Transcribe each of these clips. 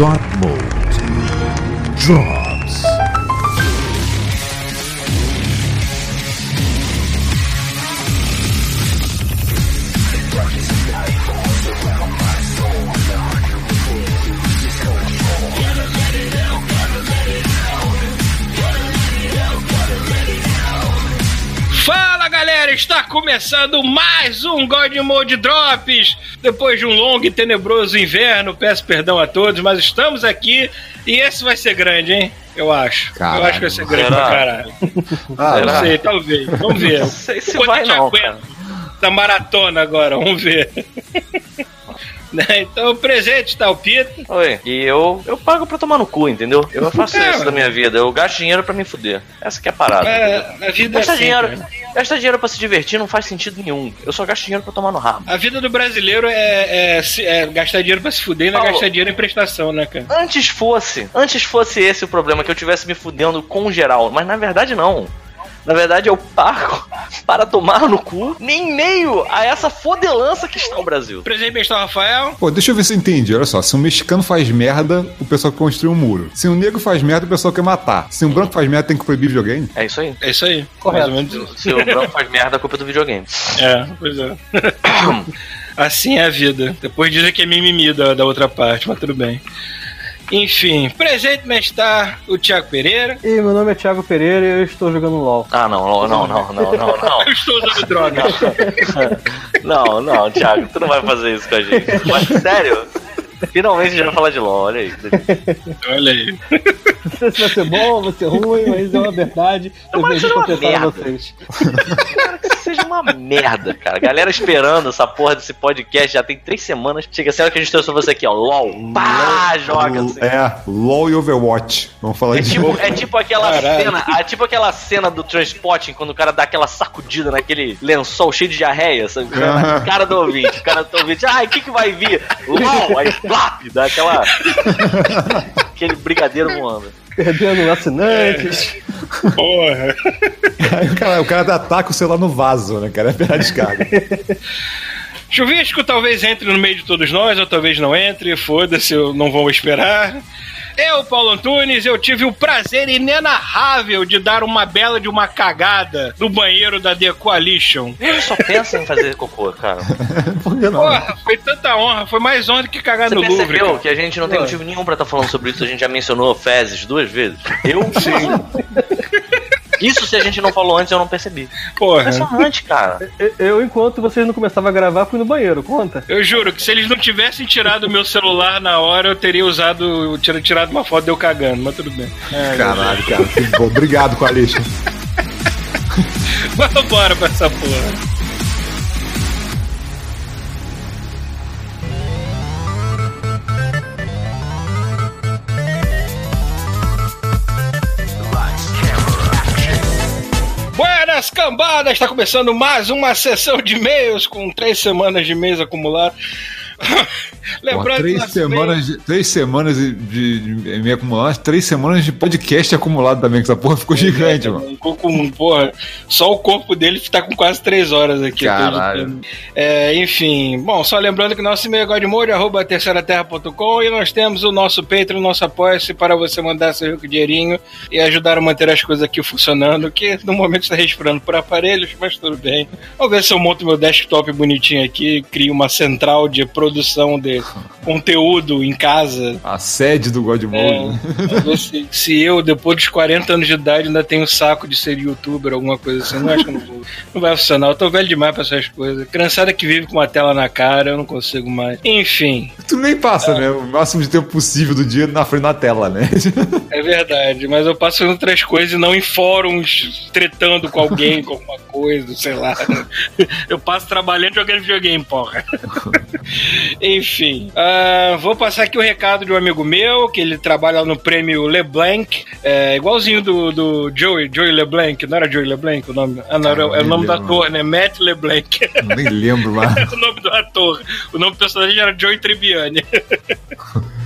God Mode drops. Galera, está começando mais um God Mode Drops. Depois de um longo e tenebroso inverno, peço perdão a todos, mas estamos aqui e esse vai ser grande, hein? Eu acho. Caralho. Eu acho que vai ser grande Será? pra caralho. Ah, Não sei, talvez. Vamos ver. Não sei se Quanto vai te não, aguenta Da maratona agora, vamos ver. Né, Então, presente tá o Pita. Oi, e eu, eu pago pra tomar no cu, entendeu? Eu faço É, isso da minha vida. Eu gasto dinheiro pra me fuder. Essa que é a parada. É, a vida é assim, dinheiro, cara. gastar dinheiro pra se divertir não faz sentido nenhum. Eu só gasto dinheiro pra tomar no rabo. A vida do brasileiro é, é é gastar dinheiro pra se fuder e não é gastar dinheiro em prestação, né, cara? Antes fosse, antes fosse esse o problema, que eu tivesse me fudendo com geral. Mas na verdade não. Na verdade eu pago para tomar no cu em meio a essa fodelança que está o Brasil. Presente bem, Rafael. Pô, deixa eu ver se eu entendi. Olha só, se um mexicano faz merda, o pessoal quer construir um muro. Se um negro faz merda, o pessoal quer matar. Se um branco faz merda, tem que proibir videogame? É isso aí. É isso aí. Correto. Mais ou menos isso. Se o branco faz merda, a culpa é do videogame. É, pois é. assim é a vida. Depois dizem que é mimimi da, da outra parte, mas tudo bem. Enfim, presente está o Thiago Pereira. E meu nome é Thiago Pereira e eu estou jogando LOL. Ah, não, não, não, não, não, não, não. Eu estou usando drogas. Não, não, Thiago, tu não vai fazer isso com a gente. Mas sério? Finalmente a gente vai falar de LOL, olha aí. Olha aí. Não sei se vai ser bom, vai ser ruim, mas é uma verdade. Eu Tomara que seja uma merda. vocês. Que seja uma merda, cara. Galera esperando essa porra desse podcast já tem três semanas. Chega a hora que a gente trouxe você aqui, ó. LOL. Pá, joga assim. É, LOL e Overwatch. Vamos falar É de tipo, é tipo aquela Caralho. cena, é tipo aquela cena do Transporting quando o cara dá aquela sacudida naquele lençol cheio de diarreia, sabe? Aham. Cara do ouvinte, o cara do ouvinte, ai, o que que vai vir? LOL, aí flap, dá aquela aquele brigadeiro voando. Perdendo assinantes. Porra. Aí o cara, o cara ataca o celular no vaso, né, cara? É pela descarga. Chuvisco talvez entre no meio de todos nós, ou talvez não entre, foda-se, eu não vou esperar. Eu, Paulo Antunes, eu tive o prazer inenarrável de dar uma bela de uma cagada no banheiro da The Coalition. Ele só pensa em fazer cocô, cara. Por que não? Porra, foi tanta honra, foi mais honra do que cagar Você no Louvre. percebeu cara. que a gente não tem motivo nenhum pra estar falando sobre isso? A gente já mencionou fezes duas vezes. Eu? Sim. Isso se a gente não falou antes, eu não percebi. Porra. Impressionante, cara. Eu- Eu, enquanto vocês não começavam a gravar, fui no banheiro, conta? Eu juro que se eles não tivessem tirado o meu celular na hora, eu teria usado, tira- tirado uma foto de eu cagando, mas tudo bem. Caralho, cara. Que bom. Obrigado, Coalition. Vamos embora pra essa porra. Buenas cambadas! Está começando mais uma sessão de e-mails com três semanas de e-mails acumulados. Pô, Lembrando que três, semanas de, três semanas de, de, me acumular, três semanas de podcast acumulado também, que essa porra ficou gigante, mano. Um com, com, porra, só o corpo dele tá com quase três horas aqui. Caralho. É, enfim, bom, só lembrando que nosso e-mail é godmode, arroba terceiraterra.com e nós temos o nosso Patreon, o nosso apoia-se para você mandar seu rico dinheirinho e ajudar a manter as coisas aqui funcionando, que no momento está respirando por aparelhos, mas tudo bem. Vamos ver se eu monto meu desktop bonitinho aqui, crio uma central de produção de conteúdo em casa. A sede do God Mode. É, né? se, se eu, depois dos 40 anos de idade, ainda tenho saco de ser youtuber, alguma coisa assim. Não acho que não, vou- não vai funcionar. Eu tô velho demais pra essas coisas. Criançada que vive com uma tela na cara, eu não consigo mais. Enfim, Tu nem passa, né? O máximo de tempo possível do dia na frente da tela, né? é verdade. Mas eu passo fazendo outras coisas e não em fóruns tretando com alguém, com alguma coisa, sei lá. Eu passo trabalhando jogando videogame, porra. Enfim, ah, vou passar aqui o recado de um amigo meu, que ele trabalha no prêmio LeBlanc, é, igualzinho do, do Joey, Joey LeBlanc, não era Joey LeBlanc o nome? Ah, não, era, é o nome do lembro. ator, né? Matt LeBlanc. nem lembro mais. o nome do ator. O nome do personagem era Joey Tribbiani.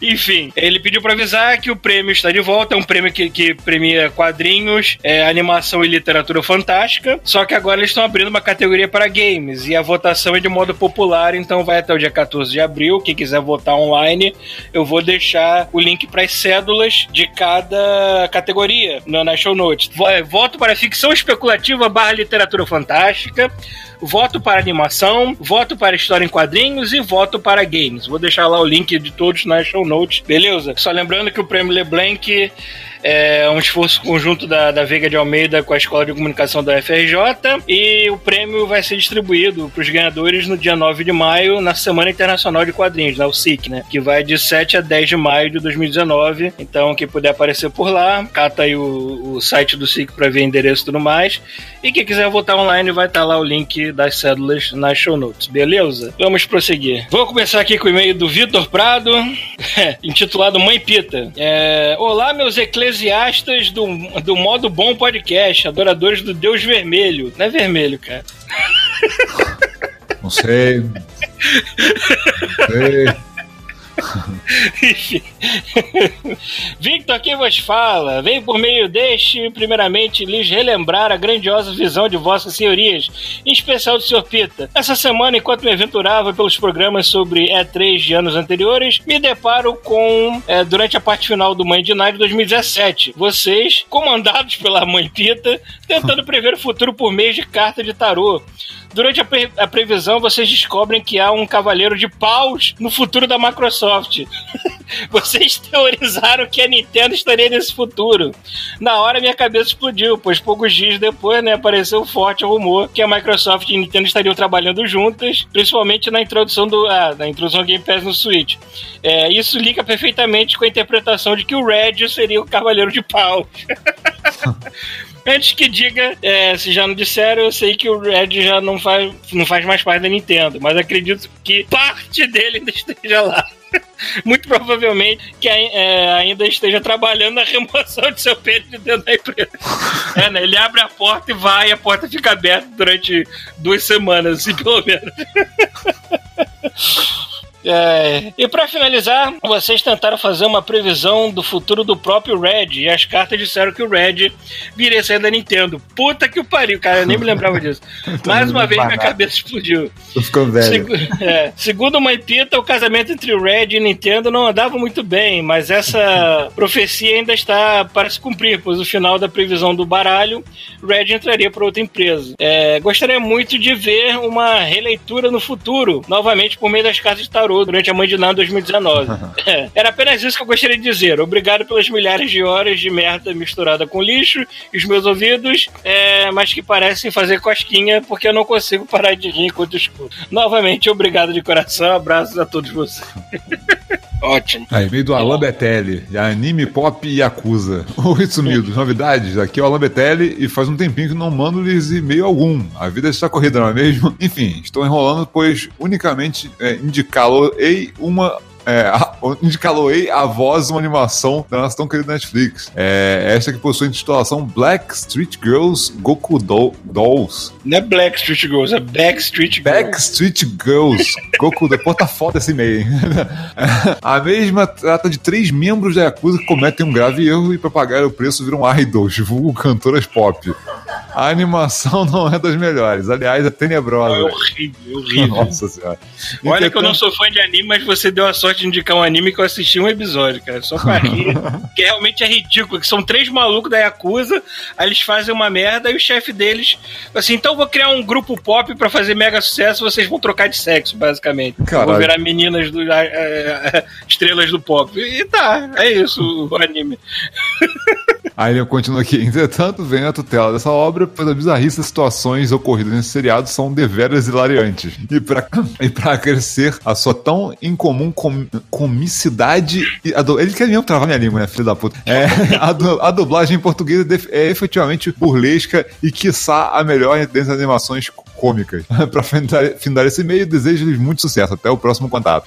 Enfim, ele pediu pra avisar que o prêmio está de volta. É um prêmio que, que premia quadrinhos, é, animação e literatura fantástica. Só que agora eles estão abrindo uma categoria para games. E a votação é de modo popular, então vai até o dia 14 de abril. Quem quiser votar online, eu vou deixar o link para as cédulas de cada categoria na show notes. É, Voto para ficção especulativa barra literatura fantástica voto para animação, voto para história em quadrinhos e voto para games. Vou deixar lá o link de todos nas show notes, beleza? Só lembrando que o prêmio LeBlanc é um esforço conjunto da, da Veiga de Almeida com a Escola de Comunicação da UFRJ e o prêmio vai ser distribuído para os ganhadores no dia 9 de maio, na Semana Internacional de Quadrinhos, na SIC, né? Que vai de 7 a 10 de maio de 2019. Então, quem puder aparecer por lá, cata aí o, o site do SIC para ver endereço e tudo mais. E quem quiser votar online, vai estar lá o link das cédulas nas show notes, beleza? Vamos prosseguir. Vou começar aqui com o e-mail do Vitor Prado, intitulado Mãe Pita. É, Olá, meus eclesiastas do, do Modo Bom Podcast, adoradores do Deus Vermelho. Não é vermelho, cara. Não sei. Não sei. Victor aqui vos fala. Vem por meio deste, primeiramente, lhes relembrar a grandiosa visão de vossas senhorias, em especial do Sr. Pita. Essa semana, enquanto me aventurava pelos programas sobre E3 de anos anteriores, me deparo com, é, durante a parte final do Mãe de Night de 2017, vocês, comandados pela Mãe Pita, tentando prever o futuro por meio de carta de tarô. Durante a, pre- a previsão, vocês descobrem que há um cavaleiro de paus no futuro da Microsoft. vocês teorizaram que a Nintendo estaria nesse futuro. Na hora, minha cabeça explodiu, pois poucos dias depois né, apareceu forte rumor que a Microsoft e a Nintendo estariam trabalhando juntas, principalmente na introdução do ah, na introdução do Game Pass no Switch. É, isso liga perfeitamente com a interpretação de que o Red seria o cavaleiro de paus. Antes que diga, é, se já não disseram, eu sei que o Red já não faz, não faz mais parte da Nintendo, mas acredito que parte dele ainda esteja lá. Muito provavelmente que é, ainda esteja trabalhando na remoção de seu peito de dentro da empresa. É, né? Ele abre a porta e vai, e a porta fica aberta durante duas semanas, assim, pelo menos. É, E pra finalizar, vocês tentaram fazer uma previsão do futuro do próprio Red e as cartas disseram que o Red viria sair da Nintendo. Puta que o pariu, cara, eu nem me lembrava disso. Mais uma vez minha cabeça explodiu. Ficando velho. Segu- é, segundo uma Pita, o casamento entre o Red e Nintendo não andava muito bem, mas essa profecia ainda está para se cumprir, pois no final da previsão do baralho, Red entraria para outra empresa. É, gostaria muito de ver uma releitura no futuro, novamente por meio das cartas de tarô, durante a Mãe de Ná 2019. É, era apenas isso que eu gostaria de dizer. Obrigado pelas milhares de horas de merda misturada com lixo e os meus ouvidos, é, mas que parecem fazer cosquinha porque eu não consigo parar de rir enquanto escuto. Novamente, obrigado de coração. Abraços a todos vocês. Ótimo. Aí, meio do Alan Betelli, anime pop e acusa. Oi, sumidos, novidades? Aqui é o Alan Betelli e faz um tempinho que não mando-lhes e-mail algum. A vida está corrida, não é mesmo? Enfim, estou enrolando, pois unicamente é, indicá-lo-ei uma. É, a- indicá-lo-ei a voz uma animação da nossa tão querida Netflix. É, esta que possui a intitulação Black Street Girls Goku Doll- Dolls. Não é Black Street Girls, é Backstreet Girls. Backstreet Girls. Goku, depois tá foda esse e-mail, hein? A mesma trata de três membros da Yakuza que cometem um grave erro e pra pagar o preço viram idols, vulgo cantoras pop. A animação não é das melhores, aliás, é É tenebrosa. horrível, é horrível. Nossa senhora. Olha que eu não Entretanto- sou fã de anime, mas você deu a sorte de indicar um anime que eu assisti um episódio, cara. Só pra rir. que realmente é ridículo. Que são três malucos da Yakuza, aí eles fazem uma merda e o chefe deles, assim, então eu vou criar um grupo pop pra fazer mega sucesso, vocês vão trocar de sexo, basicamente. Caralho. Vão virar meninas do. ah, ah, estrelas do pop. E tá, é isso o anime. Aí ele continua aqui. Entretanto, vem a tutela dessa obra, pois as bizarrices das situações ocorridas nesse seriado são deveras hilariantes. E pra, e pra acrescer a sua tão incomum com, comicidade. Du- ele quer mesmo travar minha língua, né, filho da puta? É, a, du- a dublagem em português é é efetivamente burlesca e, quiçá, a melhor dentre as animações cômicas. pra finalizar esse e-mail, desejo-lhes muito sucesso. Até o próximo contato.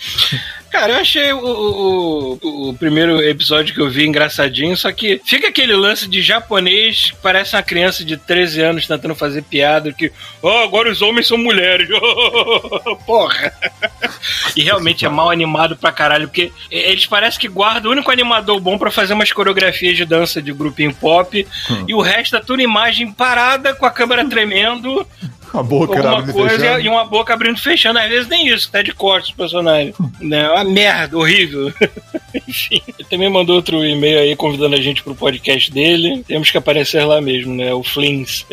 Cara, eu achei o, o, o, o primeiro episódio que eu vi engraçadinho, só que fica aquele lance de japonês que parece uma criança de 13 anos tentando fazer piada, que, oh, agora os homens são mulheres. Porra! E realmente é mal animado pra caralho, porque eles parecem que guardam o único animador bom pra fazer umas coreografias de dança de grupinho pop, e o resto é tudo imagem parada, com a câmera tremendo, A boca alguma abrindo e coisa fechando. e uma boca abrindo e fechando. Às vezes nem isso, tá de corte os personagens. né? Uma merda, horrível. Enfim, ele também mandou outro e-mail aí convidando a gente pro podcast dele. Temos que aparecer lá mesmo, né? O Flins.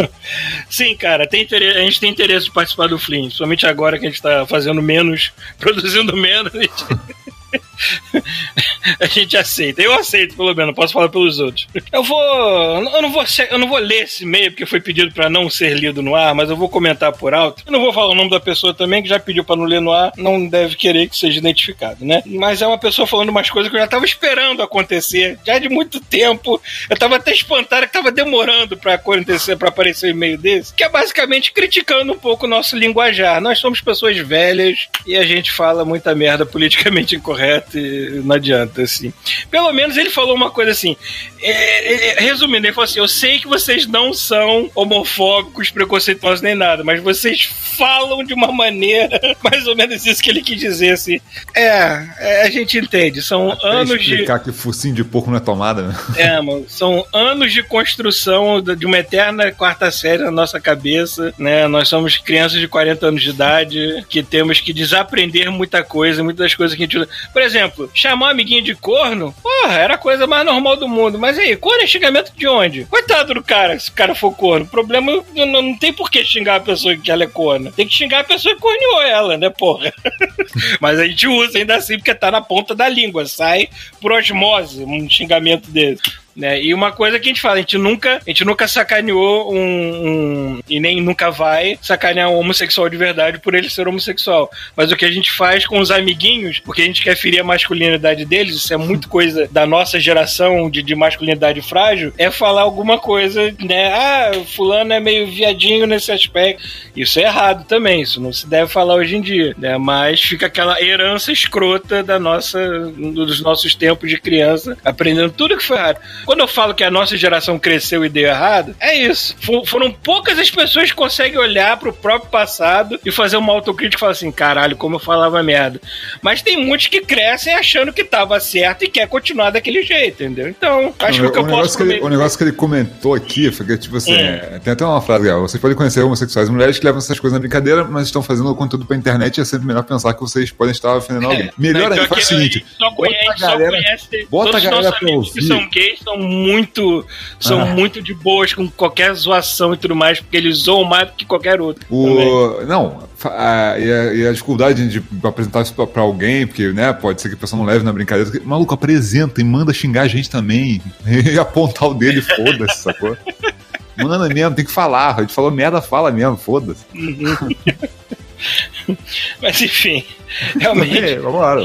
Sim, cara, tem interesse, a gente tem interesse de participar do Flins, somente agora que a gente tá fazendo menos, produzindo menos. A gente... Aceita. Eu aceito, pelo menos, posso falar pelos outros. Eu vou. Eu não vou, ser- eu não vou ler esse e-mail, porque foi pedido pra não ser lido no ar, mas eu vou comentar por alto. Eu não vou falar o nome da pessoa também, que já pediu pra não ler no ar, não deve querer que seja identificado, né? Mas é uma pessoa falando umas coisas que eu já tava esperando acontecer, já de muito tempo. Eu tava até espantado que tava demorando pra acontecer, pra aparecer um e-mail desse, que é basicamente criticando um pouco o nosso linguajar. Nós somos pessoas velhas e a gente fala muita merda politicamente incorreta e não adianta, assim. Pelo menos ele falou uma coisa assim. é, é, resumindo, ele falou assim: Eu sei que vocês não são homofóbicos, preconceituosos nem nada, mas vocês falam de uma maneira, mais ou menos isso que ele quis dizer, assim. É, é, a gente entende. São Até anos de. explicar que focinho de porco não é tomada, né? É, mano, são anos de construção de uma eterna quarta série na nossa cabeça, né? Nós somos crianças de 40 anos de idade que temos que desaprender muita coisa, muitas coisas que a gente usa. Por exemplo, chamar um amiguinho de corno, porra, era a coisa mais normal do mundo. Mas aí, corno é xingamento de onde? Coitado do cara, se o cara for corno. O problema não, não tem por que xingar a pessoa que ela é corna. Tem que xingar a pessoa que corneou ela, né, porra? Mas a gente usa ainda assim porque tá na ponta da língua. Sai por osmose um xingamento desse. Né? E uma coisa que a gente fala, a gente nunca, a gente nunca sacaneou um, um- e nem nunca vai sacanear um homossexual de verdade por ele ser homossexual. Mas o que a gente faz com os amiguinhos, porque a gente quer ferir a masculinidade deles, isso é muito coisa da nossa geração de, de masculinidade frágil, é falar alguma coisa, né? Ah, fulano é meio viadinho nesse aspecto. Isso é errado também, isso não se deve falar hoje em dia, né? Mas fica aquela herança escrota da nossa, dos nossos tempos de criança, aprendendo tudo que foi errado. Quando eu falo que a nossa geração cresceu e deu errado, é isso. Fo- foram poucas as pessoas que conseguem olhar pro próprio passado e fazer uma autocrítica e falar assim, caralho, como eu falava merda. Mas tem muitos que crescem achando que tava certo e quer continuar daquele jeito, entendeu? Então, acho que o que eu posso que ele, o negócio que ele comentou aqui foi que, tipo assim, Hum. é, tem até uma frase legal. Vocês podem conhecer homossexuais e mulheres que levam essas coisas na brincadeira, mas estão fazendo conteúdo pra internet e é sempre melhor pensar que vocês podem estar ofendendo alguém. Melhor Não, ainda, faz o seguinte: Só bota a só galera- conhece. bota a galera pra amigos que ouvir. são gays são muito. São Ah. muito de boas com qualquer zoação e tudo mais, porque eles zoam mais do que qualquer outro. O... Não, a, e, a, e a dificuldade de apresentar isso pra, pra alguém, porque, né, pode ser que a pessoa não leve na brincadeira. Maluco, apresenta e manda xingar a gente também. E apontar o dele, foda-se, sacou? Manda mesmo, tem que falar. A gente falou merda, fala mesmo, foda-se. Mas enfim, realmente. É, vamos lá.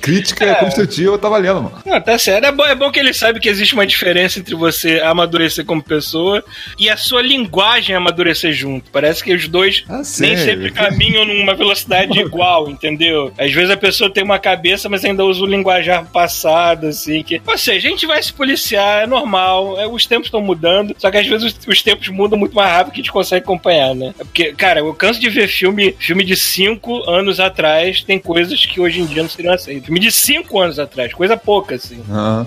Crítica construtiva tá valendo, mano. Não, tá certo. É bom, é bom que ele sabe que existe uma diferença entre você amadurecer como pessoa e a sua linguagem amadurecer junto. Parece que os dois Ah, nem sempre caminham numa velocidade igual, entendeu? Às vezes a pessoa tem uma cabeça, mas ainda usa o linguajar passado, assim. Que... Ou seja, a gente vai se policiar, é normal. é, os tempos estão mudando, só que às vezes os, os tempos mudam muito mais rápido que a gente consegue acompanhar, né? É Porque, cara, eu canso de ver filme, filme de cinco anos atrás, tem coisas que hoje em dia não seriam aceitas. Filme de cinco anos atrás, coisa pouca, assim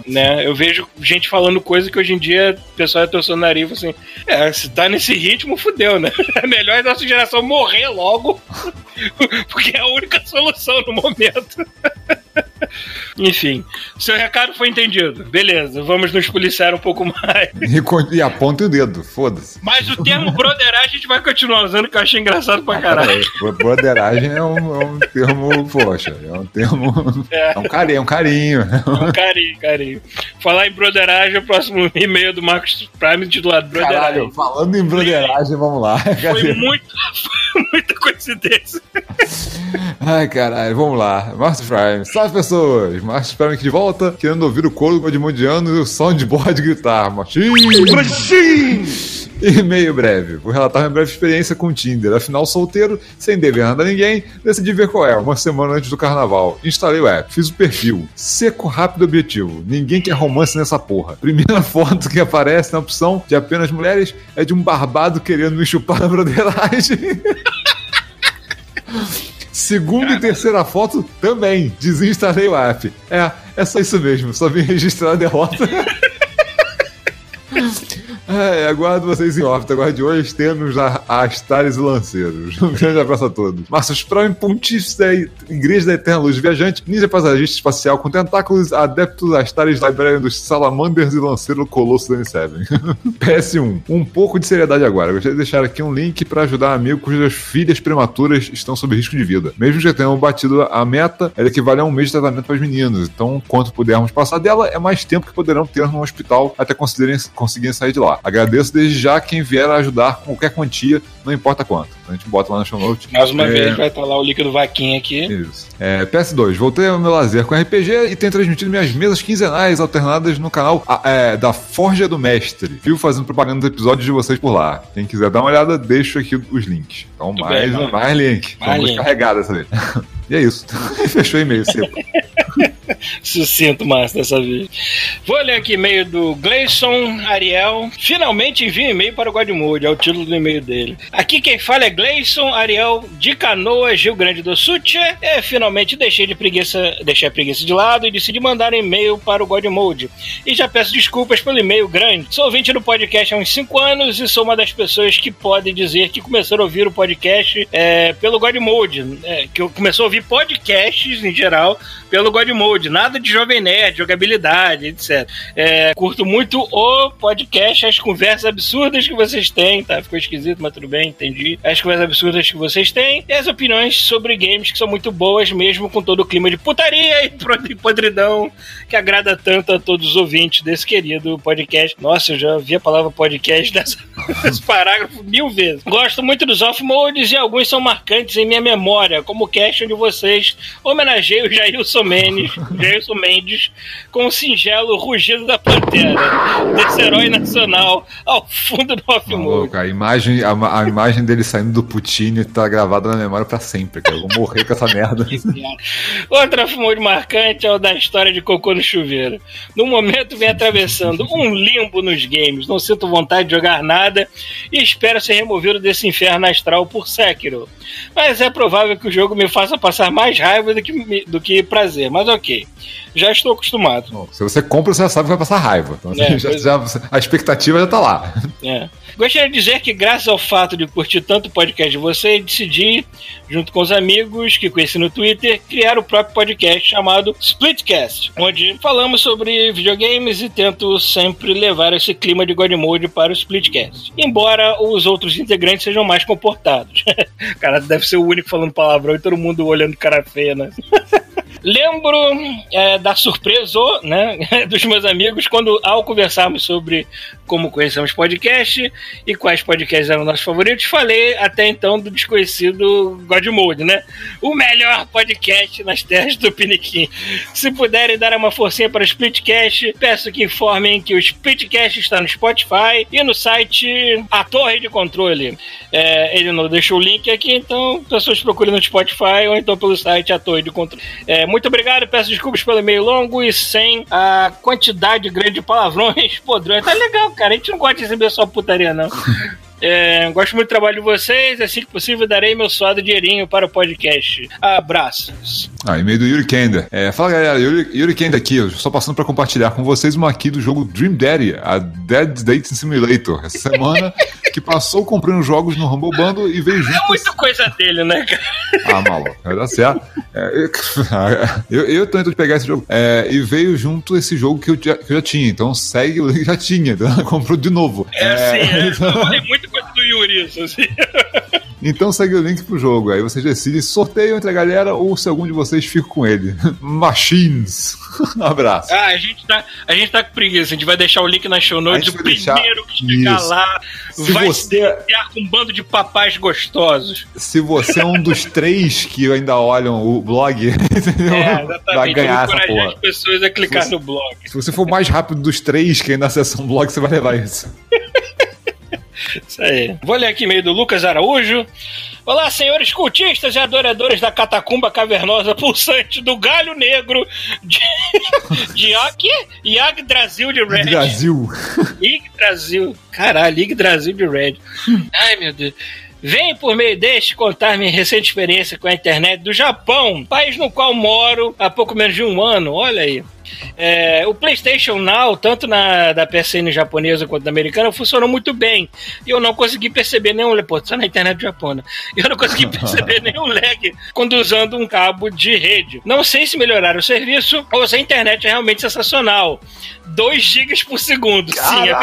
né? Eu vejo gente falando coisa que hoje em dia o pessoal é torcendo o nariz e assim: é, se tá nesse ritmo, fudeu, né? É melhor a nossa geração morrer logo, porque é a única solução no momento. Enfim, seu recado foi entendido. Beleza, vamos nos policiar um pouco mais. e, e aponta o dedo, foda-se. Mas o termo broderagem a gente vai continuar usando, que eu achei engraçado pra caralho. Peraí, Broderagem é um, é um termo, poxa, é um termo. É. É um carinho, é um carinho. Carinho, carinho. Falar em broderagem, o próximo e-mail do Marcos Prime titulado Broderagem. Caralho, falando em broderagem, vamos lá. Foi muito, foi muita coincidência. Ai, caralho, vamos lá. Marcos Prime. Salve, pessoas. Marcos Prime aqui de volta, querendo ouvir o coro edmundiano e o soundboard gritar. Machine! E-mail breve. Vou relatar minha breve experiência com o Tinder. Afinal, solteiro, sem dever nada a ninguém, decidi ver qual é. Uma semana antes do carnaval. Instalei o app, fiz o perfil. Seco, rápido, objetivo. Ninguém quer romance nessa porra. Primeira foto que aparece na opção de apenas mulheres é de um barbado querendo me chupar na broderagem. Segunda e terceira foto também. Desinstalei o app. É, é só isso mesmo. Só vim registrar a derrota. É, aguardo vocês em órbita. Aguarde hoje temos a, Astares e Lanceiros. Um grande abraço a todos. Marcos Prime, Pontífice da Igreja da Eterna Luz Viajante, Ninja Paisagista Espacial com Tentáculos, Adeptos Astares Librarian dos Salamanders e Lanceiro Colosso da N7. PS1. Um pouco de seriedade agora. Gostaria de deixar aqui um link para ajudar um amigo cujas filhas prematuras estão sob risco de vida. Mesmo já tenham batido a meta, ela equivale a um mês de tratamento para os meninos. Então, quanto pudermos passar dela, é mais tempo que poderão ter no hospital até conseguirem, conseguirem sair de lá. Agradeço desde já quem vier ajudar com qualquer quantia, não importa quanto. A gente bota lá no show note. Mais uma é... vez vai estar lá o link do Vaquinha aqui. Isso. É, PS2, voltei ao meu lazer com RPG e tenho transmitido minhas mesas quinzenais alternadas no canal é, da Forja do Mestre. Viu fazendo propaganda dos episódios de vocês por lá. Quem quiser dar uma olhada, deixo aqui os links. Então, mais, bem, mais link. Mais Vamos carregar dessa vez. E é isso. Fechou o e-mail, seco. Sucinto, Márcio, dessa vez. Vou ler aqui e-mail do Gleison Ariel. Finalmente envio um e-mail para o Godmode, é o título do e-mail dele. Aqui quem fala é Gleison Ariel de Canoas, Rio Grande do Sul. É, finalmente deixei de preguiça, deixei a preguiça de lado e decidi mandar e-mail para o Godmode. E já peço desculpas pelo e-mail grande. Sou ouvinte do podcast há uns 5 anos e sou uma das pessoas que pode dizer que começaram a ouvir o podcast é, pelo Godmode. É, que começou a ouvir podcasts em geral pelo Godmode, nada de Jovem Nerd, jogabilidade, etc. É, curto muito o podcast, as conversas absurdas que vocês têm, tá? Ficou esquisito, mas tudo bem, entendi. As conversas absurdas que vocês têm e as opiniões sobre games que são muito boas, mesmo com todo o clima de putaria e podridão que agrada tanto a todos os ouvintes desse querido podcast. Nossa, eu já vi a palavra podcast dessa, desse parágrafo mil vezes. Gosto muito dos off-modes e alguns são marcantes em minha memória, como o cast onde vocês homenageiam o Jailson Jailson Mendes, Mendes com o singelo rugido da pantera, desse herói nacional ao fundo do off A imagem, a, a, imagem dele saindo do Putin tá gravada na memória pra sempre, cara. Eu vou morrer com essa merda. Outro off marcante é o da história de cocô no chuveiro. No momento vem atravessando um limbo nos games, não sinto vontade de jogar nada e espero ser removido desse inferno astral por Sekiro. Mas é provável que o jogo me faça passar mais raiva do que, do que prazer prazer, mas ok. Já estou acostumado. Bom, se você compra, você já sabe que vai passar raiva. Então, é, já, já, a expectativa já tá lá. É. Gostaria de dizer que, graças ao fato de curtir tanto o podcast de vocês, decidi, junto com os amigos que conheci no Twitter, criar o próprio podcast chamado Splitcast, onde falamos sobre videogames e tento sempre levar esse clima de God Mode para o Splitcast. Embora os outros integrantes sejam mais comportados. cara, deve ser o único falando palavrão e todo mundo olhando cara feia, né? Lembro é, da surpresa né, dos meus amigos quando, ao conversarmos sobre como conhecemos podcast e quais podcasts eram nossos favoritos, falei até então do desconhecido Godmode, né? O melhor podcast nas terras do Piniquim. Se puderem dar uma forcinha para o Splitcast, peço que informem que o Splitcast está no Spotify e no site A Torre de Controle. É, ele não deixou o link aqui, então pessoas procurem no Spotify ou então pelo site A Torre de Controle. É, muito obrigado, peço desculpas pelo e-mail longo e sem a quantidade grande de palavrões podrões. Tá legal, cara. A gente não gosta de receber só putaria, não. É, gosto muito do trabalho de vocês. Assim que possível, darei meu suado dinheirinho para o podcast. Abraços. Ah, e-mail do Yuri Kender. É, fala galera, Yuri, Yuri Kender aqui. Eu só passando para compartilhar com vocês uma aqui do jogo Dream Daddy, a Dead Dating Simulator. Essa semana que passou comprando jogos no Humble Bundle e veio junto. É muita coisa dele, né, cara? Ah, maluco, vai dar certo. É, eu, eu indo pegar esse jogo. É, e veio junto esse jogo que eu, já, que eu já tinha. Então segue o link já tinha. Então comprou de novo. É, é sim, é. Então... Coisa do Yuri, isso, assim. Então segue o link pro jogo. Aí vocês decidem sorteio entre a galera ou se algum de vocês fica com ele. Machines. Um abraço. Ah, a gente, tá, a gente tá com preguiça. A gente vai deixar o link na show notes. O primeiro que chegar lá se vai você... se com um bando de papais gostosos. Se você é um dos três que ainda olham o blog, entendeu? É, vai ganhar essa porra. as pessoas a clicar se, no blog. Se você for mais rápido dos três que ainda acessam o blog, você vai levar isso. Isso aí. Vou ler aqui e-mail do Lucas Araújo. Olá, senhores cultistas e adoradores da catacumba cavernosa pulsante do galho negro de, de Yggdrasil de Red. Brasil. Yggdrasil. Caralho, Yggdrasil de Red. Ai, meu Deus. Venho por meio deste contar minha recente experiência com a internet do Japão, país no qual moro há pouco menos de um ano. Olha aí. É, o PlayStation Now, tanto na da PSN japonesa quanto na americana, funcionou muito bem. E eu não consegui perceber nenhum. Pô, só na internet japona. Eu não consegui perceber nenhum lag quando usando um cabo de rede. Não sei se melhorar o serviço ou se a internet é realmente sensacional. 2 gigas por segundo. Sim, é.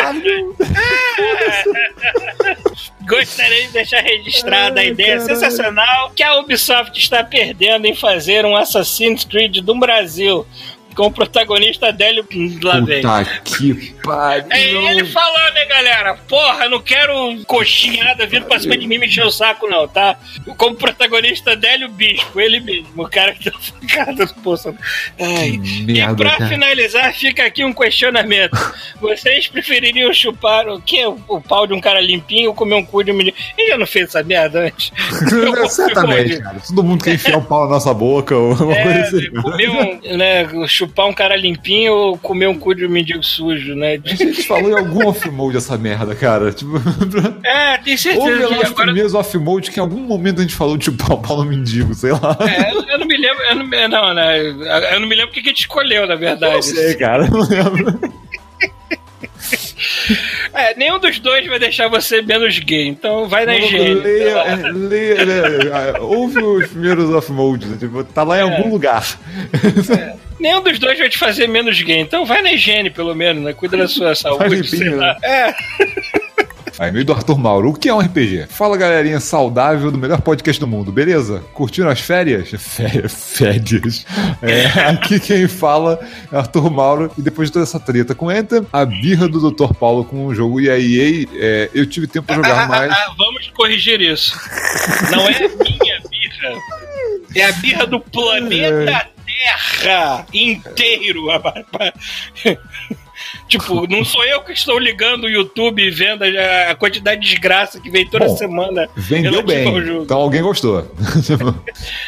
Gostaria de deixar registrada a ideia sensacional que a Ubisoft está perdendo em fazer um Assassin's Creed do Brasil com o protagonista Délio lá vem. Puta que pariu. É ele falou, né, galera? Porra, não quero coxinhada vindo pra cima de mim me encher o saco, não, tá? Como protagonista Délio Bispo, ele mesmo, o cara que tá ficado no Bolsonaro. Ai. merda, e pra cara. finalizar, fica aqui um questionamento. Vocês prefeririam chupar o quê? O, pau de um cara limpinho ou comer um cu de um menino? Ele já não fez essa merda antes? Certamente, cara. Todo mundo quer enfiar o pau na nossa boca ou uma coisa É, assim. comer um, né, chupar um cara limpinho ou comer um cu de um mendigo sujo, né? A gente falou em algum off-mode essa merda, cara. Tipo, É, tem certeza. lá que os agora, primeiros off-mode que em algum momento a gente falou de pau, pau no mendigo, sei lá. é, eu, eu não me lembro, eu não, não, né? Eu não me lembro o que a gente escolheu, na verdade. Não sei, cara. Não lembro. É, nenhum dos dois vai deixar você menos gay, então vai na higiene. Leia, é, leia, leia, ouve os primeiros off-modes. né? Tipo, tá lá em algum lugar. Nenhum dos dois vai te fazer menos gay, então vai na higiene, pelo menos, né? Cuida da sua saúde. limpinho, sei lá. né? É, Aí, meio do Arthur Mauro. O que é um RPG? Fala, galerinha saudável do melhor podcast do mundo, beleza? Curtiram as férias? Fé- Férias. É, aqui quem fala é Arthur Mauro. E depois de toda essa treta com Anthem, a birra do Dr. Paulo com o jogo e a EA, é, eu tive tempo pra jogar mais. Ah, vamos corrigir isso. Não é a minha birra. É a birra do planeta Terra inteiro. Tipo, não sou eu que estou ligando o YouTube e vendo a quantidade de desgraça que vem toda Bom, semana. Vendeu bem. jogo. Então alguém gostou.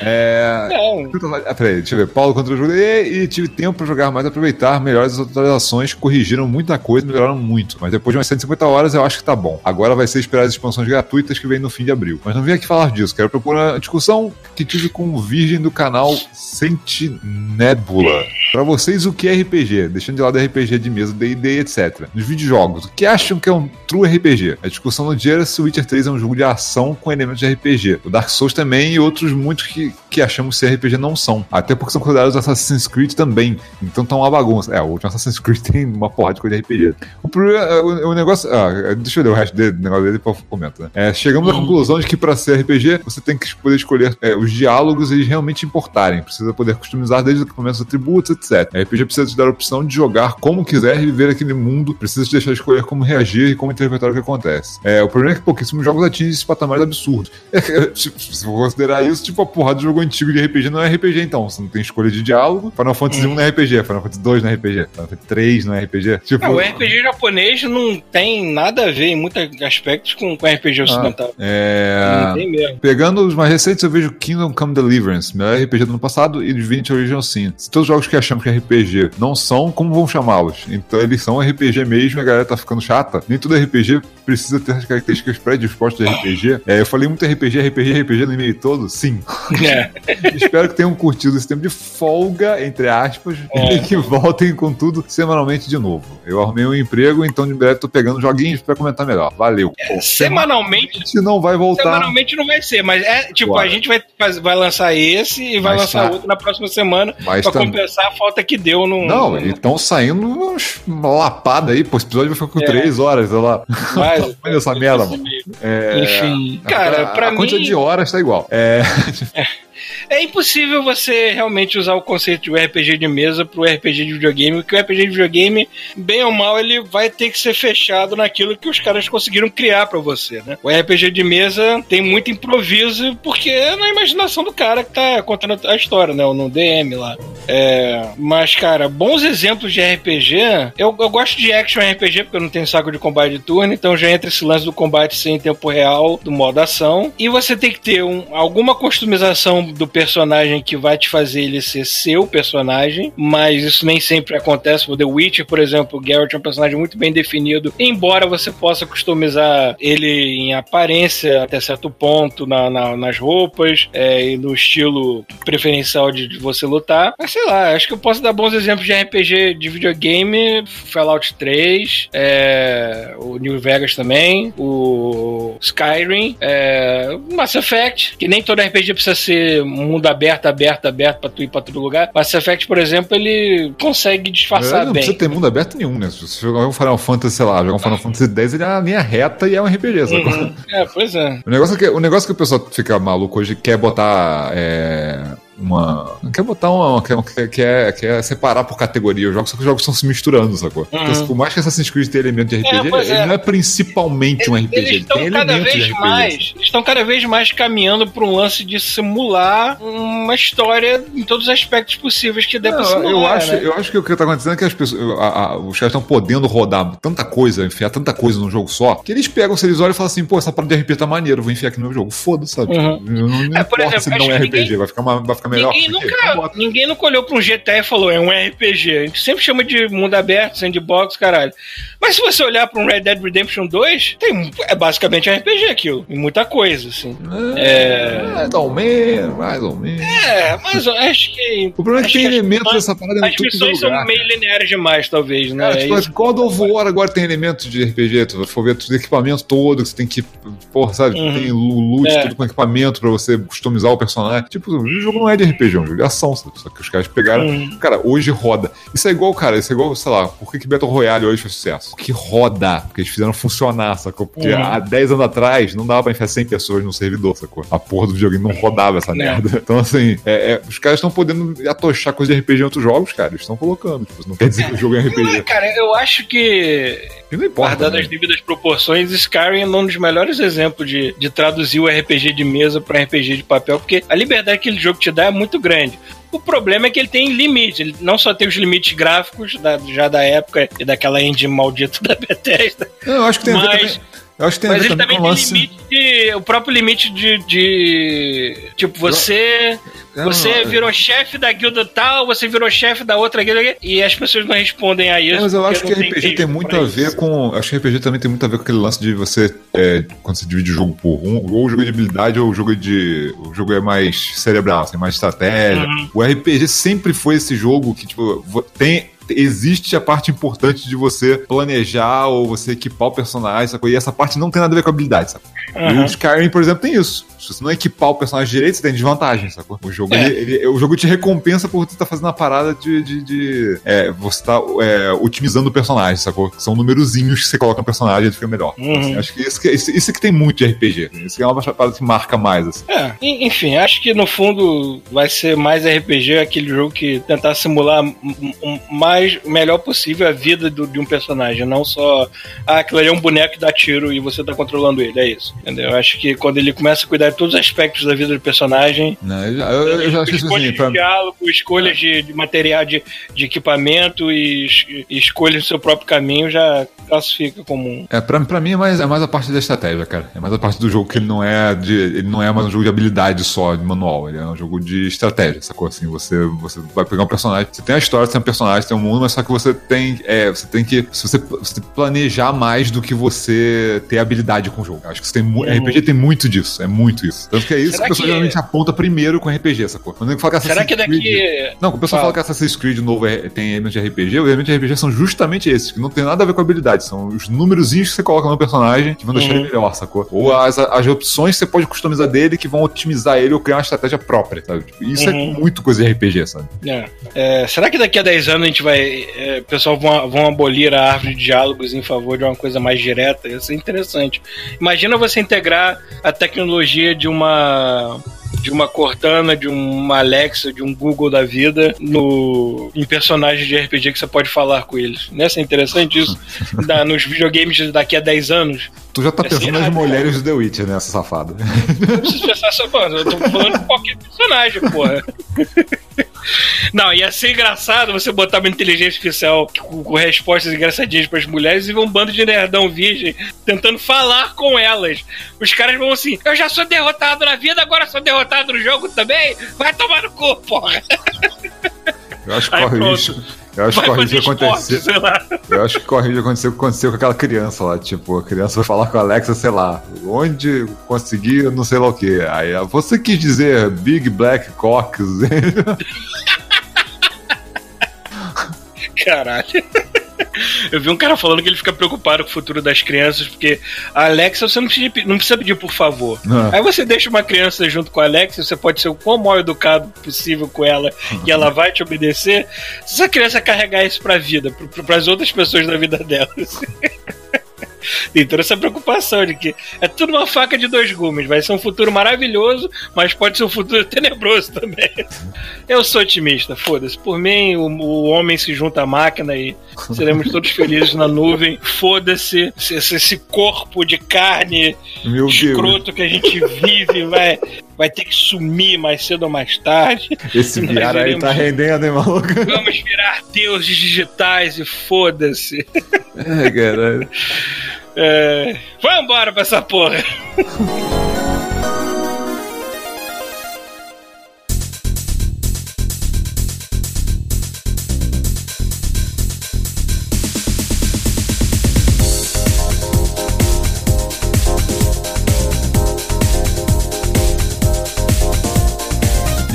É, Não, Ah, peraí, deixa eu ver. Paulo contra o jogo e, e tive tempo pra jogar mais, aproveitar melhor as atualizações, corrigiram muita coisa, melhoraram muito. Mas depois de umas 150 horas eu acho que tá bom. Agora vai ser esperar as expansões gratuitas que vem no fim de abril. Mas não vim aqui falar disso, quero propor uma discussão que tive com o virgem do canal Sentinebula. Pra vocês, o que é RPG? Deixando de lado RPG de mesa, D&D, etc. Nos videojogos, o que acham que é um true RPG? A discussão no dia era se o Witcher 3 é um jogo de ação com elementos de RPG. O Dark Souls também e outros muitos que, que achamos ser RPG não são. Até porque são considerados Assassin's Creed também. Então tá uma bagunça. É, o último Assassin's Creed tem uma porra de coisa de RPG. O, problema- o, o negócio... Ah, deixa eu ler o resto dele, do negócio dele depois eu comento, né? É, chegamos à conclusão de que para ser RPG, você tem que poder escolher é, os diálogos eles realmente importarem. Precisa poder customizar desde o equipamentos, atributos, etc. A RPG precisa te dar a opção de jogar como quiser e viver aquele mundo. Precisa te deixar escolher como reagir e como interpretar o que acontece. É, o problema é que pouquíssimos jogos atingem esse patamar absurdo. É, é, tipo, se for considerar isso, tipo, a porrada de jogo antigo de RPG não é RPG, então. Você não tem escolha de diálogo. Final Fantasy 1 não é RPG, Final Fantasy 2 não é RPG, Final Fantasy 3 não é RPG. Tipo, Não, o RPG japonês não tem nada a ver em muitos aspectos com, com RPG ocidental. é. Não tem mesmo. Pegando os mais recentes, eu vejo Kingdom Come Deliverance, melhor RPG do ano passado, e Divinity Original Sin. Se todos os jogos que achamos que é RPG não são, como vão chamá-los? Então eles são RPG mesmo e a galera tá ficando chata. Nem todo RPG precisa ter as características predispostas de RPG. É, eu falei muito RPG, RPG, RPG no e-mail todo? Sim. É. Espero que tenham curtido esse tempo de folga, entre aspas, É. e que voltem com tudo semanalmente de novo. Eu arrumei um emprego, então de breve tô pegando joguinhos pra comentar melhor. Valeu. Semanalmente Se não vai voltar. Semanalmente não vai ser, mas é tipo, Claro. a gente vai, vai lançar esse e vai Mas lançar tá. outro na próxima semana Mas pra tá- compensar a falta que deu no. Não, no, então saindo uns- lapada aí, pô. Esse episódio vai ficar com É. três horas, sei lá. Mas- Olha essa merda, mano. É, Enfim, cara, a, pra a mim. quantidade de horas tá igual. É, é impossível você realmente usar o conceito de RPG de mesa pro RPG de videogame, porque o RPG de videogame, bem ou mal, ele vai ter que ser fechado naquilo que os caras conseguiram criar para você, né? O RPG de mesa tem muito improviso, porque é na imaginação do cara que tá contando a história, né? Ou no DM lá. É, mas, cara, bons exemplos de RPG. Eu, eu gosto de action RPG, porque eu não tenho saco de combate de turno, então já entra esse lance do combate sem tempo real, do modo ação. E você tem que ter um, alguma customização do personagem que vai te fazer ele ser seu personagem, mas isso nem sempre acontece. O The Witcher, por exemplo, o Geralt é um personagem muito bem definido, embora você possa customizar ele em aparência até certo ponto, na, na, nas roupas é, e no estilo preferencial de, de você lutar. Mas sei lá, acho que eu posso dar bons exemplos de RPG de videogame, Fallout 3, é, o New Vegas também, o Skyrim, é, Mass Effect, que nem todo RPG precisa ser mundo aberto, aberto, aberto pra tu ir pra todo lugar. Mass Effect, por exemplo, ele consegue disfarçar É, não bem. precisa ter mundo aberto nenhum, né? Se você jogar um Final Fantasy, sei lá, jogar um Final Fantasy X, ele é uma linha reta e é um RPG, sacou? Uhum. É, pois é. O negócio, é que, o negócio que o pessoal fica maluco hoje quer botar é, uma. Quer botar uma. Quer, quer, quer separar por categoria os jogos, só que os jogos estão se misturando, sacou? Então, por mais que Assassin's Creed tenha elemento de RPG, pois ele é. não é principalmente um RPG, Eles ele estão tem cada elementos de vez RPG. mais, eles estão cada vez mais caminhando para um lance de simular uma história em todos os aspectos possíveis que pra Não, simular. eu, acho, né? eu acho que o que tá acontecendo é que as pessoas, a- a- os caras estão podendo rodar tanta coisa, enfiar tanta coisa num jogo só, que eles pegam, se eles olham e falam assim, pô, essa parada de RPG tá maneiro, vou enfiar aqui no meu jogo. Foda-se, sabe? Uhum. Não, não É, por importa exemplo, se não é RPG, ninguém- vai, ficar uma- vai ficar melhor. Ninguém nunca, ninguém nunca olhou pra um GTA e falou, é um RPG. A gente sempre chama de mundo aberto, sandbox, caralho. Mas se você olhar pra um Red Dead Redemption 2, tem, é basicamente um RPG aquilo. E muita coisa, assim. É, mais ou menos, mais ou menos. É, mas eu acho que. O problema é que tem elementos dessa parada As missões lugar, são meio lineares demais, talvez, né? É tipo, isso. God of War agora tem elementos de RPG, tu for ver tudo equipamento todo, que você tem que, porra, sabe, Uhum. tem loot, É. tudo com equipamento pra você customizar o personagem. Tipo, o jogo não é de RPG, é um jogo de ação, sabe? Só que os caras pegaram, Uhum. cara, hoje roda. Isso é igual, cara, isso é igual, sei lá, por que, que Battle Royale hoje fez sucesso? Porque roda, porque eles fizeram funcionar, sacou? Porque Uhum. há 10 anos atrás não dava pra enfiar 100 pessoas no servidor, sacou? A porra do videogame não rodava essa É. merda. Então, assim, é- é, os caras estão podendo atochar coisa de RPG em outros jogos, cara, eles estão colocando. Tipo, não quer dizer que o jogo é Não, RPG. cara, eu acho que E não importa. Guardado né? as devidas proporções, Skyrim é um dos melhores exemplos de, de traduzir o RPG de mesa para RPG de papel, porque a liberdade que aquele jogo te dá é muito grande. O problema é que ele tem limite, ele não só tem os limites gráficos da- já da época e daquela engine maldita da Bethesda, eu acho que tem a ver Mas- também. Eu acho que tem a mas ver ele também tem lance. limite de. O próprio limite de. de tipo, você. Eu Você não- virou chefe da guilda tal, você virou chefe da outra guilda e as pessoas não respondem a isso. É, mas eu acho que tem RPG tem muito a isso. ver com. Acho que RPG também tem muito a ver com aquele lance de você. é, quando você divide o jogo por um, ou o jogo de habilidade, ou o jogo de. O jogo é mais cerebral, tem mais estratégia. Uhum. O RPG sempre foi esse jogo que, tipo, tem. Existe a parte importante de você planejar ou você equipar o personagem, sacou? E essa parte não tem nada a ver com habilidade, sacou? E Uhum. o Skyrim, por exemplo, tem isso. Se você não equipar o personagem direito, você tem desvantagem, sacou? O jogo, É. ele- ele- o jogo te recompensa por você estar fazendo a parada de. de, de- é, você tá é, otimizando o personagem, sacou? São numerozinhos que você coloca no personagem e ele fica melhor. Uhum. Assim, acho que isso, que isso, isso que tem muito de RPG. Isso é uma parada que marca mais, assim. É, en- enfim, acho que no fundo vai ser mais RPG aquele jogo que tentar simular m- m- mais o melhor possível a vida do- de um personagem, não só ah, aquilo ali é um boneco que dá tiro e você tá controlando ele, é isso. Entendeu? Eu acho que quando ele começa a cuidar de todos os aspectos da vida do personagem, Né? Eu, eu, eu já escolhas assim. de Pra, diálogo, escolhas de, de material de, de equipamento e, e escolhas do seu próprio caminho já classifica como um. É, pra, pra mim é mais, é mais a parte da estratégia, cara. É mais a parte do jogo que ele não é de. Ele não é mais um jogo de habilidade só, de manual. Ele é um jogo de estratégia, sacou? Assim, você, você vai pegar um personagem. Você tem a história, você tem um personagem, tem um mundo, mas só que você tem. É, você tem que. Você, você planejar mais do que você ter habilidade com o jogo. Acho que tem. mu- RPG tem muito disso. É muito isso. Tanto que é isso Será que o pessoal que- geralmente aponta primeiro com RPG, sacou? Quando ele fala que Será Assassin's que daqui. Creed- não, quando o pessoal Fala. fala que Assassin's Creed novo é- tem elementos de RPG, os elementos de RPG são justamente esses, que não tem nada a ver com habilidade, são os númerozinhos que você coloca no personagem que vão deixar Uhum. ele melhor, sacou? Ou as, as opções que você pode customizar dele que vão otimizar ele ou criar uma estratégia própria, sabe? Tipo, isso Uhum. é muito coisa de RPG, sabe? É. É, será que daqui a 10 anos a gente vai. É, o pessoal vão, vão abolir a árvore de diálogos em favor de uma coisa mais direta? Isso é interessante. Imagina você integrar a tecnologia de uma. de uma Cortana, de uma Alexa, de um Google da vida no, em personagens de RPG que você pode falar com eles. Não é interessante isso? Da, nos videogames daqui a 10 anos. Tu já tá É pensando nas ah, mulheres do The Witcher, né, essa safada. Não preciso pensar só, mano. Eu tô falando de qualquer personagem, porra. Não, ia ser engraçado você botar uma inteligência artificial com, com respostas engraçadinhas pras mulheres e ver um bando de nerdão virgem tentando falar com elas. Os caras vão assim: Eu já sou derrotado na vida, agora sou derrotado no jogo também. Vai tomar no cu, porra. Eu acho que corre isso. Eu acho que Vai fazer de acontecer. esporte. Eu acho que de acontecer o que aconteceu com aquela criança lá. Tipo, a criança vai falar com a Alexa, sei lá, onde conseguir, não sei lá o que. Aí ela, você quis dizer Big Black Cocks. Caralho. Eu vi um cara falando que ele fica preocupado com o futuro das crianças, porque a Alexa você não precisa, pe- não precisa pedir por favor. Não. Aí você deixa uma criança junto com a Alexa, você pode ser o quão mal educado possível com ela e ela vai te obedecer. Se essa criança carregar isso pra vida, para as outras pessoas da vida delas. Tem toda essa preocupação de que é tudo uma faca de dois gumes. Vai ser um futuro maravilhoso, mas pode ser um futuro tenebroso também. Eu sou otimista, foda-se. Por mim, o, o homem se junta à máquina e seremos todos felizes na nuvem. Foda-se esse, esse corpo de carne Meu Deus. escroto que a gente vive vai, vai ter que sumir mais cedo ou mais tarde. Esse viado aí tá rendendo, hein, maluco? Vamos virar deuses digitais e foda-se. É, caralho. É... Vambora pra essa porra.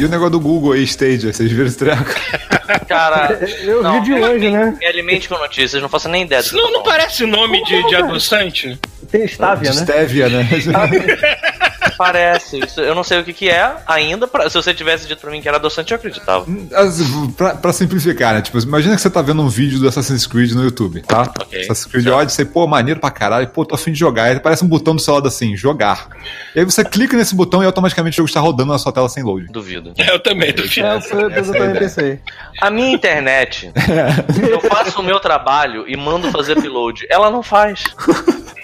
E o negócio do Google aí, Stadia, vocês viram esse treco? Cara, Eu Não, vi de longe, né? me alimente com notícias, não faço nem ideia do Isso que não, eu não parece nome de, de adoçante? Tem Stávia, né? Stevia, né? Parece. Isso, eu não sei o que, que é ainda. pra- se você tivesse dito pra mim que era adoçante, eu acreditava. Assim, pra, pra simplificar, né? Tipo, imagina que você tá vendo um vídeo do Assassin's Creed no YouTube, tá? Ok. Assassin's Creed Odyssey, pô, maneiro pra caralho, pô, tô afim de jogar. Aí aparece um botão do seu lado assim, jogar. E aí você clica nesse botão e automaticamente o jogo está rodando na sua tela sem load. Duvido. Eu também, do É, eu também pensei. A minha internet, eu faço o meu trabalho e mando fazer upload. Ela não faz.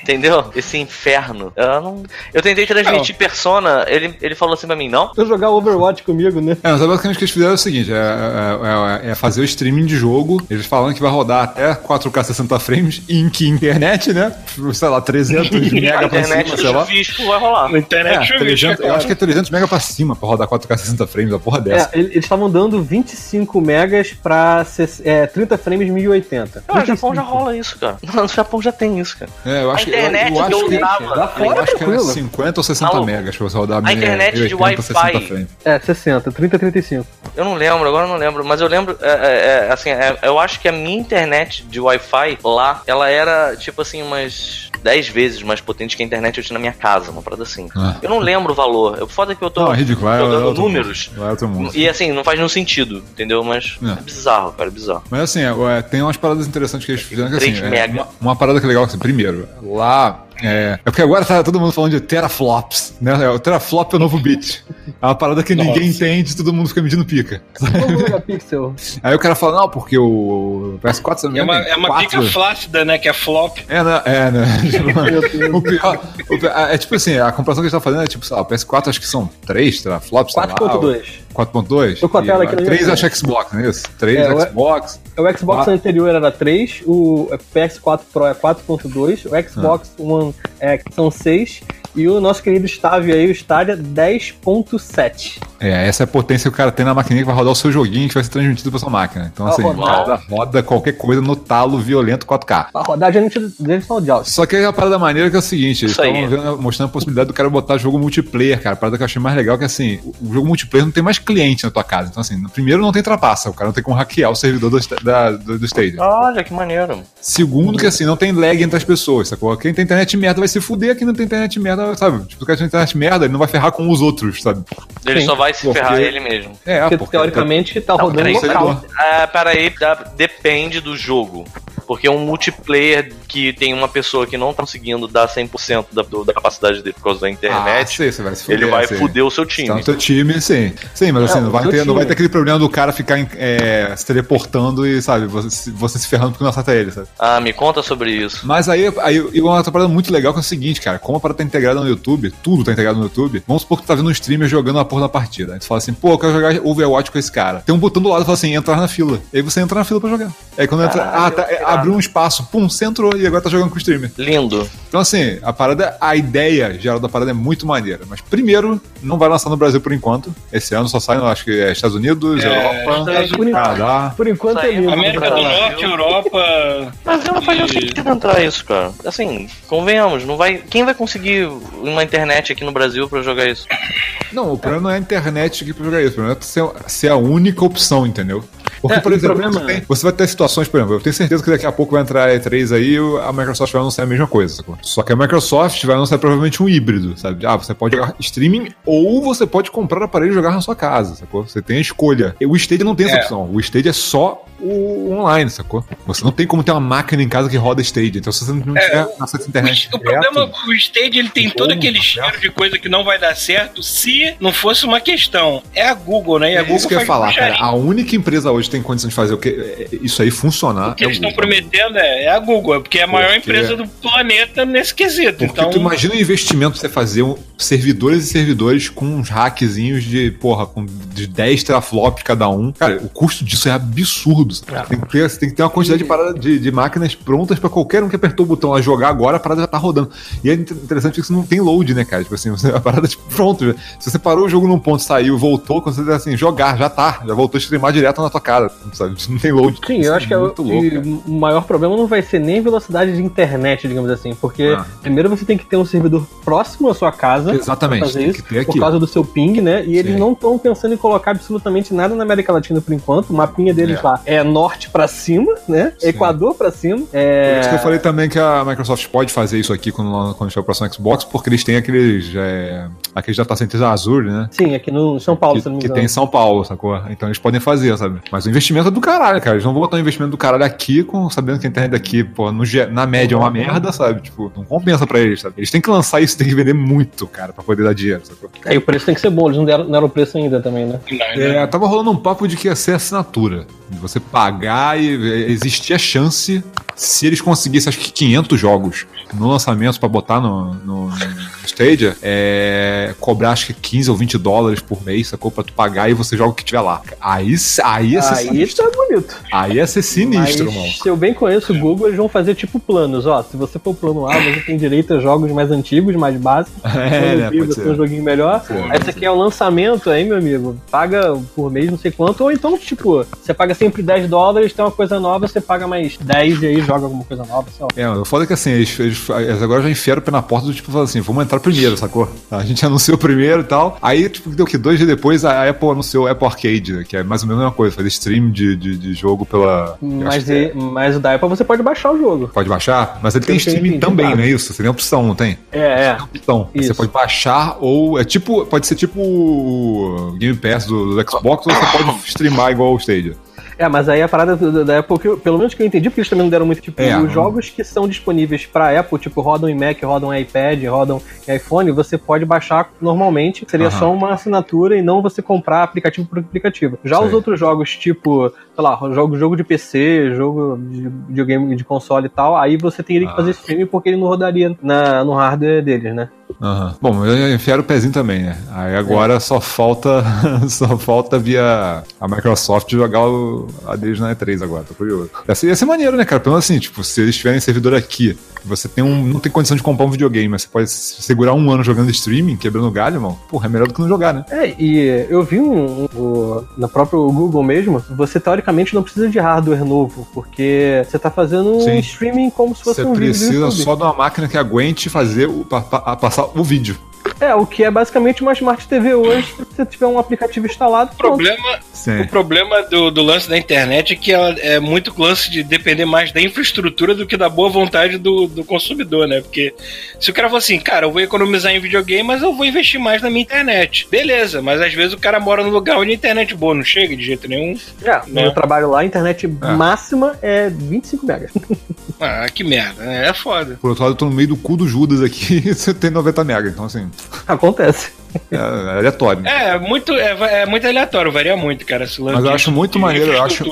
Entendeu? Esse inferno. Ela não. Eu tentei transmitir persona, ele, ele falou assim pra mim, não? Eu jogar Overwatch comigo, né? É, mas basicamente o que eles fizeram é o seguinte: é, é- é- é fazer o streaming de jogo. Eles falando que vai rodar até 4K 60 frames em que internet, né? Sei lá, 300 A mega pra internet cima, sei lá. vai rolar. Na internet, É, deixa eu ver, 300, eu cara. acho que é 300 mega pra cima pra rodar 4K 60 frames, a porra dessa. É, ele- eles estavam dando 25 megas pra é, 30 frames 1080. Ah, no Japão já rola isso, cara. No Japão já tem isso, cara. É, eu acho que internet eu acho que eu Lá eu fora, acho que era tranquilo. 50 ou 60 Maluco, megas pra você rodar a internet de 1080, 60 Wi-Fi. É, 60, 30, 35. Eu não lembro, agora eu não lembro, mas eu lembro, é, é, é, assim, é, eu acho que a minha internet de Wi-Fi lá, ela era, tipo assim, umas 10 vezes mais potente que a internet que eu tinha na minha casa, uma parada assim. Ah. Eu não lembro o valor. O foda é que eu tô Não, é ridículo. É, é jogando outro números. mundo. É outro mundo. E assim, não faz nenhum sentido, entendeu? Mas É. é, bizarro, cara, é bizarro. Mas assim, é, é, tem umas paradas interessantes que eles fizeram que assim, 3 é, mega. uma, uma parada que é legal, assim, primeiro, lá lá. É, é porque agora tá todo mundo falando de teraflops, né? É, O teraflop é o novo bit. É uma parada que ninguém entende, todo mundo fica medindo pica. Megapixel? Aí o cara fala, não, porque o PS4 se não É uma, é uma pica flácida, né? Que é flop. É, né? É, né? O pior, o pior- é tipo assim, a comparação que a gente tá fazendo é tipo, sei lá, o PS4 acho que são 3 teraflops, sei lá, 4.2. 4.2? Tô com a tela aqui na minha 3 frente. acho que Xbox, não é isso? 3 É, o- Xbox. O Xbox Ah. anterior era 3, o PS4 Pro é 4.2, o Xbox One é, são 6 e o nosso querido Stadia aí, o Stadia 10.7. É, essa é a potência que o cara tem na maquininha que vai rodar o seu joguinho que vai ser transmitido pra sua máquina. Então, assim, rodar. roda, roda qualquer coisa no talo violento 4K. Pra rodar de áudio. Só que a parada maneira que é o seguinte, eles estavam vendo- mostrando a possibilidade do cara botar jogo multiplayer, cara. A parada que eu achei mais legal é que assim, o jogo multiplayer não tem mais cliente na tua casa. Então, assim, no primeiro não tem trapaça, o cara não tem como hackear o servidor do, da, do, do Stadia. Olha que maneiro. Segundo, que assim, não tem lag entre as pessoas, sacou? Quem tem internet merda vai se fuder, quem não tem internet merda, sabe? Tipo, o cara internet merda, ele não vai ferrar com os outros, sabe? Ele Sim, só vai se porque- ferrar ele mesmo. É, Porque porque teoricamente tá Não, rodando peraí, local. É, peraí, dá- depende do jogo. Porque um multiplayer que tem uma pessoa que não tá conseguindo dar 100% da, da capacidade dele por causa da Ah, internet, sei, você vai se fuder, ele vai sei. fuder o seu Tá time. no teu time, sim. Sim, mas assim, É, não, o vai ter, não vai ter aquele problema do cara ficar é, se teleportando e, sabe, você, se- você se ferrando porque não acerta ele, sabe? Ah, me conta sobre isso. Mas aí, aí uma outra parada muito legal que é o seguinte, cara, como a parada tá integrada no YouTube, tudo tá integrado no YouTube, vamos supor que tu tá vendo um streamer jogando a porra da partida. Aí tu fala assim, pô, eu quero jogar Overwatch com esse cara. Tem um botão do lado que fala assim, entrar na fila. E aí você entra na fila pra jogar. Aí quando entra, Caralho, ah, tá, é, abriu um espaço, pum, você entrou e agora tá jogando com o streamer. Lindo. Então, assim, a parada, a ideia geral da parada é muito maneira. Mas primeiro, não vai lançar no Brasil por enquanto. Esse ano só sai, eu acho que é Estados Unidos, É, Europa, Por, Canadá. por enquanto é lindo. América do. Norte, Europa. Mas eu não faz nenhum E- sentido entrar isso, cara. Assim, convenhamos, não vai. Quem vai conseguir uma internet aqui no Brasil pra jogar isso? Não, o problema não é a internet aqui pra jogar isso. O problema é ser, ser a única opção, entendeu? Porque, É, por o exemplo, problema- você, tem- você vai ter situações, por exemplo, eu tenho certeza que daqui a pouco vai entrar a E3 aí e a Microsoft vai anunciar a mesma coisa, sacou? Só que a Microsoft vai anunciar provavelmente um híbrido, sabe? Ah, você pode jogar streaming ou você pode comprar aparelho e jogar na sua casa, sacou? Você tem a escolha. O Stadia não tem essa É. opção. O Stadia é só o online, sacou? Você não tem como ter uma máquina em casa que roda Stadia. Então, se você não tiver acesso à internet O, o direto- problema é que o Stage ele tem todo Como, aquele cheiro de coisa que não vai dar certo se não fosse uma questão. É a Google, né? E a É Google isso que eu ia falar, cara. A única empresa hoje que tem condição de fazer o que é, isso aí funcionar O que é eles estão prometendo é, é a Google, porque é a maior Porque- empresa do planeta nesse quesito. Porque então, tu imagina o investimento pra você fazer um, servidores e servidores com uns hackzinhos de, porra, com de 10 teraflops cada um. Cara, o custo disso é absurdo. Tem que ter, tem que ter uma quantidade de, parada de, de máquinas prontas pra qualquer um que apertou o botão lá jogar agora, a parada já tá rodando. E é inter- interessante que isso não tem load, né, cara? Tipo assim, você- a parada, tipo, pronto. Se você parou o jogo num ponto, saiu, voltou, quando você assim, jogar, já tá. Já voltou a streamar direto na tua cara, sabe? Não tem load. Sim, eu acho que é o, muito louco, e cara. o maior problema não vai ser nem velocidade de internet, digamos assim, porque Ah. primeiro você tem que ter um servidor próximo à sua casa Exatamente, fazer isso, que por causa do seu ping, né? E eles Sim. não estão pensando em colocar absolutamente nada na América Latina por enquanto. O mapinha deles É. lá é norte pra cima, né? Sim. Equador pra cima. Por É... isso que eu falei também que a Microsoft pode fazer isso aqui quando, quando tiver o próximo Xbox, porque eles têm aqueles, é, aqueles data centers Azure, né? Sim, aqui no São Paulo, que, se não me que tem em São Paulo, sacou? Então eles podem fazer, sabe? Mas o investimento é do caralho, cara. Eles não vão botar um investimento do caralho aqui, com, sabendo que a internet daqui, pô, no na média é uma merda, sabe? Tipo, não compensa pra eles, sabe? Eles têm que lançar isso, tem que vender muito, cara, pra poder dar dinheiro, sacou? É, e o preço tem que ser bom, eles não deram, não deram o preço ainda também, né? É, tava rolando um papo de que ia ser assinatura. De você pagar e é, existia a chance, se eles conseguissem, acho que 500 jogos no lançamento pra botar no, no, no Stadia, é, cobrar acho que 15 ou 20 dólares por mês, sacou? Pra tu pagar e você joga o que tiver lá. Aí, aí ia ser Aí sinistro. tá bonito. Aí ia ser sinistro, Mas, irmão. se eu bem conheço o Google, eles vão fazer tipo planos, ó. Se você for plano A, você tem direito a jogos mais antigos, mais básicos. É, né, pode você tem um joguinho melhor. Aí você quer um lançamento aí, meu amigo, paga por mês não sei quanto. Ou então, tipo, você paga sempre 10 dólares, tem uma coisa nova, você paga mais 10 e aí joga alguma coisa nova, sei lá. É, o foda é que assim, eles, eles- eles agora já enfiaram o pé na porta do tipo, falando assim, vamos entrar primeiro, sacou? A gente anunciou primeiro e tal. Aí, tipo, deu que dois dias depois a Apple anunciou o Apple Arcade, né, que é mais ou menos a mesma coisa, fazer stream de, de, de jogo pela. Mas, que é- e- mas o da Apple você pode baixar o jogo. Pode baixar, mas ele tem tenho streaming também, não é isso? Você tem opção, não tem? É, é. Opção. Você pode baixar ou. É tipo. Pode ser tipo o Game Pass do, do Xbox ou você pode streamar igual o Stadia. É, mas aí a parada da Apple, que pelo menos que eu entendi, porque eles também não deram muito, tipo, É, os jogos que são disponíveis pra Apple, tipo, rodam em Mac, rodam em iPad, rodam em iPhone, você pode baixar normalmente, seria Aham. só uma assinatura e não você comprar aplicativo por aplicativo. Já Sei. os outros jogos, tipo, sei lá, jogo, jogo de PC, jogo de videogame de console e tal, aí você teria que Ah. fazer streaming porque ele não rodaria na, no hardware deles, né? Aham. Bom, eu enfiaram o pezinho também, né? Aí agora só falta só falta via a Microsoft jogar o, a deles na E3 agora, tô curioso. Ia ser, ia ser maneiro, né, cara? Pelo menos assim, tipo, se eles tiverem servidor aqui, você tem um, não tem condição de comprar um videogame, mas você pode se- segurar um ano jogando streaming, quebrando galho, irmão. Porra, é melhor do que não jogar, né? É, e eu vi um, um- o- na própria Google mesmo, você teoricamente não precisa de hardware novo, porque você tá fazendo um Sim. streaming como se fosse Você um vídeo do precisa só de uma máquina que aguente fazer o, pa- pa- passar o vídeo. É, o que é basicamente uma Smart TV hoje, se você tiver um aplicativo instalado, O pronto. problema, Sim. o problema do, do lance da internet é que ela é muito lance de depender mais da infraestrutura do que da boa vontade do, do consumidor, né? Porque se o cara for assim, cara, eu vou economizar em videogame, mas eu vou investir mais na minha internet. Beleza, mas às vezes o cara mora num lugar onde a internet boa não chega de jeito nenhum. É, no Né? meu trabalho lá, a internet máxima é 25 megas. Ah, que merda, né? É foda. Por outro lado, eu tô no meio do cu do Judas aqui e você tem 90 mega. Então, assim, Acontece. É, é aleatório. É, muito, é, é muito aleatório, varia muito, cara. Esse Mas eu de- acho muito de maneiro, eu acho,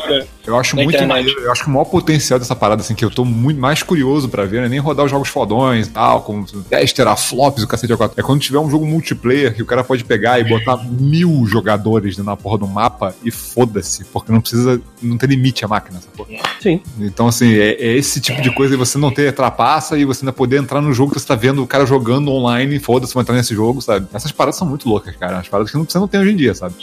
eu acho muito internet. maneiro, eu acho que o maior potencial dessa parada, assim, que eu tô muito mais curioso pra ver, não é nem rodar os jogos fodões e tal, com 10 teraflops, o cacete a quatro. É quando tiver um jogo multiplayer que o cara pode pegar e botar mil jogadores na porra do mapa e foda-se, porque não precisa, não tem limite a máquina, essa porra. Sim. Então, assim, é, é esse tipo de coisa e você não ter trapaça e você ainda poder entrar no jogo que você tá vendo o cara jogando online, foda-se, vai entrar nesse jogo, sabe? Essas paradas são muito loucas, cara. As paradas que você não tem hoje em dia, sabe?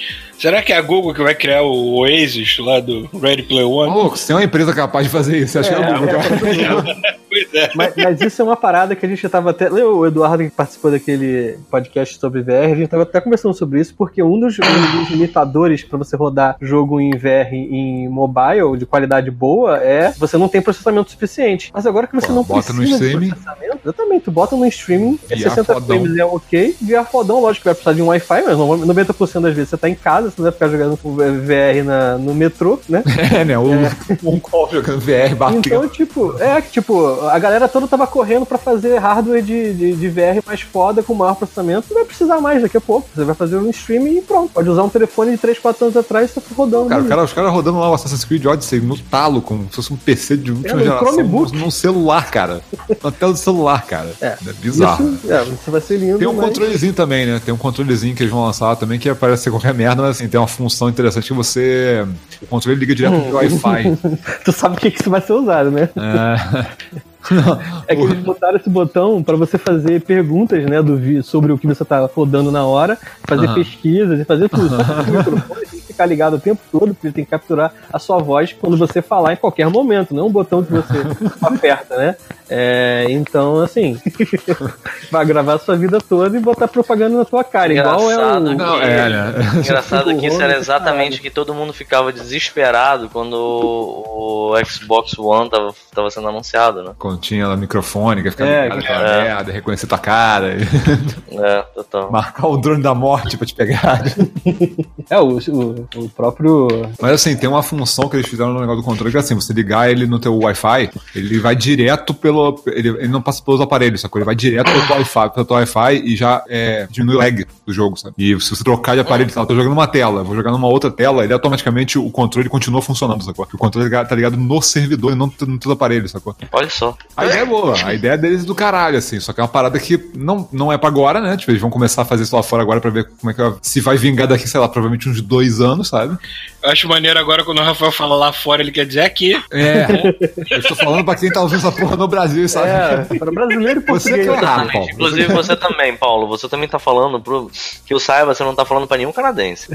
Será que é a Google que vai criar o Oasis lá do Ready Player One? Maluco, se tem uma empresa capaz de fazer isso, você acha que é o Google, cara? Pois é. Mas, mas isso é uma parada que a gente tava até. Lembra o Eduardo que participou daquele podcast sobre VR? A gente tava até conversando sobre isso, porque um dos, um dos limitadores pra você rodar jogo em VR em mobile de qualidade boa é você não tem processamento suficiente. Mas agora que você Pô, não bota no precisa de streaming. processamento, exatamente, tu bota no streaming, é VR 60 fodão. frames é ok, VR fodão, lógico que vai precisar de um Wi-Fi, mas 90% das vezes você tá em casa, você não vai ficar jogando com VR na, no metrô, né? É, né? O um call jogando VR, batendo. Então, tipo, é que, tipo, a galera toda tava correndo pra fazer hardware de, de, de VR mais foda, com maior processamento. Não vai precisar mais daqui a pouco. Você vai fazer um streaming e pronto. Pode usar um telefone de 3, 4 anos atrás e tá rodando. Cara, cara, os caras rodando lá o Assassin's Creed Odyssey no talo, como se fosse um PC de última É, geração. Chromebook. Num celular, cara. Na tela do celular, cara. É. bizarro. Isso, é, isso vai ser lindo. Tem um mas- controlezinho também, né? Tem um controlezinho que eles vão lançar também que parece ser qualquer merda, mas assim, tem uma função interessante que você. O controle liga direto pro Wi-Fi. Tu sabe o que, que isso vai ser usado, né? É. É que eles botaram esse botão pra você fazer perguntas, né, do sobre o que você tá rodando na hora, fazer Aham. pesquisas e fazer tudo. Que microfone tem que ficar ligado o tempo todo, porque ele tem que capturar a sua voz quando você falar em qualquer momento, não é um botão que você aperta, né? É, então, assim, vai gravar a sua vida toda e botar propaganda na tua cara, igual é Engraçado o... que- Não, é, né? Engraçado que isso era exatamente o que todo mundo ficava desesperado quando o, Xbox One tava, tava sendo anunciado, né? Tinha lá microfone, que ia ficar É, aquela é. merda, reconhecer tua cara, É, total. marcar o drone da morte pra te pegar. É, o, o, o próprio... Mas assim, tem uma função que eles fizeram no negócio do controle que é assim, você ligar ele no teu Wi-Fi, ele vai direto pelo. Ele, ele não passa pelos aparelhos, sacou? Ele vai direto pelo teu Wi-Fi, pelo teu Wi-Fi e já é, diminui o lag do jogo, sabe? E se você trocar de aparelho, sei lá, eu tô jogando numa tela, vou jogar numa outra tela, ele automaticamente o controle continua funcionando, sacou? Porque o controle tá ligado no servidor e não no teu aparelho, sacou? Olha só. A ideia é boa, a ideia deles é do caralho, assim, só que é uma parada que não, não é pra agora, né? Tipo, eles vão começar a fazer isso lá fora agora pra ver como é que vai- se vai vingar daqui, sei lá, provavelmente uns dois anos, sabe? Eu acho maneiro agora quando o Rafael fala lá fora, ele quer dizer aqui. É. Eu estou falando pra quem tá ouvindo essa porra no Brasil, sabe? É, para brasileiro e Você português. é errado, também. Paulo. Inclusive você também, Paulo. Você também tá falando pro. Que eu saiba, você não tá falando pra nenhum canadense.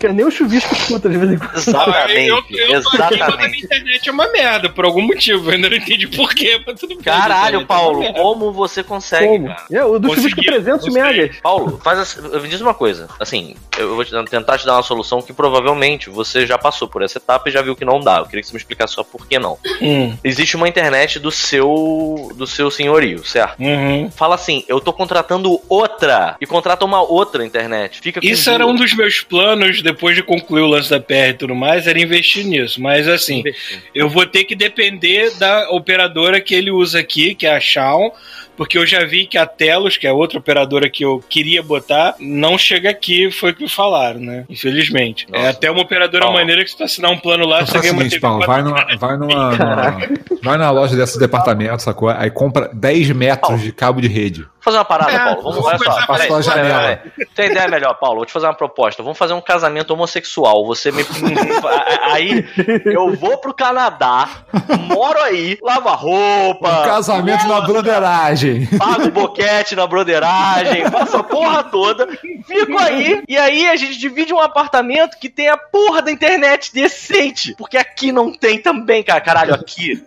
Que nem o chuvisco escuta de vez em quando. Exatamente. eu, eu tô aqui, mas a minha exatamente. internet é uma merda, por algum motivo. Eu ainda não entendi porquê, mas tudo bem. Caralho, é Paulo, como você consegue, Como? cara? O do Consegui, chuvisco 300 consegui. megas. Paulo, faz assim, me diz uma coisa. Assim, eu vou te- tentar te dar uma solução que provavelmente você já passou por essa etapa e já viu que não dá. Eu queria que você me explicasse só por que não. Hum, Existe uma internet do seu do seu senhorio, certo? uhum. Fala assim, eu tô contratando outra e contrata uma outra internet. Fica com Isso era um dos meus planos, depois de concluir o lance da PR e tudo mais, era investir nisso. Mas assim, eu vou ter que depender da operadora que ele usa aqui, que é a Shawn, porque eu já vi que a Telos, que é outra operadora que eu queria botar, não chega aqui, foi o que me falaram, né? Infelizmente. Nossa. É até uma operadora Paulo. maneira que se tu assinar um plano lá, Então você ganha uma TV Paulo, vai 4K. numa, vai numa, numa- vai na loja desses departamentos, sacou? Aí compra 10 metros de cabo de rede. Vou fazer uma parada, É, Paulo. Vamos olha só. começar a peraí, fazer peraí, janela. peraí. Tem ideia melhor, Paulo? Vou te fazer uma proposta. Vamos fazer um casamento homossexual. Você me. aí eu vou pro Canadá, moro aí, lavo a roupa. Um casamento na broderagem. Pago boquete na broderagem, faço a porra toda, fico aí, e aí a gente divide um apartamento que tem a porra da internet decente. Porque aqui não tem também, cara. Caralho, aqui.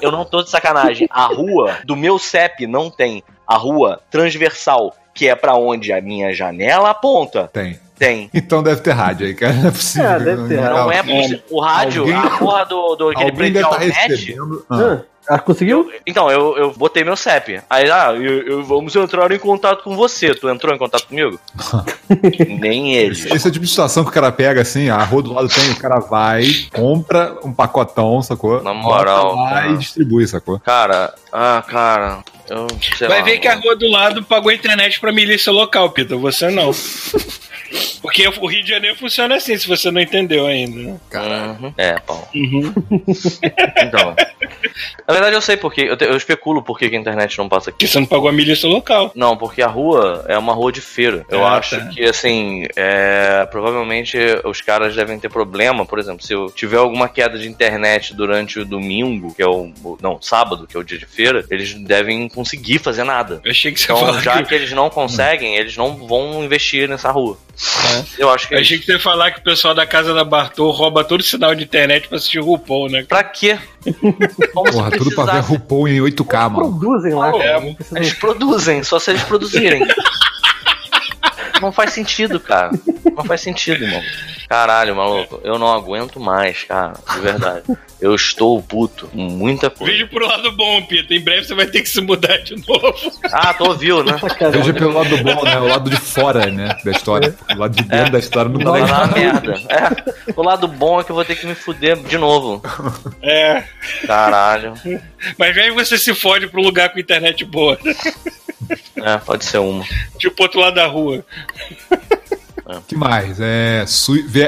Eu não tô de sacanagem. A rua do meu CEP não tem. a rua transversal, que é pra onde a minha janela aponta, Tem. Tem. Então deve ter rádio aí, cara. Não é possível. É, deve ter Não Não, é possível. O rádio, Alguém- a porra do, do aquele estar net. recebendo. Ah. Ah, ah, conseguiu? Então, eu, eu botei meu CEP. Aí, ah, eu, eu- vamos entrar em contato com você. Tu entrou em contato comigo? Nem eles. Esse é o tipo de situação que o cara pega assim, a rua do lado tem, o cara vai, compra um pacotão, sacou? Na moral, Bota lá cara. e distribui, sacou? Cara, ah, cara. Eu, sei Vai lá, ver que a rua do lado pagou a internet pra milícia local, Pita. Você não. Porque o Rio de Janeiro funciona assim, se você não entendeu ainda. né? Uhum. É, Paulo. Uhum. Então. Na verdade, eu sei porque. Eu, te- eu especulo por que a internet não passa aqui. Porque você não pagou a milícia local. Não, porque a rua é uma rua de feira. Eu Ah, acho tá. que, assim, é, provavelmente os caras devem ter problema. Por exemplo, se eu tiver alguma queda de internet durante o domingo, que é o. Não, sábado, que é o dia de feira, eles devem conseguir fazer nada. Eu achei que você ia Então, falar já que... que eles não conseguem, eles não vão investir nessa rua. Eu acho que. Eu achei que você ia falar que o pessoal da casa da Bartô rouba todo o sinal de internet pra assistir RuPaul, né? Pra quê? Porra, tudo pra ver. RuPaul em 8K, mano. Produzem lá. É, cara, Eles produzem, só se eles produzirem. Não faz sentido, cara. Não faz sentido, irmão. Caralho, maluco. Eu não aguento mais, cara. De verdade. Eu estou puto muita coisa. Veja pro lado bom, Pita. Em breve você vai ter que se mudar de novo. Ah, tu ouviu, né? Veja pelo lado bom, né? O lado de fora, né? Da história. O lado de dentro da história não tá Vai legal. merda. É. O lado bom é que eu vou ter que me fuder de novo. É. Caralho. Mas aí você se fode pro lugar com internet boa. É, pode ser uma. tipo, outro lado da rua. Que mais? É.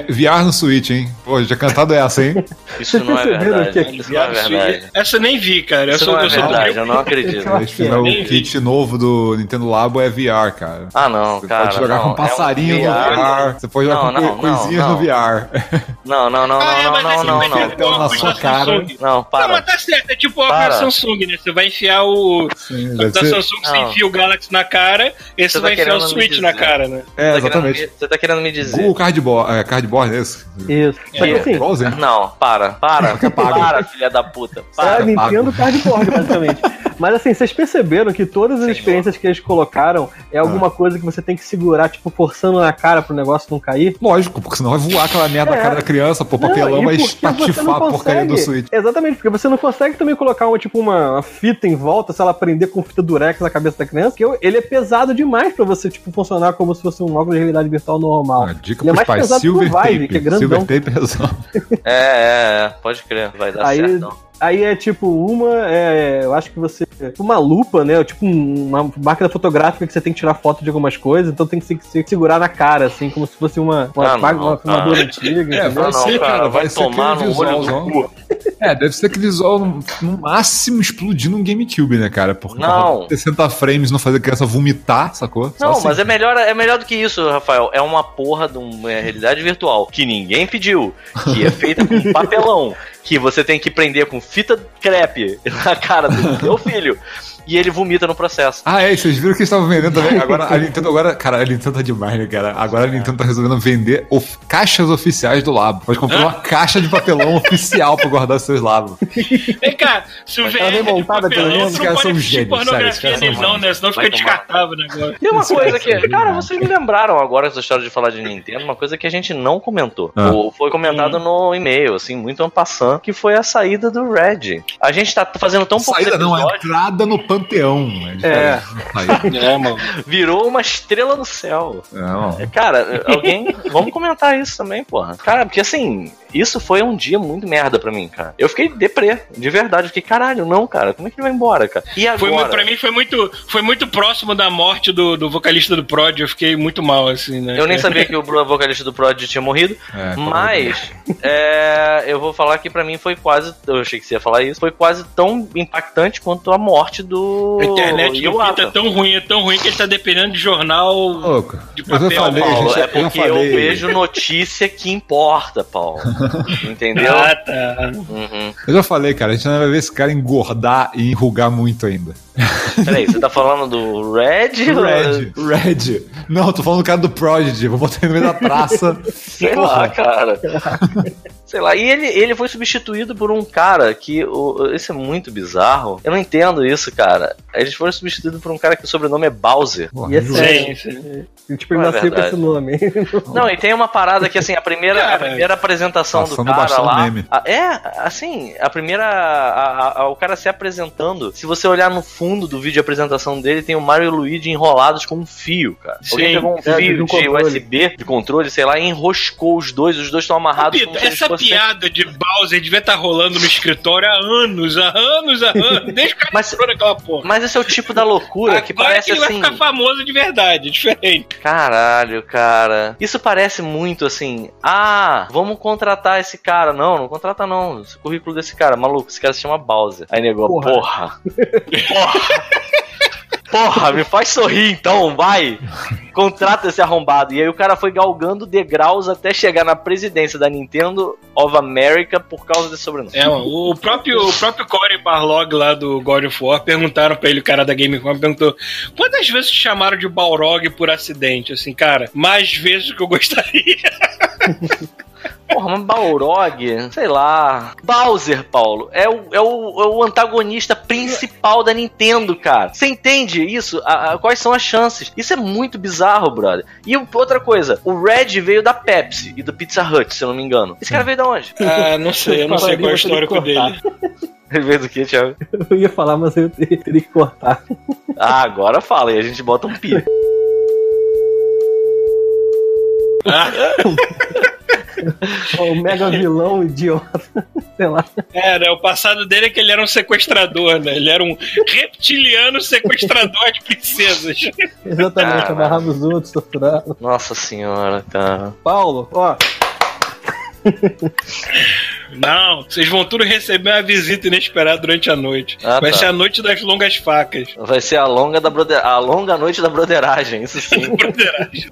VR no Switch, hein? Pô, já cantado essa, hein? Isso não é perceberam verdade. que Isso não é verdade. Essa eu nem vi, cara. Eu Isso sou, não é eu verdade, eu não acredito. Eles fizeram Nem o vi. kit novo do Nintendo Labo é VR, cara. Ah, não, Você cara. pode jogar não, com é um passarinho no VR. VR. Você pode jogar Não, com não, coi- coisinhas não, no VR. Não, não, não, Ah, é, não, mas não, não, vai não, ter não. Então, na sua cara. Samsung. Não, Não, para. mas tá certo. É tipo da Samsung, né? Você vai enfiar o. Sim, Da Samsung, você Não. enfia o Galaxy na cara, esse Você vai tá enfiar o Switch na cara, né? É, Você tá exatamente. Me- Você tá querendo me dizer. Google Cardboard, é, cardboard é esse? Isso. Só que É. assim. Não, para, para. Para, filha da puta. é Para. a Nintendo Cardboard, basicamente. Mas assim, vocês perceberam que todas as experiências que eles colocaram é alguma coisa que você tem que segurar, tipo, forçando na cara pro negócio não cair? Lógico, porque senão vai voar aquela merda na É. cara da criança, pô, papelão Não, vai espatifar a porcaria do Switch. Exatamente, porque você não consegue também colocar uma, tipo, uma, uma fita em volta, se ela prender com fita durex na cabeça da criança, que ele é pesado demais pra você, tipo, funcionar como se fosse um óculos de realidade virtual normal. Ah, dica Ele é pros mais pais, pesado que o Silver Vive, Tape. que é grandão. Silver Tape é. É, é, é. Pode crer. Vai dar Aí- certo. não. Aí é tipo uma, é, eu acho que você. Uma lupa, né? Tipo um- uma máquina fotográfica que você tem que tirar foto de algumas coisas, então tem que se, se segurar na cara, assim, como se fosse uma, uma, Ah, não, máquina- uma filmadora antiga. É, vai Não, ser, cara, vai vai ser tomar no olho do. É, deve ser aquele visual no, no máximo explodindo um GameCube, né, cara? Porque Não. 60 frames não fazer a criança vomitar, sacou? Só Não, assim. mas é melhor, é melhor do que isso, Rafael. É uma porra de uma realidade virtual que ninguém pediu, que é feita com papelão, que você tem que prender com fita crepe na cara do teu filho e ele vomita no processo. Ah, é, vocês viram que eles estavam vendendo também? Agora a Nintendo agora, cara, a Nintendo tá demais, né, cara? Agora a Nintendo tá resolvendo vender of- caixas oficiais do Labo. Pode comprar uma caixa de papelão oficial pra guardar seus labos. Vem cá, se o VR ela vem é de montada, papelão, pelo menos, os caras são gênios, pornografia caras são nele não, né? Senão fica descartável o negócio. E uma Isso coisa é que, cara, vocês me lembraram agora essa história de falar de Nintendo, uma coisa que a gente não comentou. Ah. Ou foi comentado no e-mail, assim, muito en passant, que foi a saída do Red. A gente tá fazendo tão pouco Saída não, é entrada no panteão. né? É. É, mano. virou uma estrela no céu. Não. Cara, alguém. Vamos comentar isso também, porra. Cara, porque assim, isso foi um dia muito merda pra mim, cara. Eu fiquei deprê, de verdade. Eu fiquei, caralho, não, cara, como é que ele vai embora, cara? E Foi, agora? mu- pra mim foi muito, foi muito próximo da morte do, do vocalista do Prod. Eu fiquei muito mal, assim, né? Eu nem sabia que o vocalista do Prod tinha morrido, É, mas é, eu vou falar que pra mim foi quase. Eu achei que você ia falar isso. Foi quase tão impactante quanto a morte do. A internet do. Pita é tão ruim, é tão ruim que ele tá dependendo de jornal. Louco. De Eu já papel, falei, Paulo, gente, é eu porque eu falei. vejo notícia que importa, Paulo. Entendeu? Ah, tá. Uhum. Eu já falei, cara, a gente ainda vai ver esse cara engordar e enrugar muito ainda. Peraí, você tá falando do Red? Red, Red. Não, tô falando do cara do Prodigy. Vou botar ele no meio da praça. Sei lá, cara. Sei lá, e ele, ele foi substituído por um cara que. O, isso é muito bizarro. Eu não entendo isso, cara. Eles foram substituídos por um cara que o sobrenome é Bowser. E é sério. Sim, sim. Tipo, ele Não é nasceu com esse nome. Não, e tem uma parada que, assim, a primeira, a primeira apresentação do cara lá. meme. a- é, assim, a primeira. a- a- o cara se apresentando. Se você olhar no fundo do vídeo de apresentação dele, tem o Mario e o Luigi enrolados com um fio, cara. Sim. Alguém pegou um É, de fio um de controle. USB, de controle, sei lá, e enroscou os dois. Os dois estão amarrados Pito, como se eles fossem- piada de Bowser devia estar rolando no escritório há anos, há anos, há anos. Desde que Mas- naquela porra. Mas esse é o tipo da loucura que Agora parece que ele assim. vai ficar famoso de verdade, é diferente. Caralho, cara. Isso parece muito assim. Ah, vamos contratar esse cara. Não, não contrata não. Esse currículo desse cara, maluco, esse cara se chama Bowser. Aí negou, Porra. porra. Porra. Porra, me faz sorrir então, vai. Contrata esse arrombado. E aí o cara foi galgando degraus até chegar na presidência da Nintendo of America por causa desse sobrenome. É, o próprio, o próprio Corey Barlog lá do God of War perguntaram pra ele, o cara da Gamecom, perguntou quantas vezes te chamaram de Balrog por acidente? Assim, cara, mais vezes do que eu gostaria. Porra, mas Balrog, sei lá. Bowser, Paulo, é o, é o, é o antagonista principal da Nintendo, cara. Você entende isso? A- a- quais são as chances? Isso é muito bizarro, brother. E o- outra coisa, o Red veio da Pepsi e do Pizza Hut, se eu não me engano. Esse cara veio da onde? Ah, não sei, eu não sei qual é o histórico que dele. Ele veio do que, Thiago? Eu ia falar, mas eu teria teria que cortar. Ah, agora fala e a gente bota um pi. O mega vilão idiota. Sei lá. É, né, o passado dele é que ele era um sequestrador, né? Ele era um reptiliano sequestrador de princesas. Exatamente, Caralho. amarrava os outros, torturava. Nossa senhora, cara. Paulo, ó, Não, vocês vão tudo receber uma visita inesperada durante a noite. Ah, Vai tá. ser a noite das longas facas. Vai ser a longa da broder... a longa noite da broderagem, isso sim. Broderagem.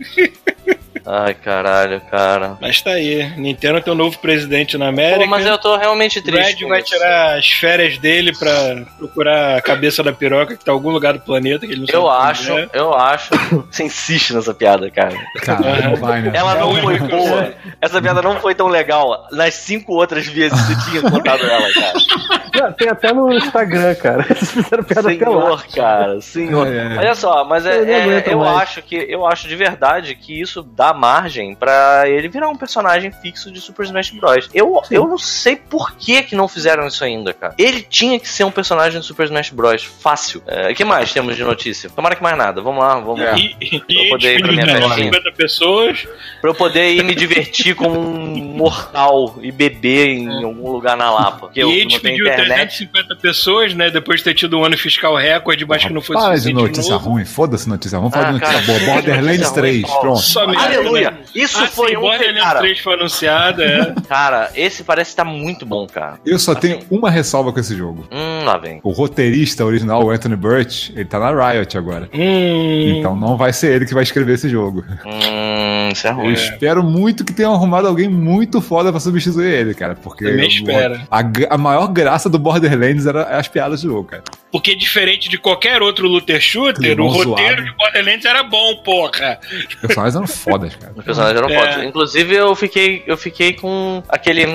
Ai, caralho, cara. Mas tá aí, Nintendo tem um novo presidente na América. Pô, mas eu tô realmente triste. Red com vai isso. tirar as férias dele pra procurar a cabeça da piroca que tá em algum lugar do planeta que ele não sabe Eu onde acho, é. eu acho. Você insiste nessa piada, cara. Cara, não vai, né? Ela não foi boa. Essa piada não foi tão legal. Nas cinco outras vezes você tinha contado ela, cara. tem até no Instagram, cara. Eles fizeram piada até lá. Senhor, cara, senhor. É, é. Olha só, mas é, Eu é- eu mais. acho que eu acho de verdade que isso dá margem pra ele virar um personagem fixo de Super Smash Bros. Eu, eu não sei por que que não fizeram isso ainda, cara. Ele tinha que ser um personagem de Super Smash Bros. Fácil. O que mais temos de notícia? Tomara que mais nada. Vamos lá, vamos lá. E, e, Eu e poder ir pra minha de festinha. 50 pessoas. Pra eu poder ir me divertir como um mortal e beber em algum lugar na Lapa. Porque eu e não tenho despediu internet. 350 pessoas, né? Depois de ter tido um ano fiscal recorde, mas que não foi Para de notícia novo. ruim, foda-se notícia ruim. Vamos falar Ah, de notícia cara, boa. Borderlands notícia ruim, 3, Paulo. pronto. Só merda, Aleluia! né? Isso Ah, foi sim, um Borderlands cara. 3 foi anunciado, é. Cara, esse parece estar muito bom, cara. Eu só tenho uma ressalva com esse jogo. Hum, lá vem. O roteirista original, o Anthony Burch, ele tá na Riot agora. Hum, Então não vai ser ele que vai escrever esse jogo. Hum, isso é Eu ruim. espero muito que tenham arrumado alguém muito foda pra substituir ele, cara. Porque Também espero. A, a maior graça do Borderlands era as piadas do jogo, cara. Porque diferente de qualquer outro looter shooter, Climão o roteiro zoado. de Borderlands era bom, porra. Os personagens eram fodas, cara. Os personagens eram É. fodas. Inclusive, eu fiquei, eu fiquei com aquele.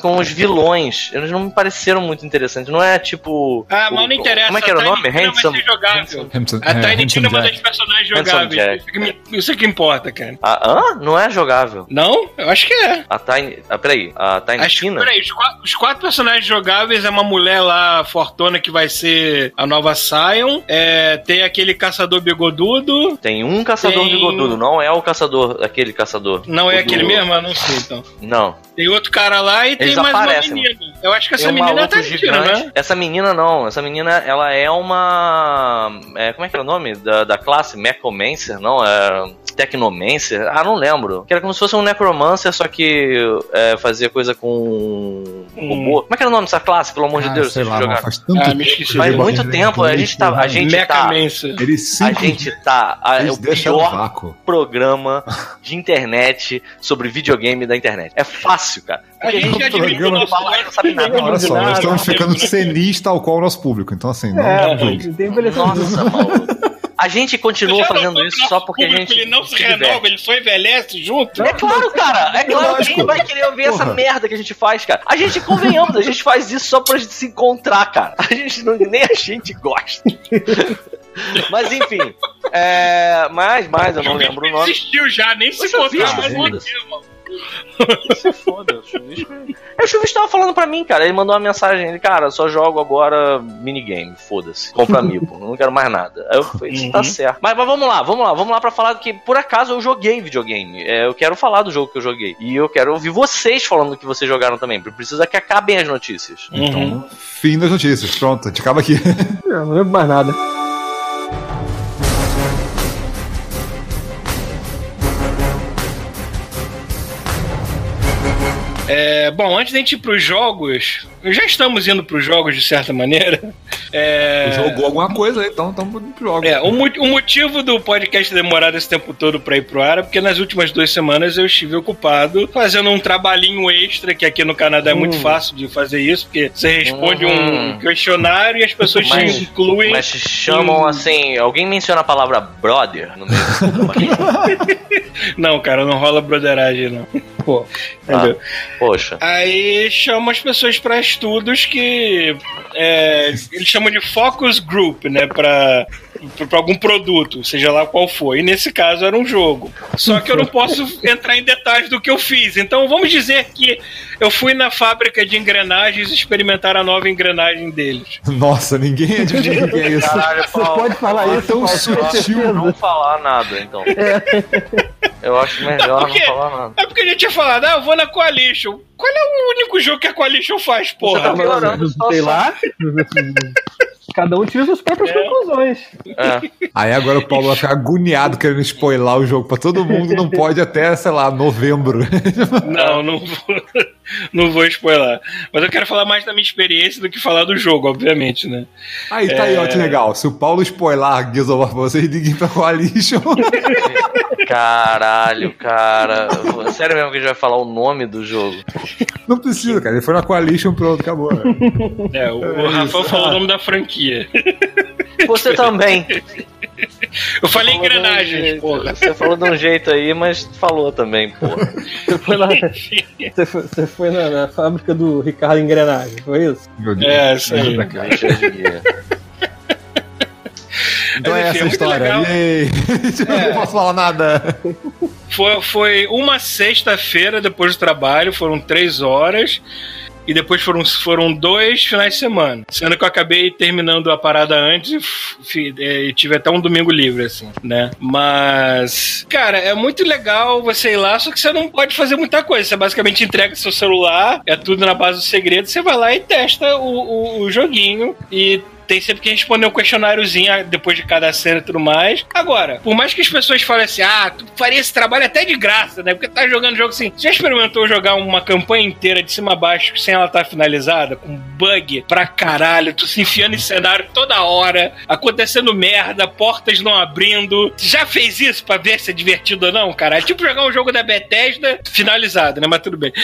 com os vilões. Eles não me pareceram muito interessantes. Não é tipo. Ah, mas não interessa. Como é que era o nome? Tina Handsome. A Tiny Tina é uma das personagens jogáveis. Isso que, me- isso que importa, cara. Ah, hã? Não é jogável. Não? Eu acho que é. A Tiny. Ah, peraí. A Tiny Tina? peraí, os quatro, os quatro personagens jogáveis é uma mulher lá, fortuna, que vai ser a nova Sion. É, tem aquele caçador bigodudo. Tem um caçador Tem- bigodudo, não é o caçador, aquele caçador. Não é aquele do- mesmo? Eu não sei, então. Não. Tem outro cara lá e tem Eles mais aparecem, uma menina. Eu acho que essa Tem menina é a maluco Tiny Tina, gigante. né? Essa menina não, essa menina ela é uma. é, como é que é o nome da, da classe? Mechomancer? Não, é. Tecnomancer? Ah, não lembro. Que era como se fosse um Necromancer, só que é, fazia coisa com. Hum. robô. Como é que era o nome dessa classe, pelo amor de Ah, Deus? sei vocês lá, mano, jogaram? faz tanto Ah, tempo Faz muito tempo, a gente tá. A gente tá. Mechamancer. Eles A gente tá. a- é o pior programa de internet sobre videogame da internet. É fácil, cara. A gente já nosso não sabe nada. Olha só, nós estamos não ficando senis tal qual o nosso público. Então, assim, não É, envelhecimento. Nossa, Paulo. A gente continua fazendo que isso só porque a público, gente. Ele não se diverte. renova, ele só envelhece junto. É claro, cara. É claro. Lógico. Quem vai querer ouvir essa Porra. merda que a gente faz, cara? A gente, convenhamos, a gente faz isso só pra gente se encontrar, cara. A gente não, nem a gente gosta. Mas enfim. É, mais, mais, eu não lembro o nome. Desistiu já, nem se encontrar mais motivo, irmão. Se foda, o Chuvisco. É, o Chuvisco tava falando pra mim, cara. Ele mandou uma mensagem. Ele, cara, só jogo agora minigame. Foda-se. Compra amiibo. não quero mais nada. Aí eu falei, isso tá Uhum. certo. Mas, mas vamos lá, vamos lá. Vamos lá pra falar que, por acaso, eu joguei videogame. É, eu quero falar do jogo que eu joguei. E eu quero ouvir vocês falando do que vocês jogaram também. porque Precisa que acabem as notícias. Uhum. Fim das notícias. Pronto, a gente acaba aqui. Eu não lembro mais nada. É, bom, antes da gente ir pros jogos, já estamos indo pros jogos de certa maneira. É, Jogou alguma coisa aí, então estamos pro jogo. É, o, o motivo do podcast demorar esse tempo todo pra ir pro ar é porque nas últimas duas semanas eu estive ocupado fazendo um trabalhinho extra, que aqui no Canadá é muito Hum. fácil de fazer isso, porque você responde Hum. um questionário e as pessoas Mas- te incluem. Mas se chamam assim. Alguém menciona a palavra brother no meio do trabalho? Não, cara, não rola broderagem, não. Pô, Entendeu? Poxa. Aí chama as pessoas pra estudos que é, eles chamam de focus group, né? Pra, pra algum produto, seja lá qual for. E nesse caso era um jogo. Só que eu não posso entrar em detalhes do que eu fiz. Então vamos dizer que eu fui na fábrica de engrenagens experimentar a nova engrenagem deles. Nossa, ninguém adivinha o que é isso. Caralho, você pode falar é isso, tão Paulo, sutil, não falar nada, então. Eu acho melhor Por não quê? falar nada. É porque a gente tinha falado, ah, eu vou na Coalition. Qual é o único jogo que a Coalition faz, Você porra? tá piorando a situação. Sei lá. Cada um tira suas próprias conclusões. É. Aí agora o Paulo vai ficar agoniado querendo spoiler o jogo pra todo mundo, não pode até, sei lá, novembro. Não, não vou, não vou spoiler. Mas eu quero falar mais da minha experiência do que falar do jogo, obviamente, né? Aí tá aí, ó, que legal. Se o Paulo spoiler Gears of War pra vocês, liguem pra Coalition. Caralho, cara. Sério mesmo que a gente vai falar o nome do jogo? Não precisa, cara. Ele foi na Coalition, pronto, acabou. né? É, o, o Rafael falou o nome da franquia. Você também. Eu falei um engrenagens, jeito. porra. Você falou de um jeito aí, mas falou também, porra. Você foi, na, você foi, você foi na, na fábrica do Ricardo Engrenagem, foi isso? Meu Deus. É, isso aí. Então é essa a é história. É. Não posso falar nada. Foi, foi uma sexta-feira depois do trabalho, foram três horas. E depois foram, foram dois finais de semana. Sendo que eu acabei terminando a parada antes e é, e tive até um domingo livre, assim, né? Mas, cara, é muito legal você ir lá, só que você não pode fazer muita coisa. Você basicamente entrega seu celular, é tudo na base do segredo, você vai lá e testa o, o, o joguinho e tem sempre que responder um questionáriozinho ah, depois de cada cena e tudo mais. Agora, por mais que as pessoas falem assim, ah, tu faria esse trabalho até de graça, né? Porque tá jogando jogo assim. Você já experimentou jogar uma campanha inteira de cima a baixo sem ela estar finalizada? Com bug pra caralho, tu se enfiando em cenário toda hora, acontecendo merda, portas não abrindo. Já fez isso pra ver se é divertido ou não, cara? É tipo jogar um jogo da Bethesda finalizado, né? Mas tudo bem.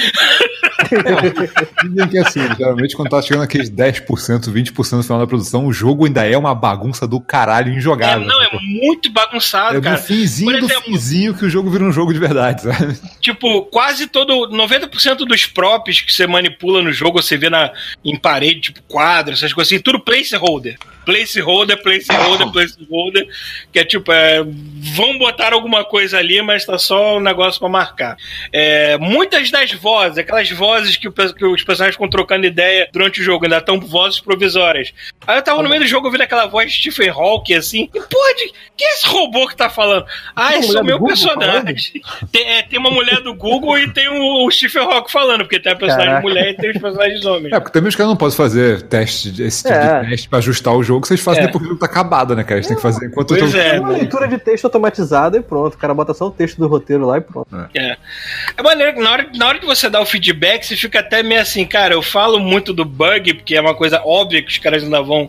Dizem que assim, geralmente quando tá chegando aqueles 10%, 20% no final da produção, o jogo ainda é uma bagunça do caralho É, injogável. não, é sacou? muito bagunçado, É cara. do finzinho Por do exemplo- finzinho que o jogo vira um jogo de verdade, sabe? Tipo, quase todo. 90% dos props que você manipula no jogo, você vê na, em parede, tipo quadros, essas coisas assim, tudo placeholder. Placeholder, placeholder, placeholder. Que é tipo, é, vão botar alguma coisa ali, mas tá só um negócio pra marcar. É, muitas das vozes, aquelas vozes que, que os personagens ficam trocando ideia durante o jogo, ainda estão vozes provisórias. Aí eu tava no meio do jogo ouvindo aquela voz de Stephen Hawking assim, e pode, quem é esse robô que tá falando? Ah, esse é o meu Google personagem. Tem, é, tem uma mulher do Google e tem o, o Stephen Hawking falando, porque tem a personagem Caraca. mulher e tem os personagens homens. É, porque também os caras não podem fazer teste, de- esse tipo É. de teste pra ajustar o jogo, vocês fazem É. depois que o jogo tá acabado, né, cara? Eles têm que fazer enquanto o Pois jogo. é. É uma leitura de texto automatizada e pronto. O cara bota só o texto do roteiro lá e pronto. É. É maneiro que na hora, na hora que você dá o feedback, você fica até meio assim, cara, eu falo muito do bug, porque é uma coisa óbvia que os caras ainda vão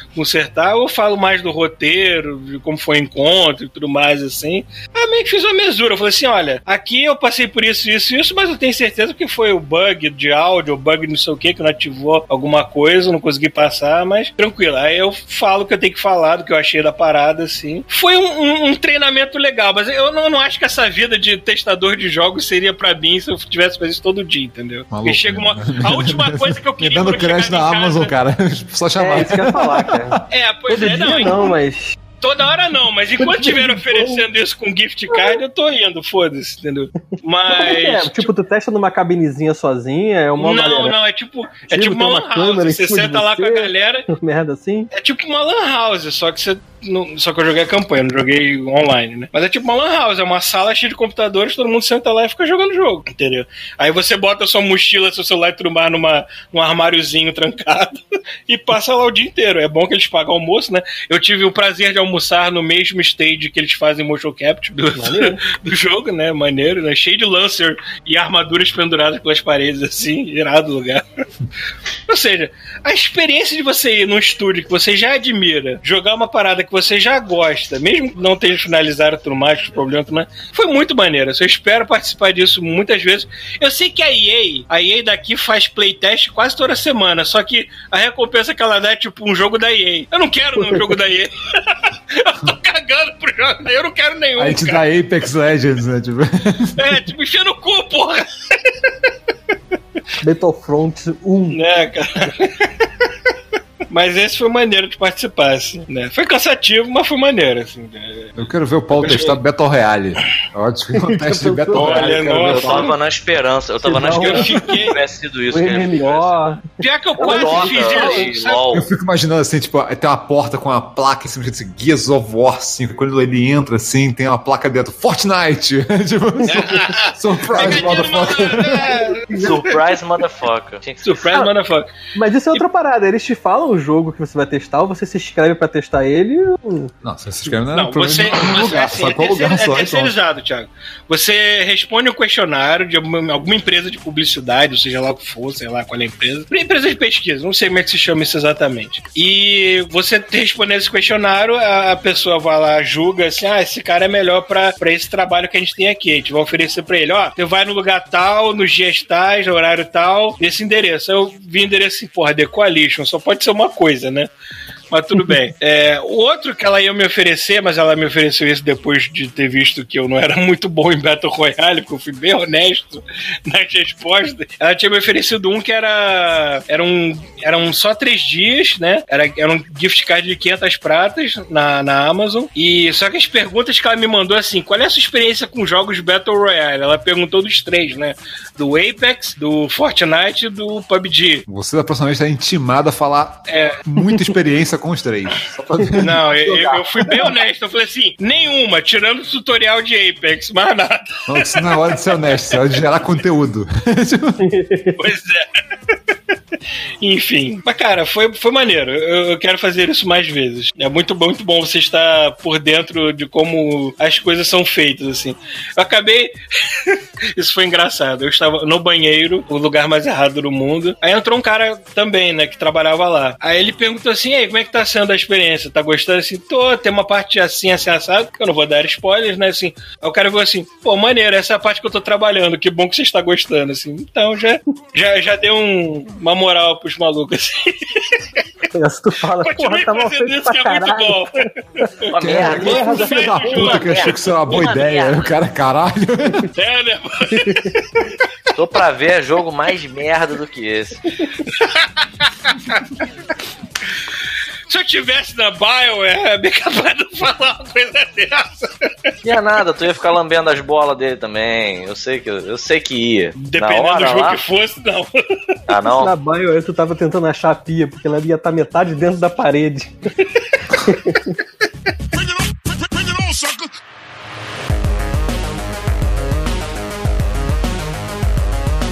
consertar, ou eu falo mais do roteiro, de como foi o encontro e tudo mais, assim. Aí meio que fiz uma mesura. Eu falei assim: olha, aqui eu passei por isso, isso, isso, mas eu tenho certeza que foi o bug de áudio, o bug não sei o que, que não ativou alguma coisa, não consegui passar, mas tranquilo. Aí eu falo o que eu tenho que falar, do que eu achei da parada, assim. Foi um, um, um treinamento legal, mas eu não, não, acho que essa vida de testador de jogos seria para mim se eu tivesse fazer isso todo dia, entendeu? Maluco, chega uma, a última coisa que eu queria. Me dando crédito na Amazon, cara. Só chamar. É isso que eu ia falar, cara. É, pois todo é, não. não, mas Toda hora não, mas enquanto estiver oferecendo isso com gift card, eu tô indo, foda-se, entendeu? Mas. É, tipo, tu testa numa cabinezinha sozinha, é uma. Não, maneira. não, é tipo. É Tipo, tipo uma uma lan house. Você senta lá com a galera. Merda assim. É tipo uma lan house, só que você. Não- só que eu joguei a campanha, não joguei online, né? Mas é tipo uma lan house, é uma sala cheia de computadores, todo mundo senta lá e fica jogando jogo, entendeu? Aí você bota sua mochila, seu celular e tudo mais numa, num armáriozinho trancado e passa lá o dia inteiro. É bom que eles pagam almoço, né? Eu tive o prazer de almoçar no mesmo stage que eles fazem motion capture do, do jogo, né? Maneiro, né? Cheio de lancer e armaduras penduradas pelas paredes, assim, irado lugar. Ou seja, a experiência de você ir num estúdio que você já admira, jogar uma parada que você já gosta, mesmo que não tenha finalizado tudo mais, os problemas, tudo mais, foi muito maneiro. Eu espero participar disso muitas vezes. Eu sei que a EA, a EA daqui faz playtest quase toda semana, só que a recompensa que ela dá é tipo um jogo da EA. Eu não quero um jogo da EA. eu tô cagando pro jogo, eu não quero nenhum. Aí te cara. dá Apex Legends, né? Tipo... É, tipo, enfia no cu, porra! Battlefront 1. né, cara? Mas esse foi maneiro de participar, assim, né? Foi cansativo, mas foi maneiro, assim. né? Eu quero ver o Paulo testar Battle Royale. Ótimo que teste de Battle Royale. Eu tava na esperança, eu tava na esperança eu que fiquei- tivesse sido isso. que. MMO. Pior que eu quase fiz e isso. LOL. Eu fico imaginando assim, tipo, tem uma porta com uma placa em cima de Gears of War 5. Quando ele entra assim, tem uma placa dentro, Fortnite! tipo, surprise, motherfucker. é. Surprise, motherfucker. Tinha que ser Surprise, Ah, motherfucker. Mas isso é outra parada. Eles te falam o jogo que você vai testar, ou você se inscreve pra testar ele. ou- Não, você se inscreve na Não, você, você lugar, assim, só é, qual lugar terceiro- só, é então. Thiago. Você responde um questionário de alguma, alguma empresa de publicidade, ou seja lá o que for, sei lá qual é a empresa. Empresa de pesquisa, não sei como é que se chama isso exatamente. E você respondendo esse questionário, a, a pessoa vai lá, julga assim: ah, esse cara é melhor pra, pra esse trabalho que a gente tem aqui. A gente vai oferecer pra ele: ó, você vai no lugar tal, nos dias tais, no horário tal, nesse endereço. Aí eu vi endereço assim, porra, The Coalition, só pode ser uma coisa, né? Mas tudo bem. É, o outro que ela ia me oferecer, mas ela me ofereceu isso depois de ter visto que eu não era muito bom em Battle Royale, porque eu fui bem honesto nas respostas. Ela tinha me oferecido um que era. Era um, eram só três dias, né? Era, era um gift card de 500 pratas na, na Amazon. E só que as perguntas que ela me mandou assim: qual é a sua experiência com jogos Battle Royale? Ela perguntou dos três, né? Do Apex, do Fortnite e do PUBG. Você da próxima vez está intimado a falar É, muita experiência com os três. Não, eu, eu- eu fui bem honesto. Eu falei assim: nenhuma, tirando o tutorial de Apex, mais nada. Não, isso não é hora de ser honesto, é hora de gerar conteúdo. Pois é. Enfim. Mas, cara, foi, foi maneiro. Eu, eu quero fazer isso mais vezes. É muito muito bom você estar por dentro de como as coisas são feitas, assim. Eu acabei. isso foi engraçado. Eu estava no banheiro, o lugar mais errado do mundo. Aí entrou um cara também, né, que trabalhava lá. Aí ele perguntou assim: Ei, como é que tá sendo a experiência? Tá gostando? Assim, tô, tem uma parte assim, assim, assado, que eu não vou dar spoilers, né? Assim. Aí o cara falou assim: pô, maneiro, essa é a parte que eu tô trabalhando, que bom que você está gostando, assim. Então já, já, já deu um- uma moral pros malucos. Se tu fala, porra, tá mal feito isso que pra é muito caralho. bom. Uma é? filho da puta que achou que isso era uma boa Uma ideia? merda. O cara, caralho. É, né? Tô pra ver jogo mais merda do que esse. Se eu tivesse na Bio, é bem capaz de falar uma coisa dessa. Ia nada, tu ia ficar lambendo as bolas dele também. Eu sei que eu sei que ia. Dependendo hora do jogo lá, que fosse, não. Ah, não. Na aí tu tava tentando achar a pia, porque ela ia estar metade dentro da parede.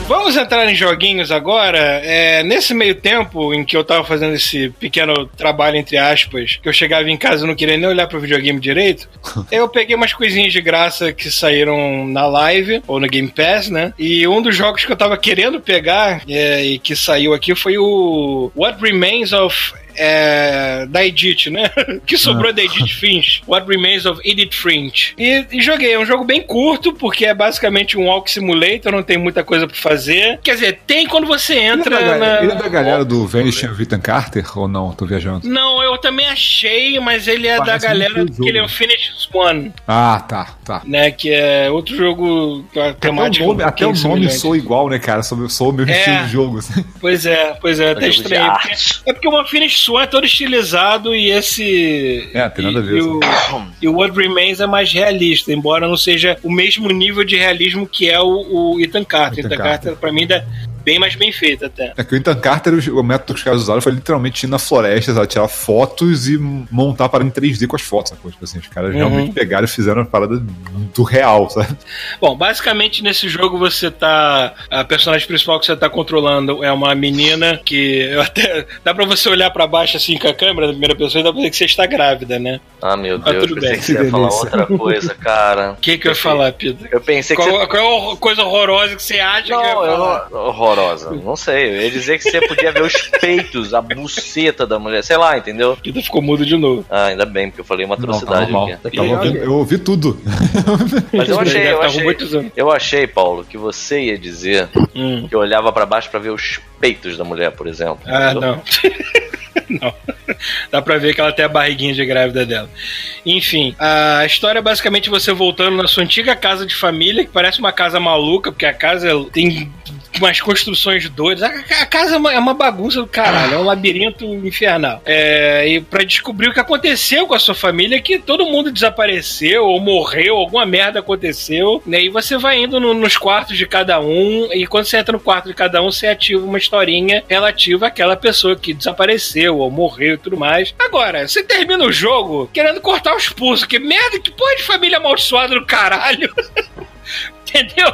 Vamos entrar em joguinhos agora. É, nesse meio tempo em que eu tava fazendo esse pequeno trabalho, entre aspas, que eu chegava em casa e não queria nem olhar pro videogame direito, eu peguei umas coisinhas de graça que saíram na live, ou no Game Pass, né? E um dos jogos que eu tava querendo pegar é, e que saiu aqui foi o What Remains of é, da Edith, né? Que sobrou da Edith Finch. What Remains of Edith Finch. E, e joguei. É um jogo bem curto, porque é basicamente um walk simulator, não tem muita coisa pra fazer. Quer dizer, tem quando você entra ele, é da, na. ele é da galera do Vanishing of Ethan Carter ou não? Tô viajando. Não, eu também achei, mas ele é Parece da galera que ele é o. Finish One, Ah, tá, tá. né? Que é outro jogo a Até o nome, até o nome soa igual, né, cara? Sou, sou o mesmo É. estilo de jogo. assim. Pois é, pois é, até de estranho. porque- arte. É porque o Finish Swan é todo estilizado e esse. É, tem nada a ver, E, e o, e o What Remains é mais realista, embora não seja o mesmo nível de realismo que é o, o Ethan Carter. Ethan Ethan, Carter, pra mim, ainda é bem mais bem feito até. É que o Ethan Carter, o método que os caras usaram foi literalmente ir na floresta, sabe? tirar fotos e montar a parada em 3D com as fotos, sacou? Tipo assim, os caras Uhum. realmente pegaram e fizeram a parada do real, sabe? Bom, basicamente nesse jogo você tá. A personagem principal que você tá controlando é uma menina que. Até, dá pra você olhar pra baixo assim com a câmera da primeira pessoa e dá pra ver que você está grávida, né? Ah, meu Ah, Deus, tudo pensei bem. que você ia falar outra coisa, cara. O que, que eu ia falar, Pedro? Eu pensei que Qual, você. qual é a coisa horrorosa que você acha que eu ia Não, eu falar? não, horrorosa. Não sei. Eu ia dizer que você podia ver os peitos, a buceta da mulher. Sei lá, entendeu? Pedro ficou mudo de novo. Ah, ainda bem, porque eu falei uma Não, tá atrocidade aqui. Ouvindo- eu ouvi tudo. Mas eu achei, eu achei. Eu achei, Paulo, que você ia dizer Hum. que eu olhava pra baixo pra ver os peitos da mulher, por exemplo. Ah, entendeu? não. não. Dá pra ver que ela tem a barriguinha de grávida dela. Enfim, a história é basicamente você voltando na sua antiga casa de família, que parece uma casa maluca, porque a casa tem umas construções doidas. A, casa é uma, é uma bagunça do caralho, é um labirinto infernal. É, e pra descobrir o que aconteceu com a sua família, que todo mundo desapareceu ou morreu, alguma merda aconteceu, né? E você vai indo no- nos quartos de cada um, e quando você entra no quarto de cada um, você ativa uma historinha relativa àquela pessoa que desapareceu ou morreu e tudo mais. Agora, você termina o jogo querendo cortar os pulsos, que merda, que porra de família amaldiçoada do caralho. Entendeu?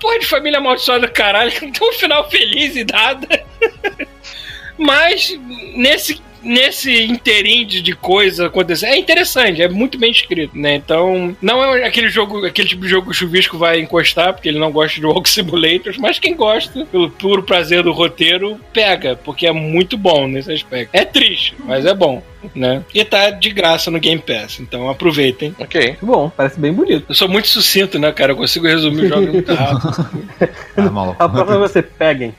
Porra de família amaldiçoada do caralho, não tem um final feliz e nada. Mas nesse nesse inteirinho de, de coisa acontecer, é interessante, é muito bem escrito, né? Então, não é aquele jogo, aquele tipo de jogo que o Chuvisco vai encostar, porque ele não gosta de Walk Simulators, mas quem gosta, pelo puro prazer do roteiro, pega, porque é muito bom nesse aspecto. É triste, mas é bom, né? E tá de graça no Game Pass, então aproveitem. Ok. Bom, parece bem bonito. Eu sou muito sucinto, né, cara? Eu consigo resumir o jogo muito rápido. Ah, maluco. A próxima você peguem.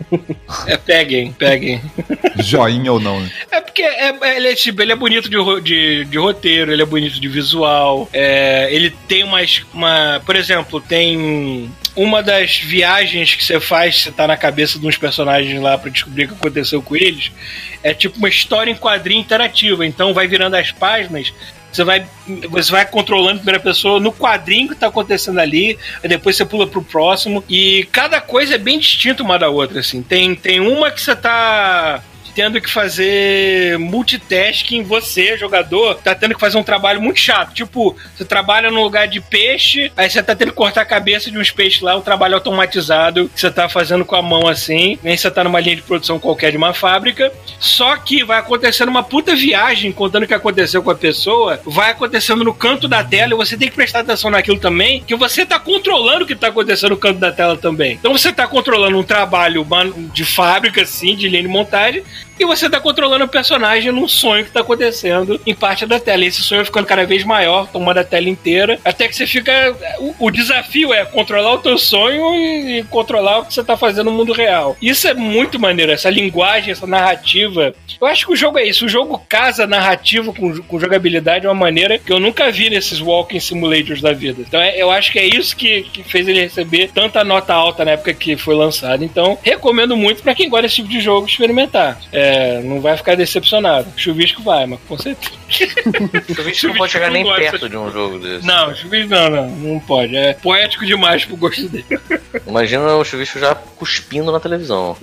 É, peguem, peguem. Joinha ou não, né? É porque é, é- ele, é, tipo, ele é bonito de, de, de roteiro, ele é bonito de visual. é, ele tem umas. Uma, por exemplo, tem uma das viagens que você faz, você tá na cabeça de uns personagens lá pra descobrir o que aconteceu com eles. É tipo uma história em quadrinho interativa. Então vai virando as páginas. Você vai, você vai controlando em primeira pessoa no quadrinho que tá acontecendo ali, depois você pula pro próximo. E cada coisa é bem distinta uma da outra, assim. Tem, tem uma que você tá tendo que fazer multitasking, você, jogador, tá tendo que fazer um trabalho muito chato. Tipo, você trabalha num lugar de peixe, aí você tá tendo que cortar a cabeça de uns peixes lá, um trabalho automatizado que você tá fazendo com a mão assim, nem você tá numa linha de produção qualquer de uma fábrica. Só que vai acontecendo uma puta viagem contando o que aconteceu com a pessoa, vai acontecendo no canto da tela e você tem que prestar atenção naquilo também, que você tá controlando o que tá acontecendo no canto da tela também. Então você tá controlando um trabalho de fábrica, assim, de linha de montagem, e você tá controlando o personagem num sonho que tá acontecendo em parte da tela. E esse sonho ficando cada vez maior, tomando a tela inteira, até que você fica. O, o desafio é controlar o teu sonho e, e controlar o que você tá fazendo no mundo real. Isso é muito maneiro, essa linguagem, essa narrativa. Eu acho que o jogo é isso. O jogo casa narrativa com, com jogabilidade de uma maneira que eu nunca vi nesses walking simulators da vida. Então é- eu acho que é isso que, que fez ele receber tanta nota alta na época que foi lançado. Então recomendo muito pra quem gosta desse tipo de jogo experimentar. É, não vai ficar decepcionado. Chuvisco vai, mas com certeza. O bicho não pode chegar nem gosta. perto de um jogo desse. Não, chuvisco não, não, não pode. É poético demais pro gosto dele. Imagina o chuvisco já cuspindo na televisão.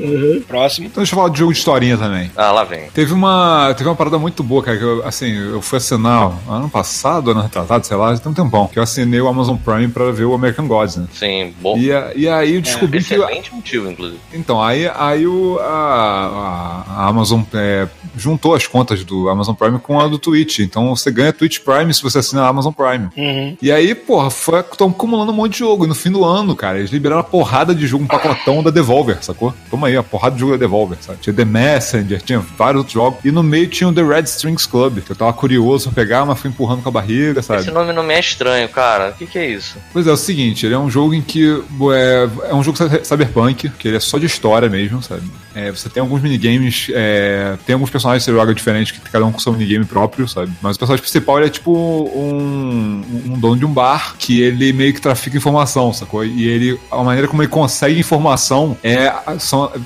Próximo. Então deixa eu falar de jogo de historinha também. Ah, lá vem. Teve uma, teve uma parada muito boa, cara, que eu, assim, eu fui assinar ano passado, ano retrasado, sei lá, já tem um tempão, que eu assinei o Amazon Prime pra ver o American Gods, né? Sim, bom. E, a- e aí eu descobri que... Excelente motivo, inclusive. Então, aí, aí o, a, a- a Amazon é, juntou as contas do Amazon Prime com a do Twitch. Então você ganha Twitch Prime se você assina a Amazon Prime. Uhum. E aí, porra, estão acumulando um monte de jogo. E no fim do ano, cara, eles liberaram a porrada de jogo, um pacotão da Devolver, sacou? Toma aí, a porrada de jogo da Devolver, sabe? Tinha The Messenger, tinha vários outros jogos. E no meio tinha o The Red Strings Club, que eu tava curioso pra pegar, mas fui empurrando com a barriga, sabe? Esse nome não me é estranho, cara. O que, que é isso? Pois é, é o seguinte, ele é um jogo em que é, é um jogo cyberpunk, que ele é só de história mesmo, sabe? É, você tem alguns minigames, é, tem alguns personagens que você joga diferentes, que cada um com seu minigame próprio, sabe? Mas o personagem principal é tipo um, um dono de um bar que ele meio que trafica informação, sacou? E ele, a maneira como ele consegue informação é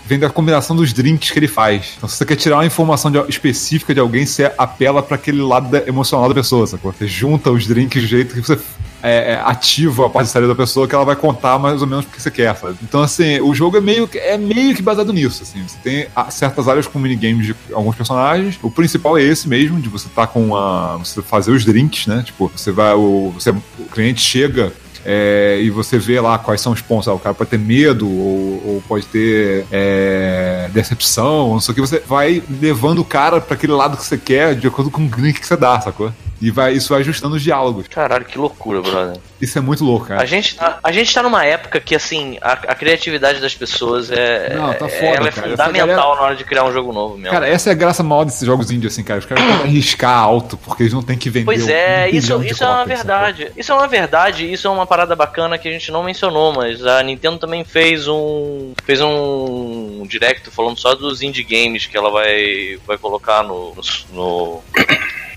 vem da combinação dos drinks que ele faz. Então, se você quer tirar uma informação de, específica de alguém, você apela para aquele lado emocional da pessoa, sacou? Você junta os drinks do jeito que você é, é, ativa a parte da pessoa que ela vai contar mais ou menos o que você quer, sabe? Então, assim, o jogo é meio, é meio que baseado nisso, assim. Você tem certas áreas com minigames de alguns personagens. O principal é esse mesmo, de você tá com a... você fazer os drinks, né? Tipo, você vai... O, você, o cliente chega é, e você vê lá quais são os pontos. Ah, o cara pode ter medo, ou, ou pode ter é, decepção, não sei o que. Você vai levando o cara para aquele lado que você quer de acordo com o drink que você dá, sacou? E vai, isso vai ajustando os diálogos. Caralho, que loucura, brother. Isso é muito louco, cara. A gente, tá, a gente tá numa época que, assim, a, a criatividade das pessoas é. Não, tá é- foda, ela é cara. fundamental galera- na hora de criar um jogo novo mesmo. Cara, essa é a graça maior desses jogos indie, assim, cara. Os caras podem arriscar alto, porque eles não têm que vender. Pois um é, isso, bilhão de isso é uma verdade. Isso é uma verdade, isso é uma parada bacana que a gente não mencionou, mas a Nintendo também fez um fez um direct falando só dos indie games que ela vai vai colocar no no, no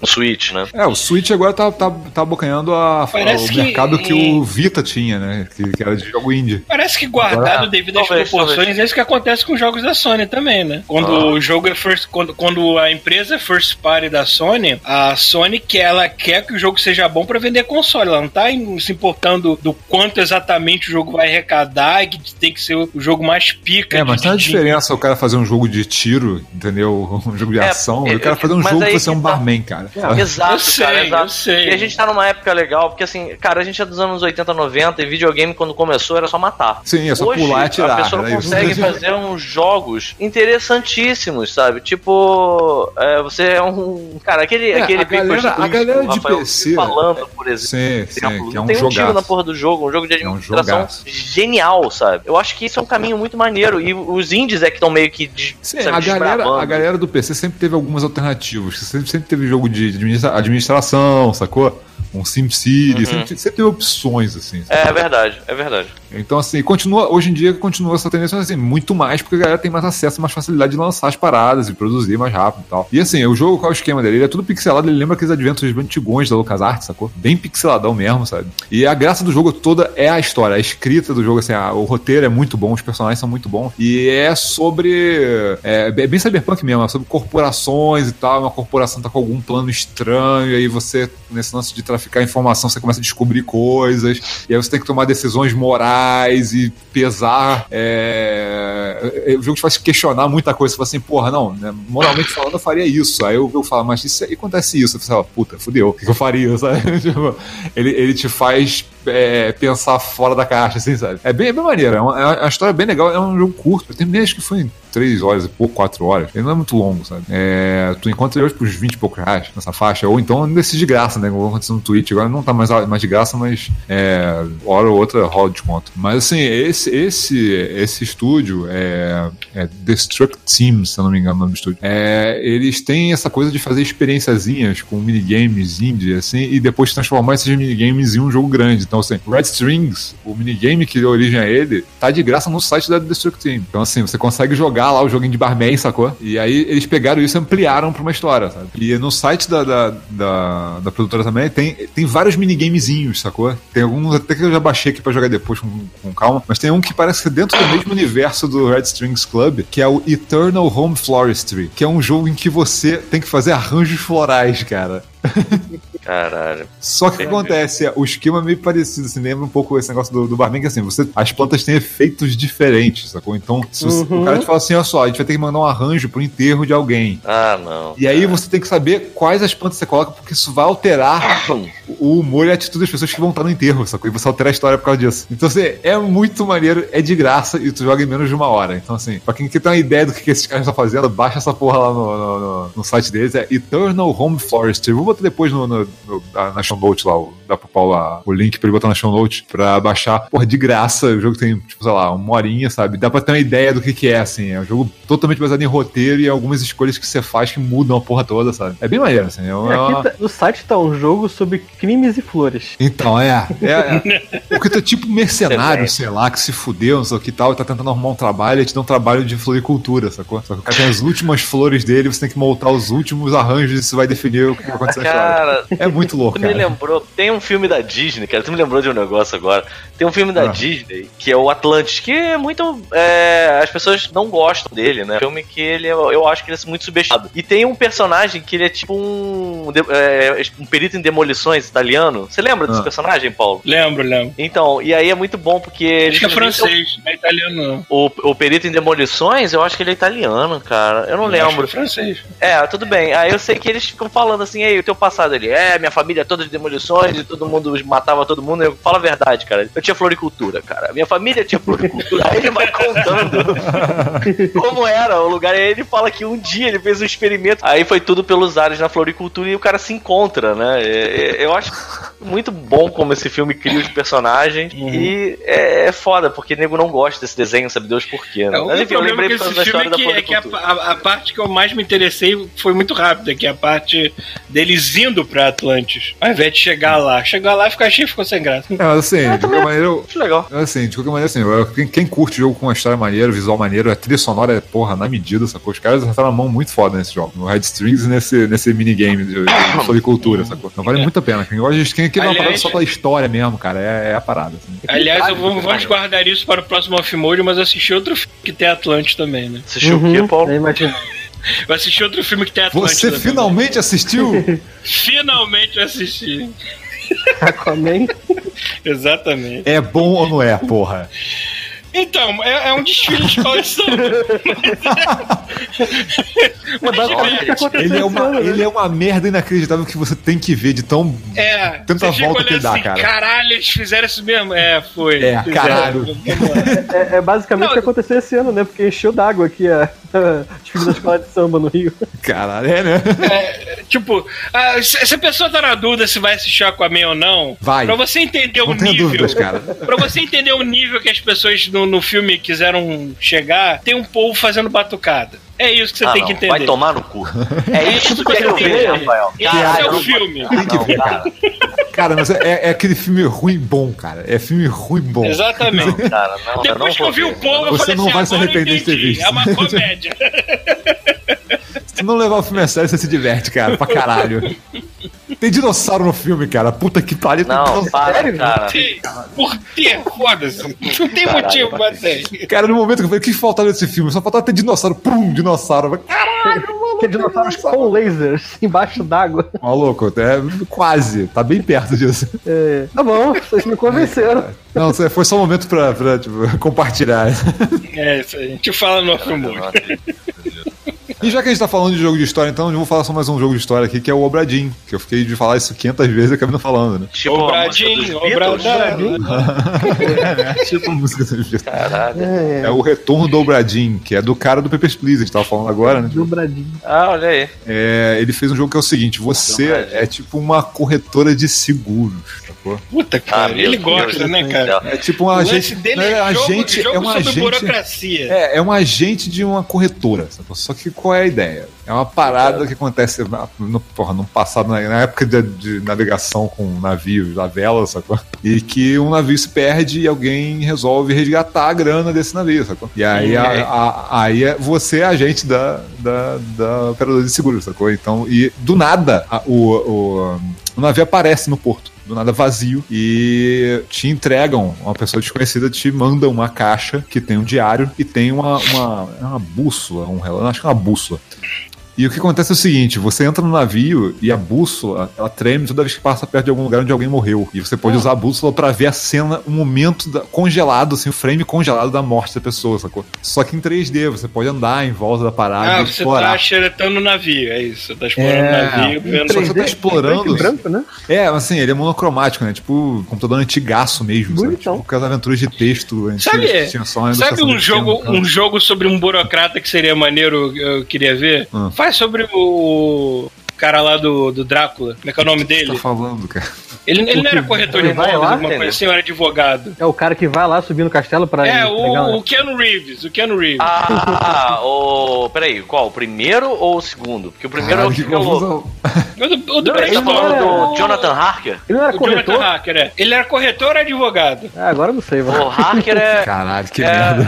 Switch, né? É, o Switch agora tá, tá, tá abocanhando a, o que- mercado que o Vita tinha, né? Que, que era de jogo indie. Parece que guardado Agora- devido às Talvez, proporções, talvez. é isso que acontece com os jogos da Sony também, né? Quando Ah. o jogo é first, quando, quando a empresa é first party da Sony, a Sony quer, ela quer que o jogo seja bom pra vender console. Ela não tá se importando do quanto exatamente o jogo vai arrecadar e que tem que ser o jogo mais pica. É, mas tem uma de- diferença o cara fazer um jogo de tiro, entendeu? Um jogo de É, ação, é, e o cara fazer um jogo que você é um que tá. barman, cara. Exato, Eu sei, cara, exato. eu sei. E a gente tá numa época legal, porque assim, cara, a gente é dos anos 80, 90 e videogame quando começou era só matar. Sim, é só Hoje, pular e atirar. A pessoa isso. consegue fazer uns jogos interessantíssimos, sabe? Tipo, é, você é um. Cara, aquele, É, aquele a galera- Paper a Twist galera de Rafael PC falando, por exemplo. Sim, sim, que é não um tem um tiro na porra do jogo, um jogo de É um administração jogaço. genial, sabe? Eu acho que isso é um caminho muito maneiro. E os indies é que estão meio que. de- Sim, sabe, a galera, a galera do PC sempre teve algumas alternativas. Sempre, sempre teve jogo de administra- administração, sacou? Um SimCity, sempre, sempre teve opções, assim. Uhum. É, é verdade, é verdade. Então, assim, continua, hoje em dia continua essa tendência, mas assim, muito mais, porque a galera tem mais acesso, mais facilidade de lançar as paradas e produzir mais rápido e tal. E assim, o jogo, qual é o esquema dele? Ele é tudo pixelado, ele lembra aqueles adventos antigões da LucasArts, sacou? Bem pixeladão mesmo, sabe? E a graça do jogo toda é a história, a escrita do jogo, assim, a- o roteiro é muito bom, os personagens são muito bons. E é sobre. É, é bem cyberpunk mesmo, é sobre corporações e tal. Uma corporação tá com algum plano estranho, e aí você, nesse lance de traficar informação, você começa a descobrir coisas, e aí você tem que tomar decisões morais e pesar. É... O jogo te faz questionar muita coisa. Você fala assim, porra, não, né, moralmente falando, eu faria isso. Aí eu, eu falo, mas isso aí acontece isso. Você fala, puta, fudeu, o que, que eu faria, sabe? Tipo, ele, ele te faz é, pensar fora da caixa, assim, sabe? É bem, é bem maneiro, é uma, é uma história bem legal, é um jogo curto. Eu terminei, acho que foi em 3 horas e pouco, 4 horas. Ele não é muito longo, sabe? É, tu encontra ele hoje por uns 20 e poucos reais nessa faixa, ou então desses de graça, né? Como aconteceu no Twitch, agora não tá mais, mais de graça, mas é, hora ou outra rola de desconto. Mas assim, esse, esse, esse estúdio é, é Destruct Team, se eu não me engano o nome do estúdio. É, eles têm essa coisa de fazer experienciazinhas com minigames indie, assim, e depois transformar esses minigames em um jogo grande. Então, assim, Red Strings, o minigame que deu origem a ele, tá de graça no site da Destruct Team. Então, assim, você consegue jogar lá o joguinho de barman, sacou? E aí eles pegaram isso e ampliaram pra uma história, sabe? E no site da, da, da, da produtora também tem, tem vários minigamezinhos, sacou? Tem alguns até que eu já baixei aqui pra jogar depois com, com calma, mas tem um que parece ser dentro do mesmo universo do Red Strings Club, que é o Eternal Home Floristry, que é um jogo em que você tem que fazer arranjos florais, cara. Caralho. Só que o que acontece? é, O esquema é meio parecido, assim, lembra um pouco esse negócio do, do barman, que assim, você, as plantas têm efeitos diferentes, sacou? Então, se você- Uhum. o cara te fala assim, olha só, a gente vai ter que mandar um arranjo pro enterro de alguém. Ah, não. E aí você tem que saber quais as plantas você coloca, porque isso vai alterar o humor e a atitude das pessoas que vão estar no enterro, sacou? E você altera a história por causa disso. Então, assim, é muito maneiro, é de graça e tu joga em menos de uma hora. Então, assim, pra quem quer ter uma ideia do que, que esses caras estão fazendo, baixa essa porra lá no, no, no- no site deles, é Eternal Home Forest. Eu vou botar depois no, no- no- na, show note lá, dá pro Paulo a- o link pra ele botar na show note pra baixar. Porra, de graça, o jogo tem, tipo, sei lá, uma horinha, sabe? Dá pra ter uma ideia do que que é, assim. É um jogo totalmente baseado em roteiro e algumas escolhas que você faz que mudam a porra toda, sabe? É bem maneiro, assim. É uma- Aqui tá- no site tá um jogo sobre crimes e flores. então, é. é, é. Porque é tipo um mercenário, sei lá, que se fudeu, não sei o que tal, e tá tentando arrumar um trabalho e te dá um trabalho de floricultura, sacou? Só que o cara tem as últimas flores dele, você tem que montar os últimos arranjos e isso vai definir o que vai acontecer na história. Cara, É muito louco, Tu me cara. lembrou, tem um filme da Disney, cara, tu me lembrou de um negócio agora. Tem um filme da Ah. Disney, que é o Atlantis, que é muito. é, as pessoas não gostam dele, né? Filme que ele é- eu acho que ele é muito subestimado. E tem um personagem que ele é tipo um. é, um perito em demolições italiano. Você lembra desse Ah. personagem, Paulo? Lembro, lembro. Então, e aí é muito bom porque. ele Acho que é francês, não é italiano não. O, o perito em demolições, eu acho que ele é italiano, cara. Eu não Eu acho lembro. que é francês. É, tudo bem. Aí eu sei que eles ficam falando assim, ei, o teu passado ele é, minha família é toda de demolições e todo mundo matava todo mundo. Eu falo a verdade, cara. Eu tinha floricultura, cara. Minha família tinha floricultura. Aí ele vai contando como era o lugar. Aí ele fala que um dia ele fez um experimento. Aí foi tudo pelos ares na floricultura e o cara se encontra, né? É, é, Eu acho muito bom como esse filme cria os personagens. E é, é foda, porque o nego não gosta desse desenho, sabe Deus por quê. Né? É, Mas enfim, eu lembrei esse da filme história é da que, é que a, floricultura. a- a parte que eu mais me interessei foi muito rápida, que é a parte deles indo pra Atlantis, ao invés de chegar lá. Chegar lá e ficar cheio ficou sem graça. É, assim, de qualquer maneira, eu- legal. Assim, de qualquer maneira, assim, eu- quem, quem curte jogo com uma história maneira, visual maneiro, a trilha sonora é, porra, na medida, sacou? Os caras acertaram a mão muito foda nesse jogo. No Red Strings e nesse, nesse minigame de, de floricultura, sacou? Então vale muito a pena. Quem gosta de quem quer uma parada só pela história mesmo, cara, é, é a parada. Assim. Aliás, eu vou, vamos guardar isso para o próximo off-mode, mas eu assisti outro filme que tem Atlantis também, né? Assistiu o quê, Paulo? Uhum. É, imagina. Eu assisti outro filme que tem Atlantis. Você também. finalmente assistiu? Finalmente eu assisti. Aquaman. Exatamente. é bom ou não é, porra? Então, é, é um desfile de escola de samba. É. Ele é, uma, né? ele é uma merda inacreditável que você tem que ver de tão. É, Tanta volta que ele olhando dá, assim, cara. Caralho, eles fizeram isso mesmo? É, foi. É, Fizeram. caralho. Lá. É, é basicamente Não, o que aconteceu esse ano, né? Porque encheu d'água aqui a desfile da escola de samba no Rio. Caralho, é, né? É, tipo, ah, se, se a pessoa tá na dúvida se vai assistir Aquaman ou não, Vai. pra você entender o Não tenho nível. dúvidas, cara. Pra você entender o nível que as pessoas no, no filme quiseram chegar, tem um povo fazendo batucada. É isso que você Ah, tem não, que entender. Vai tomar no cu. É isso que eu tem vejo, que Rafael. Esse é eu o filme. Tem que Não, ver, cara. cara. Mas é, é aquele filme ruim bom, cara. É filme ruim bom. Exatamente. Cara, não, eu não Depois que eu vi o povo, eu Você falei não assim, vai se agora eu arrepender de ter entendi. visto. É uma comédia. Se não levar o filme a sério, você se diverte, cara, pra caralho. Tem dinossauro no filme, cara. Puta que pariu. tem Não, para, cara. Tem- Por ter, foda-se. Não tem motivo pra ter. Cara, no momento que eu falei, o que faltava nesse filme? Só faltava ter dinossauro. Pum, dinossauro. Caralho, mano. Que é dinossauros com lasers embaixo d'água. Maluco, é quase. Tá bem perto disso. É, tá bom, vocês me convenceram. Não, foi só um momento pra, pra tipo, compartilhar. É isso aí. A gente fala no off-mode. E já que a gente tá falando de jogo de história, então eu vou falar só mais um jogo de história aqui, que é o Obradinho. Que eu fiquei de falar isso 500 vezes e acabei não falando, né? Tipo, Ô, a música Bradinho, dos ô, Beatles. Bradinho. É tipo a música do Beatles. Caralho. É, É o retorno do Obradinho, que é do cara do Papers, Please, a gente tava falando agora, né? dobradinho. Ah, olha aí. É, ele fez um jogo que é o seguinte: você Obradinho. é tipo uma corretora de seguros, sacou? Puta, cara. Ah, meu ele Deus gosta, do né, cara? É tipo um agente. dele é, é jogo, agente, jogo é um sobre agente. burocracia. É, é um agente de uma corretora, sacou? Só que qual é a ideia? É uma parada que acontece na- no, porra, no passado, na, na época de, de navegação com navios da vela, sacou? E que um navio se perde e alguém resolve resgatar a grana desse navio, sacou? E aí, a- a- aí é- você é agente da, da, da operadora de seguros, sacou? Então, e do nada, a- o, o, o navio aparece no porto do nada vazio e te entregam, uma pessoa desconhecida te manda uma caixa que tem um diário e tem uma, uma, é uma bússola, um relógio, acho que é uma bússola. E o que acontece é o seguinte: você entra no navio e a bússola ela treme toda vez que passa perto de algum lugar onde alguém morreu. E você pode usar a bússola pra ver a cena, o momento da- congelado, assim, o frame congelado da morte da pessoa, sacou? Só que em 3D, você pode andar em volta da parada Ah, você explorar. tá xeretando o navio, é isso. Você tá explorando É, o navio, em vendo. Só que você tá explorando- e branco, né? É, assim, ele é monocromático, né? Tipo, computador antigaço mesmo. Sabe? Bonitão. Tipo, aquelas aventuras de texto antigas Sabe, sabe um jogo, filme, um jogo sobre um burocrata que seria maneiro, eu queria ver? Hum. Faz sobre o cara lá do, do Drácula. Como é que é o nome você dele? tá falando, cara? Ele, ele não era corretor de imóveis, lá, alguma coisa assim, era advogado. É o cara que vai lá subir no castelo pra É, o, o Keanu Reeves, o Keanu Reeves. Ah, o. Peraí, qual? O primeiro ou o segundo? Porque o primeiro é o que confusão. O do, o do tá Brainstorm. falando era- do Jonathan Harker? Ele não era O corretor? Jonathan Hacker, é. Ele era corretor ou advogado? Ah, agora eu não sei, mano. O Harker é. Caralho, que é, merda.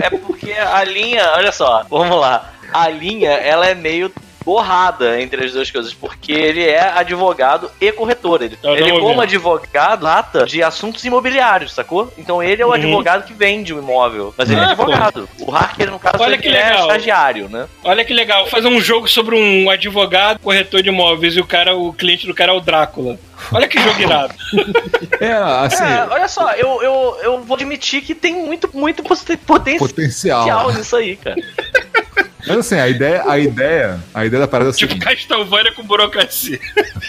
é porque a linha, olha só, vamos lá. A linha, ela é meio borrada entre as duas coisas, porque ele é advogado e corretor. Ele, ele como advogado, trata de assuntos imobiliários, sacou? Então ele é o Uhum. advogado que vende o imóvel, mas ele é Ah, advogado. O Harker, no caso, Olha ele que é legal. estagiário, né? Olha que legal, fazer um jogo sobre um advogado, corretor de imóveis e o cara, o cliente do cara é o Drácula. Olha que jogo irado. É, assim, É, olha só, eu, eu, eu vou admitir que tem muito, muito poten- potencial potencial. nisso aí, cara. Mas assim, a ideia, a ideia, a ideia da parada é a tipo seguinte. Castlevania com burocracia.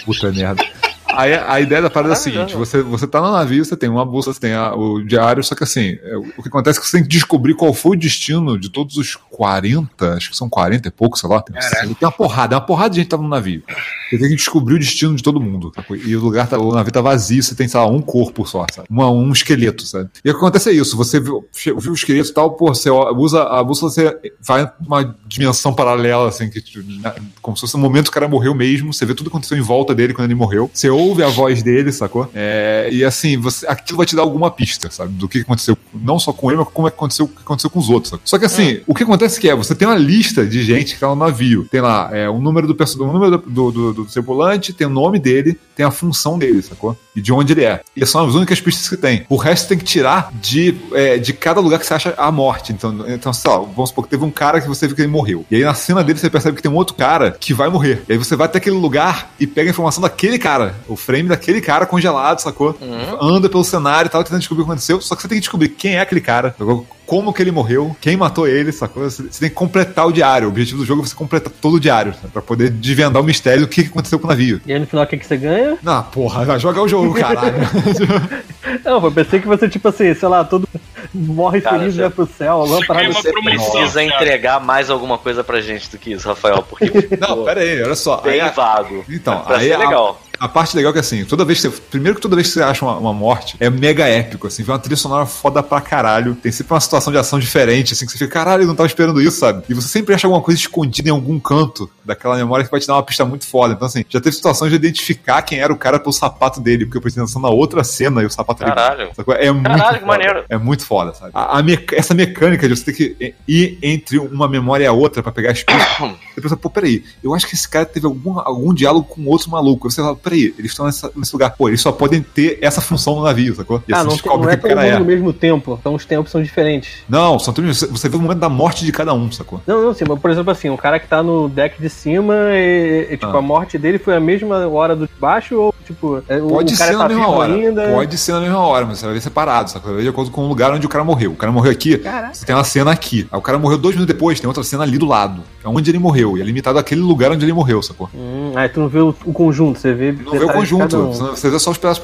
Puta merda. Aí a ideia da parada é a seguinte: você, você tá no navio, você tem uma bússola, você tem a- o diário, só que assim, é, o que acontece é que você tem que descobrir qual foi o destino de todos os 40, acho que são 40 e pouco, sei lá. Tem, tem uma porrada, uma porrada de gente tava no navio. Você tem que descobrir o destino de todo mundo. E o lugar, tá, o navio tá vazio, você tem, sei lá, um corpo só, sabe? Uma, um esqueleto, sabe? E o que acontece é isso: você viu, viu o esqueleto e tal, pô, você usa a bússola, você vai uma dimensão paralela, assim, que, como se fosse o momento que o cara morreu mesmo, você vê tudo que aconteceu em volta dele quando ele morreu, você ouve a voz dele, sacou? É, e assim, você, aquilo vai te dar alguma pista, sabe? Do que aconteceu, não só com ele, mas como é que aconteceu, o que aconteceu com os outros. Sacou? Só que assim, o que acontece que é, você tem uma lista de gente que tá no navio. Tem lá é, o número do perso- o número do, do, do, do tripulante, tem o nome dele, tem a função dele, sacou? E de onde ele é. E são as únicas pistas que tem. O resto tem que tirar de, é, de cada lugar que você acha a morte. Então, então, sei lá, vamos supor que teve um cara que você viu que ele morreu. E aí na cena dele você percebe que tem um outro cara que vai morrer. E aí você vai até aquele lugar e pega a informação daquele cara, o frame daquele cara congelado, sacou? Anda pelo cenário e tal, tentando descobrir o que aconteceu. Só que você tem que descobrir quem é aquele cara, sacou? como que ele morreu, quem matou ele, sacou? Você você tem que completar o diário. O objetivo do jogo é você completar todo o diário, sabe? pra poder desvendar o mistério do que aconteceu com o navio. E aí no final o que, que você ganha? Ah, porra, vai jogar o jogo, caralho. Não, eu pensei que você, tipo assim, sei lá, todo morre Cara, feliz, você- vai pro céu, aqui é uma céu. promoção. Precisa entregar mais alguma coisa pra gente do que isso, Rafael, porque Não, pera aí, olha só. bem Aí a- vago. Então, pra aí ser a- legal. A parte legal é que assim, toda vez que você. Primeiro que toda vez que você acha uma, uma morte, é mega épico, assim, vem uma trilha sonora foda pra caralho. Tem sempre uma situação de ação diferente, assim, que você fica, caralho, eu não tava esperando isso, sabe? E você sempre acha alguma coisa escondida em algum canto daquela memória que vai te dar uma pista muito foda. Então, assim, já teve situações de identificar quem era o cara pelo sapato dele, porque eu prestei atenção na outra cena e o sapato dele. Caralho. Sacou? É muito Caralho, que maneiro. É muito foda, sabe? A, a meca- essa mecânica de você ter que ir entre uma memória e a outra pra pegar as pistas. Você pensa, pô, peraí, eu acho que esse cara teve algum, algum diálogo com outro maluco. Aí você fala, peraí, eles estão nessa- nesse lugar. Pô, eles só podem ter essa função no navio, sacou? E Ah, aí não, você descobre não é o que o todo cara mundo é. no mesmo tempo, então os tempos são diferentes. Não, são três- você- você vê o momento da morte de cada um, sacou? Não, não, sim, mas por exemplo assim, o cara que tá no deck de cima, e, e, tipo, Ah. a morte dele foi a mesma hora do de baixo, ou tipo, é, o- Pode o cara ser tá na mesma vivo hora. ainda. Pode ser na mesma hora, mas você vai ver separado, sacou? Vai ver de acordo com o lugar onde o cara morreu. O cara morreu aqui, Caraca. você tem uma cena aqui. Aí o cara morreu dois minutos depois, tem outra cena ali do lado. É onde ele morreu. E é limitado àquele lugar onde ele morreu, sacou? Hum, aí tu não vê o, o conjunto, você vê. Não vê o conjunto, um. você vê só os pedaços,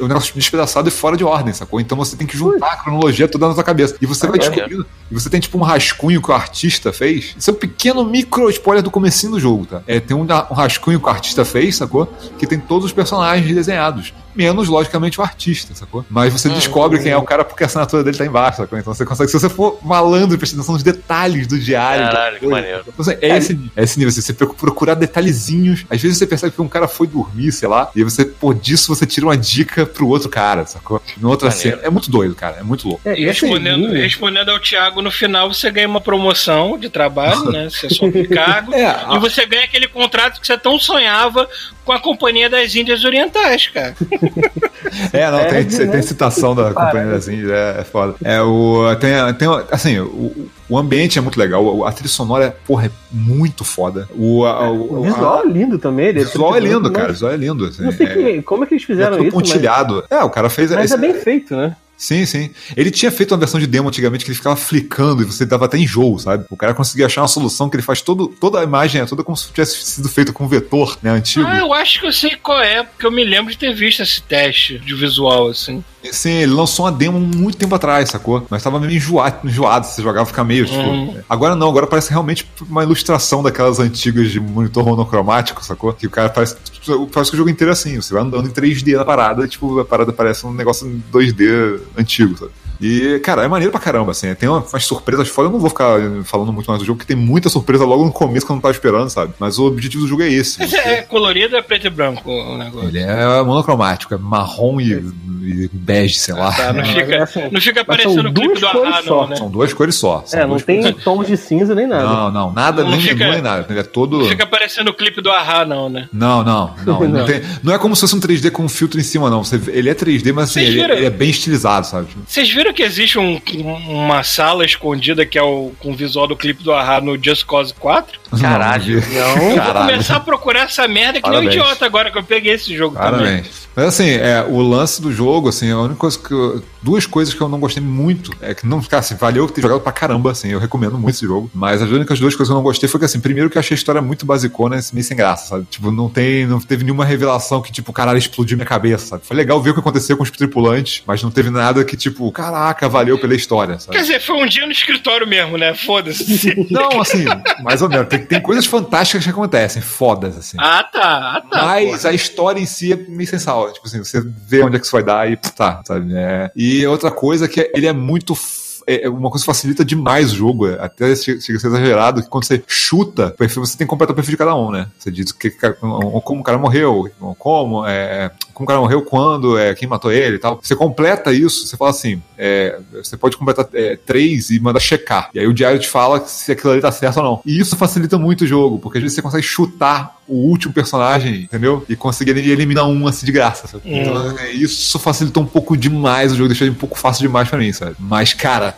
o negócio despedaçado e fora de ordem, sacou? Então você tem que juntar a cronologia toda na sua cabeça. E você vai é. descobrindo. E você tem tipo um rascunho que o artista fez. Isso é um pequeno micro spoiler do comecinho do jogo, tá? É, tem um, um rascunho que o artista fez, sacou? Que tem todos os personagens desenhados. Menos, logicamente, o artista, sacou? Mas você descobre quem é o cara porque a assinatura dele tá embaixo, sacou? Então você consegue, se você for malandro e prestar atenção nos detalhes do diário. Caralho, que coisa, maneiro. então, assim, é, esse, é esse nível, assim, você procurar detalhezinhos. Às vezes você percebe que um cara foi dormir, sei lá, e você, por disso, você tira uma dica pro outro cara, sacou? Na outra Maneiro. cena. É muito doido, cara. É muito louco. É, essa respondendo, linha- respondendo ao Thiago, no final você ganha uma promoção de trabalho, né? Você sobe de cargo. É, e você ganha aquele contrato que você tão sonhava com a Companhia das Índias Orientais, cara. É, não, É, tem, tem citação da companhia das Índias, é, é foda. É, o, tem, tem, assim, o, O ambiente é muito legal, a trilha sonora, é, porra, é muito foda. O, a- O o- visual a- é lindo também. ele o visual é preto e lindo, cara. O mas visual é lindo. Assim, Não sei é, que, como é que eles é fizeram tudo isso, mas, pontilhado. É, o cara fez. mas esse- é bem feito, né? Sim, sim. Ele tinha feito uma versão de demo antigamente que ele ficava flicando e você dava até enjoo, sabe? O cara conseguia achar uma solução que ele faz todo, toda a imagem, é toda como se tivesse sido feito com vetor, né? Antigo. Ah, eu acho que eu sei qual é, porque eu me lembro de ter visto esse teste de visual, assim. Sim, ele lançou uma demo muito tempo atrás, sacou? Mas tava meio enjoado, enjoado você jogava ficar meio, tipo. Uhum. Agora não, agora parece realmente uma ilustração daquelas antigas de monitor monocromático, sacou? Que o cara parece. Parece que o jogo inteiro é assim, você vai andando em 3D na parada, tipo, a parada parece um negócio em 2D antigo, sabe? E, cara, é maneiro pra caramba, assim. Tem uma- umas surpresas fora. Eu não vou ficar falando muito mais do jogo, porque tem muita surpresa logo no começo que eu não tava esperando, sabe? Mas o objetivo do jogo é esse. Mas é colorido ou é preto e branco o negócio? Ele é monocromático, é marrom e, e bege, sei lá. Tá, não, fica, assim, não fica mas são parecendo o clipe do Ahá, só. não, né? São duas cores só. São É, não tem cores. tons de cinza nem nada. Não, não, nada, Não nem fica- nenhum, nem nada. Ele é todo. Não fica parecendo o clipe do Ahá, não, né? Não, não, não. Não, Não. tem- não é como se fosse um 3D com um filtro em cima, não. Você ele é 3D, mas assim, ele, ele é bem estilizado, sabe? Vocês viram que existe um- uma sala escondida que é o com o visual do clipe do Ahá no Just Cause 4? Caralho. Não. Eu vou Caralho. começar a procurar essa merda que nem um Parabéns. idiota agora que eu peguei esse jogo também. Parabéns. Mas assim, é, o lance do jogo, assim, a única coisa que eu, Duas coisas que eu não gostei muito. É que não, cara, assim, valeu ter jogado pra caramba, assim. Eu recomendo muito esse jogo. Mas as únicas duas coisas que eu não gostei foi que, assim, primeiro que eu achei a história muito basicona e meio sem graça, sabe? Tipo, não tem. Não teve nenhuma revelação que, tipo, caralho, explodiu minha cabeça, sabe? Foi legal ver o que aconteceu com os tripulantes, mas não teve nada que, tipo, caraca, valeu pela história, sabe? Quer dizer, foi um dia no escritório mesmo, né? Foda-se. Não, assim, mais ou menos. Tem, tem coisas fantásticas que acontecem, fodas, assim. ah, tá. Ah, tá. Mas porra. a história em si é meio sal. Tipo assim, você vê onde é que isso vai dar e tá, sabe? É. E outra coisa que ele é muito. f- É uma coisa que facilita demais o jogo, é, até che- chega a ser exagerado, que quando você chuta, o perfil, você tem que completar o perfil de cada um, né? Você diz o que, que- como o cara morreu, como, é, como o cara morreu, quando, é, quem matou ele e tal. Você completa isso, você fala assim, é, você pode completar é, três e mandar checar. E aí o diário te fala se aquilo ali tá certo ou não. E isso facilita muito o jogo, porque às vezes você consegue chutar o último personagem, entendeu? E conseguir eliminar um assim de graça, sabe? Hum. Então, é, isso facilitou um pouco demais o jogo, deixou ele um pouco fácil demais pra mim, sabe? Mas, cara.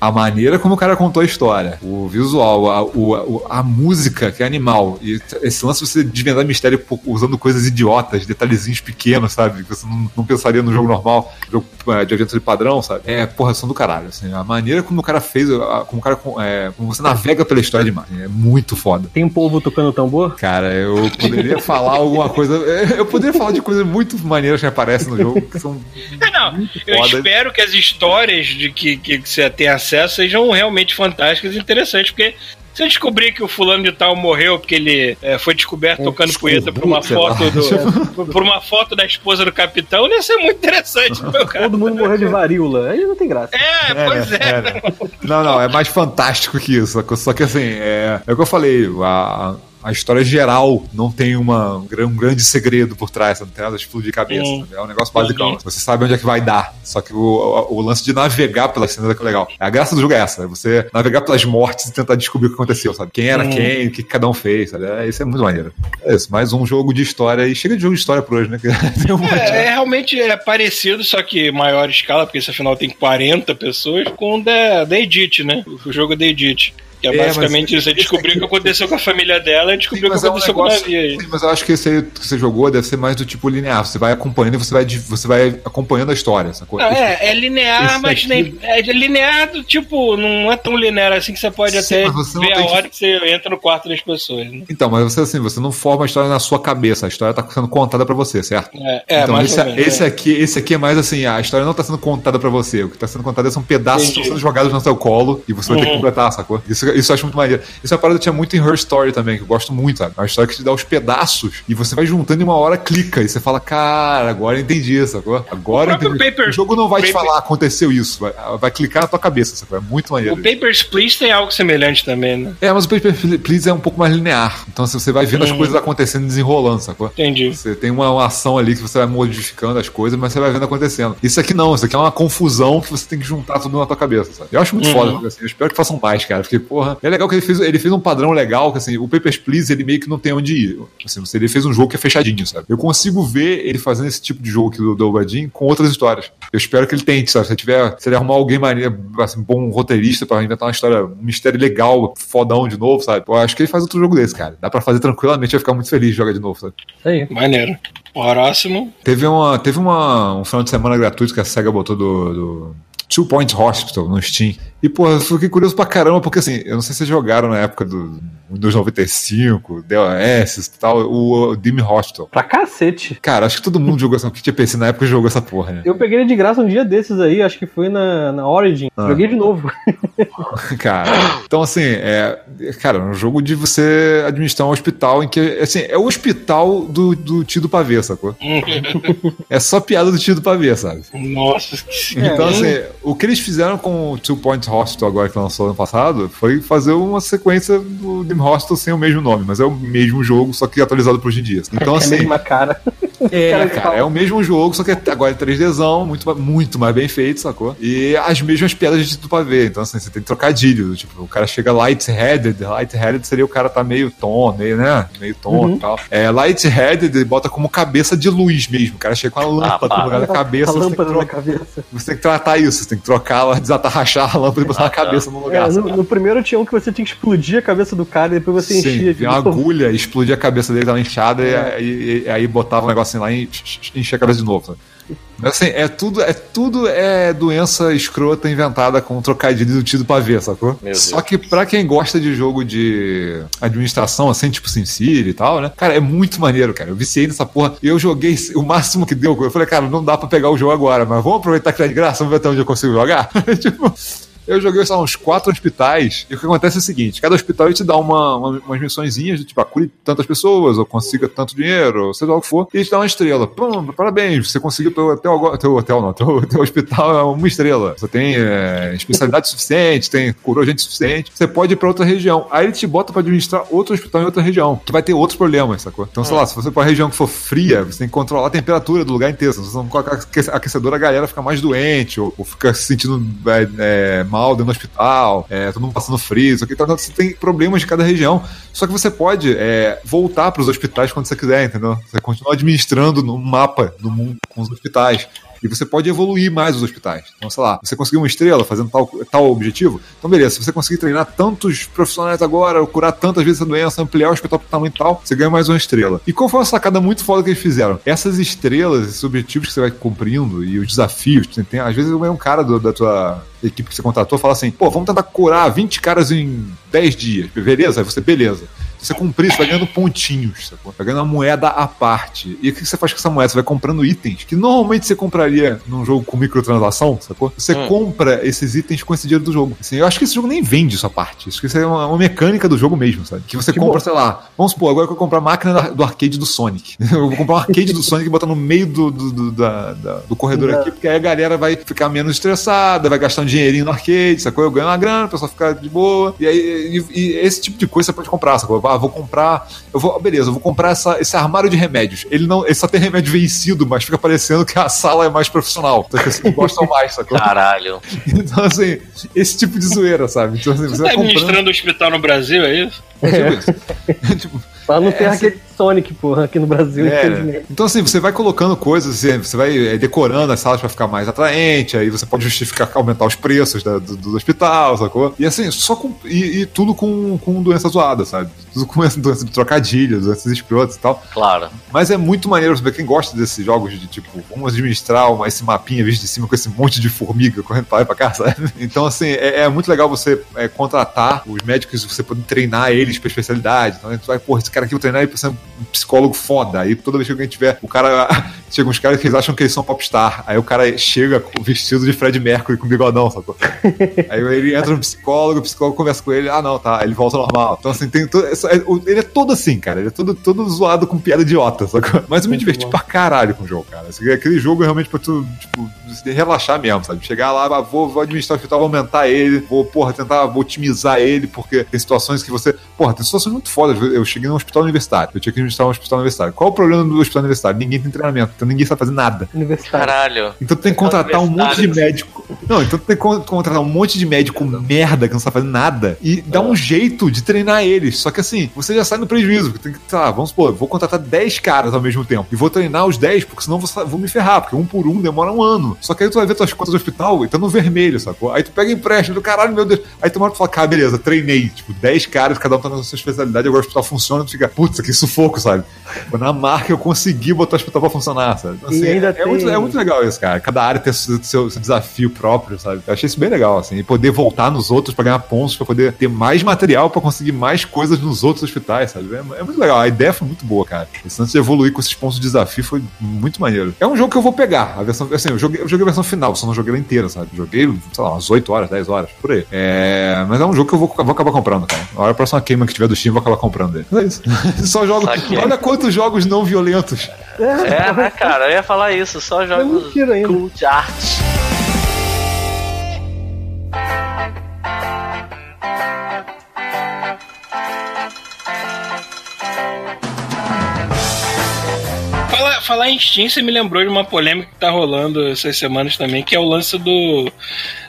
A maneira como o cara contou a história, o visual, a, o- a, música, que é animal, e esse lance de você desvendar mistério usando coisas idiotas, detalhezinhos pequenos, sabe? Que você não, não pensaria no jogo normal, jogo é, de aventura de padrão, sabe? É, porra, são do caralho, assim. A maneira como o cara fez, como o cara, é, como você navega pela história é demais. É muito foda. Tem um povo tocando tambor? Cara, eu poderia falar alguma coisa. Eu poderia falar de coisas muito maneiras que aparecem no jogo, que são. É, não, eu foda. espero que as histórias de que, que você tem acesso sejam realmente fantásticas e interessantes, porque se eu descobrir que o fulano de tal morreu porque ele é, foi descoberto tocando punheta por uma foto do, por uma foto da esposa do capitão, ia ser muito interessante, meu cara. Todo mundo morreu de varíola. Aí não tem graça. É, pois é. É? Não, não, é mais fantástico que isso. Só que assim, é, é o que eu falei, a, a história geral não tem uma, um gran- grande segredo por trás, não tem nada de explodir cabeça. Sabe? É um negócio basicão. Entendi. Você sabe onde é que vai dar. Só que o, o, o lance de navegar pelas cenas é que é legal. A graça do jogo é essa, é você navegar pelas mortes e tentar descobrir o que aconteceu, sabe? Quem era Hum. quem, o que cada um fez, sabe? É, isso é muito maneiro. É isso, mais um jogo de história. E chega de jogo de história por hoje, né? Um monte, né? É, é, realmente é parecido, só que maior escala, porque esse afinal tem 40 pessoas, com o da, da Edith, né? O jogo da Edith. Que é, É, basicamente mas isso. É descobrir o que aconteceu com a família dela e descobrir o que mas é um aconteceu com o negócio- navio aí. Sim, mas eu acho que esse aí que você jogou deve ser mais do tipo linear. Você vai acompanhando e você vai, você vai acompanhando a história, sacou? Não, é, é linear, mas nem. É linear do tipo, não é tão linear assim que você pode Sim, até ver a tem que- hora que você entra no quarto das pessoas. Né? Então, mas você assim, você não forma a história na sua cabeça, a história tá sendo contada pra você, certo? É, é então, esse, menos. esse é. aqui, esse aqui é mais assim, a história não tá sendo contada pra você, o que tá sendo contado são pedaços que Entendi. estão sendo jogados no seu colo e você vai ter que Uhum. completar, sacou? Isso, isso eu acho muito maneiro. Isso é uma parada que tinha muito em Her Story também, que eu gosto muito, sabe? É uma história que te dá os pedaços e você vai juntando e uma hora clica e você fala, cara, agora eu entendi, sacou? Agora O entendi. Paper- o jogo não vai te Paper- falar, aconteceu isso, vai, vai clicar na tua cabeça, sacou? É muito maneiro. O Papers, Please tem algo semelhante também, né? É, mas o Paper Please é um pouco mais linear. Então assim, você vai vendo as Uhum. coisas acontecendo e desenrolando, sacou? Entendi. Você tem uma, uma ação ali que você vai modificando as coisas, mas você vai vendo acontecendo. Isso aqui não, isso aqui é uma confusão que você tem que juntar tudo na tua cabeça, sabe? Eu acho muito Uhum. foda, assim, eu espero que façam mais, cara. Porque, porra, é legal que ele fez, ele fez um padrão legal, que assim, o Papers, Please, ele meio que não tem onde ir. Assim, você- ele fez um jogo que é fechadinho, sabe? Eu consigo ver ele fazendo esse tipo de jogo aqui do Dobradinho com outras histórias. Eu espero que ele tente, sabe? Se ele tiver, se ele arrumar alguém maneiro, assim, bom roteirista pra inventar uma história, um mistério legal, fodão de novo, sabe? Eu acho que ele faz outro jogo desse, cara. Dá pra fazer tranquilamente, eu ia ficar muito feliz de jogar de novo, sabe? Isso aí. Maneiro. Próximo. Teve, uma, teve uma, um final de semana gratuito que a SEGA botou do, do Two Point Hospital no Steam. E, pô, eu fiquei curioso pra caramba, porque assim, eu não sei se vocês jogaram na época do Windows 95, DOS e tal, o, o Dim Hospital. Pra cacete. Cara, acho que todo mundo jogou essa. Que tinha PC na época jogou essa porra, né? Eu peguei ele de graça um dia desses aí, acho que foi na, na Origin. Ah. Joguei de novo. Cara, então assim, é, cara, é um jogo de você administrar um hospital em que, assim, é o hospital do, do tio do pavê, sacou? É só piada do tio do pavê, sabe? Nossa, que Então, assim, o que eles fizeram com o Two Point Hospital agora que lançou ano passado foi fazer uma sequência do Dim Hospital sem o mesmo nome, mas é o mesmo jogo, só que atualizado para hoje em dia. Então, é a assim, mesma cara. É, cara é o mesmo jogo, só que agora é 3Dzão, muito, muito mais bem feito, sacou? E as mesmas piadas de tudo pra ver. Então, assim, você tem trocadilho. Tipo, o cara chega light-headed, light-headed seria o cara tá meio tom, meio, né? Meio tom e tal. É, light-headed bota como cabeça de luz mesmo. O cara chega com a lâmpada para. no lugar da cabeça. a você tem que lâmpada na cabeça. você tem que tratar isso, você tem que trocar, desatarrachar a lâmpada e botar na cabeça no lugar. É, no, no primeiro tinha um que você tinha que explodir a cabeça do cara e depois você Sim, enchia. vinha uma agulha, explodia a cabeça dele, tava inchada, e aí, e aí botava um negocinho lá e enchia a cabeça de novo. Mas assim, é tudo, é tudo é doença escrota inventada com trocadilho do tido pra ver, sacou? Meu Deus. Só que pra quem gosta de jogo de administração, assim, tipo SimCity e tal, né? Cara, é muito maneiro, cara. Eu viciei nessa porra. E eu joguei o máximo que deu. Eu falei, cara, não dá pra pegar o jogo agora, mas vamos aproveitar que tá de graça, vamos ver até onde eu consigo jogar. tipo. Eu joguei lá, uns quatro hospitais, e o que acontece é o seguinte: cada hospital ele te dá uma, uma, umas missõezinhas, de, tipo, ah, cure tantas pessoas, ou consiga tanto dinheiro, ou seja lá o que for, e te dá uma estrela. Pum, parabéns, você conseguiu teu hotel. Teu hotel não, teu, teu hospital é uma estrela. Você tem é, especialidade suficiente, tem curou gente suficiente, você pode ir pra outra região. Aí ele te bota pra administrar outro hospital em outra região, que vai ter outros problemas, sacou? Então, sei lá, se você for pra região que for fria, você tem que controlar a temperatura do lugar inteiro. Se você não colocar aque- aquecedor, a galera fica mais doente, ou, ou fica se sentindo é, é, mal dentro do hospital, é, todo mundo passando frio, isso aqui. Então, você tem problemas de cada região. Só que você pode é, voltar pros hospitais quando você quiser, entendeu? Você continua administrando no mapa do mundo com os hospitais. E você pode evoluir mais os hospitais. Então, sei lá, você conseguiu uma estrela fazendo tal, tal objetivo. Então, beleza, se você conseguir treinar tantos profissionais agora, curar tantas vezes a doença, ampliar o hospital pro tamanho tal, você ganha mais uma estrela. E qual foi uma sacada muito foda que eles fizeram? Essas estrelas, esses objetivos que você vai cumprindo e os desafios, tem, tem- às vezes um cara do- da tua equipe que você contratou fala assim: pô, vamos tentar curar 20 caras em 10 dias. Beleza? Aí você, beleza. Se você cumprir, você vai ganhando pontinhos, sacou? Vai ganhando uma moeda à parte. E o que você faz com essa moeda? Você vai comprando itens que normalmente você compraria num jogo com microtransação, sacou? Você Hum. compra esses itens com esse dinheiro do jogo. Assim, eu acho que esse jogo nem vende essa parte. Acho que isso é uma, uma mecânica do jogo mesmo, sabe? Que você Que compra, bom. sei lá, vamos supor, agora que eu vou comprar a máquina do arcade do Sonic. Eu vou comprar um arcade do Sonic e botar no meio do, do, do- da- da- do corredor Da- aqui, porque aí a galera vai ficar menos estressada, vai gastar um dinheirinho no arcade, sacou? Eu ganho uma grana, o pessoal fica de boa. E aí, e, e esse tipo de coisa você pode comprar, sacou? Ah, vou comprar. Eu vou, beleza, eu vou comprar essa, esse armário de remédios. Ele não, ele só tem remédio vencido, mas fica parecendo que a sala é mais profissional. Então as pessoas gostam mais, sacou? Caralho. Então, assim, esse tipo de zoeira, sabe? Então, assim, você Você tá vai comprando. administrando o hospital no Brasil, é isso? É tipo isso. tipo, Pra não ter Essa- aquele Sonic, porra, aqui no Brasil, É. infelizmente. Então, assim, você vai colocando coisas, você, você vai é, decorando as salas pra ficar mais atraente, aí você pode justificar aumentar os preços da- do, do hospital, sacou? E assim, só com. E, e tudo com, com doença zoada, sabe? Tudo com essa doença de trocadilhos, doenças escrotas e tal. Claro. Mas é muito maneiro saber quem gosta desses jogos de tipo, vamos administrar uma, esse mapinha visto de cima com esse monte de formiga correndo pra lá e pra cá, sabe? Então, assim, é, é muito legal você é, contratar os médicos, você poder treinar eles pra especialidade. Então, a gente vai, porra, esse cara aqui eu vou treinar pra ser um psicólogo foda. Aí toda vez que alguém tiver, o cara. Chega uns caras que eles acham que eles são popstar. Aí o cara chega vestido de Fred Mercury com bigodão, sacou? Aí ele entra no psicólogo, o psicólogo conversa com ele, ah não, tá, ele volta ao normal. Então assim, tem todo, é- ele é todo assim, cara, ele é todo, todo zoado com piada idiota, sacou? Mas eu me diverti bom. pra caralho com o jogo, cara. Aquele jogo é realmente pra tu, tipo, se relaxar mesmo, sabe? Chegar lá, ah, vou, vou administrar o hospital, vou aumentar ele, vou, porra, tentar vou otimizar ele, porque tem situações que você. Porra, tem situações muito fodas. Eu cheguei num hospital universitário, eu tinha que administrar um hospital universitário. Qual o problema do hospital universitário? Ninguém tem treinamento, então ninguém sabe fazer nada. Universitário. Caralho. Então tu tem que contratar um monte de médico. Não, então tu tem que con- contratar um monte de médico merda que não sabe fazer nada e dar um jeito de treinar eles. Só que assim, você já sai no prejuízo. porque Tem que, sei lá, vamos supor, vou contratar 10 caras ao mesmo tempo e vou treinar os 10, porque senão vou, vou me ferrar, porque um por um demora um ano. Só que aí tu vai ver tuas contas do hospital e tá no vermelho, sacou? Aí tu pega empréstimo do caralho, meu Deus. Aí tu mora e fala, cara, beleza, treinei. Tipo, 10 caras, cada um tá na sua especialidade, agora o hospital funciona, tu fica, putz, que sufoco, sabe? Na marca eu consegui botar o hospital pra funcionar, sabe? Então, E ainda é, tem- muito, é muito legal isso, cara. Cada área ter seu, seu- seu desafio próprio, sabe? Eu achei isso bem legal, assim. E poder voltar nos outros pra ganhar pontos, pra poder ter mais material pra conseguir mais coisas nos outros hospitais, sabe? É, é muito legal. A ideia foi muito boa, cara. Esse lance de evoluir com esses pontos de desafio foi muito maneiro. É um jogo que eu vou pegar. A versão, assim, eu joguei, eu joguei a versão final, só não joguei ela inteira, sabe? Joguei, sei lá, umas 8 horas, 10 horas, por aí. É, mas é um jogo que eu vou, vou acabar comprando, cara. A hora a próxima queima que tiver do Steam, eu vou acabar comprando ele. Mas é isso. Só jogo. Saquei. Olha quantos jogos não violentos. É, né, cara? Eu ia falar isso, só É jogos mentira ainda. cult art. Falar, falar em Steam, você me lembrou de uma polêmica que tá rolando essas semanas também, que é o lance do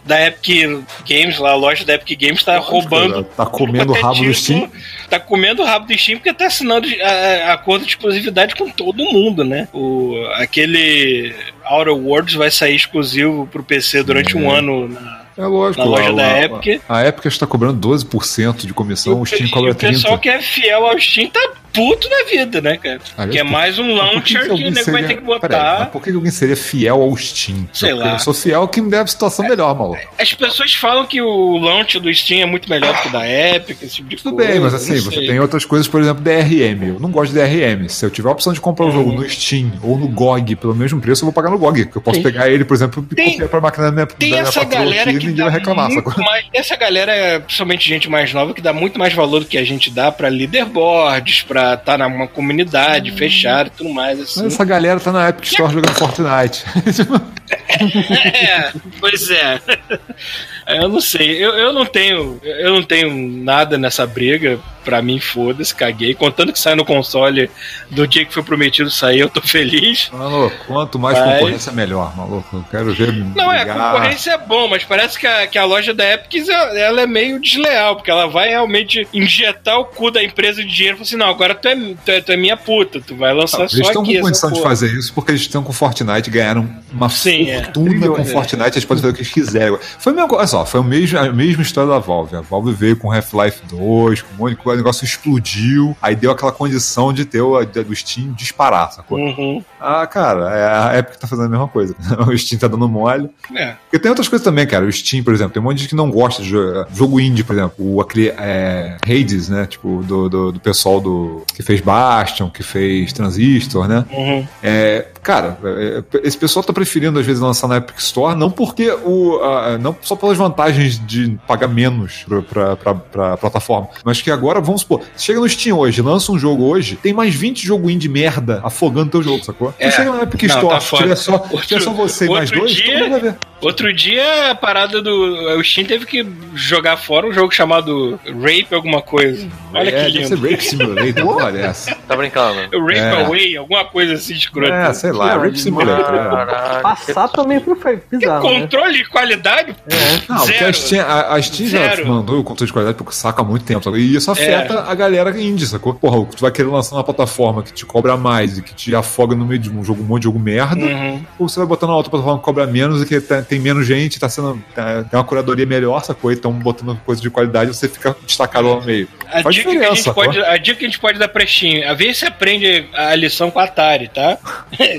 da Epic Games, lá, a loja da Epic Games tá roubando. Tá comendo o rabo do Steam. Tá comendo o rabo do Steam porque tá assinando a- a- acordo de exclusividade com todo mundo, né? O, aquele Outer Worlds vai sair exclusivo pro PC durante um ano na, É lógico. na loja a, da a- Epic. A Epic está cobrando 12% de comissão, o Steam e cobra o pessoal 30%. que é fiel ao Steam tá puto na vida, né, cara? Que é mais um que launcher que, alguém o nego vai ter que botar. Peraí, mas por que alguém seria fiel ao Steam? Sei Porque lá. Eu sou fiel que me deve situação melhor, maluco. As pessoas falam que o launch do Steam é muito melhor do que o da Epic, esse tipo de Tudo coisa. bem, mas assim, você sei. tem outras coisas, por exemplo, DRM. Eu não gosto de DRM. Se eu tiver a opção de comprar o jogo no Steam ou no GOG pelo mesmo preço, eu vou pagar no GOG. Porque eu posso pegar ele, por exemplo, e Tem- copiar pra máquina da minha, Tem da minha essa galera aqui que ninguém vai reclamar. mais, essa galera, principalmente gente mais nova, que dá muito mais valor do que a gente dá pra leaderboards, pra estar numa comunidade fechada e tudo mais, assim. Essa galera tá na Epic Store jogando Fortnite. É, pois é. Eu não sei, eu, eu não tenho eu não tenho nada nessa briga, pra mim foda-se, caguei. Contando que sai no console do dia que foi prometido sair, eu tô feliz. Maluco, quanto mais Mas- concorrência, melhor, maluco. Eu quero ver. Não, é, a concorrência é bom, mas parece que a, que a loja da Epic ela é meio desleal, porque ela vai realmente injetar o cu da empresa de dinheiro e falar assim: não, agora tu é, tu é, tu é minha puta, tu vai lançar Eles só estão aqui. com essa condição de fazer isso porque eles estão com Fortnite, ganharam uma Sim, é. fortuna com é. Fortnite, eles podem fazer o que eles quiserem. Foi, mesma, olha só, foi a mesma, a mesma história da Valve. A Valve veio com Half-Life 2, com um monte de coisa, o negócio explodiu, aí deu aquela condição de ter o do Steam disparar, sacou? Uhum. Ah, cara, é, a Epic tá fazendo a mesma coisa. o Steam tá dando mole. É. Porque tem outras coisas também, cara. O Steam, por exemplo, tem um monte de gente que não gosta de jogo, jogo indie, por exemplo. O aquele é, Hades, né? Tipo, do, do, do pessoal do que fez Bastion, que fez Transistor, né? Uhum. É, cara, é, esse pessoal tá preferindo às vezes lançar na Epic Store, não porque o. a- não só pelas vantagens de pagar menos pra, pra, pra, pra plataforma, mas que agora, vamos supor, chega no Steam hoje, lança um jogo hoje, tem mais 20 jogo indie merda afogando teu jogo, sacou? É. Tu chega na Epic Não, Store, tá foda. tiver só, Outro- tiver só você e mais outro dois, dia- todo mundo vai ver. Outro dia a parada do. O Steam teve que jogar fora um jogo chamado Rape alguma coisa. Olha é, que deve ser lindo. Rape Simulator, olha essa. Tá brincando? Rape É. Away, alguma coisa assim escrota. É, sei lá, Não, Rape Simulator. é. Caralho. Passar também foi bizarro, né? Controle de qualidade? Não, porque Zero. a Steam, a, a Steam já mandou o controle de qualidade porque saca há muito tempo, sabe? E isso afeta a galera indie, sacou? Porra, tu vai querer lançar uma plataforma que te cobra mais e que te afoga no meio de um jogo, um monte de jogo merda, Uhum. ou você vai botar na outra plataforma que cobra menos e que tá- tem menos gente, tá sendo. tá- tem uma curadoria melhor, sacou? E estão botando coisa de qualidade você fica destacado lá no meio. A Faz dica, que a, gente pode, a dica que a gente pode dar pra Steam, a ver se aprende a lição com a Atari, tá?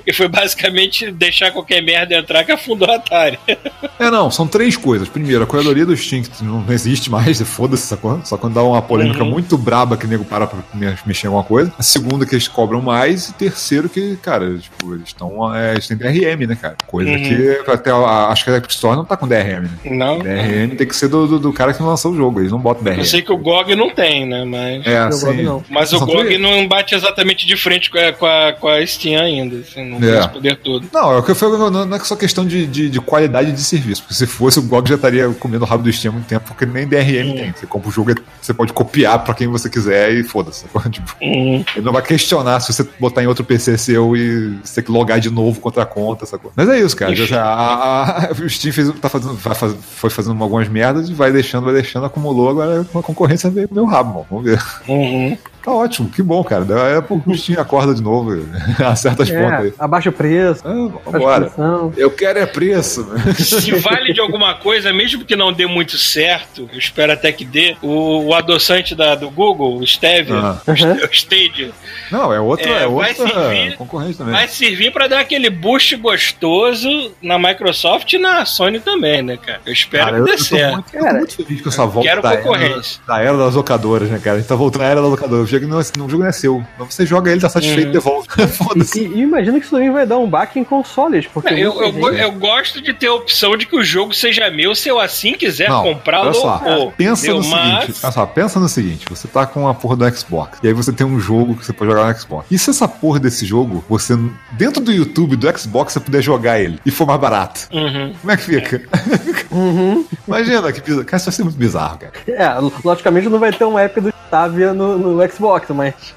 que foi basicamente deixar qualquer merda entrar que afundou a Atari. É, não, são três coisas. Primeiro, a curadoria do Steam, que não existe mais, foda-se, sacou? Só quando dá uma polêmica Uhum. muito braba que o nego para pra me- mexer em alguma coisa. A segunda, que eles cobram mais. E terceiro, que, cara, tipo, eles estão. É, eles têm DRM, né, cara? Coisa Uhum. que até a, acho que a Epic Store não tá com DRM, né? Não. DRM tem que ser do, do, do cara que lançou o jogo, eles não botam DRM. Eu sei que o GOG não tem, né? Mas, É, assim. gosto não. mas o GOG não bate exatamente de frente com a, com a, com a Steam ainda. assim. Não É. tem esse poder todo. Não, é o que eu falo, não não é só questão de, de, de qualidade de serviço. Porque se fosse, o GOG já estaria comendo o rabo do Steam há muito tempo, porque nem DRM tem. Você compra o jogo, você pode copiar pra quem você quiser e foda-se. Tipo, Uhum. ele não vai questionar se você botar em outro PC seu e você ter que logar de novo contra a conta, sacou? Mas é isso, cara. Enfim. A, a- a- o Steam fez, tá fazendo, vai faz- foi fazendo algumas merdas e vai deixando, vai deixando, acumulou, agora a concorrência veio pro meu rabo, mano. Vamos ver. Uhum. Tá ótimo, que bom, cara. É porque o Steam acorda de novo, acerta as pontas aí. É, abaixa o preço, Ah, vambora. Eu quero é preço. Se vale de alguma coisa, mesmo que não dê muito certo, eu espero até que dê, o, o adoçante da, do Google, o Stevia, Ah. Uhum. o Stadia, Não, é outra, É, é, servir- concorrente também. vai servir pra dar aquele boost gostoso na Microsoft e na Sony também, né, cara? Eu espero Cara, que eu, dê eu tô certo. muito, eu tô muito feliz com essa volta quero da era, concorrência. da era das locadoras, né, cara? A gente tá voltando à era das locadoras. O jogo não é, o jogo não é seu. Então você joga ele, tá satisfeito, Uhum. devolve. Foda-se. E, e imagina que isso também vai dar um baque em consoles, porque Não, eu, eu, go- eu gosto de ter a opção de que o jogo seja meu se eu assim quiser Não, comprá-lo ou pensa no Mas- seguinte, olha só, pensa no seguinte, você tá com a porra do Xbox, e aí você tem um jogo que você pode jogar no Xbox. E se essa porra desse jogo, você, dentro do YouTube do Xbox, você puder jogar ele, e for mais barato? Uhum. Como é que fica? Uhum. Imagina que bizarro. Cara, isso vai ser muito bizarro, cara. É, logicamente não vai ter uma época do Stavia no, no Xbox, mas.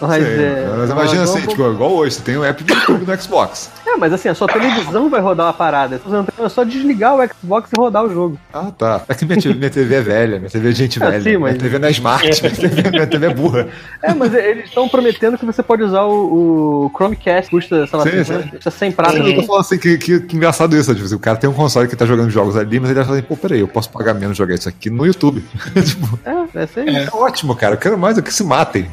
Mas, é, mas imagina assim, tipo, igual hoje, você tem o app do YouTube no Xbox. É, mas assim, a sua televisão vai rodar uma parada. É só desligar o Xbox e rodar o jogo. Ah, tá. É que minha TV, minha TV é velha, minha TV é gente Ah, velha. sim, mas- Minha TV não é smart, minha TV, minha TV é burra. É, mas eles estão prometendo que você pode usar o, o Chromecast, custa, sei lá, Sim, 50, sim. custa 100 pratas. Eu tô falando assim, que, que, que engraçado isso, tipo, assim, o cara tem um console que tá jogando jogos ali, mas ele vai falar assim, pô, peraí, eu posso pagar menos jogar isso aqui no YouTube. tipo, É, é é ótimo, cara, eu quero mais é que se matem.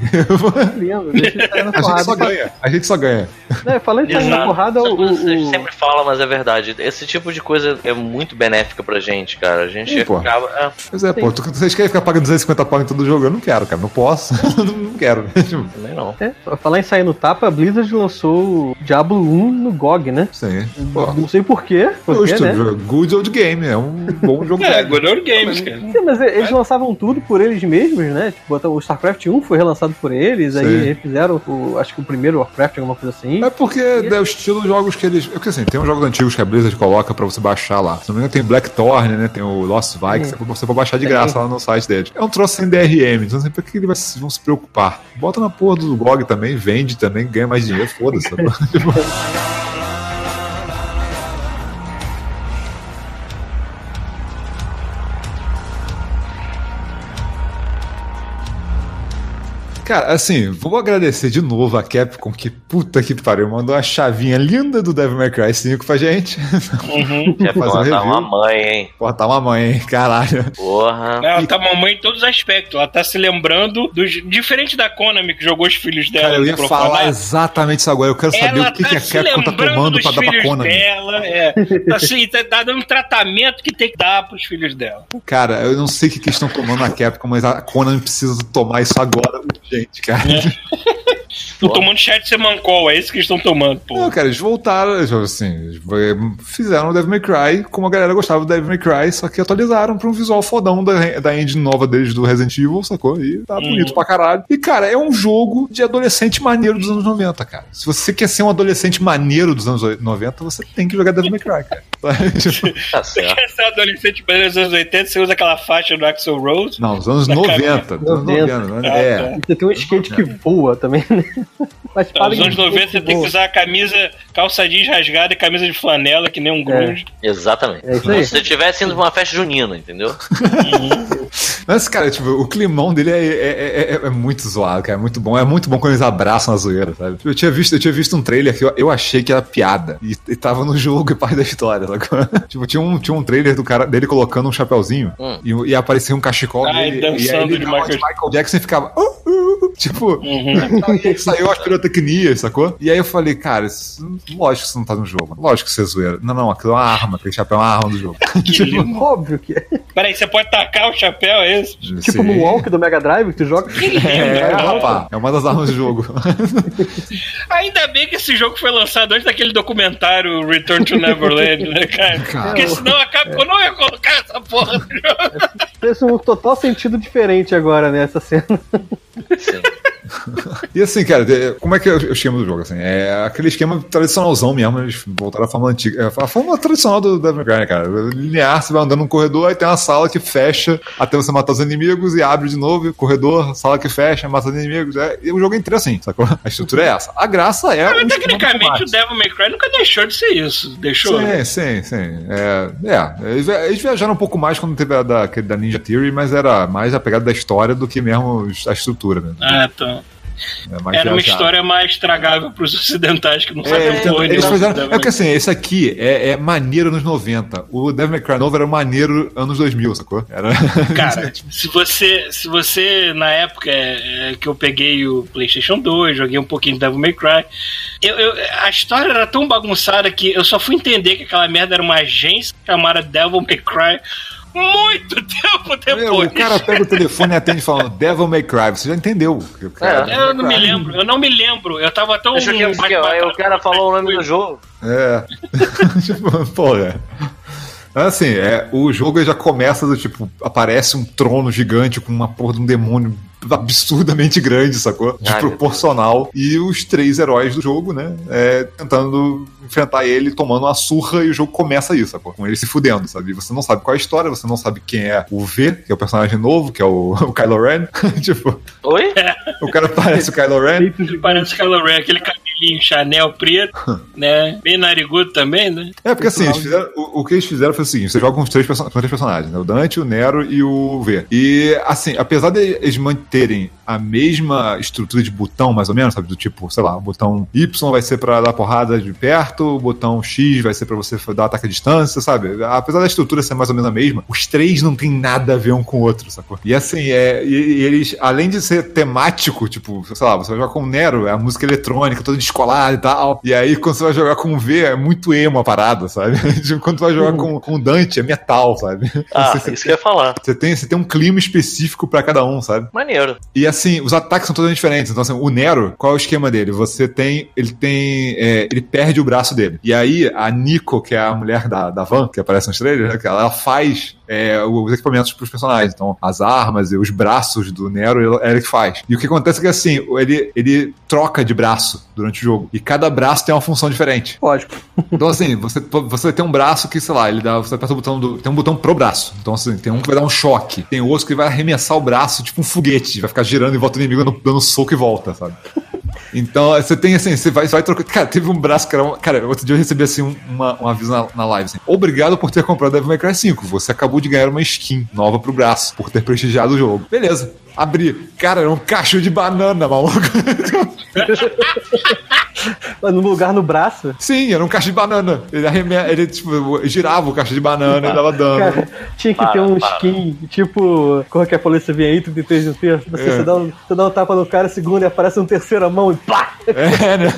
Deixa ele sair na A gente porrada. só ganha, a gente só ganha. É, falando em sair na porrada, o, o- sempre fala, mas é verdade. Esse tipo de coisa é muito benéfica pra gente, cara. A gente Sim, pô. acaba. é, Pois é, pô, tu- vocês querem ficar pagando 250 pau em todo jogo? Eu não quero, cara, não posso. não quero. Também não. É, falar em sair no tapa, a Blizzard lançou o Diablo 1 no GOG, né? Sim. Pô, Não sei porquê, porque, justo, né? good old game, é um bom jogo É. Good Old Games, cara. Sim, mas eles lançavam tudo por eles mesmos, né? Tipo, o StarCraft 1 foi relançado por eles, Sim. aí refizeram o, acho que o primeiro Warcraft, alguma coisa assim. É porque é o estilo de jogos que eles. É porque assim, tem uns jogos antigos que a Blizzard coloca pra você baixar lá. Se não me engano, tem Blackthorn, né? Tem o Lost Vikings, Sim. você pode baixar de graça lá no site deles. É um troço sem DRM, então assim, por que eles vão se preocupar? Bota na porra do GOG também, vende também, ganha mais dinheiro, foda-se. Cara, assim, vou agradecer de novo a Capcom, que puta que pariu, mandou a chavinha linda do Devil May Cry 5 pra gente. Uhum. É pra um review. uma mãe, hein? Porra, tá uma mãe, hein? Caralho. Porra. Ela tá mamãe em todos os aspectos. Ela tá se lembrando dos. Diferente da Konami que jogou os filhos dela. Cara, eu ia falar exatamente isso agora. Eu quero saber Ela o que, tá que a Capcom tá tomando pra dar pra filhos Konami. dela, é. Assim, tá, tá dando um tratamento que tem que dar pros filhos dela. Cara, eu não sei o que, que eles estão tomando na Capcom, mas a Konami precisa tomar isso agora urgente, cara. Estão tomando chá de semancol, é isso que eles estão tomando, pô. Não, cara, eles voltaram, assim, fizeram o Devil May Cry como a galera gostava do Devil May Cry, só que atualizaram pra um visual fodão da, da engine nova deles do Resident Evil, sacou? E tá bonito pra caralho. E, cara, é um jogo de adolescente maneiro dos anos 90, cara. Se você quer ser um adolescente maneiro dos anos 90, você tem que jogar Devil May Cry, cara. Tá Você certo. quer ser adolescente brasileiro dos anos 80, você usa aquela faixa do Axel Rose. Não, os anos Na 90. Dos anos 90. 90, né? Ah, É. tá. Você tem um skate que voa também, né? Mas Nos em anos 90 você tem que usar a camisa, calça jeans rasgada e camisa de flanela, que nem um grunge. Exatamente. É Como se você estivesse indo pra uma festa junina, entendeu? Mas, cara, tipo, o climão dele é, é, é- é muito zoado, cara. É muito bom. É muito bom quando eles abraçam a zoeira, sabe? Eu tinha visto, eu tinha visto um trailer que eu, eu achei que era piada. E, e tava no jogo e parte da história, sabe? tipo, tinha um, tinha um trailer do cara dele colocando um chapeuzinho Hum. e, e aparecia um cachecol Ai, dele. dançando e aí ele de Michael- de Michael Jackson e ficava. "Uh, uh", tipo. Uhum. Aí saiu as pirotecnias, sacou? E aí eu falei, cara, isso, lógico que isso não tá no jogo. Lógico que isso é zoeira. Não, não, aquilo é uma arma, aquele chapéu é uma arma do jogo. lindo. Óbvio que é. Peraí, você pode tacar o chapéu, é Tipo no Walk do Mega Drive que tu joga. É, rapaz, é uma das armas do jogo. Ainda bem que esse jogo foi lançado antes daquele documentário Return to Neverland, né, cara? Cara. Porque senão a Capcom não ia colocar essa porra no jogo. Fez um total sentido diferente agora nessa cena. Sim. E assim, cara, de- como é que é o esquema do jogo? Assim, é aquele esquema tradicionalzão mesmo, eles voltaram à fórmula antiga. é A fórmula tradicional do Devil May Cry, né, cara? Linear, você vai andando num corredor, aí tem uma sala que fecha até você matar os inimigos e abre de novo, corredor, sala que fecha, mata os inimigos. É, e o jogo é inteiro assim, sacou? A estrutura é essa. A graça é. Mas tecnicamente o. Devil May Cry nunca deixou de ser isso. Deixou? Sim, sim, sim. É, é, eles via- eles viajaram um pouco mais quando teve a da, da Ninja Theory, mas era mais a pegada da história do que mesmo a estrutura, né? Ah, então. É Era uma história mais tragável pros ocidentais que não É, sabiam então, porra eles fizeram, é porque assim, esse aqui é, é maneiro nos 90. O Devil May Cry novo era maneiro anos 2000, sacou? Era... Cara, se você, se você na época é, é, que eu peguei o PlayStation 2, joguei um pouquinho de Devil May Cry, eu, eu- a história era tão bagunçada que eu só fui entender que aquela merda era uma agência chamada Devil May Cry muito tempo Meu, depois. o cara pega o telefone e atende falando Devil May Cry, você já entendeu. O cara- Eu não me lembro, eu não me lembro. Eu tava tão. Deixa eu que aí o cara falou o nome do jogo. É. tipo, porra. Assim, é, o jogo já começa do tipo, aparece um trono gigante com uma porra de um demônio absurdamente grande, sacou? Desproporcional. E os três heróis do jogo, né? é, tentando enfrentar ele, tomando uma surra, e o jogo começa aí, sacou? Com ele se fudendo, sabe? E você não sabe qual é a história, você não sabe quem é o V, que é o personagem novo, que é o, o Kylo Ren. tipo, Oi? o cara parece o Kylo Ren. Parece Kylo Ren, aquele cabelinho Chanel preto, né? Bem narigudo também, né? É, porque assim, eles fizeram- o, o que eles fizeram foi o seguinte: você joga com os três, três personagens, né? O Dante, o Nero e o V. E, assim, apesar de eles manterem terem a mesma estrutura de botão, mais ou menos, sabe? Do tipo, sei lá, o botão Y vai ser pra dar porrada de perto, o botão X vai ser pra você dar ataque à distância, sabe? Apesar da estrutura ser mais ou menos a mesma, os três não tem nada a ver um com o outro, sacou? E assim, é, e, e eles, além de ser temático, tipo, sei lá, você vai jogar com o Nero, é a música eletrônica, toda descolada e tal. E aí, quando você vai jogar com o V, é muito emo a parada, sabe? Tipo, quando você vai jogar com, com o Dante, é metal, sabe? Ah, Você- isso que eu ia falar. você tem, você tem um clima específico pra cada um, sabe? Maneiro. E assim, os ataques são totalmente diferentes. Então, assim, o Nero, qual é o esquema dele? Você tem. Ele tem. é, ele perde o braço dele. E aí, a Nico, que é a mulher da, da van, que aparece nos trailers, né, ela faz é, os equipamentos pros personagens. Então, as armas e os braços do Nero, ele- é ele que faz. E o que acontece é que assim, ele, ele troca de braço durante o jogo. E cada braço tem uma função diferente. Lógico. Então, assim, você, você tem um braço que, sei lá, ele dá, você aperta o botão do. Tem um botão pro braço. Então, assim, tem um que vai dar um choque. Tem outro que vai arremessar o braço, tipo um foguete. Vai ficar girando em volta do inimigo, dando, dando soco e volta, sabe? Então, você tem assim, você vai, vai trocando. Cara, teve um braço era. Um, cara, outro dia eu recebi assim um- uma, um aviso na, na live assim. Obrigado por ter comprado Devil May Cry 5. Você acabou de ganhar uma skin nova pro braço, por ter prestigiado o jogo. Beleza. Abri. Cara, era um cacho de banana, maluco. Mas no lugar no braço, Sim, era um cacho de banana. Ele, arreme... ele tipo, girava o cacho de banana e dava dano. cara, tinha que Para, ter um para. skin, tipo, como é que a polícia vem aí, 33 no terço, você, É. você, dá um, você dá um tapa no cara, segunda e aparece um terceira mão e pá! É, né?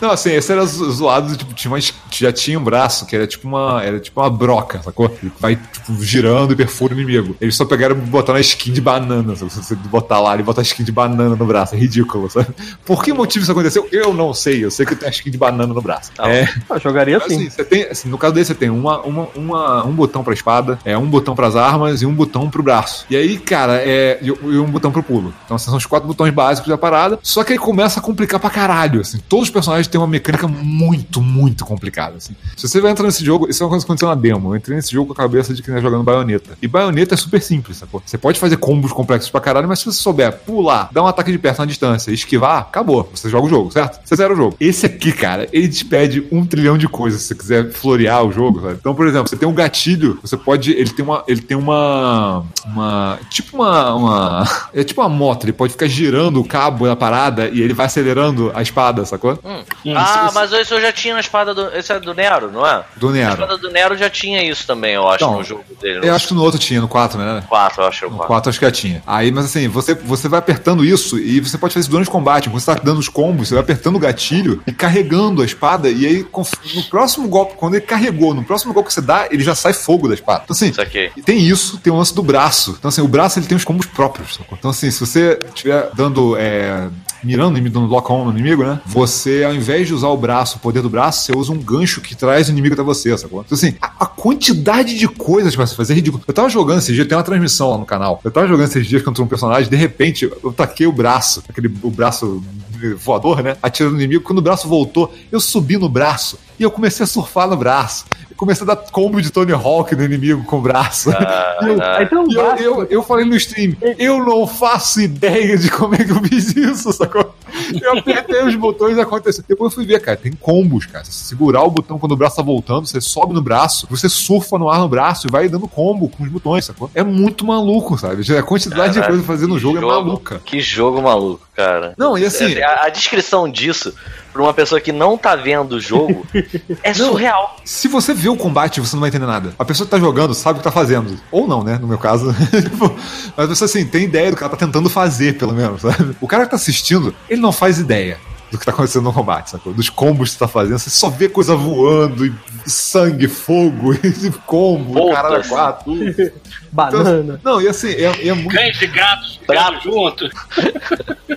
Não, assim, esse era zo- zoado, tipo, tinha uma, já tinha um braço que era tipo uma, era tipo uma broca, sacou? Ele vai, tipo, girando e perfura o inimigo. Eles só pegaram e botaram a skin de banana, sabe? Se você botar lá e botar a skin de banana no braço, é ridículo, sabe? Por que motivo isso aconteceu? Eu não sei, eu sei que tem a skin de banana no braço. Não. É, Eu jogaria assim, assim. você tem, assim, no caso desse, você tem uma, uma, uma- um botão pra espada, é um botão pras armas e um botão pro braço. E aí, cara, é. E, e um botão pro pulo. Então, esses são os quatro botões básicos da parada. Só que aí começa a complicar pra caralho, assim. Todos os personagens têm uma mecânica muito, muito complicada, assim. Se você vai entrar nesse jogo, isso é uma coisa que aconteceu na demo. Eu entrei nesse jogo com a cabeça de quem tá jogando baioneta. E baioneta é super simples, sacou? Você pode fazer combos complexos pra caralho, mas se você souber pular, dar um ataque de perto na distância, esquivar, acabou. Você joga o jogo, certo? Você zera o jogo. Esse aqui, cara, ele te pede um trilhão de coisas se você quiser florear o jogo, sabe? Então, por exemplo, você tem um gatilho, você pode. Ele tem uma. Ele tem uma. Uma. Tipo uma. uma é tipo uma moto, ele pode ficar girando o cabo da parada e ele vai acelerando a espada, sacou? Hum. Hum, ah, se- mas esse eu já tinha na espada do. Esse é do Nero, não é? Do A Nero. espada do Nero já tinha isso também, eu acho, Então, no jogo dele. Eu acho que no outro tinha, no 4, né? 4, eu acho que o No 4. 4 acho que já tinha. Aí, mas assim, você, você vai apertando isso e você pode fazer isso durante o combate. Você tá dando os combos, você vai apertando o gatilho e carregando a espada. E aí, no próximo golpe, quando ele carregou, no próximo golpe que você dá, ele já sai fogo da espada. Então, assim, Isso aqui. e tem isso, tem o lance do braço. Então, assim, o braço ele tem os combos próprios. Então, assim, se você estiver dando. É, mirando, inimigo, dando lock-on no inimigo, né? Você, ao invés de usar o braço, o poder do braço, você usa um gancho que traz o inimigo até você, sacou? Então, assim, a, a quantidade de coisas pra se fazer é ridículo. Eu tava jogando esses dias, tem uma transmissão lá no canal. Eu tava jogando esses dias contra um personagem, de repente, eu taquei o braço, aquele o braço voador, né? Atirando no inimigo. Quando o braço voltou, eu subi no braço e eu comecei a surfar no braço. Eu comecei a dar combo de Tony Hawk no inimigo com o braço. Ah, E eu, ah. Aí tem um e eu, eu, eu falei no stream, eu não faço ideia de como é que eu fiz isso, sacou? Eu apertei os botões e aconteceu. Depois eu fui ver, cara, tem combos, cara. Você segurar o botão quando o braço tá voltando, você sobe no braço, você surfa no ar no braço e vai dando combo com os botões, sacou? É muito maluco, sabe? A quantidade de Caralho, coisa fazer no que jogo, é jogo. maluca. Que jogo maluco, cara. Não, e assim, A, a descrição disso, pra uma pessoa que não tá vendo o jogo, é Não. surreal. Se você vê o combate, você não vai entender nada. A pessoa que tá jogando sabe o que tá fazendo. Ou não, né? No meu caso. Tipo, Mas você, assim, tem ideia do que ela tá tentando fazer, pelo menos, sabe? O cara que tá assistindo, ele não faz ideia do que tá acontecendo no combate, sacou? Dos combos que você tá fazendo. Você só vê coisa voando, e sangue, fogo, e combo, Volta, caralho, assim. quatro. Então, Banana. não, e assim, é, é muito. Cães e gatos Bravo. ficando junto.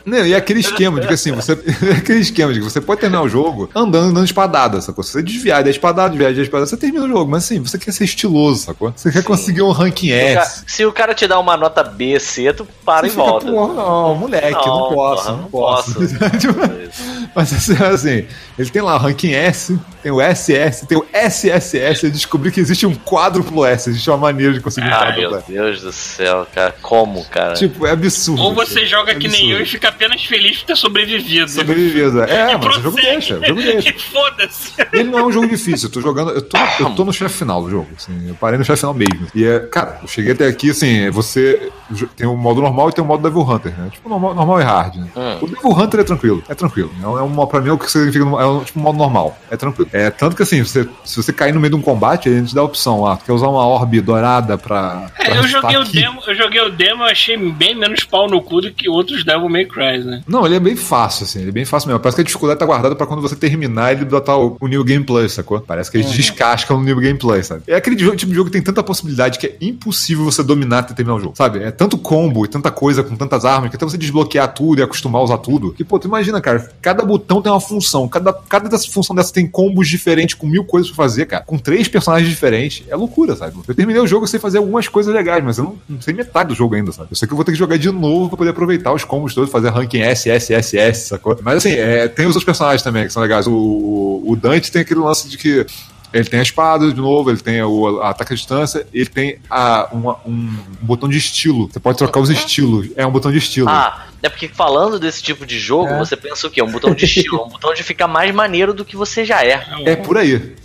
Não, e é aquele esquema de que assim, você. é aquele esquema de que você pode terminar o jogo andando, dando espadada, sacou? Se você desviar da espadada, desviar da espadada, você termina o jogo. Mas assim, você quer ser estiloso, sacou? Você quer conseguir um ranking S. Se o cara te dá uma nota B, C, tu para e Você fica, volta. Porra, não, moleque, não, Não, posso, porra, não, não posso. posso. Mas assim, assim, ele tem lá o ranking S, tem o SS, tem o SSS. Eu descobri que existe um quádruplo S, existe uma maneira de conseguir um Ah, quádruplo meu S. Deus do céu, cara. Como, cara? Tipo, é absurdo. Ou você cara. joga É que nem eu e fica apenas feliz por ter sobrevivido. Sobrevivida. É, E mas o jogo deixa, o jogo deixa. Foda-se. Ele não é um jogo difícil, eu tô jogando. Eu tô, eu tô no chefe final do jogo. assim, eu parei no chefe final mesmo. E é, cara, eu cheguei até aqui, assim, você tem o modo normal e tem o modo Devil Hunter, né? Tipo, normal, normal e hard, né? Hum. O Devil Hunter é tranquilo, é tranquilo. É, um- é uma, pra mim, é o que significa. É um, tipo um modo normal, é tranquilo. É tanto que assim, você, se você cair no meio de um combate, ele te dá a opção lá. Tu quer usar uma orbe dourada pra. É, pra eu joguei o aqui? demo, eu joguei o demo, achei bem menos pau no cu do que outros Devil May Cry, né? Não, ele é bem fácil, assim, ele é bem fácil mesmo. Parece que a dificuldade tá guardada pra quando você terminar ele botar o, o New Game Plus, sacou? Parece que eles descascam no New Game Plus, sabe? É aquele tipo de jogo que tem tanta possibilidade que é impossível você dominar até terminar o jogo, sabe? É tanto combo e tanta coisa com tantas armas que até você desbloquear tudo e acostumar a usar tudo. Que, pô, tu imagina, cara, cada botão tem uma função, cada, cada dessa função dessa tem combos diferentes com mil coisas pra fazer, cara. Com três personagens diferentes. É loucura, sabe? Eu terminei o jogo sem fazer algumas coisas legais, mas eu não, não sei metade do jogo ainda, sabe? Eu sei que eu vou ter que jogar de novo pra poder aproveitar os combos todos, fazer ranking S, S, S, S, sacou? Mas assim, é, tem os outros personagens também que são legais. O, o, Dante tem aquele lance de que ele tem a espada de novo, ele tem o a ataque à distância, ele tem a, uma- um, botão de estilo. Você pode trocar os estilos. É um botão de estilo. Ah, é porque falando desse tipo de jogo, É. você pensa o quê? Um botão de estilo, um botão de ficar mais maneiro do que você já é. É por aí.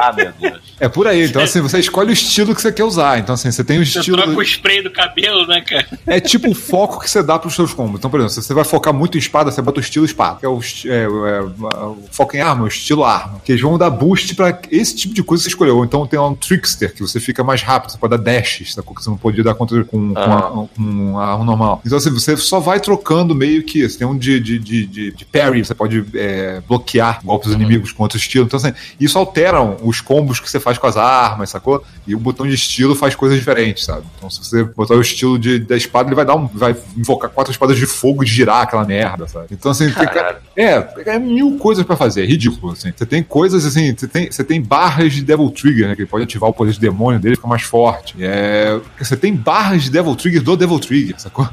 Ah, meu Deus. É por aí. Então, assim, você escolhe o estilo que você quer usar. Então, assim, você tem o Você estilo. troca o spray do cabelo, né, cara? É tipo o foco que você dá pros seus combos. Então, por exemplo, se você vai focar muito em espada, você bota o estilo espada. Que é o, é, é, o foco em arma, o estilo arma. Que eles vão dar boost pra esse tipo de coisa que você escolheu. Ou Então tem um trickster, que você fica mais rápido, você pode dar dashes, sacou? que você não podia dar contra com, com, a, com a arma normal. Então, assim, você só vai trocando meio que. Você tem um de, de, de, de, de parry, você pode é, bloquear golpes dos inimigos com outro estilo. Então, assim, isso alteram os combos que você faz com as armas, sacou? E o botão de estilo faz coisas diferentes, sabe? Então, se você botar o estilo de, da espada, ele vai dar um. Vai invocar quatro espadas de fogo e girar aquela merda, sabe? Então, assim, tem, é, é mil coisas pra fazer, é ridículo, assim. Você tem coisas assim, você tem, você tem barras de Devil Trigger, né? Que ele pode ativar o poder de demônio dele, fica mais forte. É, você tem barras de Devil Trigger do Devil Trigger, sacou?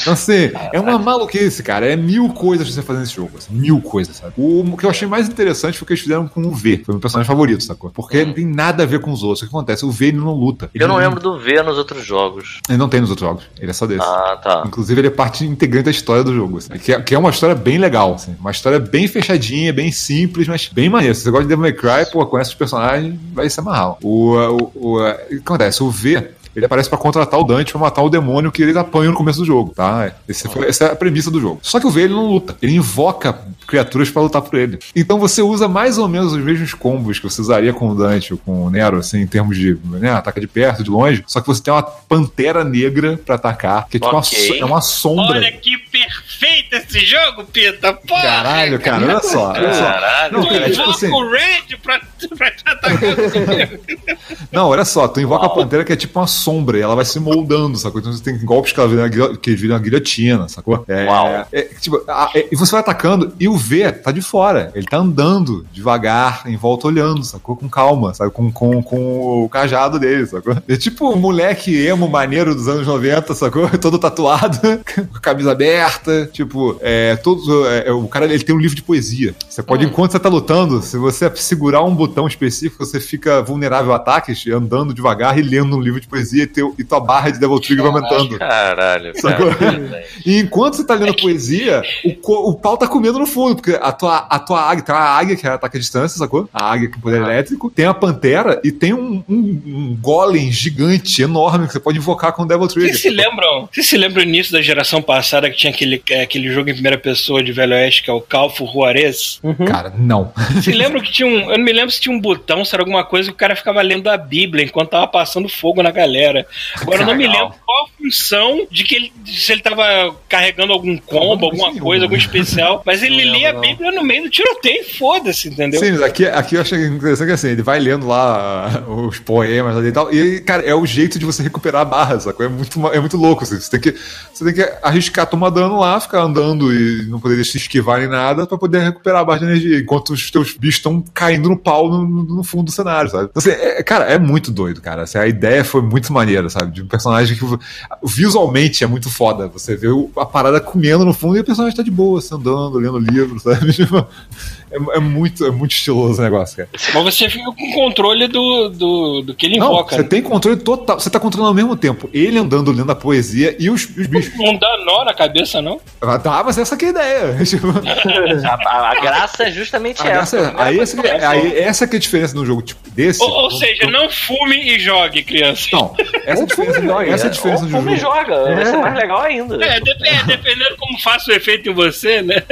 Então, assim, é uma maluquice, cara. É mil coisas pra você fazer nesse jogo. assim, mil coisas, sabe? O que eu achei mais interessante foi o que eles fizeram com o V. Foi meu personagem favorito, sacou? Porque não tem nada a ver com os outros. O que acontece? O V ele não luta. Ele Eu não lembro do V nos outros jogos. Ele não tem nos outros jogos. Ele é só desse. Ah, tá. Inclusive, ele é parte integrante da história do jogo. assim. Que, é, que é uma história bem legal. assim. Uma história bem fechadinha, bem simples, mas bem maneira. Se você gosta de Devil May Cry, pô, conhece os personagens, vai se amarrar. O, o, o, o que acontece? O V. Ele aparece pra contratar o Dante pra matar o demônio que ele apanha no começo do jogo, tá? Foi- essa é a premissa do jogo. Só que o V ele não luta, ele invoca criaturas pra lutar por ele. Então você usa mais ou menos os mesmos combos que você usaria com o Dante ou com o Nero, assim, em termos de né, ataca de perto, de longe. Só que você tem uma pantera negra pra atacar, que é tipo uma Ok. so- é uma sombra. Olha que perfeito esse jogo, Pita. Porra, Caralho, cara, olha só. Olha só. Caralho. Não, Tu cara, é tipo invoca assim, o Red pra, pra te atacar. não, olha só, tu invoca a pantera que é tipo uma sombra, e ela vai se moldando, sacou? Então você tem golpes que ela vira, que vira uma guilhotina, sacou? É, Uau. é, tipo, a- é, e você vai atacando e o V tá de fora. Ele tá andando devagar, em volta olhando, sacou? Com calma, sabe? Com, com, com o cajado dele, sacou? É tipo um moleque emo maneiro dos anos 90, sacou? Todo tatuado, com a camisa aberta, tipo, é, todo, é, o cara ele tem um livro de poesia. Você pode, enquanto você tá lutando, se você segurar um botão específico, você fica vulnerável a ataques, andando devagar e lendo um livro de poesia e, teu, e tua barra de Devil Trigger vai aumentando. Caralho, Sacou? cara. E enquanto você tá lendo poesia, o, o pau tá comendo no fundo, porque a tua, a tua águia, tem uma águia que é ataque à distância, sacou? A águia com poder elétrico, tem a pantera e tem um, um, um golem gigante, enorme, que você pode invocar com o Devil Trigger. Vocês se lembram? Vocês se lembram do início da geração passada que tinha aquele, é, aquele jogo em primeira pessoa de Velho Oeste, que é o Calfo Juarez? Cara, não. Vocês lembram que tinha um. Eu não me lembro se tinha um botão, se era alguma coisa que o cara ficava lendo a Bíblia enquanto tava passando fogo na galera. Agora eu não me lembro qual função de que ele. se ele tava carregando algum combo, alguma coisa, algum especial. Mas ele lia a. Bíblia no meio do tiroteio, foda-se, entendeu? Sim, mas aqui, aqui eu achei interessante que assim, ele vai lendo lá ah, os poemas ali e tal, e, cara, é o jeito de você recuperar a barra, sacou? É muito, é muito louco, assim, você tem que, você tem que arriscar tomar dano lá, ficar andando e não poder se esquivar nem nada pra poder recuperar a barra de energia, enquanto os teus bichos estão caindo no pau no, no- no fundo do cenário, sabe? Então, assim, é- cara, é muito doido, cara, assim, a ideia foi muito maneira, sabe? De um personagem que visualmente é muito foda, você vê a parada comendo no fundo e o personagem tá de boa, andando, lendo livro, sabe? É, é muito, é muito estiloso o negócio, cara. Mas você fica com controle do, do, do que ele Não, invoca. você né? tem controle total. Você tá controlando ao mesmo tempo. Ele andando lendo a poesia e os, os bichos. Não dá nó na cabeça, não? Ah, mas essa que é a ideia. A, a- a graça é justamente a essa. é- aí, essa, que- aí essa que é a diferença num jogo tipo desse. Ou, ou seja, não fume e jogue, criança. Não, essa é a diferença, joga, essa é a é. diferença Ou de um jogo. joga, vai ser É. mais legal ainda. É, dep- é, dependendo como faça o efeito em você, né?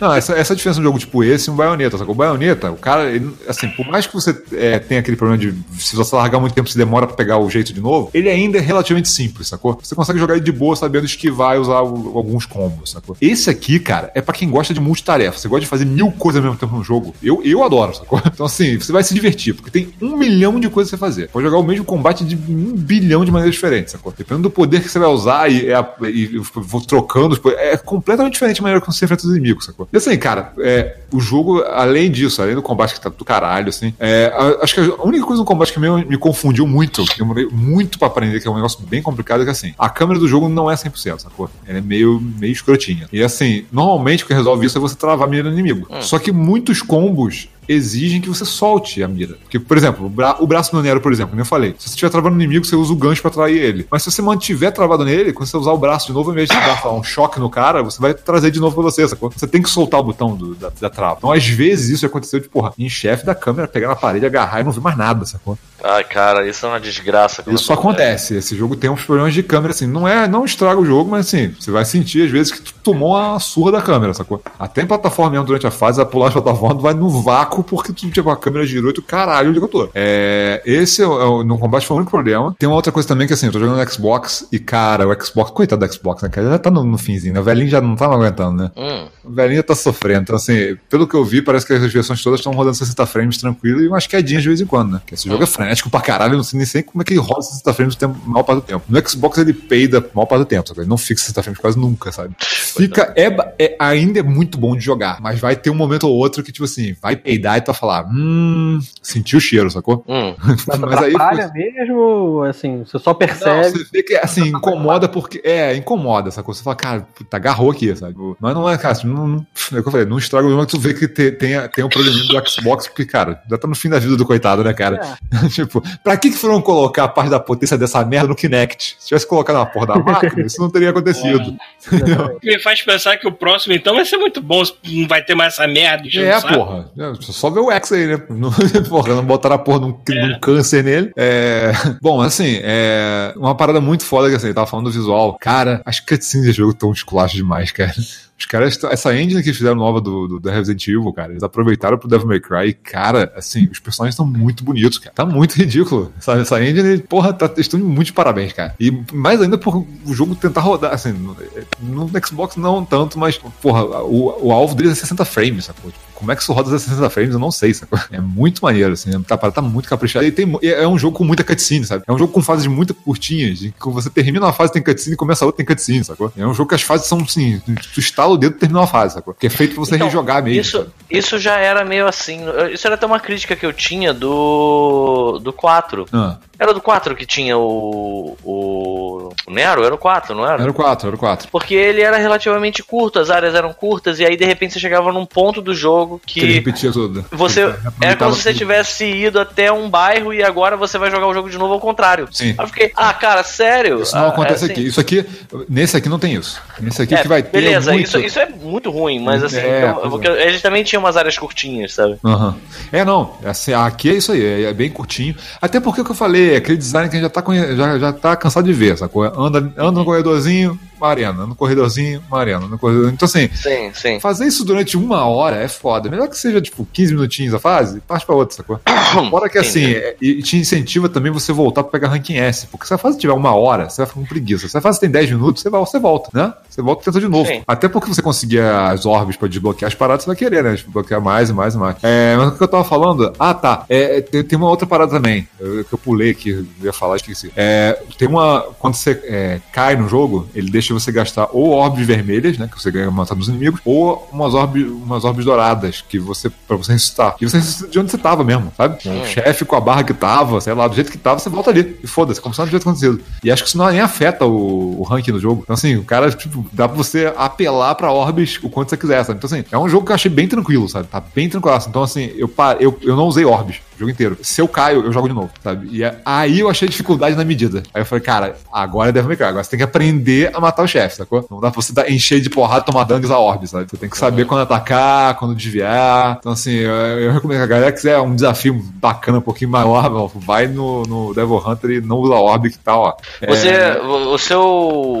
Não, essa, essa é a diferença de um jogo tipo esse e um baioneta. Sacou? O baioneta, o cara, ele, assim, por mais que você é, tenha aquele problema de se você largar muito tempo, se demora pra pegar o jeito de novo, ele ainda é relativamente simples, sacou? Você consegue jogar ele de boa, sabendo esquivar e usar o- alguns combos, sacou? Esse aqui, cara, é pra quem gosta de multitarefa. Você gosta de fazer mil coisas ao mesmo tempo no jogo. Eu, eu adoro, sacou? Então, assim, você vai se divertir, porque tem um milhão de coisas pra você fazer. Pode jogar o mesmo combate de um bilhão de maneiras diferentes, sacou? Dependendo do poder que você vai usar e, é e vou trocando, é completamente diferente a maneira como você enfrenta os inimigos, sacou? E assim, cara, é, o jogo, além disso, além do combate que tá do caralho, assim, é, a- acho que a única coisa no combate que me, me confundiu muito, que eu demorei muito pra aprender, que é um negócio bem complicado, é que assim, a câmera do jogo não é 100%, sacou? Ela é meio, meio escrotinha. E assim, normalmente o que resolve isso é você travar a mira do inimigo. Só que muitos combos exigem que você solte a mira. Porque, por exemplo, o, bra o braço do Nero, por exemplo, como eu falei, se você estiver travando o inimigo, você usa o gancho pra atrair ele. Mas se você mantiver travado nele, quando você usar o braço de novo, ao invés de dar um choque no cara, você vai trazer de novo pra você, sacou? Você tem que soltar o botão do- da, da trava. Então, às vezes, isso aconteceu de, porra, em chefe da câmera, pegar na parede, agarrar e não ver mais nada, sacou? Ai, cara, isso é uma desgraça. Isso acontece. Esse jogo tem uns problemas de câmera, assim. Não é, não estraga o jogo, mas assim, você vai sentir às vezes que tu tomou uma surra da câmera, sacou? Até em plataforma mesmo, durante a fase, a pular de plataforma, tu vai no vácuo porque tu, tipo, a câmera girou e tu, caralho, onde é eu tô? É, esse é é no combate foi o único problema. Tem uma outra coisa também que assim, eu tô jogando no Xbox e, cara, o Xbox, coitado do Xbox, né, cara? Já tá no, no finzinho, né? O velhinho já não tá aguentando, né? Hum, O velhinho tá sofrendo. Então, assim, pelo que eu vi, parece que as versões todas estão rodando 60 frames tranquilo e umas quedinhas de vez em quando, né? Porque esse jogo é frenético pra caralho, eu não sei nem sei como é que ele roda 60 frames o tempo, maior parte do tempo. No Xbox ele peida a maior parte do tempo, sabe? Ele não fica 60 frames quase nunca, sabe? Fica, é, é- ainda é muito bom de jogar, mas vai ter um momento ou outro que, tipo assim, vai peidar e tu vai falar, hum, sentiu o cheiro, sacou? hum. Mas, Mas aí- atrapalha mesmo, assim, você só Não, percebe. você vê que, assim, incomoda porque. É, incomoda, sacou? Você fala, cara, puta, agarrou aqui, sabe? Mas não é, cara, assim, não, não, é o que eu falei, não estraga o jogo, tu vê que te- tem, tem um probleminha do Xbox, porque, cara, já tá no fim da vida do coitado, né, cara? tipo, pra que que foram colocar a parte da potência dessa merda no Kinect? Se tivesse colocado na porra da máquina, isso não teria acontecido. Exatamente. Me faz pensar que o próximo, então, vai ser muito bom. Não vai ter mais essa merda. É, porra. É, Só ver o X aí, né? Não, porra, não botaram a porra num, num câncer nele. É, Bom, assim, é uma parada muito foda que assim, tava falando do visual. Cara, as cutscenes desse jogo estão esculachos demais, cara. Os caras, tão- essa engine que eles fizeram nova do, do, da Resident Evil, cara, eles aproveitaram pro Devil May Cry e, cara, assim, os personagens estão muito bonitos, cara. Tá muito ridículo, sabe? Essa engine, porra, tá estão muito de parabéns, cara. E mais ainda por o jogo tentar rodar, assim, no, no Xbox não tanto, mas, porra, o, o alvo dele é 60 frames, sacou? Tipo, como é que isso roda 60 frames? Eu não sei, sacou? É muito maneiro, assim, tá, tá muito caprichado. E tem, é um jogo com muita cutscene, sabe? É um jogo com fases muito curtinhas, em que você termina uma fase tem cutscene e começa a outra tem cutscene, sacou? É um jogo que as fases são, assim, tu estala o dedo e termina uma fase, sacou? Que é feito pra você Então, rejogar mesmo. Isso, sabe? isso já era meio assim. Isso era até uma crítica que eu tinha do. do 4. Ah, Era do 4 que tinha o. o. o Nero? Era o 4, não era? era o 4, era o 4. Porque ele era relativamente curto, as áreas eram curtas, e aí de repente você chegava num ponto do jogo Que ele que. repetia tudo. Você. Ele Era como se você tudo. tivesse ido até um bairro e agora você vai jogar o jogo de novo ao contrário. Sim. Aí eu fiquei, ah, cara, sério? Isso não Ah, acontece é assim- aqui. Isso aqui, nesse aqui não tem isso. Nesse aqui É, que vai ter. beleza, muito... isso, isso é muito ruim, mas assim, É, então, pois porque eles também tinham umas áreas curtinhas, sabe? Aham. É, não. Assim, aqui é isso aí, é, é bem curtinho. Até porque o que eu falei, é aquele design que a gente já tá, já, já tá cansado de ver, sacou? Anda, anda no corredorzinho, uma arena. No corredorzinho, uma arena. No corredor... Então, assim, Sim, sim. fazer isso durante uma hora é foda. Melhor que seja, tipo, 15 minutinhos a fase, parte pra outra, sacou? Fora que, assim, é, e te incentiva também você voltar pra pegar ranking S. Porque se a fase tiver uma hora, você vai ficar com preguiça. Se a fase tem 10 minutos, você, vai, você volta, né? Você volta e tenta de novo. Sim. Até porque você conseguir as orbes pra desbloquear as paradas, você vai querer, né? Desbloquear mais e mais e mais. É, mas o que eu tava falando? Ah, tá. É, tem, tem uma outra parada também. eu- que eu pulei aqui, eu ia falar, esqueci. É, tem uma. Quando você é, cai no jogo, ele deixa você gastar ou orbes vermelhas, né? Que você ganha matando os inimigos, ou umas orbes, umas orbes douradas, que você. pra você ressuscitar. E você ressuscita de onde você tava mesmo, sabe? Com o chefe, com a barra que tava, sei lá, do jeito que tava, você volta ali. E foda-se, como se nada tivesse acontecido. E acho que isso não nem afeta o, o ranking do jogo. Então, assim, o cara, tipo, dá pra você apelar pra orbes o quanto você quiser, sabe? Então, assim, é um jogo que eu achei bem tranquilo, sabe? Tá bem tranquilo. Então, assim, eu, eu, eu não usei orbes o jogo inteiro. Se eu caio, eu jogo de novo, sabe? E é- aí eu achei dificuldade na medida. Aí eu falei, cara, agora deve me cair. Agora você tem que aprender a matar o chefe, sacou? Não dá pra você dar, encher de porrada, tomar dano e usar orbes, sabe? Você tem que saber quando atacar, quando desviar. Então, assim, eu, eu recomendo que a galera que quiser um desafio bacana, um pouquinho maior, vai no, no Devil Hunter e não usa orb que tá, ó. Você, É, o o seu,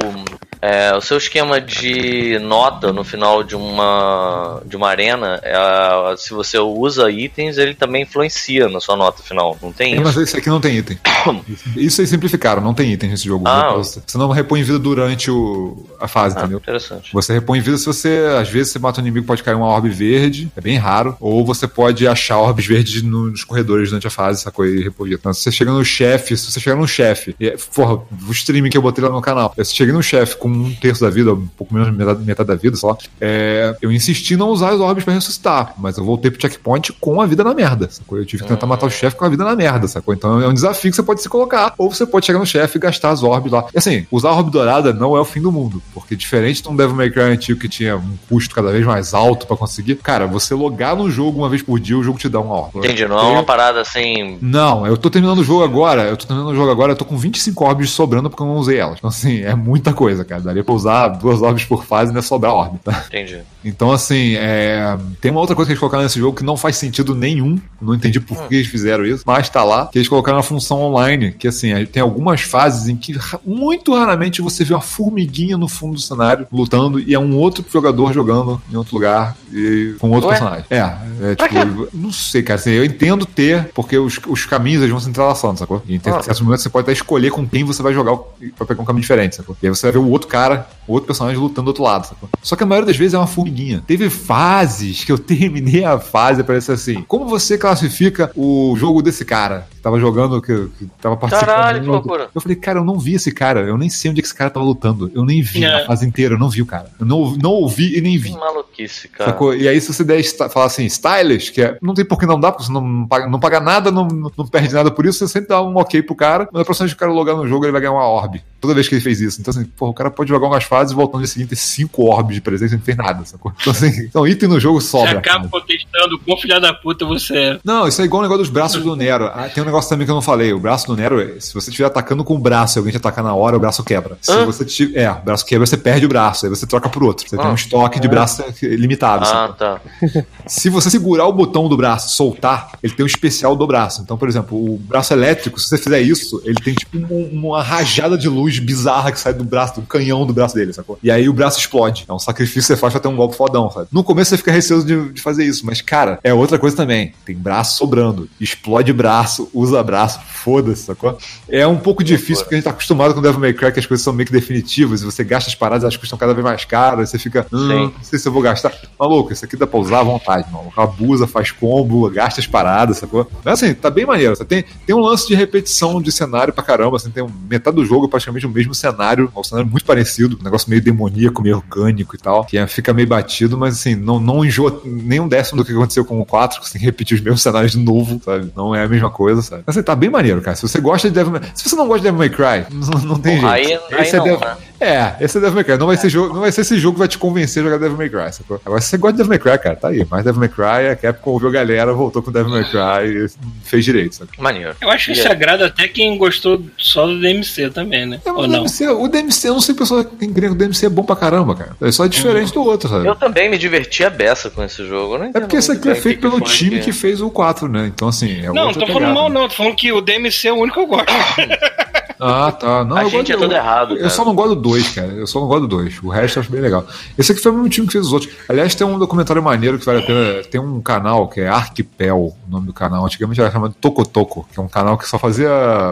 é, o seu esquema de nota no final de uma, de uma arena, é, se você usa itens, ele também influencia na sua nota final, não tem É, isso? mas esse aqui não tem item. Isso aí simplificaram, não tem item nesse jogo. Ah. Você não repõe vida durante o, a fase, Ah, entendeu? interessante. Você repõe vida se você, às vezes, você mata um inimigo, pode cair uma orbe verde, é bem raro, ou você pode achar orbes verdes no- nos corredores durante a fase, sacou? E repor vida. Então, se você chega no chefe, se você chegar no chefe, e, é- porra, o streaming que eu botei lá no canal, se cheguei no chefe com um terço da vida, um pouco menos de metade, metade da vida, sei lá, é, eu insisti em não usar as orbes pra ressuscitar, mas eu voltei pro checkpoint com a vida na merda? Eu tive que tentar matar o chefe com a vida na merda, sacou? Então é um desafio que você pode se colocar, ou você pode chegar no chefe e gastar as orbes lá. E assim, usar a orbe dourada não é o fim do mundo, porque diferente de um Devil May Cry antigo que tinha um custo cada vez mais alto pra conseguir, cara, você logar no jogo uma vez por dia, o jogo te dá uma orbe. Entendi, não é uma parada assim. Não, eu tô terminando o jogo agora, eu tô terminando o jogo agora, eu tô com 25 orbes sobrando porque eu não usei elas. Então, assim, é muita coisa, cara. Daria pra usar duas orbes por fase e não é sobrar orbe, tá? Entendi. Então, assim, é... tem uma outra coisa que eles colocaram nesse jogo que não faz sentido nenhum. Não entendi por que eles fizeram isso, mas tá lá. Que eles colocaram uma função online. Que, assim, tem algumas fases em que muito raramente você vê uma formiguinha no fundo do cenário lutando e é um outro jogador jogando em outro lugar e com outro Ué? personagem. É, é tipo, não sei, cara. Assim, eu entendo ter, porque os, os caminhos eles vão se entrelaçando, sacou? E em Ah. certos momentos você pode até escolher com quem você vai jogar pra pegar um caminho diferente, sacou? E aí você vai ver o outro cara, outro personagem lutando do outro lado, sacou? Só que a maioria das vezes é uma formiguinha. Teve fases que eu terminei a fase, parece assim. Como você classifica o jogo desse cara? Que tava jogando, que, que tava participando. Caralho, que loucura. Eu falei, cara, eu não vi esse cara. Eu nem sei onde é que esse cara tava lutando. Eu nem vi É. a fase inteira, eu não vi o cara. Eu não, não ouvi e nem vi. Que maluquice, cara. Sacou? E aí, se você der falar assim, stylish, que é, não tem por que não dar, porque você não paga, não paga nada, não, não perde nada por isso, você sempre dá um ok pro cara, mas a próxima vez que o cara logar no jogo, ele vai ganhar uma orbe. Toda vez que ele fez isso. Então, assim, porra, o cara pode jogar umas fases e voltando no dia seguinte ter cinco orbes de presente e não fez nada, sacou? Então, assim, então item no jogo Você sobra. acaba cara. contestando o quão filha da puta você é. Não, isso é igual o negócio dos braços do Nero. Ah, tem um negócio também que eu não falei. O braço do Nero, se você estiver atacando com o braço e alguém te atacar na hora, o braço quebra. Se Hã? você tiver. É, o braço quebra, você perde o braço. Aí você troca por outro. Você tem Ah. um estoque de braço limitado. Ah, tá. Se você segurar o botão do braço, soltar, ele tem um especial do braço. Então, por exemplo, o braço elétrico, se você fizer isso, ele tem tipo um- uma rajada de luz bizarra que sai do braço, do canhão do braço dele, sacou? E aí o braço explode. É um sacrifício que você faz pra ter um golpe fodão, sabe? No começo você fica receoso de, de fazer isso, mas, cara, é outra coisa também. Tem braço sobrando, explode braço, usa braço, foda-se, sacou? É um pouco difícil porque a gente tá acostumado com o Devil May Cry que as coisas são meio que definitivas e você gasta as paradas, elas custam cada vez mais caras, você fica, hum, não sei se eu vou gastar. Maluco, isso aqui dá pra usar à vontade, maluco. Abusa, faz combo, gasta as paradas, sacou? Mas assim, tá bem maneiro. Você tem, tem um lance de repetição de cenário pra caramba, assim, tem metade do jogo é praticamente o mesmo cenário, um cenário muito parecido, um negócio meio demoníaco, meio orgânico e tal, que é, fica meio batido, mas assim, não, não enjoa nem um décimo do que aconteceu com o 4, que que repetir os mesmos cenários de novo, sabe? Não é a mesma coisa, sabe? Mas assim, tá bem maneiro, cara. Se você gosta de Devil May... Se você não gosta de Devil May Cry, não, não tem Porra, jeito. aí- aí é não, Devil... né? É, esse é Devil May Cry. Não vai, ser jogo, não vai ser esse jogo que vai te convencer a jogar Devil May Cry, sacou? Agora, se você gosta de Devil May Cry, cara, tá aí. Mas Devil May Cry, a Capcom ouviu a galera, voltou com Devil May Cry e fez direito, sacou? Maneiro. Eu acho que isso agrada até quem gostou só do DMC também, né? É, mas Ou o, não? DMC, o DMC, eu não sei pessoa quem crê que o DMC é bom pra caramba, cara. É só diferente do outro, sabe? Eu também me diverti a beça com esse jogo. Não É porque esse aqui é feito que pelo time que fez o 4, né? Então, assim, é Não, não tô falando pegada. mal, não. Tô falando que o DMC é o único que eu gosto. Ah, tá. Não, A eu gente gosto- é todo errado, Eu cara. só não gosto do 2, cara. Eu só não gosto do 2. O resto eu acho bem legal. Esse aqui foi o mesmo time que fez os outros. Aliás, tem um documentário maneiro que vale a pena. Tem um canal que é Arquipel, o nome do canal. Antigamente era chamado Tokotoco, que é um canal que só fazia.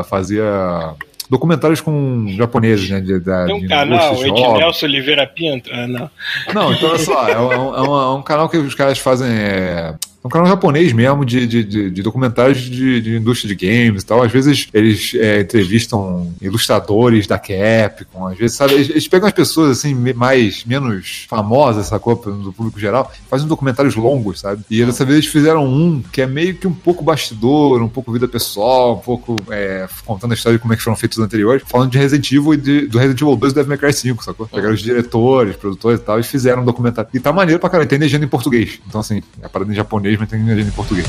fazia documentários com japoneses, né? De, da, Tem um de canal, de jogos. Ednelson Oliveira Pinto. Ah, não. Não, então olha só, é um, é um- é um canal que os caras fazem. É um canal japonês mesmo de, de, de, de documentários de, de indústria de games e tal. Às vezes eles é, entrevistam ilustradores da Capcom, às vezes, sabe? Eles, eles pegam as pessoas assim, mais, menos famosas, sacou? Do público geral, fazem documentários longos, sabe? E dessa vez eles fizeram um que é meio que um pouco bastidor, um pouco vida pessoal, um pouco é, contando a história de como é que foram feitos os anteriores, falando de Resident Evil e de- do Resident Evil 2 e Devil May Cry 5, sacou? Pegaram os diretores, produtores e tal, e fizeram um documentário. E tá maneiro pra caralho, tem legenda em português. Então, assim, é parada em japonês, mas tem legenda em português.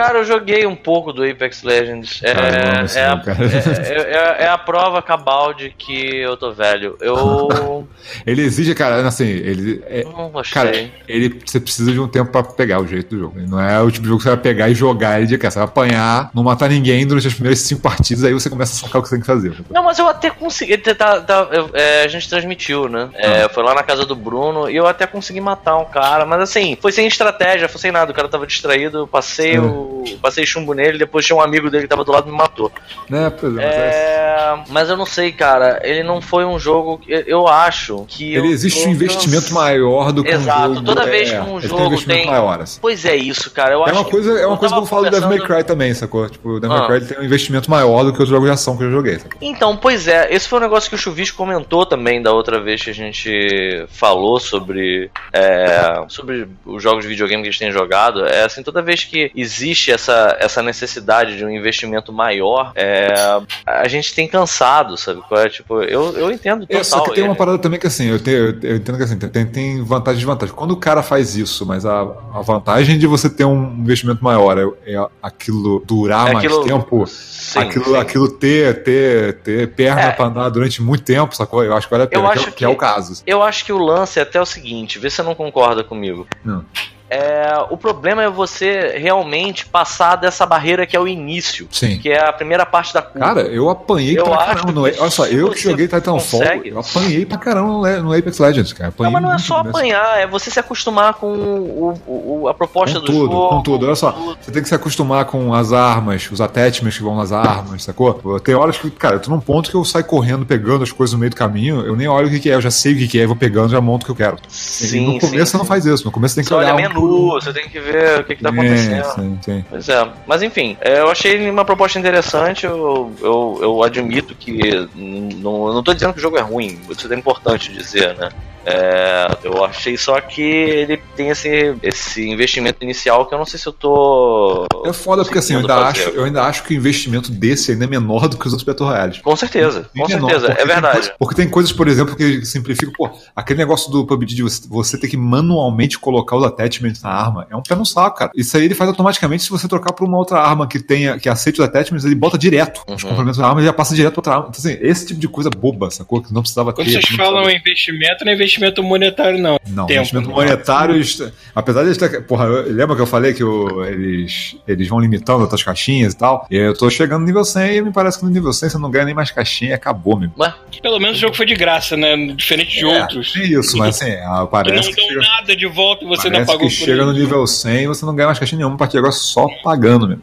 Cara, eu joguei um pouco do Apex Legends. É, Ah, é, a, é- é- é a prova cabal de que eu tô velho. Eu Ele exige, cara, assim, ele. É, não gostei. Cara, ele, você precisa de um tempo pra pegar o jeito do jogo. Ele Não é o tipo de jogo que você vai pegar e jogar ele de cara. Você vai apanhar, não matar ninguém durante as primeiras cinco partidas, aí você começa a sacar o que você tem que fazer. Não, mas eu até consegui. tá- tá- eu- é, a gente transmitiu, né? É, foi lá na casa do Bruno e eu até consegui matar um cara, mas assim, foi sem estratégia, foi sem nada. O cara tava distraído, eu passei, o, passei chumbo nele, depois tinha um amigo dele que tava do lado e me matou. Né? Pois é, mas é- É, mas eu não sei, cara. Ele não foi um jogo. que- Eu acho que. Ele eu existe um investimento maior do que Exato, um jogo. toda vez é, que um ele jogo tem um investimento tem- maior, assim. Pois é isso, cara. Eu É uma coisa, é uma coisa que eu falo do Devil May Cry também, sacou? Tipo, o Devil May Ah. Cry tem um investimento maior do que os jogos de ação que eu joguei, sacou? Então, pois é, esse foi um negócio que o Chuvisco comentou também da outra vez que a gente falou sobre, é, sobre os jogos de videogame que a gente tem jogado. É assim, toda vez que existe essa, essa necessidade de um investimento maior, é, a gente tem cansado, sabe? é? Tipo, eu, eu entendo total. É, só que tem uma parada também que assim, eu, tenho, eu, eu entendo que assim, tem, tem vantagem e desvantagem. Quando o cara faz isso, mas a, a vantagem de você ter um investimento maior é, é aquilo durar É mais tempo, Sim, aquilo, sim. aquilo ter, ter, ter perna É. pra andar durante muito tempo, sacou? Eu acho que vale a pena, Eu que, é- acho que é o que- caso. Eu acho que o lance é até o seguinte, vê se você não concorda comigo. Não. É, o problema é você realmente passar dessa barreira que é o início, Sim. que é a primeira parte da curva. Cara, eu apanhei Eu pra caramba. No, olha só, eu que joguei Titanfall, consegue- eu apanhei pra caramba no, Apex Legends, cara. Não, Apanhei mas não é só nessa. apanhar, é você se acostumar com o, o- a proposta Com do tudo, jogo. com tudo. Olha só, tudo. você tem que se acostumar com as armas, os attachments que vão nas armas, sacou? Tem horas que, cara, eu tô num ponto que eu saio correndo, pegando as coisas no meio do caminho, eu nem olho o que, que é, eu já sei o que, que é, eu vou pegando, já monto o que eu quero. e Sim, no começo sim, você não faz isso, no começo você tem que Você olha olhar. um você tem que ver o que, que tá acontecendo. sim, sim. Pois é, mas enfim, é, eu achei uma proposta interessante, eu, eu, eu admito que não, não tô dizendo que o jogo é ruim, isso é importante dizer, né? É, eu achei só que ele tem esse, esse investimento inicial que eu não sei se eu tô. É foda porque assim, eu ainda, acho, eu ainda acho que o investimento desse ainda é menor do que os outros Battle Royales. Com certeza, com Bem menor, certeza, é tem verdade. coisa- porque tem coisas, por exemplo, que simplificam. Pô, aquele negócio do PUBG de você, você ter que manualmente colocar os attachments na arma é um pé no saco, cara. Isso aí ele faz automaticamente se você trocar por uma outra arma que tenha que aceite os attachments, ele bota direto. Os Uhum. complementos da arma e já passa direto pra outra arma. Então, assim, esse tipo de coisa boba, sacou? Que não precisava Quando ter. vocês que não falam investimento, não é investimento monetário, não. Não, tempo, investimento monetário eles. Apesar de eles ter, Porra, eu- lembra que eu falei que o- eles, eles vão limitando outras caixinhas e tal? E eu tô chegando no nível 100 e me parece que no nível 100 você não ganha nem mais caixinha e acabou, meu. Ué, Pelo menos o jogo foi de graça, né? Diferente de outros. É isso, mas assim, ah, Que parece não que, dão chega, nada de volta e você ainda parece pagou que por chega no nível 100 e você não ganha mais caixinha nenhuma, a partir de agora só pagando, meu.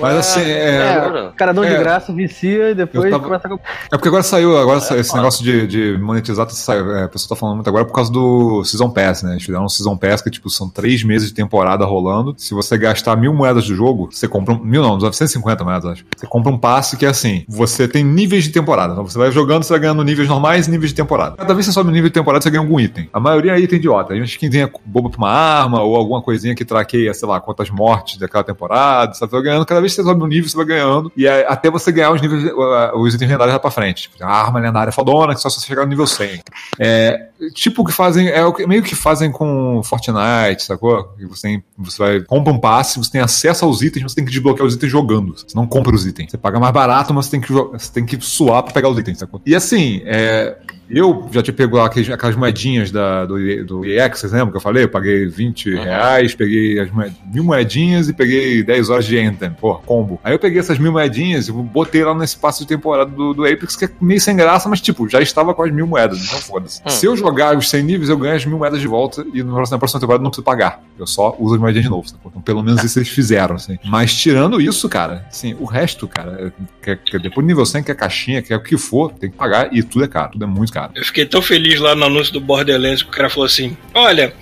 Mas assim, é, é, O cara de É. graça, vicia e depois tava- começa a. É porque agora saiu, agora sa- esse negócio de, de monetizar, é, a pessoa tá falando agora por causa do Season Pass, né? Eles fizeram um Season Pass que, tipo, são três meses de temporada rolando. Se você gastar mil moedas do jogo, você compra um. Mil não, 950 moedas, acho. Você compra um passe que é assim: você tem níveis de temporada. Então você vai jogando, você vai ganhando níveis normais e níveis de temporada. Cada vez que você sobe o nível de temporada, você ganha algum item. A maioria é item idiota. Tem gente que ganha boba pra uma arma ou alguma coisinha que traqueia, sei lá, quantas mortes daquela temporada. Você vai ganhando, cada vez que você sobe um nível, você vai ganhando. E é, até você ganhar os níveis, uh, os itens lendários lá pra frente. Tipo, a arma lendária fodona, que só se você chegar no nível 100. É, tipo que fazem, é o que, meio que fazem com Fortnite, sacou? Você, você vai, compra um passe, você tem acesso aos itens, você tem que desbloquear os itens jogando. Você não compra os itens. Você paga mais barato, mas você tem que, você tem que suar pra pegar os itens, sacou? E assim, é, eu já te pego lá aqueles- aquelas moedinhas da, do, do EX, vocês lembram que eu falei? Eu paguei 20 reais, peguei as moed- mil moedinhas e peguei 10 horas de Anthem, pô, combo. Aí eu peguei essas mil moedinhas e botei lá nesse passo de temporada do, do Apex, que é meio sem graça, mas tipo, já estava com as mil moedas, então foda-se. Hum. Se eu jogar os 100 níveis, eu ganho as mil moedas de volta e no na próxima temporada não preciso pagar. Eu só uso as moedinhas de novo, sacou? Então pelo menos isso eles fizeram, assim. Mas tirando isso, cara, assim, o resto, cara, que, que depois do nível 100, que é caixinha, que é o que for, tem que pagar e tudo é caro, tudo é muito caro. Eu fiquei tão feliz lá no anúncio do Borderlands que o cara falou assim: Olha,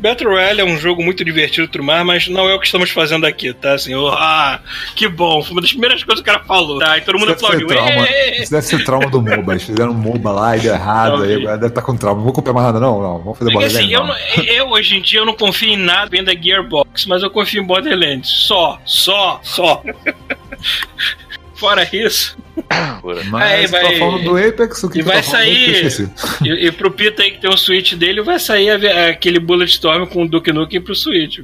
Battle Royale é um jogo muito divertido e tudo mais, mas não é o que estamos fazendo aqui, tá? Assim, eu, ah, que bom. Foi uma das primeiras coisas que o cara falou, tá? E todo mundo Isso deve, aplaudiu. trauma, "Ê!" isso deve ser trauma do MOBA. Eles fizeram um MOBA lá e deu errado. Talvez. Aí deve estar com trauma. Não vou comprar mais nada, não. não. Vamos fazer Porque bola assim, eu, não- eu hoje em dia eu não confio em nada vendo da Gearbox, mas eu confio em Borderlands. Só, só, só. Fora isso. Mas Aí você tá vai- falando do Apex, o que e tu vai tá sair- e, e pro Pita aí que tem o Switch dele, vai sair a- aquele Bulletstorm com o Duke Nukem pro Switch.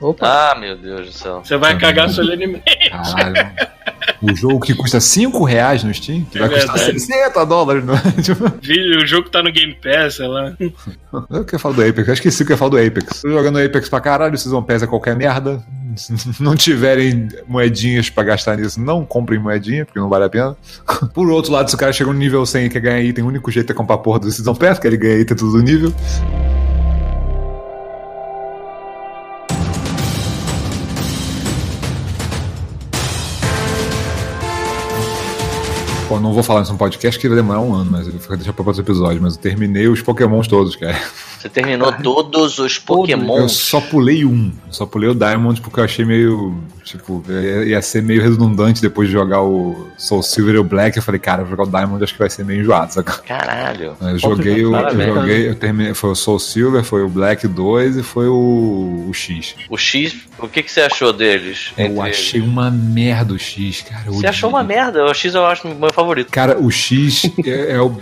Opa, Ah, meu Deus do céu. Você vai cagar solenemente. Caralho. O jogo que custa 5 reais no Steam, que É vai custar verdade. 60 dólares. Não é? Tipo, Vídeo, o jogo tá no Game Pass, sei lá. eu queria falar do Apex, eu esqueci que eu ia falar do Apex. Tô jogando Apex pra caralho, vocês vão pesar qualquer merda. Se não tiverem moedinhas pra gastar nisso, não comprem moedinha, porque não vale a pena. Por outro lado, se o cara chega no nível 100 e quer ganhar item, o único jeito é comprar a porra do Season Pass, que ele ganha item tudo do nível. Pô, não vou falar isso no podcast que vai demorar um ano, mas eu vou deixar pra outro episódio. Mas eu terminei os Pokémons todos, cara. Você terminou todos os Eu Pokémon. só pulei um. Eu só pulei o Diamond porque eu achei meio. Tipo, ia ser meio redundante depois de jogar o Soul Silver e o Black. Eu falei, cara, eu vou jogar o Diamond, acho que vai ser meio enjoado, saca? Caralho. Eu joguei o. Eu joguei, eu terminei. Foi o Soul Silver, foi o Black 2 e foi o, o X. O X, o que, que você achou deles? Eu achei uma merda o X, cara. eu eles? Você achou uma merda? O X eu acho meu favorito. Cara, o X é, é o.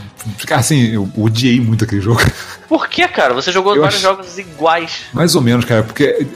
Assim, eu odiei muito aquele jogo. Por que, cara? Você jogou Eu vários ach- jogos iguais. Mais ou menos, cara, porque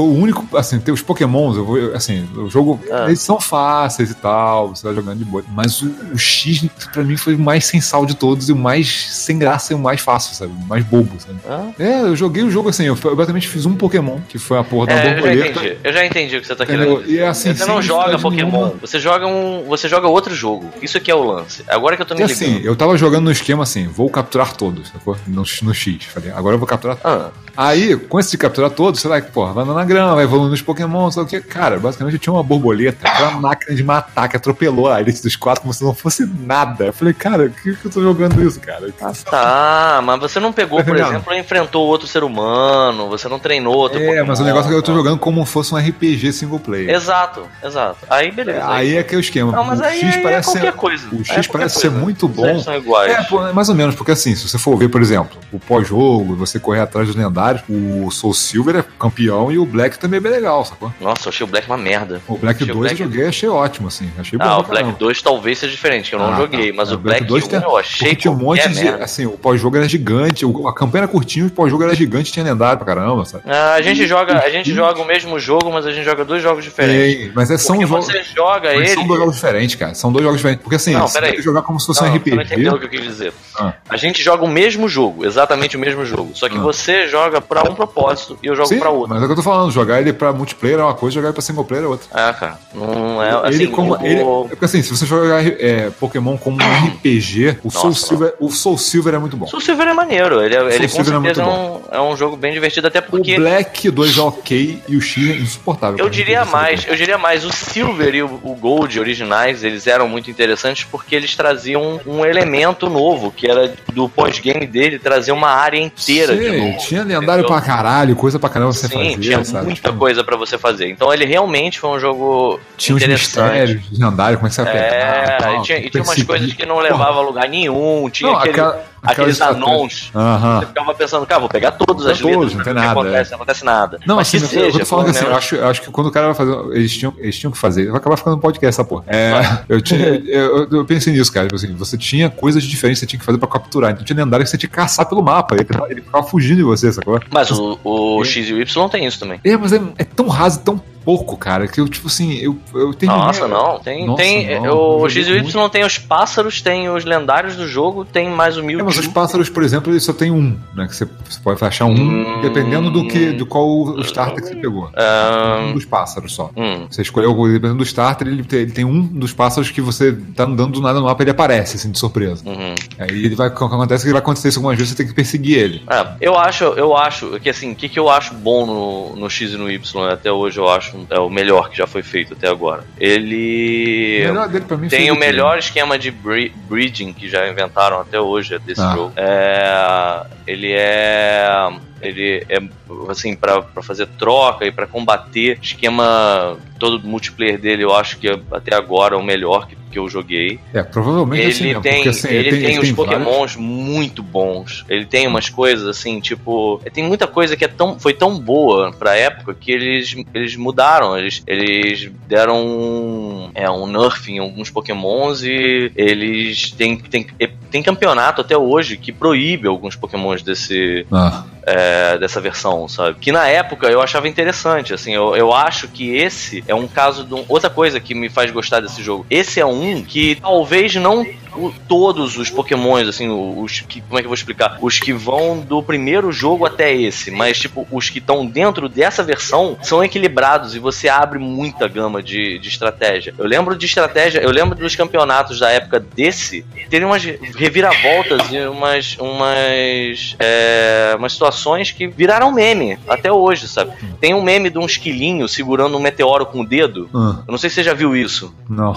foi o único, assim, ter os pokémons, eu vou, eu- assim, o jogo, Ah. eles são fáceis e tal, você vai jogando de boa, mas o, o X, pra mim, foi o mais sem sal de todos e o mais sem graça e o mais fácil, sabe, o mais bobo, sabe. Hã? É, eu joguei o jogo assim, eu, eu basicamente fiz um pokémon, que foi a porra da É, eu já borboleta. entendi. Eu já entendi o que você tá querendo dizer. E é assim, você não joga Pokémon, nenhuma. você joga um. Você joga outro jogo. Isso aqui é o lance. Agora que eu tô me E ligando. assim, eu tava jogando no esquema assim, vou capturar todos, sacou? No, no X. Falei, agora eu vou capturar Ah, Aí, com esse de capturar todos, você vai, porra, vai na grama, vai evoluindo os Pokémon, o que. Cara, basicamente eu tinha uma borboleta, aquela máquina de matar que atropelou a elite dos quatro como se não fosse nada. Eu falei, cara, por que, que eu tô jogando isso, cara? tá, mas você não pegou, por exemplo, enfrentou outro ser humano, você não treinou outro É, Pokémon. mas o negócio é que eu tô jogando como se fosse um RPG single player. Exato, exato. Aí beleza. Aí é que é o esquema. Não, mas o aí, X aí é parece qualquer ser, coisa. O Aí X é parece coisa. ser muito Os bom. X são iguais. É, pô, mais ou menos, porque assim, se você for ver, por exemplo, o pós-jogo, você correr atrás dos lendários, o Soul Silver é campeão e o Black também é bem legal, sacou? Nossa, eu achei o Black uma merda. O Black Achei 2 Black- eu joguei achei ótimo, assim. Achei bom Ah, o pra Black caramba. 2 talvez seja diferente, que eu não Ah, joguei, tá. mas É, o Black 1 tem- eu achei tinha um monte qualquer de. merda. Assim, o pós-jogo era gigante, o- a campanha era curtinha, o pós-jogo era gigante, tinha lendário pra caramba, sabe? Ah, a gente joga, a gente joga o mesmo jogo, mas a gente joga dois jogos diferentes. Mas é, são jogos. você joga ele. São dois jogos diferentes, cara. São dois jogos diferentes. Porque assim, Não, você tem que jogar como se fosse Não, um você não entendeu o RPG. que eu quis dizer. Ah. A gente joga o mesmo jogo, exatamente o mesmo jogo. Só que Ah. você joga pra um propósito e eu jogo Sim, pra outro. mas é o que eu tô falando, jogar ele pra multiplayer é uma coisa, jogar ele pra single player é outra. Ah, cara. Não é assim. ele como, ele, é porque assim, se você jogar é, Pokémon como um RPG, o Soul, Nossa, Silver, o Soul Silver é muito bom. Soul Silver é maneiro. Ele, é- ele com Silver é muito certeza é, um, é um jogo bem divertido, até porque. O Black 2 é ok e o X é insuportável. Eu diria mais, eu diria mais, o Silver e o, o Gold originais, eles eram muito interessantes porque eles traziam um elemento novo, que era do pós-game dele, trazer uma área inteira de Sim, novo. tinha lendário entendeu? pra caralho, coisa pra caramba você Sim, fazer, tinha sabe? muita Tipo, coisa pra você fazer. Então ele realmente foi um jogo Tinha os interessante. mistérios de lendário, como é que você. É, tal, e tinha, e tinha umas coisas que não levavam a lugar nenhum, tinha Não, aquele- aquela- aqueles anons. Você ficava pensando, cara, vou pegar todas Não as todos, letras, não tem nada, acontece, não acontece nada. Não, Mas assim, que eu- seja, eu tô falando assim, eu menos. acho, eu acho que quando o cara vai fazer. Eles tinham, eles tinham que fazer. Vai acabar ficando no podcast essa porra. É, eu, tinha, eu, eu pensei nisso, cara. Tipo assim, você tinha coisas diferentes que você tinha que fazer pra capturar. Então tinha lendário que você tinha que caçar pelo mapa. Ele, ele ficava fugindo de você, sacou? Mas o, o X e o Y tem isso também. É, mas é, é tão raso, tão pouco, cara, que eu, tipo assim, eu, eu tenho. Nossa, não. Tem, Nossa, tem não, o eu X e joguei o Y tem os pássaros, tem os lendários do jogo, tem mais o É, Mewtwo. mas os pássaros, por exemplo, ele só tem um, né? Que você, você pode achar um, Hum. dependendo do que, de qual o starter que você pegou. Um dos pássaros só. Hum. Você escolheu, dependendo do starter, ele tem, ele tem um dos pássaros que você tá andando do nada no mapa, ele aparece, assim, de surpresa. Uhum. Aí ele vai, o que acontece é que vai acontecer isso algumas vezes, você tem que perseguir ele. É, eu acho, eu acho que assim, o que, que eu acho bom no, no X e no Y, até hoje eu acho é o melhor que já foi feito até agora. Ele O tem o melhor esquema de bre- breeding que já inventaram até hoje desse Ah. jogo. É, ele é ele é assim pra pra fazer troca e pra combater esquema todo do multiplayer dele eu acho que até agora é o melhor que, que eu joguei É, provavelmente ele assim mesmo, tem, porque assim, ele tem, os vários- pokémons muito bons. Ele tem umas coisas assim, tipo. Tem muita coisa que é tão, foi tão boa pra época que eles, eles mudaram. Eles, eles deram um, é, um nerf em alguns pokémons e eles têm, tem, tem campeonato até hoje que proíbe alguns pokémons desse, Ah, é, dessa versão, sabe? Que na época eu achava interessante, assim, eu, eu acho que esse é um caso de um, outra coisa que me faz gostar desse jogo. Esse é um que talvez não o- todos os pokémons, assim, os que, como é que eu vou explicar? Os que vão do primeiro jogo até esse, mas tipo, os que estão dentro dessa versão são equilibrados e você abre muita gama de, de estratégia. Eu lembro de estratégia, eu lembro dos campeonatos da época desse, terem umas reviravoltas e umas, umas, é, umas situações que viraram meme até hoje, sabe? Tem um meme de um esquilinho segurando um meteoro com o dedo. ah, Eu não sei se você já viu isso não.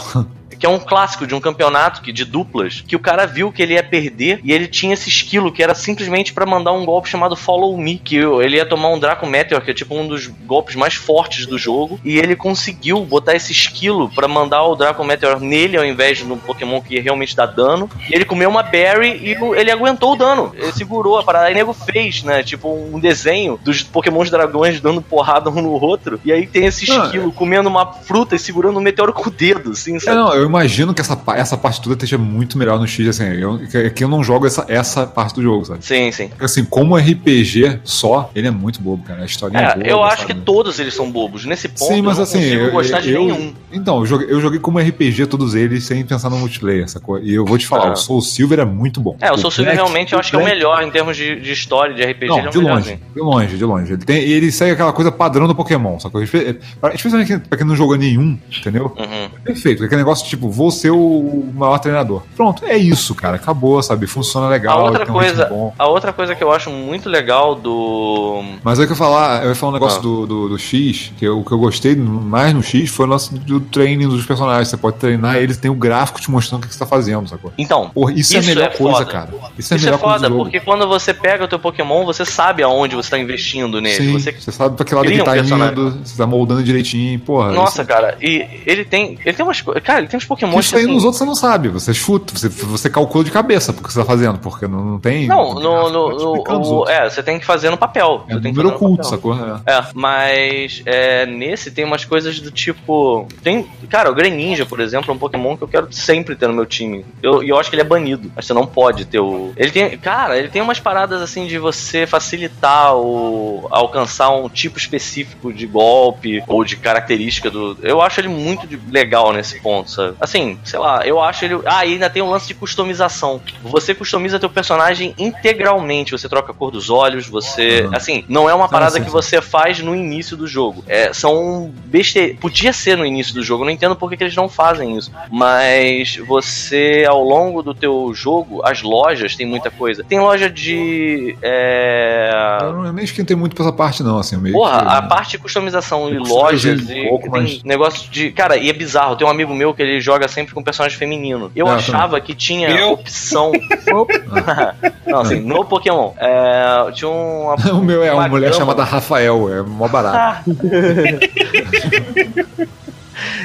Que é um clássico de um campeonato que, de duplas, que o cara viu que ele ia perder e ele tinha esse esquilo que era simplesmente pra mandar um golpe chamado Follow Me, que ele ia tomar um Draco Meteor, que é tipo um dos golpes mais fortes do jogo, e ele conseguiu botar esse esquilo pra mandar o Draco Meteor nele ao invés de no Pokémon que realmente dá dano. E ele comeu uma Berry e ele aguentou o dano. Ele segurou a parada. Aí o nego fez, né? Tipo um desenho dos Pokémons dragões dando porrada um no outro. E aí tem esse Ah, esquilo comendo uma fruta e segurando um meteoro com o dedo, assim, É, sabe? não, eu imagino que essa, essa parte toda esteja muito melhor no X, assim, eu, que, eu não jogo essa, essa parte do jogo, sabe? Sim, sim. Porque, assim, como RPG só, ele é muito bobo, cara. A história é, É, boa. eu acho sabe? que todos eles são bobos. Nesse ponto, Sim, mas eu não assim, consigo eu, gostar de eu- nenhum. Então, eu joguei, eu joguei como RPG todos eles sem pensar no multiplayer, sacou? E eu vou te falar, Ah. o Soul Silver é muito bom. É, o Soul Silver realmente eu acho que é o melhor em termos de, de história, de RPG. ele é Não, o de longe, de longe, de longe. Ele, tem, ele segue aquela coisa padrão do Pokémon, sacou? Espe- Especialmente pra quem não jogou nenhum, entendeu? Uhum. Perfeito, aquele negócio tipo, vou ser o maior treinador. Pronto, é isso, cara. Acabou, sabe? Funciona legal. A outra um ritmo coisa, a outra coisa que eu acho muito legal do Mas aí que eu falar, eu ia falar um negócio Ah. do, do, do X, que eu- o que eu gostei mais no X foi o lance do training dos personagens. Você pode treinar eles, tem o gráfico te mostrando o que você tá fazendo, sacou? Então, Porra, isso, é a Isso melhor é coisa, foda. cara. Isso é a isso é melhor coisa foda, porque quando você pega o teu Pokémon, você sabe aonde você tá investindo nele. Sim, Você você sabe pra que lado ele tá indo, você tá moldando direitinho, porra. Nossa, isso- cara, e ele tem. Ele tem umas coisas. Cara, ele tem uns Pokémon Isso aí nos outros você não sabe, você chuta, você, você calcula de cabeça porque você tá fazendo, porque não, não tem. Não, no, no, no- o- é, você tem que fazer no papel. É que número oculto, sacou? É. É, mas é, nesse tem umas coisas do tipo. Tem. Cara, o Greninja, por exemplo, é um Pokémon que eu quero sempre ter no meu time. Eu- E eu, acho que ele é banido. Mas você não pode ter o. Ele tem. Cara, ele tem umas paradas assim de você facilitar o. alcançar um tipo específico de golpe ou de característica do. Eu acho ele muito de- legal nesse ponto, sabe? Assim, sei lá, eu acho ele. Ah, e ainda tem um lance de customização. Você customiza teu personagem integralmente. Você troca a cor dos olhos, você. Uhum. Assim, não é uma parada que você faz no início do jogo. É, são beste... Podia ser no início do jogo, eu não entendo por que, que eles não fazem isso. Mas você, ao longo do teu jogo, as lojas tem muita coisa. Tem loja de. É... Eu não- eu nem esquentei muito pra essa parte, não, assim, meio Porra, que- a parte de customização e lojas customizei e um pouco, tem mas- negócio de. Cara, e é bizarro. Tem um amigo meu que ele joga sempre com personagem feminino. Eu Ah, achava que tinha Eu? opção. não, assim, no Pokémon. É, tinha uma. O meu é uma, uma mulher gama. chamada Rafael, é mó barato. Ah.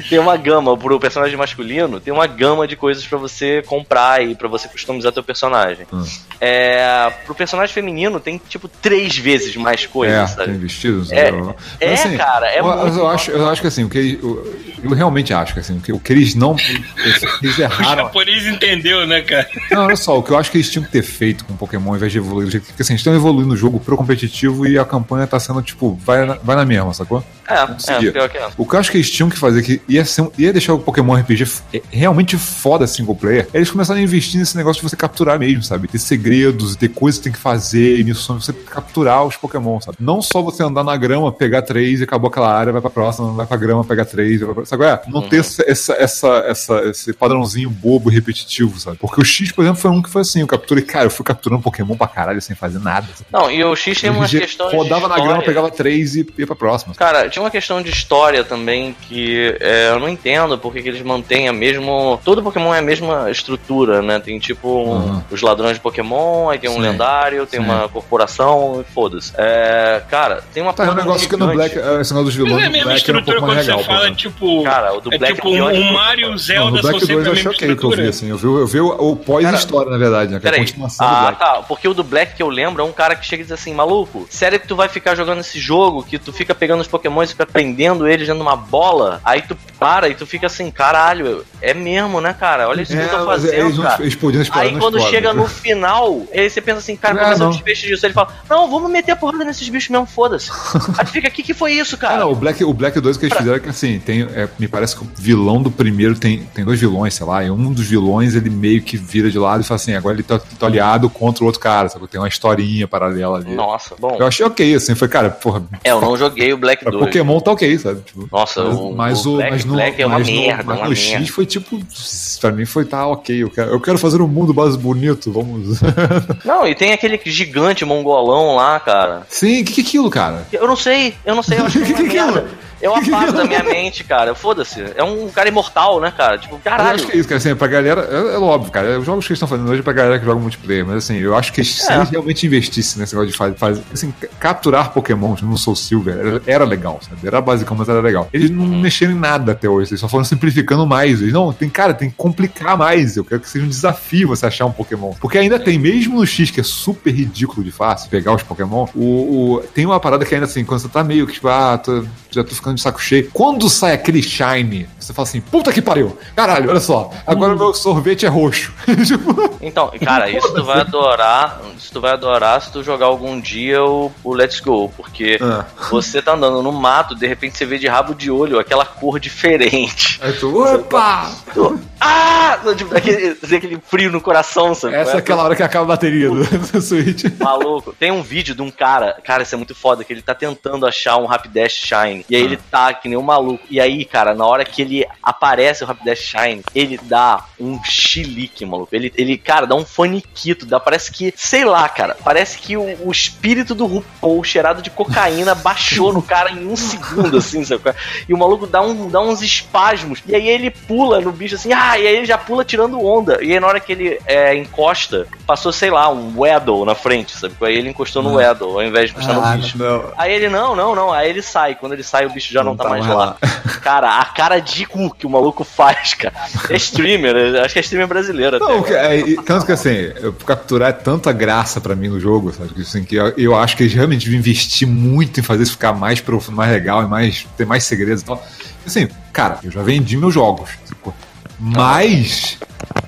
Tem uma gama pro personagem masculino, tem uma gama de coisas pra você comprar e pra você customizar teu personagem. Hum. É, pro personagem feminino tem tipo três vezes mais coisas, é, sabe? tem vestidos. É, é, assim, cara, é eu, muito eu acho, eu acho que assim, o que eles- eu, eu realmente acho que assim, o que, o eles não. Eles O erraram. japonês entendeu, né, cara? Não, olha só, o que eu acho que eles tinham que ter feito com o Pokémon ao invés de evoluir do jeito que porque, assim, eles estão evoluindo o jogo pro competitivo e a campanha tá sendo, tipo, vai na, vai na mesma, sacou? É, conseguia. é, pior que é. O que eu acho que eles tinham que fazer, que ia, ser um- ia deixar o Pokémon RPG é, realmente foda single player, eles começarem a investir nesse negócio de você capturar mesmo, sabe? Ter segredos, ter coisas que tem que fazer, e missões, você capturar os Pokémon, sabe? Não só você andar na grama, pegar três e acabou aquela área, vai pra próxima, vai pra grama, pega três, vai pra... sabe? é? Não ter essa, essa, essa, essa- esse padrãozinho bobo e repetitivo, sabe? Porque o X, por exemplo, foi um que foi assim, eu capturei, cara, eu fui capturando Pokémon pra caralho sem fazer nada. sabe? Não, e o X tem umas questões. rodava na grama, pegava três e ia pra próxima. Cara, tinha uma questão de história também que é, eu não entendo porque que eles mantêm a mesma. Todo Pokémon é a mesma estrutura, né? Tem tipo um- Uhum. os ladrões de Pokémon, aí tem um Sim. lendário, tem Sim. uma corporação e foda-se. É, cara, tem uma Tá, é um negócio que no gigante. Black, é, esse negócio dos Mas vilões é a mesma um estrutura mais quando legal. você fala, tipo. Cara, o do é Black tipo é um Mario e o Não, Zelda no Black sempre 2 a eu mesma choquei que eu vi, assim. Eu vi, eu vi o, o pós-história, na verdade, né? Que é a continuação do Ah, Black. tá. Porque o do Black que eu lembro é um cara que chega e diz assim, maluco, sério que tu vai ficar jogando esse jogo, que tu fica pegando os Pokémon e fica prendendo eles dentro de uma bola, aí tu para e tu fica assim, caralho, é mesmo, né, cara? Olha isso que eu tô mas fazendo, eles não cara. explodindo, explodindo, Aí quando chega no final, aí você pensa assim, cara, Ah, vai ser o não. desfecho disso? Ele fala, não, vamos meter a porrada nesses bichos mesmo, foda-se. aí tu fica, o que que foi isso, Ah, cara? não, o Black, o Black 2 que eles fizeram é que assim, tem, é, me parece que o vilão do primeiro tem, tem dois vilões, sei lá, e um dos vilões ele meio que vira de lado e fala assim, agora ele tá, tá aliado contra o outro cara, sabe? Tem uma historinha paralela ali. Nossa, bom. Eu achei ok, assim, foi, cara, porra, É, eu não joguei o Black pra 2. Pokémon tá ok, sabe? Tipo, Nossa, mas, o, mas o Black, mas no, Black é uma mas no- merda, mas uma no merda. X foi tipo, pra mim foi tá ok, eu quero, eu quero fazer um mundo mais bonito, vamos. Não, e tem aquele gigante mongolão lá, cara. Sim, o que, que é aquilo, cara? Eu não sei, eu não sei, eu acho que é Que que é aquilo? Eu é apago da minha mente, cara. Foda-se. É um cara imortal, né, cara? Tipo, Eu caralho. acho que é isso, cara. Assim, pra galera. É, é óbvio, cara. Os jogos que eles estão fazendo hoje é pra galera que joga multiplayer. Mas assim, eu acho que se É. eles realmente investissem nesse negócio de fazer. Faz, assim, ca- capturar Pokémon no Soul Silver era, era legal, sabe? Era basicão, mas era legal. Eles não Uhum. mexeram em nada até hoje. Eles só foram simplificando mais. Eles, não, tem, cara, tem que complicar mais. Eu quero que seja um desafio você achar um Pokémon. Porque ainda tem, mesmo no X, que é super ridículo de fácil pegar os Pokémon, o, o- tem uma parada que ainda assim, quando você tá meio que, tipo, ah, tô- já tô ficando de saco cheio. Quando sai aquele Shine, você fala assim, puta que pariu. Caralho, olha só. Agora o meu sorvete é roxo. Então, cara, isso tu vai adorar. Isso tu vai adorar se tu jogar algum dia o, o Let's Go. Porque Ah. você tá andando no mato, de repente você vê de rabo de olho aquela cor diferente. Aí tu, opa! Tu, ah! Tipo, aquele, aquele frio no coração, sabe? Essa é aquela hora que acaba a bateria do, do Switch. Maluco, tem um vídeo de um cara, cara, isso é muito foda, que ele tá tentando achar um Rapidash Shine. E aí ele tá que nem um maluco. E aí, cara, na hora que ele aparece o Rapidash Shine, ele dá um chilique, maluco. Ele, ele cara, dá um faniquito. Dá, parece que, sei lá, cara, parece que o, o espírito do RuPaul cheirado de cocaína baixou no cara em um segundo, assim, sabe? E o maluco dá, um, dá uns espasmos. E aí ele pula no bicho assim, ah, e aí ele já pula tirando onda. E aí na hora que ele é, encosta, passou, sei lá, um Weddle na frente, sabe? Aí ele encostou no Ah. Weddle, ao invés de encostar no bicho. não. Aí ele, não, não, não. Aí ele sai. Quando ele sai o bicho já não, Não tá, tá mais mais lá. Cara, a cara de cu que o maluco faz, cara. É streamer, acho que é streamer brasileiro até. Não, que- é, tanto que assim, capturar é tanta graça pra mim no jogo, sabe? Que, Assim, que eu, eu acho que eles realmente investir muito em fazer isso ficar mais profundo, mais legal e mais, ter mais segredos e tal. Assim, cara, eu já vendi meus jogos, sacou? mas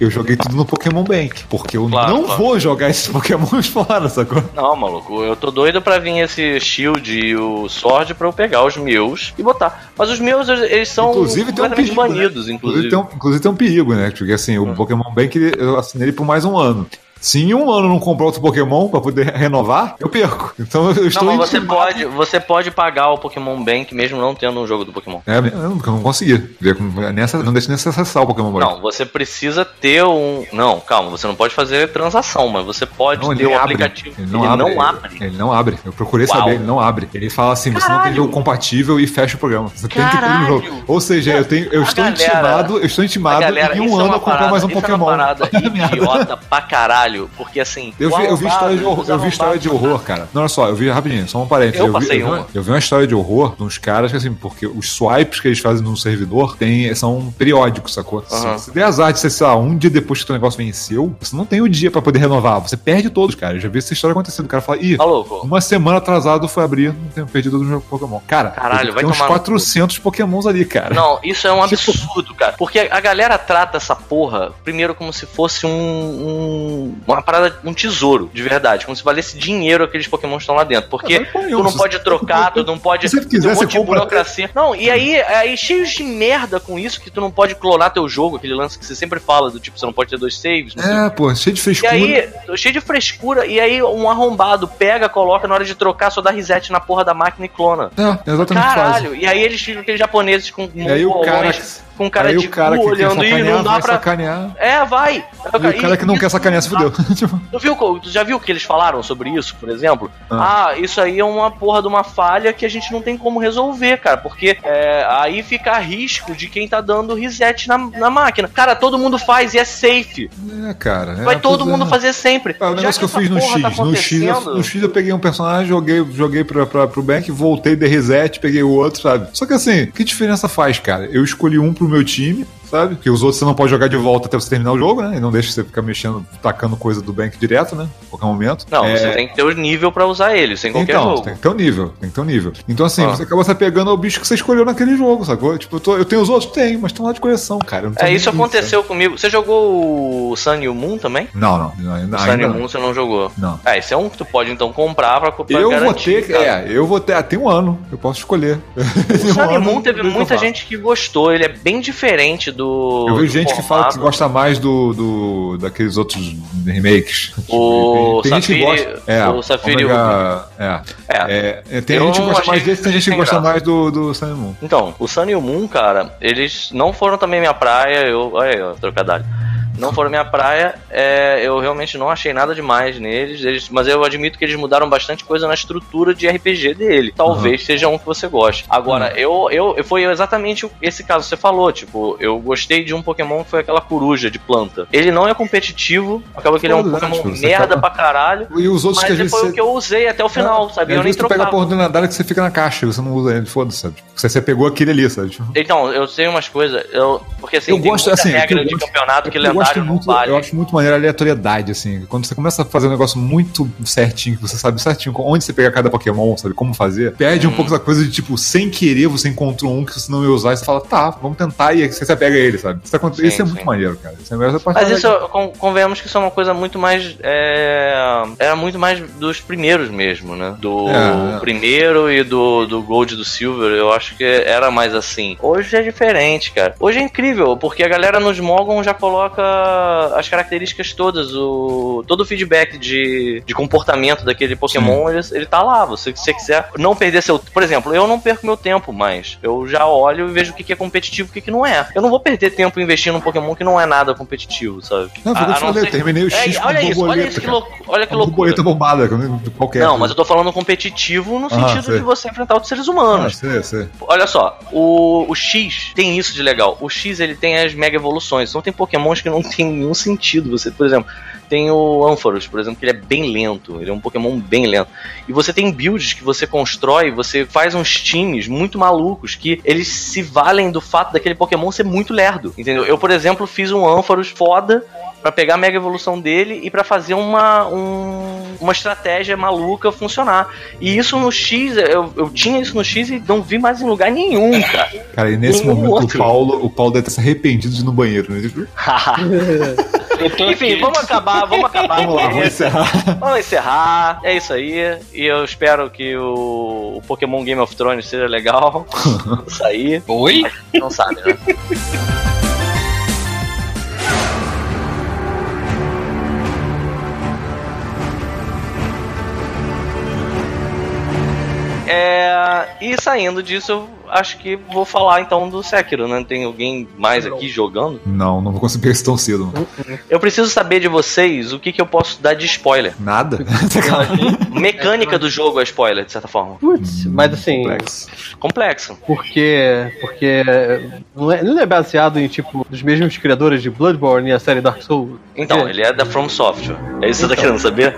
eu joguei tudo no Pokémon Bank, porque eu Claro, não claro. vou jogar esses Pokémons fora, sacou? Não, maluco, eu tô doido pra vir esse Shield e o Sword pra eu pegar os meus e botar. Mas os meus, eles são Inclusive tem um perigo, né? banidos, inclusive. Inclusive tem, um, inclusive tem um perigo, né? Porque assim, o Pokémon Bank eu assinei ele por mais um ano. Se em um ano não comprar outro Pokémon pra poder renovar, eu perco. Então eu estou Não, mas você pode, você pode pagar o Pokémon Bank mesmo não tendo um jogo do Pokémon. É, não, eu não consegui. Como- Nessa, não deixa nem acessar o Pokémon Bank. Não, você precisa ter um. Não, calma, você não pode fazer transação, mas você pode Não, ter ele o abre. aplicativo. Ele não abre. Ele, ele não abre. Eu procurei Uau. saber, ele não abre. Ele fala assim: você não tem Caralho. jogo compatível e fecha o programa. Você tem que ter um Caralho. jogo. Ou seja, eu, tenho, eu A estou galera- intimado, eu estou intimado galera, em um é ano uma a comprar mais um isso é Pokémon. uma parada idiota pra caralho, porque assim. Eu vi, eu vi história de horror, eu vi história de horror, cara. Não, olha só, eu vi rapidinho, só um parênteses. Eu vi, passei eu, vi, uma. eu vi uma história de horror de uns caras que, assim, porque os swipes que eles fazem no servidor tem, são periódicos, sacou? Aham. Se der azar de ser, sei lá, um dia depois que o negócio venceu, você não tem o dia pra poder renovar. Você perde todos, cara. Eu já vi essa história acontecendo. O cara fala, ih, Tá uma semana atrasado foi abrir, não tenho perdido do meu Pokémon. Cara, Caralho, eu- vai tem uns tomar no 400 Pokémons ali, cara. Não, isso é um Tipo- absurdo, cara. Porque a galera trata essa porra, primeiro, como se fosse um, um- uma parada, um tesouro, de verdade. Como se valesse dinheiro aqueles Pokémon que estão lá dentro. Porque Mas põe tu não pode trocar, tu não pode. Se quiser, um monte de compra- burocracia. Não, e aí, aí cheios de merda com isso, que tu não pode clonar teu jogo, aquele lance que você sempre fala, do tipo, você não pode ter dois saves, não sei É, pô, cheio de e frescura. aí, cheio de frescura, e aí um arrombado pega, coloca na hora de trocar, só dá reset na porra da máquina e clona. É, exatamente. Caralho, e aí eles ficam aqueles japoneses com E aí o cara, com cara aí de o cara cu que olhando e não dá pra. sacanear. É, vai. E o cara que não quer sacanear se fudeu. Tipo, Tu, viu, tu já viu o que eles falaram sobre isso, por exemplo? Ah. Ah, isso aí é uma porra de uma falha que a gente não tem como resolver, cara. Porque é, aí fica a risco de quem tá dando reset na, na máquina. Cara, todo mundo faz e é safe. é, cara. é, Vai todo é. mundo fazer sempre. É, o Já negócio que eu fiz no X. tá no, X eu, no X eu peguei um personagem, joguei, joguei pra, pra, pro bank, voltei, dei reset, peguei o outro, sabe? Só que assim, que diferença faz, cara? Eu escolhi um pro meu time, sabe? Porque os outros você não pode jogar de volta até você terminar o jogo, né? E não deixa você ficar mexendo, tacando coisa do bank direto, né? A qualquer momento. Não, É, você tem que ter o nível pra usar ele, sem qualquer então, jogo. tem que ter um nível, tem que ter um nível. Então, assim, Ah. você acaba se apegando ao bicho que você escolheu naquele jogo, sacou? Tipo, eu, tô- eu tenho os outros? Tenho, mas estão lá de coleção, cara. É, isso aconteceu comigo. Você jogou o Sun e o Moon também? Não, não. não ainda, O Sun e ainda o não. Moon você não jogou. Não. É, esse é um que tu pode então comprar pra, pra Eu vou garantir. ter, cara. é, eu vou ter, até um ano, eu posso escolher. O Sun e Moon teve muita gente que gostou, ele é bem diferente do. Eu do vejo gente que fala que formato. gosta mais do, do daqueles outros remakes. O tem, tem gente que Safiri- gosta. É, o Safiri Omega- é. É. É, é, tem Eu gente que gosta mais desse, tem gente que gosta graça. mais do, do Sun Moon. Então, o Sun e o Moon, cara, eles não foram também minha praia, eu. Olha aí, ó, trocadilho. Não foram minha praia, é, eu realmente não achei nada demais neles, eles, mas eu admito que eles mudaram bastante coisa na estrutura de RPG dele. Talvez seja um que você goste. Agora, eu, eu foi exatamente esse caso que você falou, tipo, eu gostei de um Pokémon que foi aquela coruja de planta. Ele não é competitivo, acaba que ele é um? Pokémon Tipo, você merda acaba- pra caralho. E os outros Mas que foi você... o que eu usei até o final, sabe? É, Eu às nem tu pega a trocava. porra do lendário que você fica na caixa, você não usa ele, foda-se, sabe? Tipo, Você, você pegou aquele ali, sabe? Tipo, Então, eu sei umas coisas, eu, porque assim, eu tem gosto, muita assim, regra eu de gosto- campeonato que eu gosto lendário não muito, vale. Eu acho muito maneiro a aleatoriedade, assim. Quando você começa a fazer um negócio muito certinho, que você sabe certinho onde você pega cada Pokémon, sabe como fazer, perde Uhum. um pouco da coisa de, tipo, sem querer você encontrou um que você não ia usar e você fala, tá, vamos tentar, e aí você pega ele, sabe? Isso, aconte- Sim, isso é muito maneiro, cara. Isso é Mas isso, con- convenhamos que isso é uma coisa muito mais. É, era muito mais dos primeiros mesmo, né? Do É, é. primeiro e do, do Gold e do Silver, eu acho que era mais assim. Hoje é diferente, cara. Hoje é incrível, porque a galera nos Mogon já coloca as características todas, o, todo o feedback de, de comportamento daquele Pokémon, ele, ele tá lá. Você, se você quiser não perder seu. Por exemplo, eu não perco meu tempo mais. Eu já olho e vejo o que que é competitivo e o que que não é. Eu não vou perder tempo investindo num Pokémon que não é nada competitivo, sabe? Não, foi o que eu falei, eu terminei o É, X com olha isso, olha isso que louco, olha que loucura. borboleta bombada, qualquer. Não, mas eu tô falando competitivo no Ah, sentido sei. de você enfrentar outros seres Ah, humanos. sei, sei. Olha só, o, o X tem isso de legal. O X ele tem as mega evoluções. Então tem pokémons que não tem nenhum sentido. Você, por exemplo, tem o Ampharos, por exemplo, que ele é bem lento. Ele é um Pokémon bem lento. E você tem builds que você constrói, você faz uns times muito malucos que eles se valem do fato daquele Pokémon ser muito lerdo. Entendeu? Eu, por exemplo, fiz um Ampharos foda Pra pegar a mega evolução dele e pra fazer uma, um, uma estratégia maluca funcionar. E isso no X, eu, eu tinha isso no X e não vi mais em lugar nenhum, cara. Cara, e nesse Nenhum momento outro. o Paulo, o Paulo deve ter se arrependido de ir no banheiro, né? Enfim, aqui. vamos acabar, vamos acabar. Vamos lá, aqui. vamos encerrar. Vamos encerrar, é isso aí. E eu espero que o, o Pokémon Game of Thrones seja legal. Isso aí. Oi? Não sabe, né? É, e saindo disso, eu acho que vou falar então do Sekiro, né? Tem alguém mais aqui jogando? Não, não vou conseguir esse tão cedo. não. Eu preciso saber de vocês o que, que eu posso dar de spoiler. Nada? Mecânica do jogo é spoiler, de certa forma. Putz, mas assim, Complexo. Complexo. porque. Porque. Não é, não é baseado em, tipo, dos mesmos criadores de Bloodborne e a série Dark Souls? Então, É. ele é da From Software. É isso que você tá querendo saber?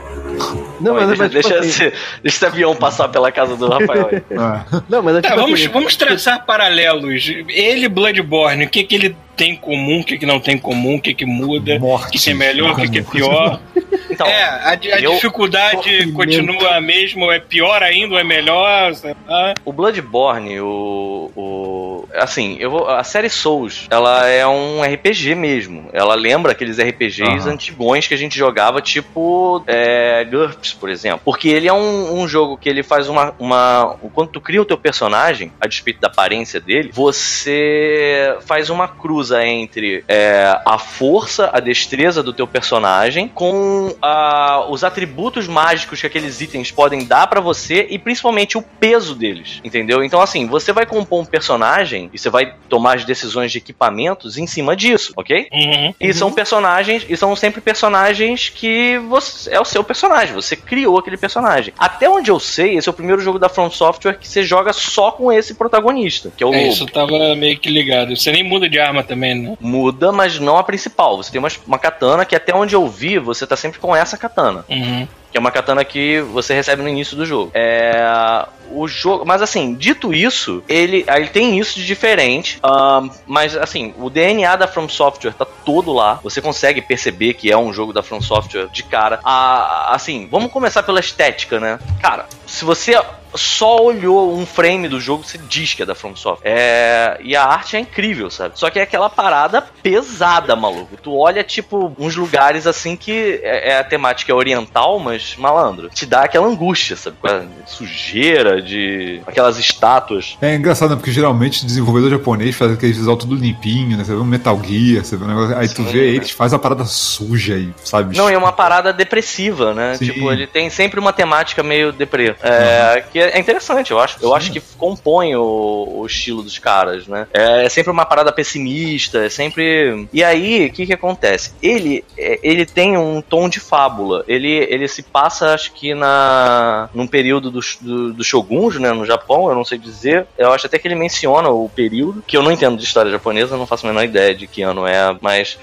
Não, mas, deixa, mas, tipo deixa, assim, esse, deixa esse avião passar pela casa do Rafael aí. Ah, Não, mas é Tá, tipo vamos, assim, vamos traçar paralelos. Ele e Bloodborne, o que, que ele tem em comum, o que, que não tem em comum, o que, que muda, o que, que é melhor, o que, que é pior. Então, É, a, a eu- dificuldade continua a mesma, ou é pior ainda, ou é melhor, sei lá. o Bloodborne, o, o. Assim, eu vou, a série Souls, ela é um RPG mesmo. Ela lembra aqueles RPGs Aham. antigões que a gente jogava, tipo é, GURPS, por exemplo. Porque ele é um, um jogo que ele faz uma, uma. Quando tu cria o teu personagem, a despeito da aparência dele, você faz uma cruza entre é, a força, a destreza do teu personagem com ah, os atributos mágicos que aqueles itens podem dar pra você e principalmente o peso deles, entendeu? Então assim, você vai compor um personagem e você vai tomar as decisões de equipamentos em cima disso, ok? Uhum. E são personagens, e são sempre personagens que você, é o seu personagem, você criou aquele personagem. Até onde eu sei, esse é o primeiro jogo da From Software que você joga só com esse protagonista, que é o É, Lobo. isso tava meio que ligado. Você nem muda de arma também, né? Muda, mas não a principal. Você tem uma, uma katana que até onde eu vi, você tá sempre com essa katana. Uhum. Que é uma katana que você recebe no início do jogo. É. O jogo. Mas assim, dito isso, ele, ele tem isso de diferente. ahn, mas assim, o DNA da From Software tá todo lá. Você consegue perceber que é um jogo da From Software de cara. Ah, assim, vamos começar pela estética, né? Cara, se você só olhou um frame do jogo, você diz que é da From Software. É, e a arte é incrível, sabe? Só que é aquela parada pesada, maluco. Tu olha, tipo, uns lugares assim que é, é a temática oriental, mas malandro. Te dá aquela angústia, sabe? Com a sujeira de aquelas estátuas. É engraçado, né? Porque geralmente desenvolvedor japonês faz aquele visual tudo limpinho, né? Você vê um Metal Gear, você vê um negócio. Aí tu Sim, vê né? eles faz a parada suja aí, sabe? Não, e é uma parada depressiva, né? Sim. Tipo, ele tem sempre uma temática meio deprê. É, Que é interessante, eu acho. Eu acho que compõe o, o estilo dos caras, né? É, sempre uma parada pessimista, é sempre. E aí, o que que acontece? Ele, é, ele tem um tom de fábula. Ele, ele se passa, acho que na num período dos do, do shoguns, né? No Japão, eu não sei dizer. Eu acho até que ele menciona o período, que eu não entendo de história japonesa, não faço a menor ideia de que ano é, mas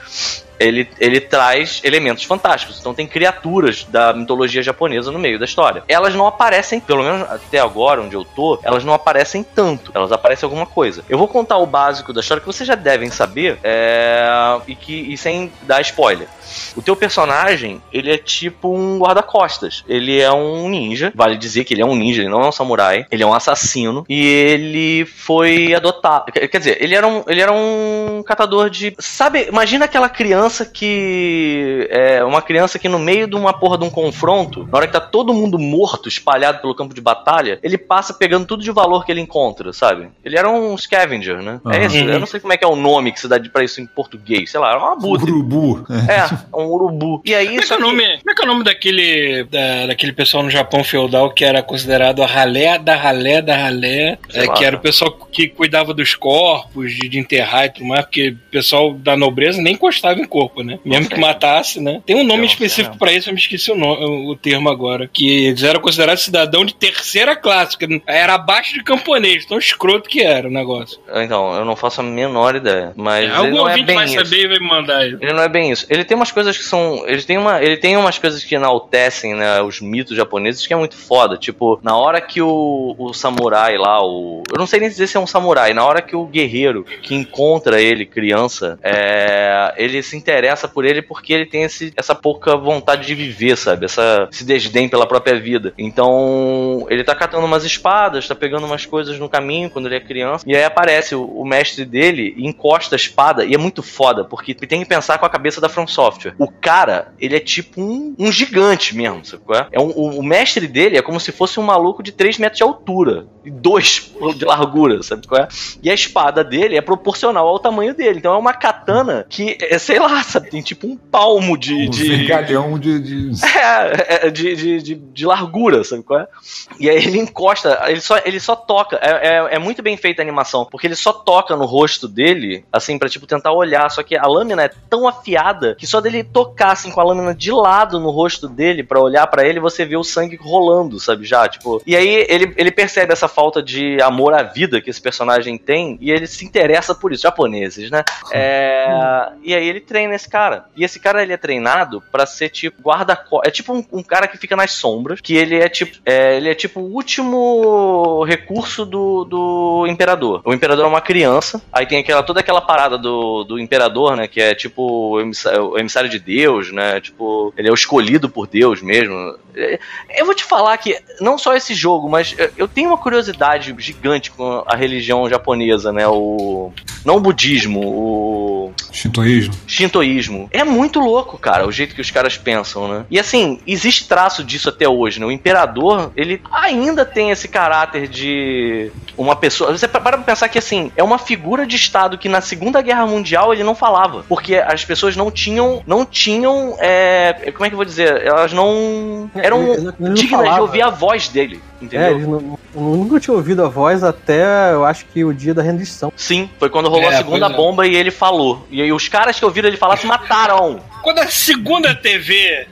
ele, ele traz elementos fantásticos. Então tem criaturas da mitologia japonesa no meio da história. Elas não aparecem, pelo menos até agora, onde eu tô, elas não aparecem tanto. Elas aparecem alguma coisa. Eu vou contar o básico da história que vocês já devem saber é, e, que, e sem dar spoiler. O teu personagem, ele é tipo um guarda-costas. Ele é um ninja. Vale dizer que ele é um ninja, ele não é um samurai. Ele é um assassino. E ele foi adotado. Quer dizer, ele era um, ele era um catador de. Sabe, imagina aquela criança que. É uma criança que no meio de uma porra de um confronto, na hora que tá todo mundo morto, espalhado pelo campo de batalha, ele passa pegando tudo de valor que ele encontra, sabe? Ele era um scavenger, né? É Aham. isso. Eu não sei como é que é o nome que se dá pra isso em português. Sei lá, era uma abutre. Urubu. É, um urubu. E aí, Como é, que é o nome, como é que é o nome daquele, da- daquele pessoal no Japão feudal que era considerado a ralé da ralé da ralé, é, que era o pessoal que cuidava dos corpos, de, de enterrar e tudo mais, porque o pessoal da nobreza nem encostava em corpo. Corpo, né? Mesmo que matasse, né? Tem um nome específico pra isso, eu me esqueci o, no- o termo agora. Que eles eram considerados cidadão de terceira classe, que era abaixo de camponês, tão escroto que era o negócio. Então, eu não faço a menor ideia. Mas ele Algum não é bem vai isso. saber e vai me mandar aí. Ele não é bem isso. Ele tem umas coisas que são. Ele tem, uma, ele tem umas coisas que enaltecem, né? Os mitos japoneses que é muito foda. Tipo, na hora que o, o samurai lá, o. Eu não sei nem dizer se é um samurai. Na hora que o guerreiro que encontra ele, criança, é, ele se interessa por ele porque ele tem esse, essa pouca vontade de viver, sabe? Essa, esse desdém pela própria vida. Então, ele tá catando umas espadas, tá pegando umas coisas no caminho quando ele é criança. E aí aparece o, o mestre dele e encosta a espada. E é muito foda, porque tem que pensar com a cabeça da From Software. O cara, ele é tipo um, um gigante mesmo, sabe qual é? é um- o, o mestre dele é como se fosse um maluco de 3 metros de altura e 2 de largura, sabe qual é? E a espada dele é proporcional ao tamanho dele. Então é uma katana que, é, sei lá, tem tipo um palmo de. Um de... de. de... É, é, de, de, de, de largura, sabe qual é? E aí ele encosta, ele só, ele só toca. É, é, é muito bem feita a animação, porque ele só toca no rosto dele, assim, pra tipo tentar olhar. Só que a lâmina é tão afiada que só dele tocar, assim, com a lâmina de lado no rosto dele, pra olhar pra ele, você vê o sangue rolando, sabe? Já, tipo. E aí ele, ele percebe essa falta de amor à vida que esse personagem tem e ele se interessa por isso. Japoneses, né? É, e aí ele treina esse cara. E esse cara ele é treinado pra ser tipo guarda-costas. É tipo um, um cara que fica nas sombras, que ele é tipo é, ele é tipo o último recurso do, do imperador. O imperador é uma criança, aí tem aquela toda aquela parada do, do imperador, né, que é tipo o emissário, o emissário de Deus, né? Tipo, ele é o escolhido por Deus mesmo. Eu vou te falar que não só esse jogo, mas eu- eu tenho uma curiosidade gigante com a religião japonesa, né? O não o budismo, o Shintoísmo. shintoísmo. É muito louco, cara, o jeito que os caras pensam, né? E assim, existe traço disso até hoje, né? O imperador, ele ainda tem esse caráter de uma pessoa. Você para pra pensar que assim, é uma figura de estado que na Segunda Guerra Mundial ele não falava, porque as pessoas não tinham, não tinham, é, como é que eu vou dizer? Elas não eram Ele- ele não dignas de ouvir a voz dele, É, entendeu? eles não, eu nunca tinha ouvido a voz até, eu acho que o dia da rendição. Sim, foi quando rolou É, a segunda é. bomba e ele falou. E aí os caras que ouviram ele falar se mataram. Quando a segunda TV,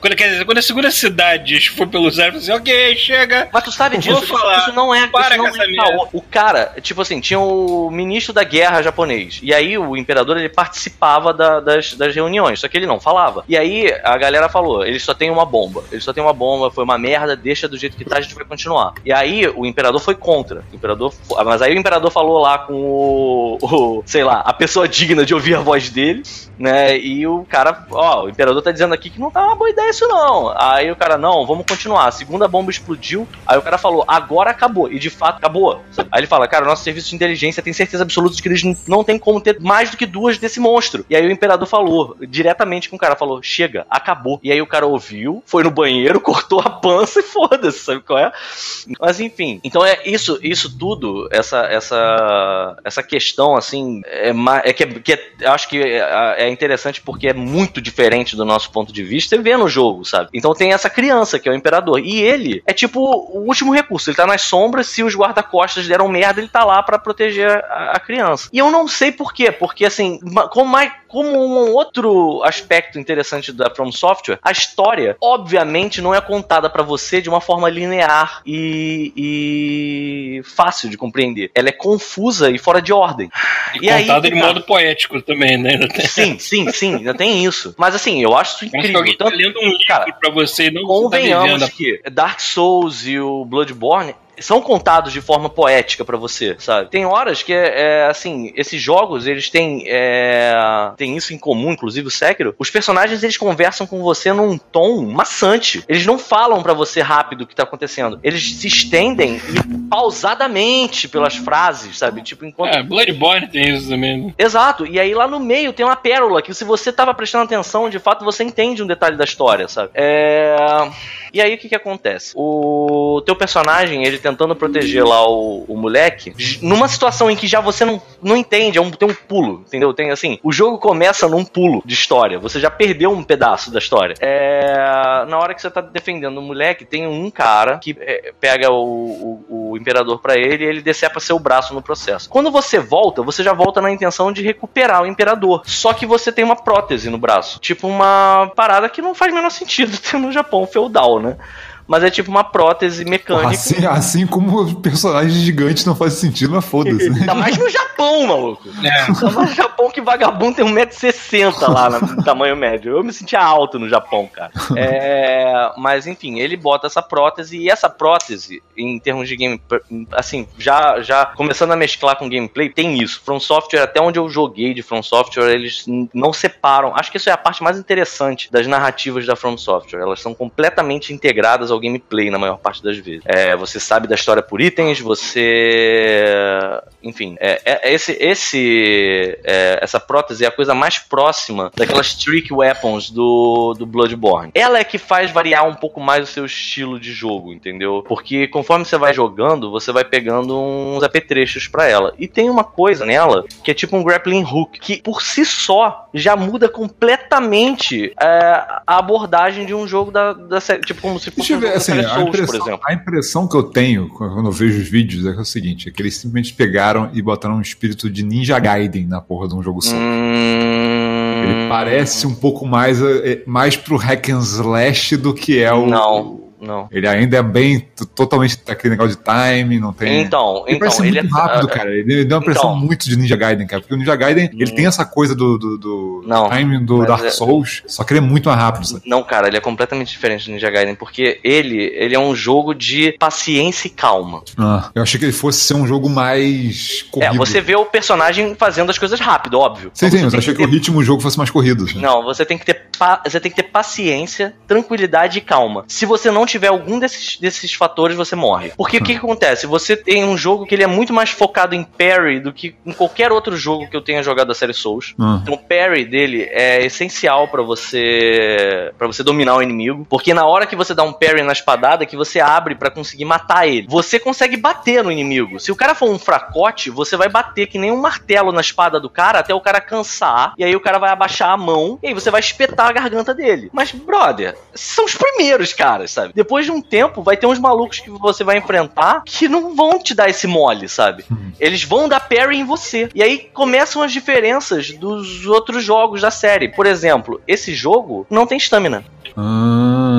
quando, quer dizer, quando a segunda cidade foi pelo zero, assim, ok, chega. Mas tu sabe disso, isso, falar. isso não é, Para isso não com é caô. O cara, tipo assim, tinha o ministro da guerra japonês. E aí o imperador ele participava da- das, das reuniões, só que ele não falava. E aí a galera falou: ele só tem uma bomba. Ele só tem uma bomba, foi uma merda, deixa do jeito que tá, a gente vai continuar. E aí o imperador foi contra. O imperador, fo- mas aí o imperador falou lá com o, o, sei lá, a pessoa digna de ouvir a voz dele, né? E o cara, ó, o imperador tá dizendo aqui que não tá uma boa ideia isso não. Aí o cara, não, vamos continuar. A segunda bomba explodiu. Aí o cara falou, agora acabou. E de fato acabou. Aí ele fala, cara, nosso serviço de inteligência tem certeza absoluta de que eles não tem como ter mais do que duas desse monstro. E aí o imperador falou, diretamente com o cara, falou, chega, acabou. E aí o cara ouviu, foi no banheiro, cortou a pança e foda-se, sabe qual é? Mas enfim, então é isso, isso tudo, essa essa essa questão assim, é, é que, é, que é- acho que é, é interessante porque é muito diferente do nosso ponto de vista e vê no jogo, sabe? Então tem essa criança que é o imperador e ele é tipo o último recurso, ele tá nas sombras, se os guarda-costas deram merda, ele tá lá pra proteger a, a criança. E eu não sei por quê, porque assim, como como um outro aspecto interessante da From Software, a história, obviamente, não é contada pra você de uma forma linear e, e fácil de compreender. Ela é confusa e fora de ordem. E, E aí, contado de cara? modo poético também, né? Sim, sim, sim, ainda tem isso. Mas assim, eu acho isso incrível. alguém tá lendo um livro cara, pra você não você tá Convenhamos vivendo. que Dark Souls e o Bloodborne são contados de forma poética pra você, sabe? Tem horas que é, é, assim, esses jogos, eles têm é, tem isso em comum, inclusive o Sekiro. Os personagens eles conversam com você num tom maçante. Eles não falam pra você rápido o que tá acontecendo. Eles se estendem e pausadamente pelas frases, sabe? Tipo enquanto É, Bloodborne tem isso também, né? Exato, e aí lá no meio tem uma pérola que se você tava prestando atenção, de fato você entende um detalhe da história, sabe? É... E aí o que que acontece? O teu personagem, ele tentando proteger lá o, o moleque, numa situação em que já você não, não entende, é um, tem um pulo, entendeu? Tem assim, o jogo começa num pulo de história, você já perdeu um pedaço da história. É... Na hora que você tá defendendo o moleque, tem um cara que é, pega o, o- o imperador pra ele e ele decepa seu braço no processo. Quando você volta, você já volta na intenção de recuperar o imperador. Só que você tem uma prótese no braço. Tipo uma parada que não faz menor sentido ter no Japão feudal, né? Mas é tipo uma prótese mecânica. Assim, assim como personagens gigantes não fazem sentido, mas foda-se. Ainda mais no Japão, maluco. É. Ainda mais no Japão que vagabundo tem 1,60m lá no tamanho médio. Eu me sentia alto no Japão, cara. É, mas enfim, ele bota essa prótese e essa prótese, em termos de game, assim, já, já começando a mesclar com gameplay, tem isso. From Software, até onde eu joguei de From Software, eles não separam. Acho que isso é a parte mais interessante das narrativas da From Software. Elas são completamente integradas ao gameplay na maior parte das vezes. É, você sabe da história por itens, você. Enfim, é, é- esse, esse, é, essa prótese é a coisa mais próxima daquelas trick weapons do, do Bloodborne. Ela é que faz variar um pouco mais o seu estilo de jogo, entendeu? Porque conforme você vai jogando, você vai pegando uns apetrechos pra ela. E tem uma coisa nela que é tipo um grappling hook, que por si só já muda completamente é, a abordagem de um jogo da, da série. Tipo, como se fosse assim, série a impressão, a impressão que eu tenho quando eu vejo os vídeos é, que é o seguinte: é que eles simplesmente pegaram e botaram um espírito de Ninja Gaiden na porra de um jogo só. Hum... Ele parece um pouco mais, é, mais pro hack and slash do que é o. Não, não. Ele ainda é bem totalmente aquele negócio de time, não tem. Então, Ele então, ele muito é. rápido, ah, cara. Ele deu uma impressão então. muito de Ninja Gaiden, cara. Porque o Ninja Gaiden, ele Hum. tem essa coisa do, do, do Não, timing do Dark é- Souls, só que ele é muito mais rápido, sabe? Não, cara, ele é completamente diferente do Ninja Gaiden, porque ele, ele é um jogo de paciência e calma. Ah, eu achei que ele fosse ser um jogo mais corrido. É, você vê o personagem fazendo as coisas rápido, óbvio. Sim, Então sim, você mas tem achei que o ter- ritmo do jogo fosse mais corrido. Não, você tem que ter pa- você tem que ter paciência, tranquilidade e calma. Se você não tiver algum desses, desses fatores, você morre. Porque o que, que acontece? Você tem um jogo que ele é muito mais focado em parry do que em qualquer outro jogo que eu tenha jogado da série Souls. Ah. Então, o parry dele é essencial pra você para você dominar o inimigo, porque na hora que você dá um parry na espadada, que você abre pra conseguir matar ele. Você consegue bater no inimigo. Se o cara for um fracote, você vai bater que nem um martelo na espada do cara até o cara cansar, e aí o cara vai abaixar a mão e aí você vai espetar a garganta dele. Mas brother, são os primeiros caras, sabe? Depois de um tempo vai ter uns malucos que você vai enfrentar que não vão te dar esse mole, sabe? Eles vão dar parry em você. E aí começam as diferenças dos outros jogos da série. Por exemplo, esse jogo não tem stamina. Ah.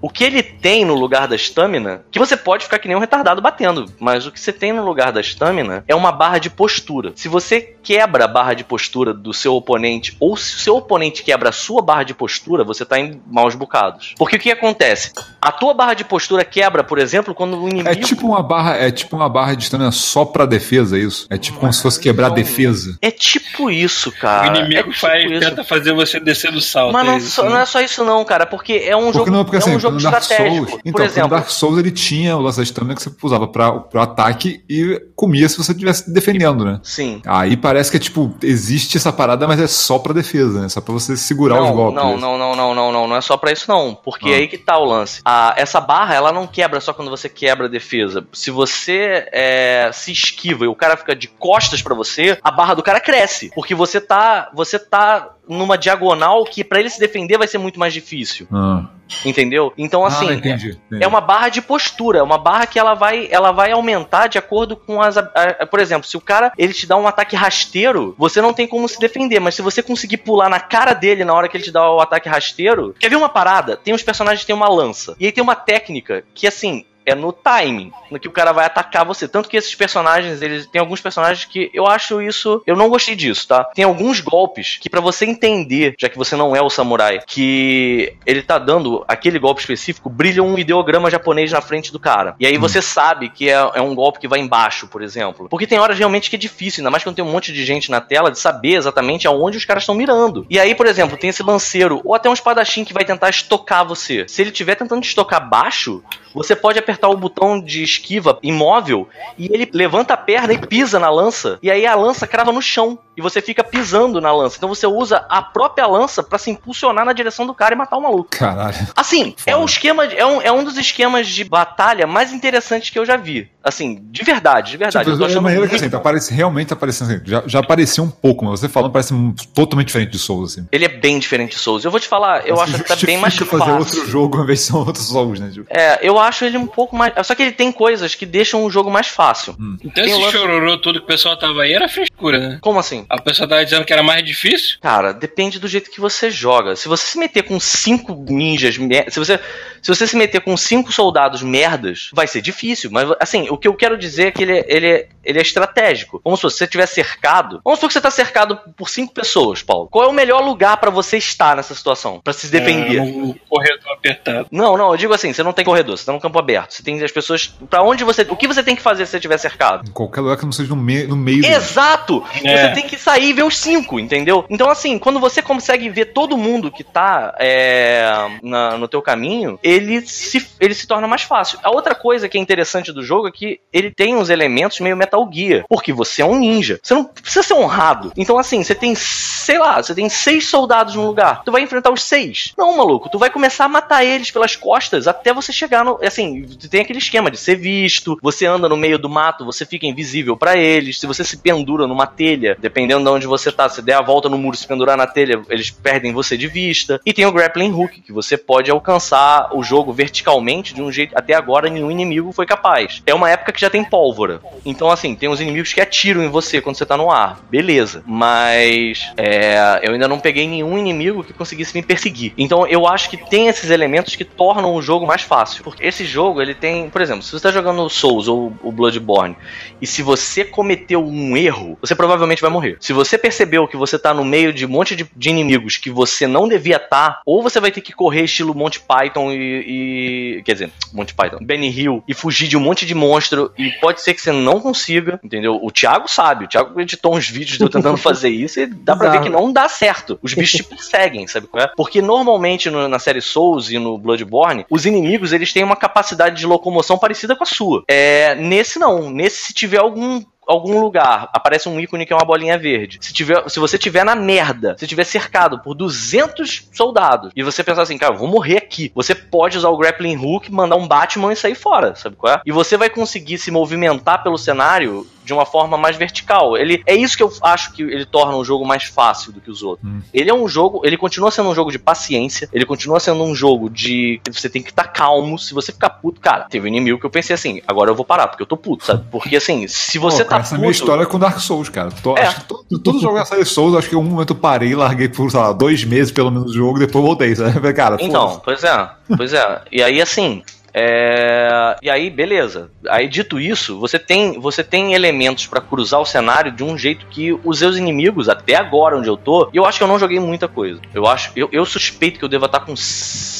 O que ele tem no lugar da stamina, que você pode ficar que nem um retardado batendo, mas o que você tem no lugar da stamina é uma barra de postura. Se você quebra a barra de postura do seu oponente, ou se o seu oponente quebra a sua barra de postura, você tá em maus bocados. Porque o que acontece? A tua barra de postura quebra, por exemplo, quando o inimigo. É tipo uma barra, é tipo uma barra de stamina só pra defesa, é isso? É tipo como se fosse quebrar a defesa. É tipo isso, O cara. inimigo é tipo faz, tenta fazer você descer do salto. Mas é não, isso, só- né? não é só isso não, cara, porque é um Porque jogo, não, porque é assim, um jogo no Dark estratégico. Souls, Por então, no exemplo, Dark Souls ele tinha o lance da stamina que você usava pra, pro ataque e comia se você estivesse defendendo, né? sim. Aí parece que é tipo, existe essa parada, mas é só pra defesa, né? Só pra você segurar os não, golpes. não, não, não, não, não, não, não é só pra isso não, porque Ah. aí que tá o lance. A, essa barra, ela não quebra só quando você quebra a defesa. Se você é, se esquiva e o cara fica de costas pra você, a barra do cara cresce, porque você tá, você tá numa diagonal que pra ele se defender vai ser muito mais difícil, Ah. entendeu? Então assim, ah, entendi. entendi. é uma barra de postura, é uma barra que ela vai, ela vai aumentar de acordo com as. a- a- por exemplo, se o cara ele te dá um ataque rasteiro, você não tem como se defender, mas se você conseguir pular na cara dele na hora que ele te dá o ataque rasteiro. Quer ver uma parada? Tem uns personagens que tem uma lança. E aí tem uma técnica que assim. É no timing, no que o cara vai atacar você. Tanto que esses personagens, eles tem alguns personagens que eu acho isso. Eu não gostei disso, tá? Tem alguns golpes que pra você entender, já que você não é o samurai, que ele tá dando aquele golpe específico, brilha um ideograma japonês na frente do cara. E aí você sabe que é, é um golpe que vai embaixo, por exemplo. Porque tem horas realmente que é difícil, ainda mais quando tem um monte de gente na tela, de saber exatamente aonde os caras estão mirando. E aí, por exemplo, tem esse lanceiro, ou até um espadachim que vai tentar estocar você. Se ele estiver tentando te estocar baixo, você pode apertar o botão de esquiva imóvel e ele levanta a perna e pisa na lança. E aí a lança crava no chão. E você fica pisando na lança. Então você usa a própria lança pra se impulsionar na direção do cara e matar o maluco. Caralho. Assim, é um esquema, é um, é um dos esquemas de batalha mais interessantes que eu já vi. Assim, de verdade, de verdade. Tipo, eu tô é achando maneira que assim, tá parece, realmente tá parecendo assim, já, já apareceu um pouco, mas você falando parece totalmente diferente de Souls, assim. Ele é bem diferente de Souls. Eu vou te falar, eu Isso acho que tá bem mais justifica fazer fácil. outro jogo ao invés de são outros né? Tipo, É, eu acho ele um pouco mais. Só que ele tem coisas que deixam o jogo mais fácil. Então Tem esse lance- chororô tudo que o pessoal tava aí era frescura, né? Como assim? A pessoa tava dizendo que era mais difícil. Cara, depende do jeito que você joga. Se você se meter com cinco ninjas, se você, se você se meter com cinco soldados merdas, vai ser difícil. Mas assim, o que eu quero dizer é que ele, é- ele, é- ele é estratégico. Vamos supor, se você estiver cercado. Vamos supor que você está cercado por cinco pessoas, Paulo. Qual é o melhor lugar pra você estar nessa situação? Pra se defender? É, um corredor apertado. Não, não, eu digo assim, você não tem corredor, você tá no campo aberto. Você tem as pessoas. Pra onde você. O que você tem que fazer se você estiver cercado? Em qualquer lugar que não seja no, me no meio. do- Exato! É. Você tem que sair e ver os cinco, entendeu? Então, assim, quando você consegue ver todo mundo que tá é, na- no teu caminho, ele se, ele se torna mais fácil. A outra coisa que é interessante do jogo é que ele tem uns elementos meio Metal Gear, porque você é um ninja. Você não precisa ser honrado. Então, assim, você tem, sei lá, você tem seis soldados num lugar. Tu vai enfrentar os seis. Não, maluco, tu vai começar a matar eles pelas costas até você chegar no. Assim, tem aquele esquema de ser visto, você anda no meio do mato, você fica invisível pra eles. Se você se pendura numa telha, dependendo de onde você tá, se der a volta no muro se pendurar na telha, eles perdem você de vista. E tem o grappling hook, que você pode alcançar o jogo verticalmente de um jeito até agora nenhum inimigo foi capaz. É uma época que já tem pólvora. Então, assim, tem os inimigos que atiram em você quando você tá no ar. Beleza. Mas é, eu ainda não peguei nenhum inimigo que conseguisse me perseguir. Então eu acho que tem esses elementos que tornam o jogo mais fácil. Porque esse jogo, ele tem, por exemplo, se você tá jogando o Souls ou o Bloodborne, e se você cometeu um erro, você provavelmente vai morrer. Se você percebeu que você tá no meio de um monte de, de inimigos que você não devia estar, ou você vai ter que correr estilo Monty Python e, e- Quer dizer, Monty Python, Benny Hill, e fugir de um monte de monstro, e pode ser que você não consiga, entendeu? O Thiago sabe, o Thiago editou uns vídeos de eu tentando fazer isso e dá pra ver que não dá certo. Os bichos te perseguem, sabe qual é? Porque normalmente no- na série Souls e no Bloodborne, os inimigos eles têm uma capacidade de locomoção parecida com a sua. É, nesse não. Nesse, se tiver algum algum lugar, aparece um ícone que é uma bolinha verde. Se, tiver, se você tiver na merda, se tiver cercado por 200 soldados, e você pensar assim, cara, vou morrer aqui, você pode usar o grappling hook, mandar um Batman e sair fora, sabe qual é? E você vai conseguir se movimentar pelo cenário de uma forma mais vertical. Ele é isso que eu acho que ele torna o jogo mais fácil do que os outros. Ele é um jogo, ele continua sendo um jogo de paciência, ele continua sendo um jogo de você tem que estar calmo. Se você ficar puto, cara, teve um inimigo que eu pensei assim, agora eu vou parar porque eu tô puto, sabe? Porque assim, se você Pô, cara, tá essa é puto, minha história com Dark Souls, cara. Tô, É. acho que to- todos os jogos da série Souls, acho que em um momento eu parei, larguei por, sei lá, dois meses pelo menos o jogo, depois voltei, sabe? Cara, Então, pois é, pois é. E aí assim, é, e aí beleza. Aí dito isso, você tem você tem elementos pra cruzar o cenário de um jeito que os seus inimigos até agora onde eu tô, eu acho que eu não joguei muita coisa. Eu acho, eu, eu suspeito que eu devo estar com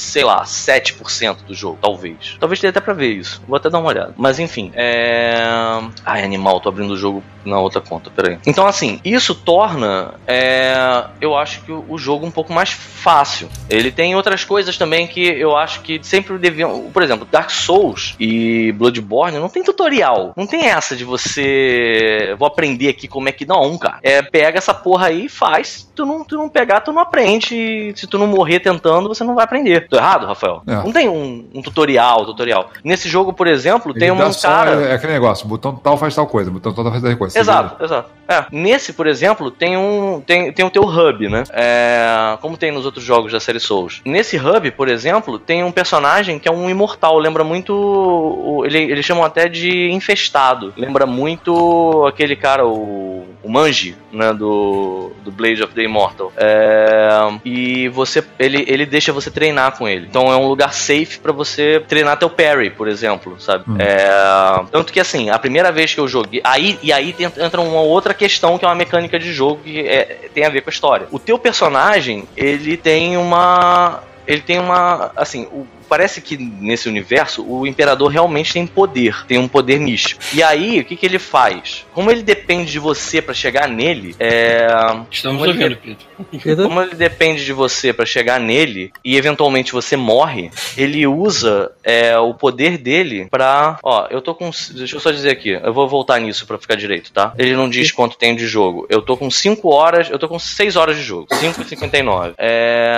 sei lá, 7% do jogo, talvez. Talvez tenha até pra ver isso. Vou até dar uma olhada. Mas enfim, é. Ai, animal, tô abrindo o jogo na outra conta, peraí. Então, assim, isso torna, é, eu acho que o jogo um pouco mais fácil. Ele tem outras coisas também que eu acho que sempre deviam. Por exemplo, Dark Souls e Bloodborne não tem tutorial. Não tem essa de você. Vou aprender aqui como é que. Não, cara. É, pega essa porra aí e faz. Se tu não, tu não pegar, tu não aprende. Se tu não morrer tentando, você não vai aprender. Tô errado, Rafael? É. Não tem um, um tutorial, tutorial. Nesse jogo, por exemplo, tem Ele dá um cara. É, é aquele negócio, botão tal faz tal coisa, botão tal faz tal coisa. Exato, exato. É, nesse, por exemplo, tem um tem, tem o teu hub, né? É, como tem nos outros jogos da série Souls. Nesse hub, por exemplo, tem um personagem que é um imortal. Lembra muito. ele, eles chamam até de infestado. Lembra muito aquele cara, o, o Manji, né? Do, do Blade of the Immortal. É, e você. Ele, ele deixa você treinar com ele. Então é um lugar safe pra você treinar teu parry, por exemplo, sabe? É, tanto que assim, a primeira vez que eu joguei. Aí, e aí entra uma outra questão que é uma mecânica de jogo que é- tem a ver com a história. O teu personagem, ele tem uma. Ele tem uma. Assim, o- parece que nesse universo o imperador realmente tem poder, tem um poder místico. E aí, o que, que ele faz? Como ele depende de você pra chegar nele, é. Estamos como ele ouvindo, Pedro. Pedro? como ele depende de você pra chegar nele e eventualmente você morre, ele usa é, o poder dele pra. Ó, eu tô com. Deixa eu só dizer aqui, eu vou voltar nisso pra ficar direito, tá? Ele não diz quanto tem de jogo. Eu tô com 5 horas, eu tô com 6 horas de jogo. 5,59. É.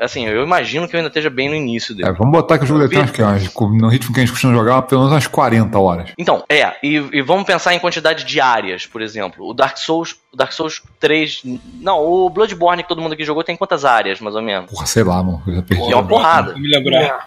Assim, eu imagino que eu ainda esteja bem no início dele. É, vamos botar que o jogo deve ter umas, que, umas, no ritmo que a gente costuma jogar, pelo menos umas 40 horas. Então, é, e, e vamos pensar em quantidade de áreas, por exemplo. O Dark Souls, O Dark Souls 3. Não, o Bloodborne que todo mundo aqui jogou tem quantas áreas, mais ou menos? Porra, sei lá, mano. Eu já perdi. É uma porrada. Me lembrar.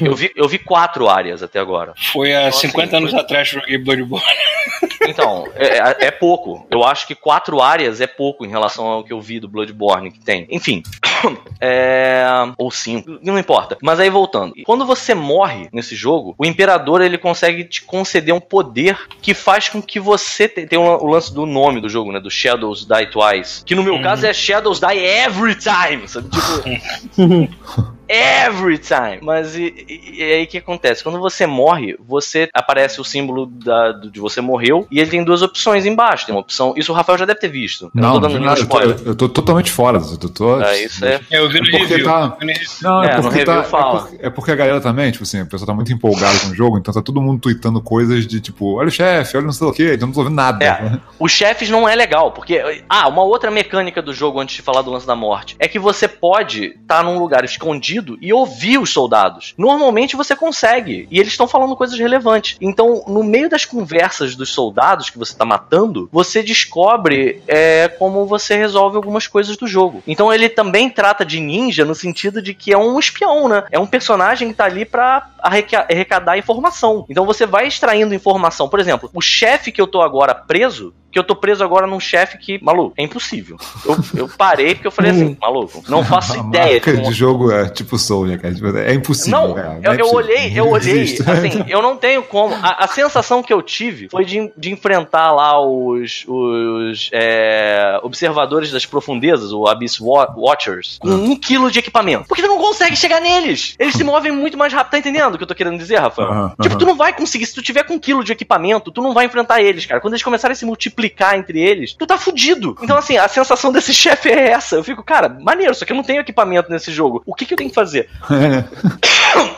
Eu vi, eu vi quatro áreas até agora. Foi há Nossa, 50 anos foi- atrás que eu joguei Bloodborne. Então, é, é- é pouco. Eu acho que quatro áreas é pouco em relação ao que eu vi do Bloodborne que tem. Enfim. É... Ou cinco. Não importa. Mas aí voltando. Quando você morre nesse jogo, o Imperador ele consegue te conceder um poder que faz com que você. te- Tem o o lance do nome do jogo, né? Do Shadows Die Twice. Que no meu caso é Shadows Die Every Time. Sabe? Tipo. Every time. Mas e, e- e aí o que acontece? Quando você morre, você aparece o símbolo da- do- de você morreu e ele tem duas opções embaixo. Tem uma opção. Isso o Rafael já deve ter visto. Eu Não, tô não, dando nenhum nada, eu, tô, eu tô totalmente fora. Eu tô, É, isso é. É, eu vi no É porque review. tá- no. Não, é, É, no porque tá, fala. É, porque, é porque a galera também, tipo assim, a pessoa tá muito empolgada com o jogo, então tá todo mundo tweetando coisas de tipo, olha o chefe, olha não sei o que, então não tô ouvindo nada. É, os chefes não é legal, porque. Ah, uma outra mecânica do jogo antes de falar do lance da morte é que você pode estar num lugar escondido e ouvir os soldados. Normalmente você consegue, e eles estão falando coisas relevantes. Então, no meio das conversas dos soldados que você tá matando, você descobre é, como você resolve algumas coisas do jogo. Então, ele também trata de ninja no sentido de que é um espião, né? É um personagem que tá ali arreca- arrecadar informação. Então, você vai extraindo informação. Por exemplo, o chefe que eu tô agora preso, que eu tô preso agora num chefe que, maluco, é impossível. Eu, eu parei porque eu falei assim, maluco, não faço ideia de de como... jogo é tipo Soul, né, cara? Tipo, É impossível. Não, cara. eu, é eu olhei, eu Não olhei, assim, eu não tenho como. A, a sensação que eu tive foi de, de enfrentar lá os, os é, observadores das profundezas, o Abyss Wa- Watchers, com um quilo de equipamento. Porque tu não consegue chegar neles. Eles se movem muito mais rápido. Tá entendendo o que eu tô querendo dizer, Rafael? Tipo, tu não vai conseguir. Se tu tiver com um quilo de equipamento, tu não vai enfrentar eles, cara. Quando eles começarem a se multiplicar entre eles, tu tá fudido. Então, assim, a sensação desse chefe é essa. Eu fico, cara, maneiro, só que eu não tenho equipamento nesse jogo. O que, que eu tenho que fazer?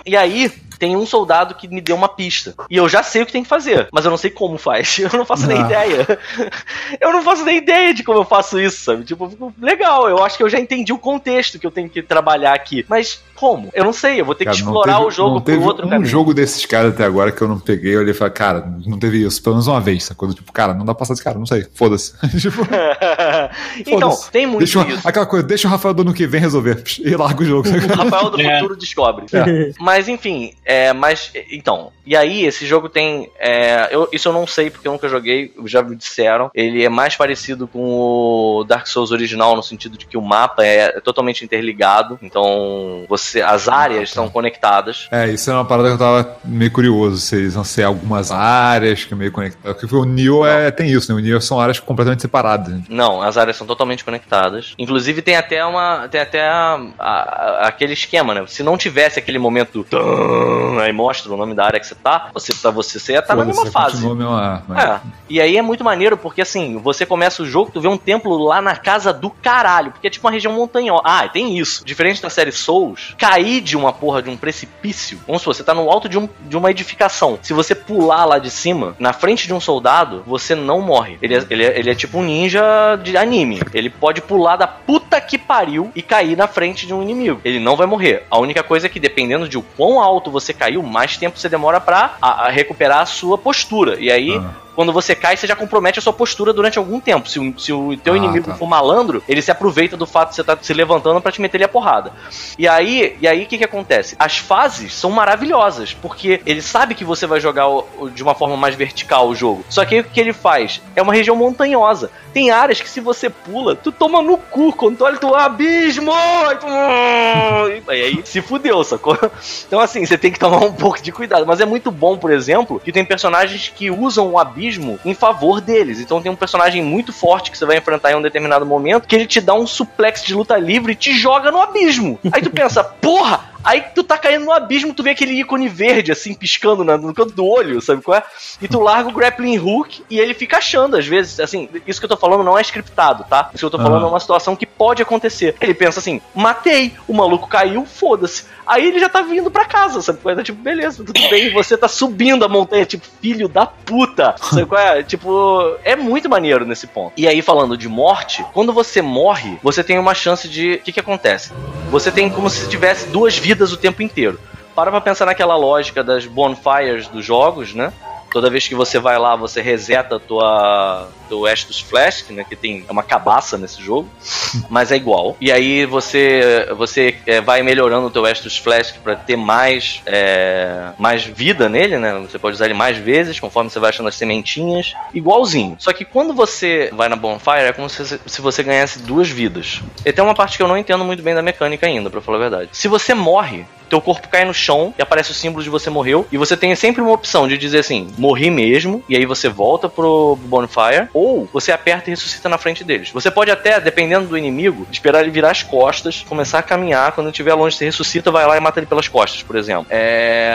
E aí, tem um soldado que me deu uma pista. E eu já sei o que tem que fazer, mas eu não sei como faz. Eu não faço nem Ah. ideia. Eu não faço nem ideia de como eu faço isso, sabe? Tipo, legal, eu acho que eu já entendi o contexto que eu tenho que trabalhar aqui. Mas como? Eu não sei, eu vou ter Cara, que explorar teve- o jogo por outro um caminho. jogo desses caras até agora que eu não peguei, eu olhei e falei, cara, não teve isso, pelo menos uma vez, sacou? Tipo, cara, não dá pra passar desse cara, não sei, foda-se. tipo, então, foda-se. tem muito deixa o- isso. Aquela coisa, deixa o Rafael do ano que vem resolver, e larga o jogo. O sacou? Rafael do É. futuro descobre. É. Mas enfim, é, mas então, e aí esse jogo tem, é, eu, isso eu não sei porque eu nunca joguei, já me disseram, ele é mais parecido com o Dark Souls original no sentido de que o mapa é, totalmente interligado, então você, as áreas são conectadas. É, isso é uma parada que eu tava meio curioso, se eles vão ser algumas áreas que é meio conectadas. Porque o Nioh é, tem isso, né? O Nioh são áreas completamente separadas. né? Não, as áreas são totalmente conectadas. Inclusive tem até uma, tem até a- a- aquele esquema, né? Se não tivesse aquele momento, tum, aí mostra o nome da área que você tá, você tá você, você ia estar na Foda-se, mesma fase. a mesma- mas- É, e aí é muito maneiro porque assim, você começa o jogo, tu vê um templo lá na casa do caralho, porque é tipo uma região montanhosa. Ah, tem isso. Diferente da série Souls, cair de uma porra de um precipício, vamos supor, você tá no alto de, um, de uma edificação. Se você pular lá de cima, na frente de um soldado, você não morre. Ele é, ele é, ele é tipo um ninja de anime. Ele pode pular da puta que pariu e cair na frente de um inimigo. Ele não vai morrer. A única coisa é que, dependendo de o quão alto você caiu, mais tempo você demora pra a- a recuperar a sua postura. E aí, Ah. Quando você cai, você já compromete a sua postura durante algum tempo. Se o, se o teu Ah, inimigo tá. for malandro, ele se aproveita do fato de você estar se levantando pra te meter ele a porrada. E aí, e aí o que que acontece? As fases são maravilhosas, porque ele sabe que você vai jogar o- o- de uma forma mais vertical o jogo. Só que aí o que ele faz? É uma região montanhosa. Tem áreas que se você pula, tu toma no cu, quando tu olha, tu abismo! E tu- E aí se fudeu, sacou? Então assim, você tem que tomar um pouco de cuidado. Mas é muito bom, por exemplo, que tem personagens que usam o abismo em favor deles. Então tem um personagem muito forte que você vai enfrentar em um determinado momento, que ele te dá um suplex de luta livre e te joga no abismo. Aí tu pensa, porra! Aí tu tá caindo no abismo, tu vê aquele ícone verde, assim, piscando na- no canto do olho, sabe qual é? E tu larga o grappling hook e ele fica achando, às vezes, assim, isso que eu tô falando não é scriptado, tá? Isso que eu tô falando Aham. é uma situação que pode acontecer. Ele pensa assim, matei, o maluco caiu, foda-se. Aí ele já tá vindo pra casa, sabe qual é? Tipo, beleza, tudo bem, você tá subindo a montanha, tipo, filho da puta, sabe qual é? Tipo, é muito maneiro nesse ponto. E aí, falando de morte, quando você morre, você tem uma chance de... O que que acontece? Você tem como se tivesse duas vidas o tempo inteiro. Para pra pensar naquela lógica das bonfires dos jogos, né? Toda vez que você vai lá, você reseta a tua do Estus Flask, né, que tem é uma cabaça nesse jogo, mas é igual. E aí você você é, vai melhorando o teu Estus Flask para ter mais é, mais vida nele, né? Você pode usar ele mais vezes conforme você vai achando as sementinhas, igualzinho. Só que quando você vai na Bonfire é como se, se você ganhasse duas vidas. E tem uma parte que eu não entendo muito bem da mecânica ainda, para falar a verdade. Se você morre, teu corpo cai no chão e aparece o símbolo de você morreu. E você tem sempre uma opção de dizer assim, morri mesmo, e aí você volta pro Bonfire, ou você aperta e ressuscita na frente deles. Você pode até, dependendo do inimigo, esperar ele virar as costas, começar a caminhar, quando estiver longe, você ressuscita, vai lá e mata ele pelas costas, por exemplo. É...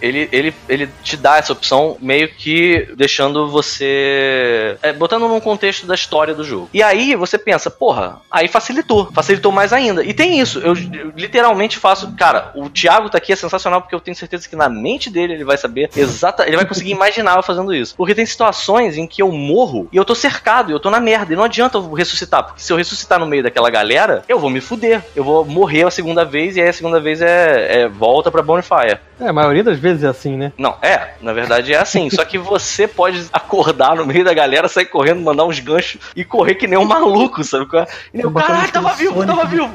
Ele, ele, ele te dá essa opção meio que deixando você... É, botando num contexto da história do jogo. E aí você pensa, porra, aí facilitou. Facilitou mais ainda. E tem isso, eu, eu literalmente faço... Cara, o Thiago tá aqui é sensacional porque eu tenho certeza que na mente dele ele vai saber exata, ele vai conseguir imaginar eu fazendo isso. Porque tem situações em que eu morro e eu tô cercado, e eu tô na merda, e não adianta eu ressuscitar, porque se eu ressuscitar no meio daquela galera, eu vou me fuder. Eu vou morrer a segunda vez e aí a segunda vez é, é volta pra Bonfire. É, a maioria das vezes é assim, né? Não, é, na verdade é assim. só que você pode acordar no meio da galera, sair correndo, mandar uns ganchos e correr que nem um maluco, sabe? E eu, caralho, tava vivo, tava vivo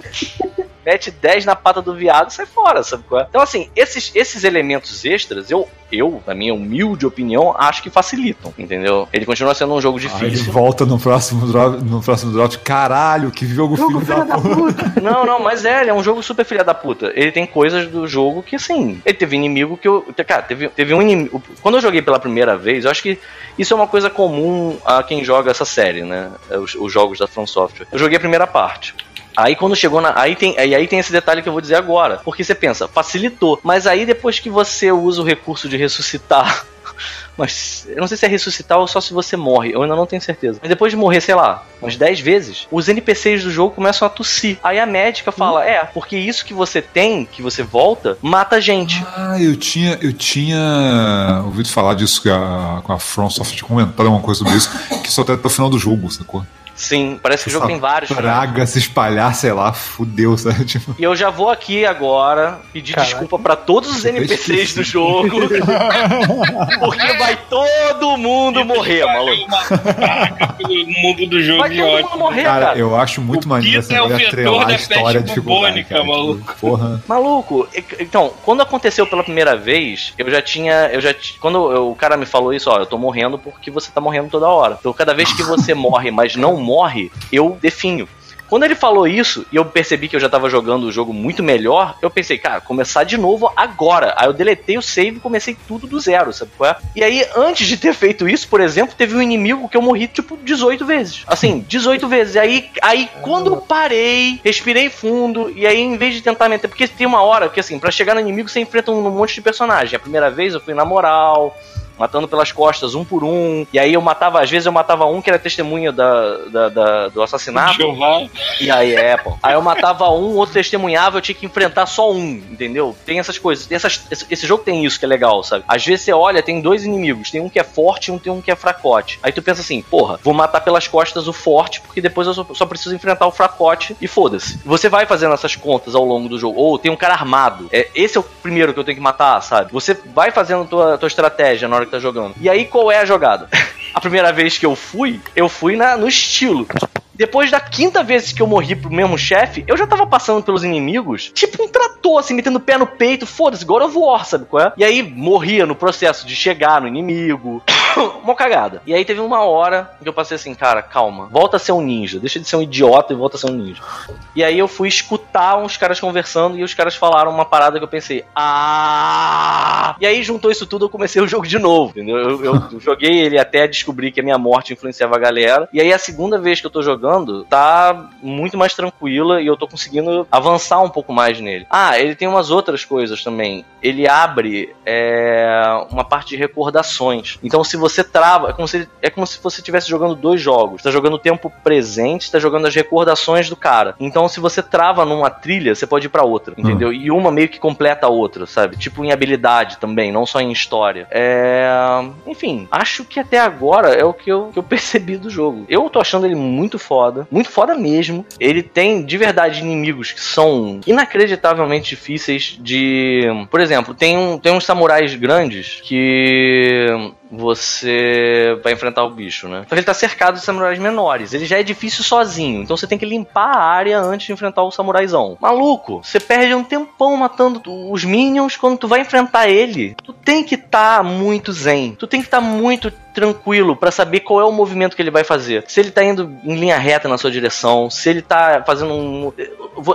mete 10 na pata do viado e sai fora, sabe qual é? Então, assim, esses, esses elementos extras, eu, eu, na minha humilde opinião, acho que facilitam, entendeu? Ele continua sendo um jogo difícil. Aí ele volta no próximo no próximo drop, caralho, que jogo, jogo filho, da, puta. puta. Não, não, mas é, ele é um jogo super filha da puta. Ele tem coisas do jogo que, assim, ele teve inimigo que eu. Cara, teve, teve um inimigo. Quando eu joguei pela primeira vez, eu acho que isso é uma coisa comum a quem joga essa série, né? Os, os jogos da From Software. Eu joguei a primeira parte. Aí quando chegou na. Aí tem, aí, tem esse detalhe que eu vou dizer agora. Porque você pensa, facilitou. Mas aí depois que você usa o recurso de ressuscitar. Mas eu não sei se é ressuscitar ou só se você morre. Eu ainda não tenho certeza. Mas depois de morrer, sei lá, umas 10 vezes, os NPCs do jogo começam a tossir. Aí a médica fala: É, porque isso que você tem, que você volta, mata a gente. Ah, eu tinha, eu tinha ouvido falar disso com a, com a FromSoft comentado uma coisa sobre isso, que só até o final do jogo, sacou? Sim, parece que o jogo tem vários. Praga se espalhar, sei lá, fudeu, sabe? Tipo... E eu já vou aqui agora pedir Caraca. desculpa para todos os NPCs do jogo. porque vai todo mundo morrer, maluco. pelo mundo do jogo vai todo mundo morrer, cara, cara. eu acho muito maneiro essa é atrelar a história de dificuldade. Cara, maluco. Porra. Maluco, então, quando aconteceu pela primeira vez, eu já tinha. Eu já Quando eu, o cara me falou isso, ó, eu tô morrendo porque você tá morrendo toda hora. Então, cada vez que você morre, mas não morre, eu definho. Quando ele falou isso e eu percebi que eu já tava jogando o jogo muito melhor, eu pensei, cara, começar de novo agora. Aí eu deletei o save e comecei tudo do zero, sabe qual é? E aí, antes de ter feito isso, por exemplo, teve um inimigo que eu morri, tipo, 18 vezes. Assim, 18 vezes. E aí, aí quando eu parei, respirei fundo, e aí, em vez de tentar meter. Porque tem uma hora que, assim, para chegar no inimigo, você enfrenta um monte de personagem. A primeira vez eu fui na moral matando pelas costas, um por um. E aí eu matava, às vezes eu matava um que era testemunha da, da, da do assassinato. Jeová. E aí, é, pô. Aí eu matava um, outro testemunhava, eu tinha que enfrentar só um, entendeu? Tem essas coisas. Tem essas, esse jogo tem isso que é legal, sabe? Às vezes você olha, tem dois inimigos. Tem um que é forte e um tem um que é fracote. Aí tu pensa assim, porra, vou matar pelas costas o forte, porque depois eu só, só preciso enfrentar o fracote e foda-se. Você vai fazendo essas contas ao longo do jogo. Ou tem um cara armado. É, esse é o primeiro que eu tenho que matar, sabe? Você vai fazendo tua, tua estratégia na hora tá jogando. E aí, qual é a jogada? a primeira vez que eu fui, eu fui na, no estilo. Depois da quinta vez que eu morri pro mesmo chefe, eu já tava passando pelos inimigos, tipo um trator, assim, metendo o pé no peito, foda-se, God of War, sabe qual é? E aí morria no processo de chegar no inimigo. uma cagada. E aí teve uma hora que eu passei assim, cara, calma, volta a ser um ninja, deixa de ser um idiota e volta a ser um ninja. E aí eu fui escutar uns caras conversando e os caras falaram uma parada que eu pensei, ah! E aí juntou isso tudo, eu comecei o jogo de novo, entendeu? Eu, eu joguei ele até descobrir que a minha morte influenciava a galera. E aí a segunda vez que eu tô jogando, jogando tá muito mais tranquila e eu tô conseguindo avançar um pouco mais nele. Ah, ele tem umas outras coisas também. Ele abre é, uma parte de recordações. Então, se você trava, é como se, é como se você estivesse jogando dois jogos. Está jogando o tempo presente, está jogando as recordações do cara. Então, se você trava numa trilha, você pode ir para outra, entendeu? Hum. E uma meio que completa a outra, sabe? Tipo em habilidade também, não só em história. É... Enfim, acho que até agora é o que eu, que eu percebi do jogo. Eu tô achando ele muito forte foda, muito foda mesmo. Ele tem de verdade inimigos que são inacreditavelmente difíceis de. Por exemplo, tem, um, tem uns samurais grandes que você vai enfrentar o bicho, né? Só que ele tá cercado de samurais menores. Ele já é difícil sozinho, então você tem que limpar a área antes de enfrentar o samuraizão. Maluco, você perde um tempão matando os minions quando tu vai enfrentar ele. Tu tem que estar tá muito zen. Tu tem que estar tá muito tranquilo para saber qual é o movimento que ele vai fazer. Se ele tá indo em linha reta na sua direção, se ele tá fazendo um.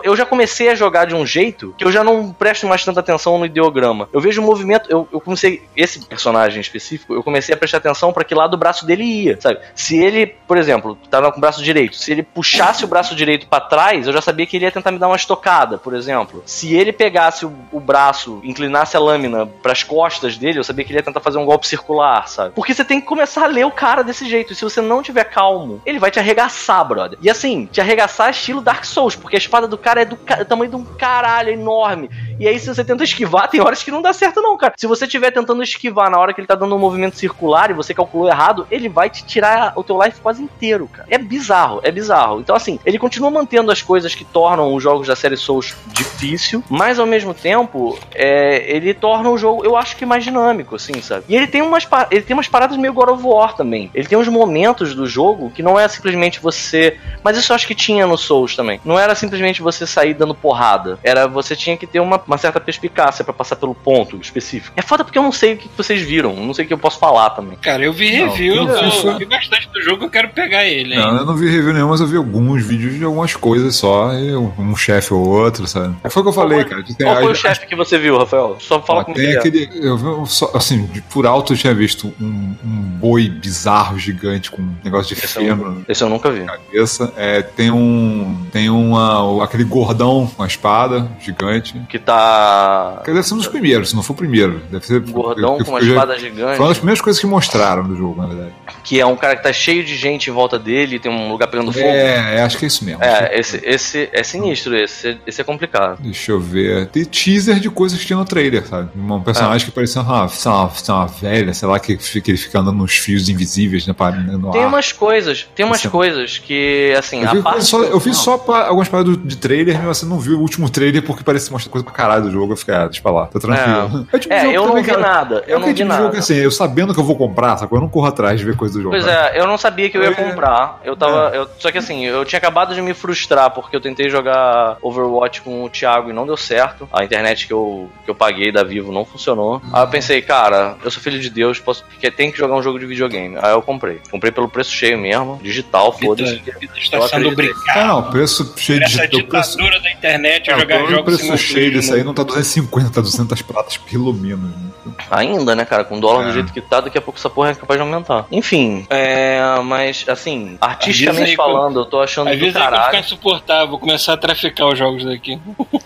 Eu já comecei a jogar de um jeito que eu já não presto mais tanta atenção no ideograma. Eu vejo o movimento. Eu, eu comecei. Esse personagem específico, eu comecei a prestar atenção para que lado o braço dele ia, sabe? Se ele, por exemplo, tava com o braço direito, se ele puxasse o braço direito para trás, eu já sabia que ele ia tentar me dar uma estocada, por exemplo. Se ele pegasse o, o braço, inclinasse a lâmina para as costas dele, eu sabia que ele ia tentar fazer um golpe circular, sabe? Porque você tem que começar a ler o cara desse jeito. E se você não tiver calmo, ele vai te arregaçar, brother. E assim, te arregaçar estilo Dark Souls, porque a espada do cara é do, do tamanho de um caralho enorme. E aí, se você tenta esquivar, tem horas que não dá certo, não, cara. Se você estiver tentando esquivar na hora que ele tá dando um movimento circular e você calculou errado, ele vai te tirar o teu life quase inteiro, cara. É bizarro, é bizarro. Então, assim, ele continua mantendo as coisas que tornam os jogos da série Souls difícil, mas ao mesmo tempo, é, ele torna o jogo, eu acho que mais dinâmico, assim, sabe? E ele tem umas, ele tem umas paradas meio God of War também. Ele tem uns momentos do jogo que não é simplesmente você. Mas isso eu acho que tinha no Souls também. Não era simplesmente você sair dando porrada. Era você tinha que ter uma, uma certa perspicácia para passar pelo ponto específico. É foda porque eu não sei o que vocês viram. Não sei o que eu posso falar também. Cara, eu vi review, não, eu, eu vi bastante do jogo, eu quero pegar ele. Não, eu não vi review nenhum, mas eu vi alguns vídeos de algumas coisas só. um chefe ou outro, sabe? Foi o que eu falei, qual, cara. Tem, qual foi o chefe que você viu, Rafael? Só fala com Tem aquele. Eu vi, só, assim, por alto eu tinha visto um, um boi bizarro, gigante, com um negócio de esse fêmur. Eu, esse eu nunca vi. Cabeça. É, tem um. Tem uma. aquele gordão com a espada gigante. Que tá. Que deve ser um dos primeiros, se não for o primeiro. Deve ser. Gordão com uma espada gigante. Foi uma das primeiras coisas que mostraram do jogo, na verdade. Que é um cara que tá cheio de gente em volta dele, tem um lugar pegando fogo. É, acho que é isso mesmo. É, esse, esse é sinistro, esse, esse é complicado. Deixa eu ver. Tem teaser de coisas que tinha no trailer, sabe? Um personagem é. que parecia uma, uma, uma, velha, sei lá, que, que ele fica andando nos fios invisíveis né, no Tem ar. umas coisas, tem umas coisas que, assim, eu vi, parte só, eu vi só pra, algumas paradas de trailer, mas você não viu o último trailer porque parecia mostrar coisa pra caralho do jogo. Eu fiquei, ah, deixa pra lá, tá tranquilo. É, é, tipo é eu não vi cara, nada. Eu é não vi tipo nada. Jogo, assim, eu sabendo que eu vou comprar, sacou? Eu não corro atrás de ver coisa do jogo. Pois cara. é, eu não sabia que eu ia comprar. Eu tava. É. Eu, só que assim, eu tinha acabado de me frustrar porque eu tentei jogar Overwatch com o Thiago e não deu certo. A internet que eu, que eu paguei da Vivo não funcionou. Uhum. Aí eu pensei, cara, eu sou filho de Deus, posso, tem que jogar um jogo de videogame. Aí eu comprei. Comprei pelo preço cheio mesmo, digital, foda-se. Está sendo obrigado. Ah, não, preço cheio de Essa ditadura preço... da internet a jogar jogos. O preço cheio desse aí não tá 250, tá 200 pratas pelo menos. Né? Ainda, né, cara? Com o dólar é. do jeito que tá, daqui a pouco essa porra é capaz de aumentar. Enfim, é, mas assim, artisticamente falando, eu tô achando Às vezes caralho. ficar insuportável, vou começar a traficar os jogos daqui.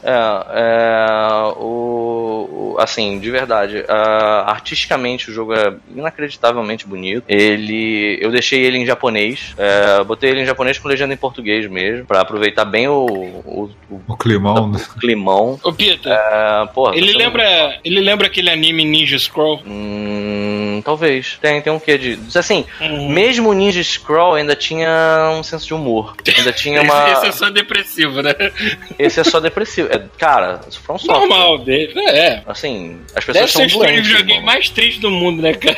É, é o, o, assim, de verdade, uh, artisticamente o jogo é inacreditavelmente bonito. Ele, eu deixei ele em japonês, é, botei ele em japonês com legenda em português mesmo, para aproveitar bem o o, o, o climão, né? O climão. Ô Pita, é, porra, ele lembra, ele lembra aquele anime Ninja Scroll? Hum, talvez. Tem, tem um quê de. Assim, uhum. mesmo o Ninja Scroll ainda tinha um senso de humor. Ainda tinha uma. Esse é só depressivo, né? Esse é só depressivo. É, cara, isso foi um software. Normal dele, é. Assim, as pessoas Deve são doentes. Deve ser o mais triste do mundo, né, cara?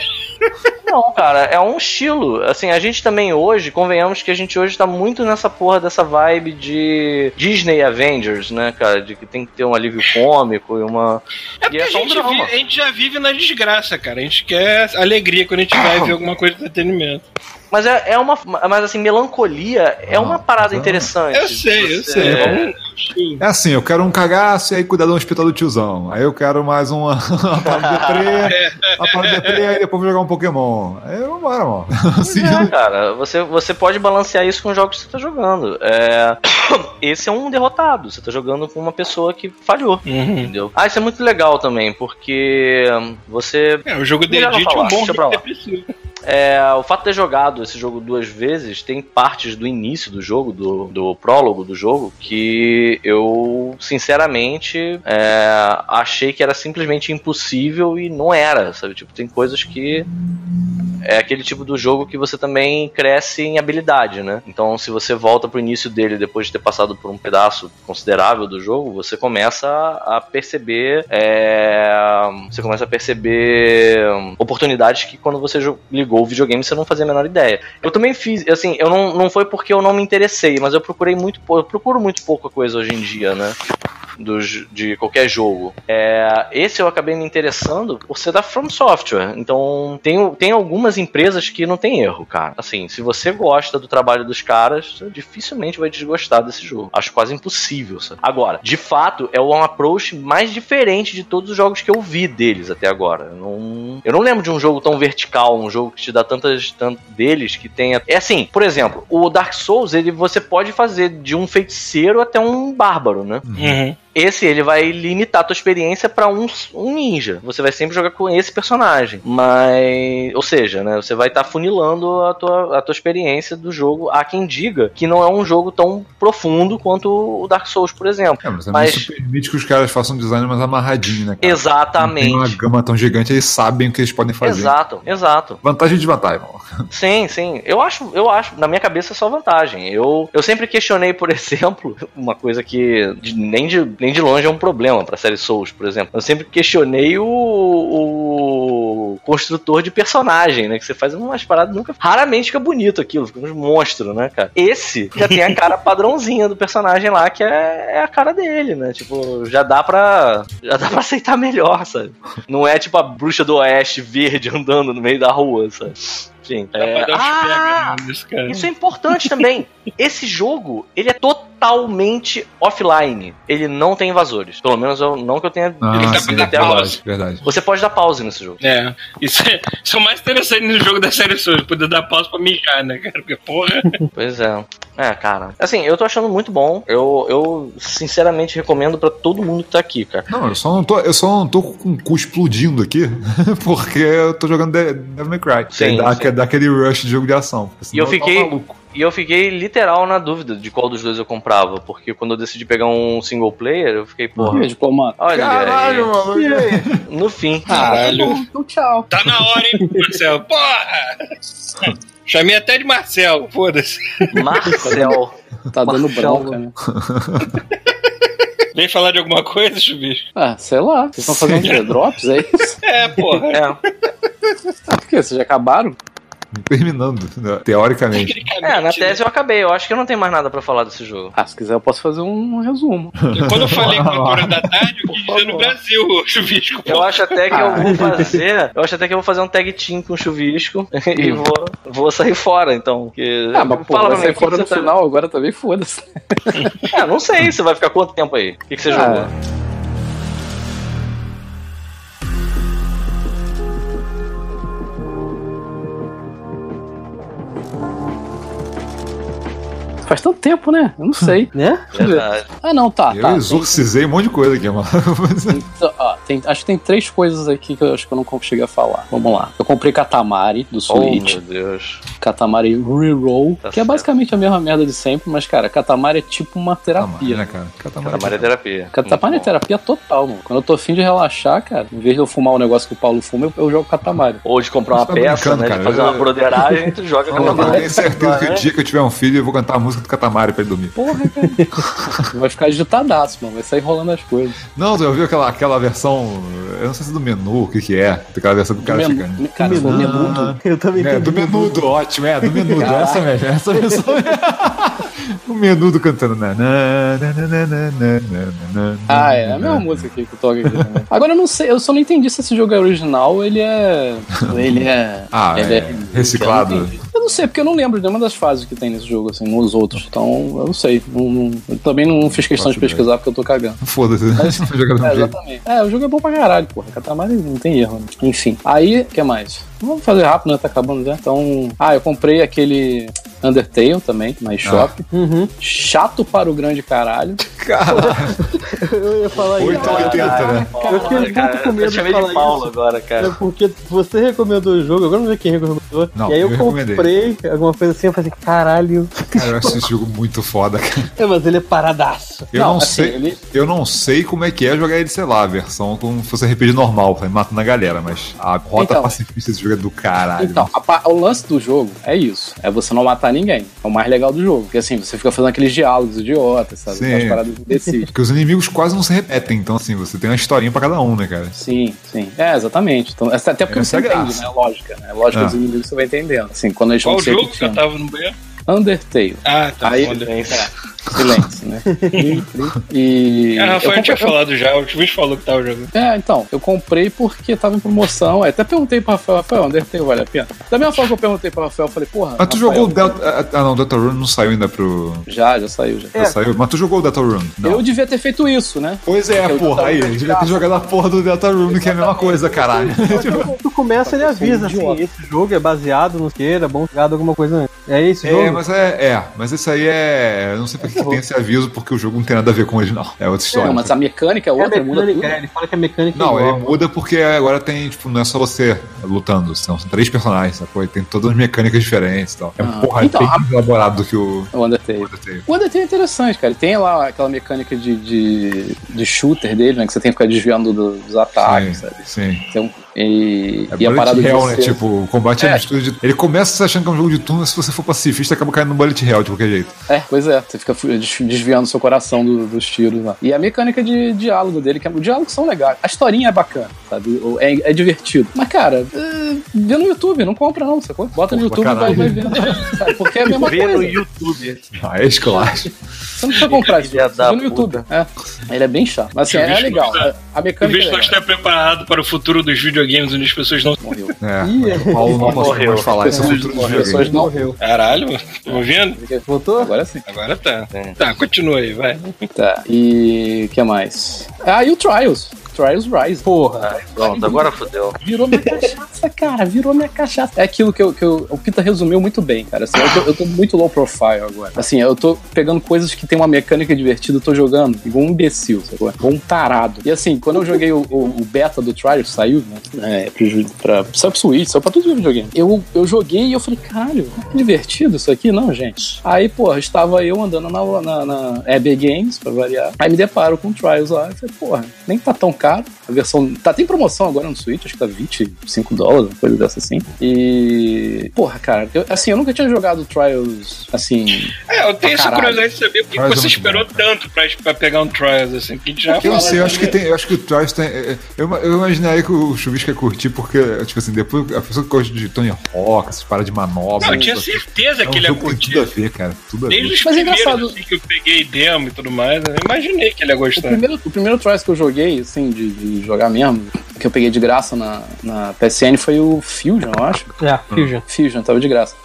Não, cara, é um estilo. Assim, a gente também hoje, convenhamos que a gente hoje tá muito nessa porra dessa vibe de Disney Avengers, né, cara? De que tem que ter um alívio cômico e uma. É porque e é a, gente um a gente já vive na desgraça, cara. A gente quer alegria quando a gente vai ver alguma coisa de entretenimento. Mas é, é uma. Mas assim, melancolia é uma parada interessante. Eu sei, eu sei. É... é assim, eu quero um cagaço e aí cuidar do hospital do tiozão. Aí eu quero mais uma, uma parada de deprê, uma parada de deprê, aí depois vou jogar um Pokémon. Aí vambora, mano. Assim, é, cara, você, você pode balancear isso com os jogos que você tá jogando. É... Esse é um derrotado. Você tá jogando com uma pessoa que falhou. Uhum. Entendeu? Ah, isso é muito legal também, porque você. É, o jogo de Edit é um bom depressivo. É, o fato de ter jogado esse jogo duas vezes, tem partes do início do jogo, do, do prólogo do jogo, que eu, sinceramente, é, achei que era simplesmente impossível e não era, sabe? Tipo, tem coisas que é aquele tipo do jogo que você também cresce em habilidade, né? Então, se você volta pro início dele depois de ter passado por um pedaço considerável do jogo, você começa a perceber. é, você começa a perceber oportunidades que quando você ligou o videogame você não fazia a menor ideia. Eu também fiz, assim, eu não, não foi porque eu não me interessei, mas eu procurei muito pouco, eu procuro muito pouca coisa hoje em dia, né? Dos, de qualquer jogo. É, esse eu acabei me interessando por ser da From Software. Então, tem, tem algumas empresas que não tem erro, cara. Assim, se você gosta do trabalho dos caras, dificilmente vai desgostar desse jogo. Acho quase impossível, sabe? Agora, de fato, é um approach mais diferente de todos os jogos que eu vi deles até agora. Eu não, eu não lembro de um jogo tão vertical, um jogo que te dá tantas tanto deles que tenha. É assim, por exemplo, o Dark Souls, ele você pode fazer de um feiticeiro até um bárbaro, né? Uhum. Esse ele vai limitar a tua experiência pra um, um ninja. Você vai sempre jogar com esse personagem. Mas. Ou seja, né? Você vai estar funilando a tua, a tua experiência do jogo. Há quem diga que não é um jogo tão profundo quanto o Dark Souls, por exemplo. É, mas também Mas- isso permite que os caras façam um design mais amarradinho, né, cara? Não Exatamente. Tem uma gama tão gigante, eles sabem o que eles podem fazer. Exato, exato. Vantagem e desvantagem, mano. Sim, sim. Eu acho, eu acho, na minha cabeça é só vantagem. Eu, eu sempre questionei, por exemplo, uma coisa que de- nem, de, nem de longe é um problema pra série Souls, por exemplo. Eu sempre questionei o, o construtor de personagem, né? Que você faz umas paradas nunca. Raramente fica bonito aquilo, fica uns monstros, né, cara? Esse já tem a cara padrãozinha do personagem lá, que é, é a cara dele, né? Tipo, já dá pra. Já dá pra aceitar melhor, sabe? Não é tipo a bruxa do oeste verde andando no meio da rua, sabe? Enfim. Dá é- um Ah! Isso é importante também. Esse jogo, ele é totalmente offline. Ele não tem invasores. Pelo menos eu, não que eu tenha Ah, tá sim, até agora. verdade, verdade. Você pode dar pause nesse jogo. É, isso é, isso é o mais interessante no jogo da série Souls, poder dar pausa pra mijar, né, cara? Porque, porra. Pois é. É, cara. Assim, eu tô achando muito bom. Eu, eu sinceramente recomendo pra todo mundo que tá aqui, cara. Não, eu só não tô, eu só não tô com o cu explodindo aqui, porque eu tô jogando De- Devil May Cry. Sim, que dá, sim. que dá aquele rush de jogo de ação. E eu tá fiquei- maluco. E eu fiquei literal na dúvida de qual dos dois eu comprava. Porque quando eu decidi pegar um single player, eu fiquei, porra. Ih, diplomata. Olha Caralho, aí. mano. e aí? No fim. Caralho. Ah, então tchau. Tá na hora, hein, Marcelo? Porra! Chamei até de Marcelo, foda-se. Marcel. Tá dando bronca, né? Vem falar de alguma coisa, chubicho? Ah, sei lá. Vocês estão fazendo? Drops, é isso? É, porra. É. Por quê? Vocês já acabaram? Terminando, né, teoricamente. É, na tese eu acabei. Eu acho que eu não tenho mais nada pra falar desse jogo. Ah, se quiser eu posso fazer um resumo. Quando eu falei 4 horas da tarde, eu quis dizer no Brasil, o chuvisco. Eu acho até que eu vou fazer. Eu acho até que eu vou fazer um tag team com o chuvisco e vou, vou sair fora, então. Porque, Ah, mas pô, fala vai sair fora no tá- final, agora também foda-se. É, não sei, você vai ficar quanto tempo aí? O que, que você jogou? Faz tanto tempo, né? Eu não sei. Né? Verdade. Ah, não, tá. eu tá. exorcizei um monte de coisa aqui, mano. Então, ó, tem- acho que tem três coisas aqui que eu acho que eu não cheguei a falar. Vamos lá. Eu comprei Katamari do Oh, Switch. meu Deus. Katamari Reroll, Tá que é certo. basicamente a mesma merda de sempre, mas, cara, Katamari é tipo uma terapia. né, cara? Catamari. Catamari é terapia. Katamari é terapia total, mano. Quando eu tô afim de relaxar, cara, em vez de eu fumar o negócio que o Paulo fuma, eu, eu jogo Katamari. Ou de comprar uma tá peça, né? cara. De fazer uma Eu- broderagem, tu joga Eu Catamari. tenho certeza que o dia que eu tiver um filho, eu vou cantar a música do Catamari pra ele dormir. Porra, cara. vai ficar agitadaço, mano. Vai sair rolando as coisas. Não, tu já viu aquela, aquela versão. Eu não sei se é do menu, o que, que é. Aquela versão do cara fica. Cara, do menudo. Eu também é, do menudo, ótimo, é, do menudo. Caraca. Essa mesmo, essa versão O menudo cantando. Né? Na, na, na, na, na, na, na, ah, é. é a mesma música aqui que eu toco aqui também. Agora eu não sei, eu só não entendi se esse jogo é original ele é. Ele é. ah, ele é, é, reciclado. Eu não, eu não sei, porque eu não lembro de nenhuma das fases que tem nesse jogo, assim, nos outros então, eu não sei. Não- não- eu também não fiz questão de pesquisar porque eu tô cagando. Foda-se, né? Do É, exatamente. É, o jogo é bom pra caralho, porra. Katamari não tem erro. Né? Enfim. Aí, o que mais? Vamos fazer rápido, né? Tá acabando já. Então. Ah, eu comprei aquele Undertale também, na eShop. Uhum. Chato para o grande caralho. Eu ia falar isso. 880, né? Eu fiquei pouco com medo eu de chamei falar de Paulo isso. agora, É cara. porque você recomendou o jogo, agora não sei quem recomendou. Não, e aí eu, eu comprei alguma coisa assim, eu falei assim, caralho. Cara, eu acho esse jogo muito foda, cara. É, mas ele é paradaço. Eu Não, não, assim, sei. ele- Eu não sei como é que é jogar ele, sei lá, a versão como se fosse RPG normal, vai matando a galera, mas a rota Então. pacifista desse jogo é do caralho. Então, a o lance do jogo é isso. É você não matar ninguém. É o mais legal do jogo. Porque assim, você fica fazendo aqueles diálogos idiotas, sabe? Sim. Aquelas paradas. Porque os inimigos quase não se repetem, então assim, você tem uma historinha pra cada um, né, cara? Sim, sim. É, exatamente. Então, essa- até porque Essa você é a entende, né? Lógica, né? Lógica Ah. dos inimigos você vai entendendo. Assim, quando eles Qual jogo que eu tava no banheiro? Undertale. Ah, tá. Aí- foda. Silêncio, né? e. Ah, eu Rafael tinha comprei- falado já, o Twitch falou que tava jogando. É, então, eu comprei porque tava em promoção. Até perguntei pro Rafael, Rafael, Undertale vale a pena? Da mesma forma que eu perguntei pro Rafael, eu falei, porra. Mas tu Rafael, jogou o Delta. Ah, não, o Deltarune não saiu ainda pro. Já, já saiu, já. Já saiu. Mas tu jogou o Deltarune? Não. Eu devia ter feito isso, né? Pois é, Porque porra, aí, é devia ter graça. jogado a porra do Deltarune, que é a mesma coisa, caralho. Tu, tu começa, ele avisa assim, esse jogo é baseado no que, era bom jogado alguma coisa antes. É esse É, jogo? mas é, é, mas esse aí é. Eu não sei que tem esse aviso, porque o jogo não tem nada a ver com o original. É outra história. Não, mas a mecânica é É outra, muda tudo. mecânica, é, ele fala que a mecânica Não, é ele igual. muda porque agora tem, tipo, não é só você lutando, são, são três personagens, sacou? E tem todas as mecânicas diferentes e tal. É, Ah, porra, então, bem a- mais elaborado do que o O Undertale. Undertale. O Undertale é interessante, cara. Tem lá aquela mecânica de, de, de shooter dele, né? Que você tem que ficar desviando do- dos ataques, Sim, sabe? sim. Então, e, É e a parada hell, de né? você- Tipo, o combate é, É. mistura de. Ele começa se achando que é um jogo de turno, mas se você for pacifista, acaba caindo no bullet hell de qualquer jeito. É, pois é. Você fica desviando seu coração do- dos tiros lá. E a mecânica de diálogo dele, que é, os diálogos são legais. A historinha é bacana, sabe? O- É, é divertido. Mas, cara, é, vê no YouTube, não compra não, sacou? Bota no YouTube e vai, vai caralho. vendo. Sabe? Porque é a mesma Vê no coisa. YouTube. Ah, é esculacho. Você não precisa comprar isso. Vê no YouTube. É. Ele é bem chato. Mas assim, O é legal. está- A O mecânica bicho é não está preparado para o futuro dos videogames onde as pessoas não. Morreu. É, Ih, o Paulo não Morreu. mais falar isso é As videogames. pessoas não. Morreu. Caralho, tá ouvindo? Voltou? Agora sim. Agora tá. É. Tá, continua aí, vai. Tá. E o que mais? Ah, e o Trials. Trials Rise. Porra. Pronto, agora fodeu. Virou minha cachaça, cara. Virou minha cachaça. É aquilo que, eu, que eu- o Pita resumiu muito bem, cara. Assim, eu, tô, eu tô muito low profile agora. Assim, eu tô pegando coisas que tem uma mecânica divertida, eu tô jogando igual um imbecil, sacou? Igual um tarado. E assim, quando eu joguei o, o- o beta do Trials, saiu, né? É, pro, pra, saiu pro Switch, saiu pra todos os videogames. Eu, eu joguei e eu falei, caralho, que divertido isso aqui, não, gente? Aí, porra, estava eu andando na, na, na EB Games, pra variar. Aí me deparo com o Trials lá. Eu falei, porra, nem tá tão caro. A versão. Tá, tem promoção agora no Switch, acho que tá 25 dólares, uma coisa dessa assim. E. Porra, cara, eu- assim, eu nunca tinha jogado Trials assim. É, eu tenho essa Caralho. curiosidade de saber por que é você esperou bom, tanto pra, pra pegar um Trials, assim, porque a gente já Eu fala não sei, eu acho que tem. Eu acho que o Trials tem. é, é, Eu, eu imaginaria que o Chuvisco ia curtir, porque, tipo assim, depois a pessoa que gosta de Tony Hawk, essas paradas de manobra. Não, eu tinha certeza é um que ele ia que tem tudo a curtir. ver, cara. Tudo a Desde ver. os Mas é primeiros engraçado. assim, que eu peguei demo e tudo mais, eu imaginei que ele ia O gostar. primeiro, o primeiro Trials que eu joguei, assim, de, de jogar mesmo, que eu peguei de graça na, na PSN foi o Fusion, eu acho. É, Fusion. Fusion, tava de graça.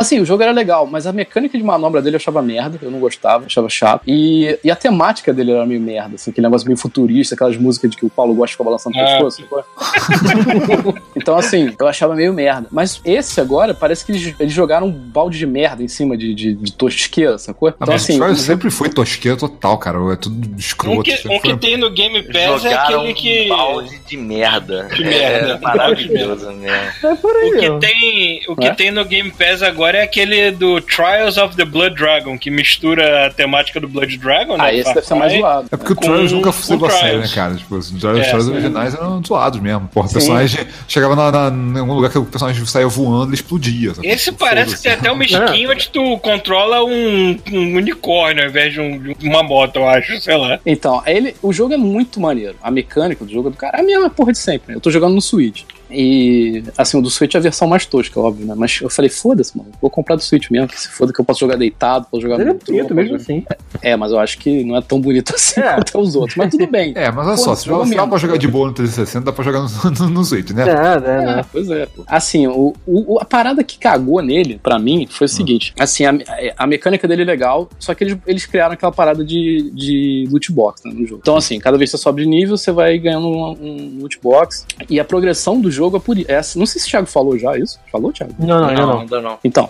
Assim, o jogo era legal, mas a mecânica de manobra dele eu achava merda, eu não gostava, achava chato. E, e a temática dele era meio merda, assim, aquele negócio meio futurista, aquelas músicas de que o Paulo gosta de ficar balançando o Ah. pescoço. sacou? então, assim, eu achava meio merda. Mas esse agora, parece que eles, eles jogaram um balde de merda em cima de, de, de tosqueira, sacou? Então, mas assim, o o jogo- sempre foi tosqueira total, cara. É tudo escroto. Um que, um que foi- tem no Game Pass é aquele que. um balde de merda. De merda. É maravilhoso, né? É por aí, O que, ó. tem, o que É? tem no Game Pass agora é aquele do Trials of the Blood Dragon, que mistura a temática do Blood Dragon, né? Ah, esse deve ser mais zoado. É porque o Trials nunca foi levou a sério, né, cara? Tipo, os Trials, É, originais eram zoados mesmo. Porra, o personagem chegava na, na, em algum lugar que o personagem saia voando e explodia. sabe? Esse Tipo, parece que tem até uma skin onde tu controla um, um unicórnio ao invés de, um- de uma moto, eu acho, sei lá. Então, ele, o jogo é muito maneiro. A mecânica do jogo é do cara. É a mesma porra de sempre. né? Eu tô jogando no Switch. E, assim, o do Switch é a versão mais tosca, óbvio, né? Mas eu falei, foda-se, mano. Vou comprar do Switch mesmo, que se foda que eu posso jogar deitado, posso jogar Ele é no metrô, bonito mesmo jogar- assim. É, mas eu acho que não é tão bonito assim É. quanto os outros. Mas tudo bem. É, mas olha só, se dá jogo dá pra jogar de boa no 360, dá pra jogar no, no, no Switch, né? É, é, É, né? pois é. pô. Assim, o, o- a parada que cagou nele, pra mim, foi o seguinte: assim, a, a mecânica dele é legal, só que eles, eles criaram aquela parada de, de loot box né, no jogo. Então, assim, cada vez que você sobe de nível, você vai ganhando um, um loot box. E a progressão do jogo jogo é por essa. Não sei se o Thiago falou já isso. Falou, Thiago? Não, não, Não, não. ainda não. Então,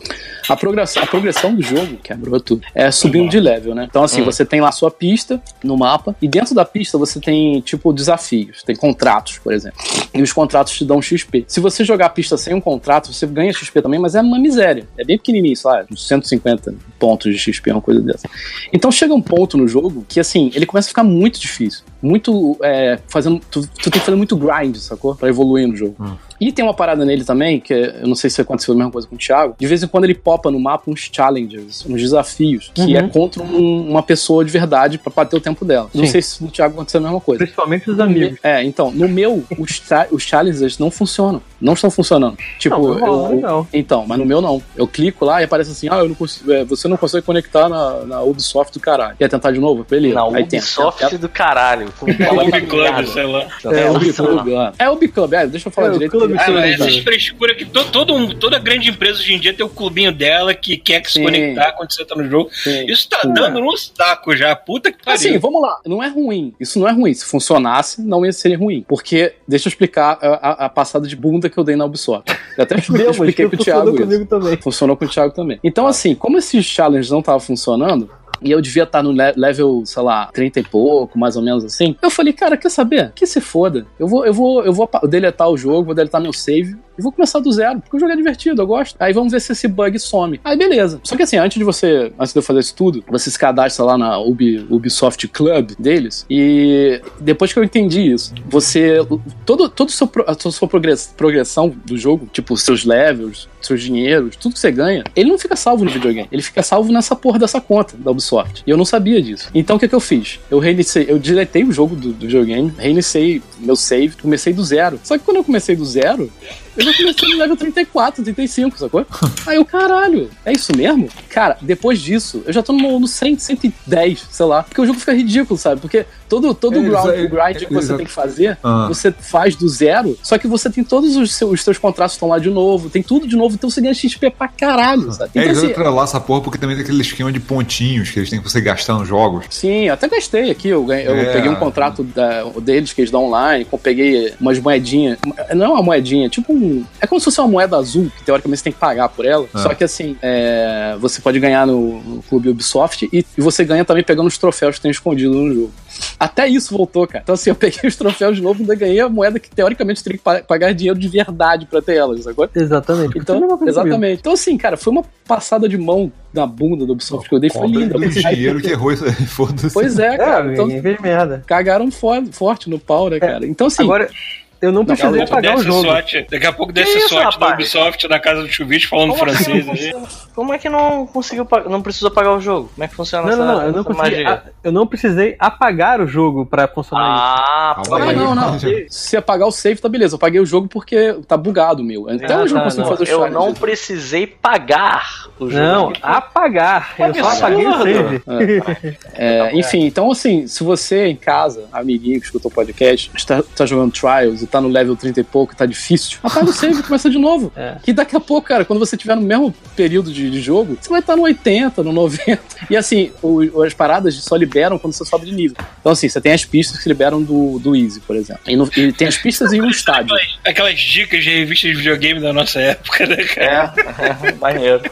a progressão, a progressão do jogo, quebrou tudo, é subindo de level, né? Então, assim, Hum. você tem lá a sua pista no mapa, e dentro da pista você tem, tipo, desafios, tem contratos, por exemplo. E os contratos te dão XP. Se você jogar a pista sem um contrato, você ganha XP também, mas é uma miséria. É bem pequenininho, sei lá, uns 150 pontos de XP, uma coisa dessa. Então chega um ponto no jogo que, assim, ele começa a ficar muito difícil. Muito, é, fazendo, tu, tu tem que fazer muito grind, sacou? Pra evoluir no jogo. Mm. E tem uma parada nele também, que é- eu não sei se aconteceu a mesma coisa com o Thiago. De vez em quando ele popa no mapa uns challenges, uns desafios, que Uhum. é contra um- uma pessoa de verdade pra bater o tempo dela. Não Sim. sei se no Thiago aconteceu a mesma coisa. Principalmente os amigos. É, então, no meu, os, os challenges não funcionam. Não estão funcionando. Tipo, Não, não rola, eu, não. então, mas no meu não. Eu clico lá e aparece assim: ah, eu não consigo, é, você não consegue conectar na, na Ubisoft do caralho. Quer tentar de novo? Beleza. Na Aí tem- Ubisoft do caralho. Com Clube Club, sei lá. É, É, o. Ubiclub. É o Ubiclub, é, deixa eu falar É, o direito. Clube Ah, essas frescuras que to, todo, um- toda grande empresa hoje em dia tem o clubinho dela que quer que se Sim. conectar quando você tá no jogo. Sim. Isso tá dando no saco já. Puta que pariu. Assim, vamos lá, não é ruim. Isso não é ruim. Se funcionasse, não ia ser ruim. Porque, deixa eu explicar a, a- a passada de bunda que eu dei na Ubisoft. Eu até expliquei, que pro funcionou Thiago isso. comigo também. Funcionou com o Thiago também. Então, assim, como esses challenges não estavam funcionando, e eu devia estar no le- level, sei lá, 30 e pouco, mais ou menos assim. Eu falei, cara, quer saber? Que se foda. Eu vou, eu vou, eu vou deletar o jogo, vou deletar meu save e vou começar do zero, porque o jogo é divertido, eu gosto. Aí vamos ver se esse bug some. Aí beleza. Só que assim, antes de você, antes de eu fazer isso tudo, você se cadastra lá na Ubi- Ubisoft Club deles e depois que eu entendi isso, você todo todo seu a sua progress- progressão do jogo, tipo seus levels, seus dinheiros, tudo que você ganha, ele não fica salvo no videogame, ele fica salvo nessa porra dessa conta da Ubisoft. E eu não sabia disso. Então o que que eu fiz? Eu reiniciei, eu diletei o jogo do, do videogame, reiniciei meu save, comecei do zero. Só que quando eu comecei do zero, eu já comecei no level 34, 35, sacou? Aí eu, caralho, é isso mesmo? Cara, depois disso, eu já tô no, no 100, 110, sei lá. Porque o jogo fica ridículo, sabe? Porque todo, todo É, ground- o grind que você exa- tem que fazer, Ah. você faz do zero, só que você tem todos os seus, os seus contratos estão lá de novo, tem tudo de novo, então você ganha XP pra caralho, sabe? É, Então, eles assim, atrelar essa porra porque também tem aquele esquema de pontinhos que eles têm que você gastar nos jogos. Sim, até gastei aqui. Eu, ganhei- eu É. peguei um contrato da- deles que eles dão online, eu peguei umas moedinhas. Não é uma moedinha, é tipo um. É como se fosse uma moeda azul, que teoricamente você tem que pagar por ela. Ah. Só que assim, é, você pode ganhar no, no clube Ubisoft e, e você ganha também pegando os troféus que tem escondido no jogo. Até isso voltou, cara. Então, assim, eu peguei os troféus de novo e ainda ganhei a moeda que teoricamente teria que pa- pagar dinheiro de verdade pra ter elas, sacou? Exatamente. Então, exatamente. Então, assim, cara, foi uma passada de mão na bunda do Ubisoft que eu dei, foi linda. do dinheiro que errou isso aí, foda-se. Pois é, cara. É, Então, fez merda. cagaram fo- forte no pau, né, cara? Então, assim, Agora, eu não precisei pagar o jogo. sorte. Daqui a pouco desce isso, sorte da? Ubisoft na casa do Chuvisco falando Como é francês não aí. Como é que não conseguiu não precisou pagar o jogo? Como é que funciona Não, essa, não, não, eu não, essa consegui, magia? a- eu não precisei apagar o jogo pra funcionar Ah, aí. Ah, não, não. Se apagar o save, tá beleza. Eu paguei o jogo porque tá bugado o meu. Até Ah, hoje eu não tá, consigo fazer os eu não precisei pagar o isso. jogo. Não, apagar. Eu só apaguei o save. É, enfim, então assim, se você em casa, amiguinho que escutou o podcast, está, tá jogando Trials e tá no level 30 e pouco e tá difícil, apaga o save e começa de novo. É. Que daqui a pouco, cara, quando você tiver no mesmo período de, de jogo, você vai estar no 80, no 90. E assim, o- as paradas só liberam quando você sobe de nível. Então assim, você tem as pistas que se liberam do, do Easy, por exemplo. E, no- e tem as pistas em um estádio. Aquelas, dicas de revistas de videogame da nossa época, né, cara? É, é, maneiro.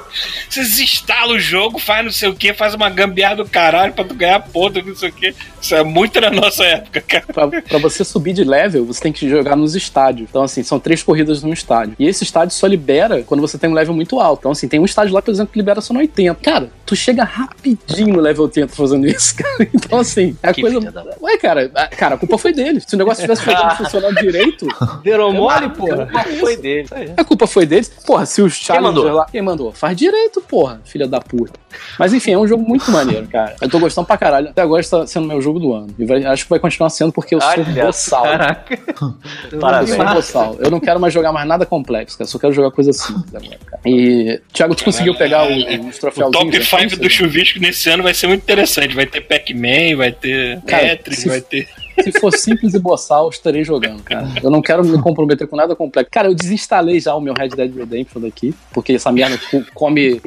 Você desinstala o jogo, faz não sei o que, faz uma gambiarra do caralho pra tu ganhar ponto, não sei o que. Isso é muito na nossa época, cara. Pra, pra você subir de level, você tem que jogar nos estádios. Então, assim, são três corridas num estádio. E esse estádio só libera quando você tem um level muito alto. Então, assim, tem um estádio lá, por exemplo, que libera só no 80. Cara, tu chega rapidinho no level 80 fazendo isso, cara. Então, assim, é a Que coisa. da- Ué, cara, a- cara, a culpa foi dele. Se o negócio tivesse fazendo funcionar direito, Deram mole, porra. Foi dele. Isso aí. a culpa foi deles. Porra, se os challengers mandou? lá. Quem mandou? Faz direito, porra, filha da puta. Mas enfim, é um jogo muito maneiro, cara. Eu tô gostando pra caralho. Até agora está sendo meu jogo do ano. E vai- acho que vai continuar sendo porque eu sou Olha, boçal. Caraca. Eu Parabéns. sou boçal. Eu não quero mais jogar mais nada complexo, cara. Só quero jogar coisa simples agora, cara. E, Thiago, tu conseguiu pegar o- os troféuzinhos? top? 5 do Chuvisco nesse ano vai ser muito interessante. Vai ter Pac-Man, vai ter Cara, Tetris, se- vai ter. Se for simples e boçal, eu estarei jogando, cara. Eu não quero me comprometer com nada complexo. Cara, eu desinstalei já o meu Red Dead Redemption daqui, porque essa merda co- come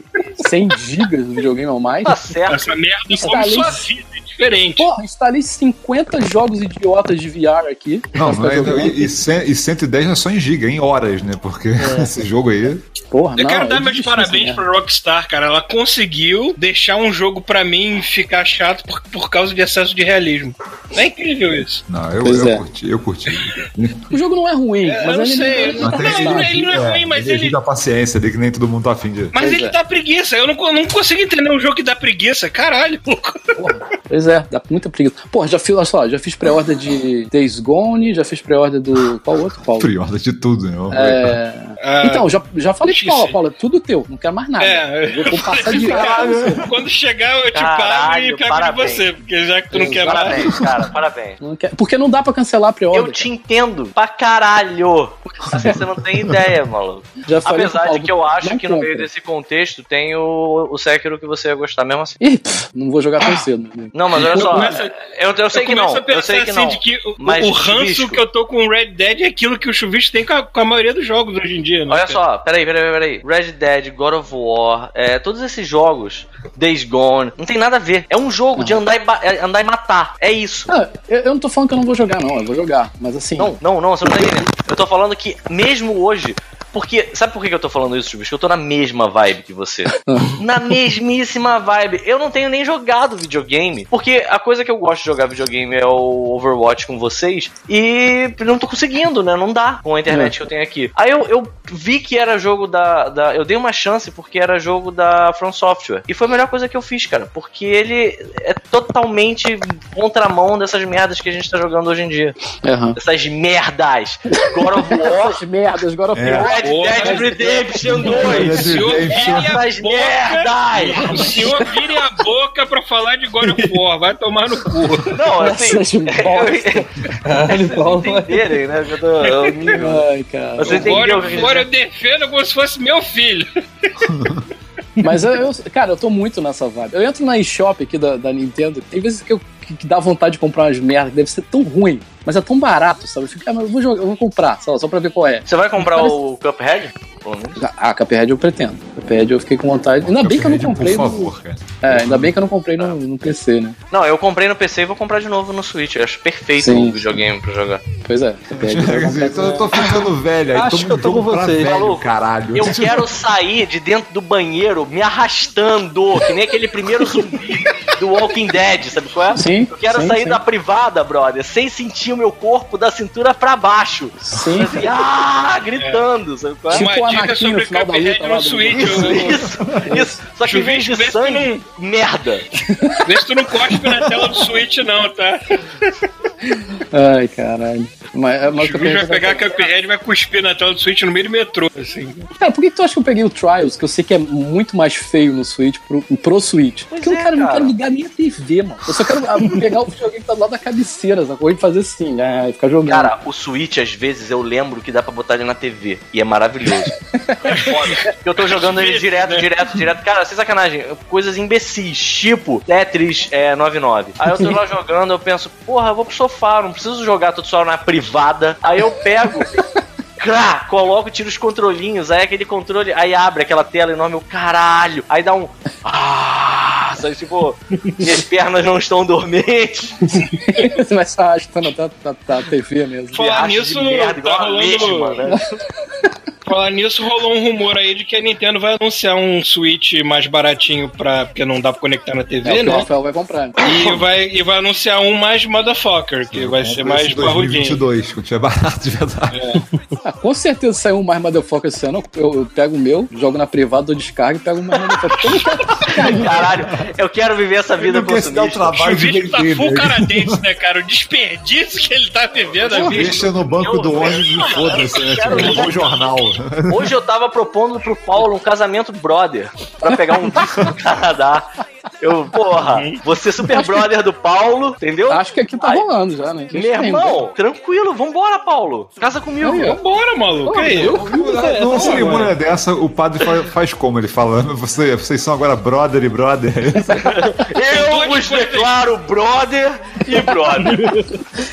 100 gigas do videogame ou mais. Tá certo. Essa merda come Instalei- sua vida. Diferente. Porra, instalei 50 jogos idiotas de VR aqui. Não, pra não é, e, e, e 110 não é só em giga, é em horas, né? Porque esse jogo aí. Porra, Eu não, quero é dar meus parabéns né? pra Rockstar, cara. Ela conseguiu deixar um jogo pra mim ficar chato por, por causa de excesso de realismo. É incrível isso. Não, eu, eu é. curti, eu curti. O jogo não é ruim, É, mas eu não ele sei. ele Não, tá ele não é- gostado. ele não é ruim, mas ele- exige a paciência de que nem todo mundo tá afim de. Mas Pois ele é. dá preguiça. Eu não, não consigo entender um jogo que dá preguiça. Caralho, louco. Pois é, dá muita preguiça. Porra, já fiz, olha só, já fiz pré-order de Days Gone, já fiz pré-order do. Qual outro, Paulo? Priorda de tudo, né? É... Ah, Então, já, já falei pro Paulo, Paulo, é tudo teu, não quero mais nada. É, eu vou passar de Caralho. Quando chegar, eu te pago Caralho, e pego de parabéns. você. Porque já que tu não quer mais. Parabéns, cara, parabéns. Não quer- Porque não dá pra cancelar a pré-order. Eu te entendo pra caralho. Assim, você não tem ideia, maluco. cara. Já falei Apesar de Paulo, que eu acho que no meio compra. desse contexto tem o, o Sekiro que você ia gostar mesmo assim. Ih, pff, não vou jogar tão cedo. né? Não, mas olha Eu só. começo- Eu, eu sei eu que não. a pensar Eu sei que assim não. de que o, Mas, o ranço Chuvisco, que eu tô com o Red Dead é aquilo que o Chuvisco tem com a, com a maioria dos jogos hoje em dia, né? Olha cara? só, peraí, peraí, peraí. Red Dead, God of War, é, todos esses jogos, Days Gone, não tem nada a ver. É um jogo de andar e, é, andar e matar. É isso. Ah, eu, eu não tô falando que eu não vou jogar, não. Eu vou jogar. Mas assim. Não, não, não, você não tá entendendo. Eu tô falando que mesmo hoje. Porque, sabe por que eu tô falando isso, Chubis? Que eu tô na mesma vibe que você. na mesmíssima vibe. Eu não tenho nem jogado videogame. Porque a coisa que eu gosto de jogar videogame é o Overwatch com vocês. E não tô conseguindo, né? Não dá com a internet que eu tenho aqui. Aí eu, eu vi que era jogo da, da. Eu dei uma chance porque era jogo da From Software. E foi a melhor coisa que eu fiz, cara. Porque ele é totalmente contramão dessas merdas que a gente tá jogando hoje em dia. Aham. Essas merdas. God of War. Essas merdas, agora É. Red. Dead Redemption Red 2. Dead Se eu vire a boca, o senhor vire a boca pra falar de God of War, vai tomar no cu. Não, assim. Paulo. entenderem, né? que eu tô- eu- Ai, cara. Você O God entendeu? of War eu defendo como se fosse meu filho. Mas eu, eu- cara, eu tô muito nessa vibe. Eu entro na eShop aqui da, da Nintendo, tem vezes que, eu, que, que dá vontade de comprar umas merdas, que deve ser tão ruim, mas é tão barato, sabe? Eu fico, ah, mas eu vou, jogar, eu vou comprar, só, só pra ver qual é. Você vai comprar o Cuphead? Menos. Ah, Cuphead eu pretendo. Cuphead eu fiquei com vontade. Ainda bem que eu não comprei Por no, favor, cara. É, ainda bem que eu não comprei no, no PC, né? Não, eu comprei no PC e vou comprar de novo no Switch. Eu acho perfeito Sim. o videogame pra jogar. Pois é, Cuphead eu tô, eu tô ficando velho, aí Acho que eu tô com pra vocês. velho, Maluco, caralho. Eu quero sair de dentro do banheiro me arrastando, que nem aquele primeiro zumbi do Walking Dead, sabe qual é? Sim, Eu quero sim, sair sim. da privada, brother, sem sentir o meu corpo da cintura pra baixo. Sim, Assim, ah, gritando, sabe qual é? Tipo Uma o dica Anakin sobre no final da Cuphead luta lá no Switch. eu- Isso, isso. Só que em vez de sangue, merda. Vê se tu não cospe na tela do Switch, não, tá? Ai, caralho. Mas, mas O o Cuphead vai pegar Cuphead e vai cuspir na tela do Switch no meio do metrô, assim. Cara, por que, tu acha que eu peguei o Trials, que eu sei que é muito mais feio no Switch, pro, pro Switch? Porque eu é, não quero, não cara. quero ligar nem a TV, mano. Eu só quero pegar o videogame que tá do lado da cabeceira, sacou? E fazer assim, né? E ficar jogando. Cara, o Switch, às vezes, eu lembro que dá pra botar ele na TV. E é maravilhoso. É foda. Eu tô jogando ele direto, direto, direto. Cara, sem sacanagem. Coisas imbecis. Tipo, Tetris é, 99. Aí eu tô lá jogando, eu penso, porra, eu vou pro sofá, não preciso jogar tudo só na privada. Aí eu pego. Crá, coloco, tiro os controlinhos, aí aquele controle, aí abre aquela tela enorme, eu caralho, aí dá um. Ah, sabe, tipo, minhas pernas não estão dormentes. Você vai se arrastando até da, da TV mesmo. Falar nisso, de merda, tá igual a rolando. lesma, né? Falar nisso, rolou um rumor aí de que a Nintendo vai anunciar um Switch mais baratinho pra. porque não dá pra conectar na É, TV, o que o né? Rafael vai comprar. né? E vai, e vai anunciar um mais motherfucker, que vai ser mais barrudinho. 2022, quando tiver barato de verdade. Ah, com certeza saiu um mais motherfucker esse ano. Eu, eu pego o meu, jogo na privada, dou descarga e pego o mais motherfucker. Caralho, eu quero viver essa vida Ele dar o trabalho de Chuvisco tá full né? canadense, né, cara? O desperdício que ele tá vivendo a vida. Deixa no banco Eu- do ônibus e foda-se, né? Tipo, um bom jornal. Hoje eu tava propondo pro Paulo um casamento brother pra pegar um disco do Canadá. Eu, porra, você super brother do Paulo, entendeu? Acho que aqui tá Ai, rolando já, né? Meu irmão, tranquilo, vambora, Paulo. Casa comigo. Aí. Vambora, maluco. aí. Numa cerimônia dessa, o padre fa- faz como? Ele falando, você, vocês são agora brother e brother. Eu vos declaro brother e brother.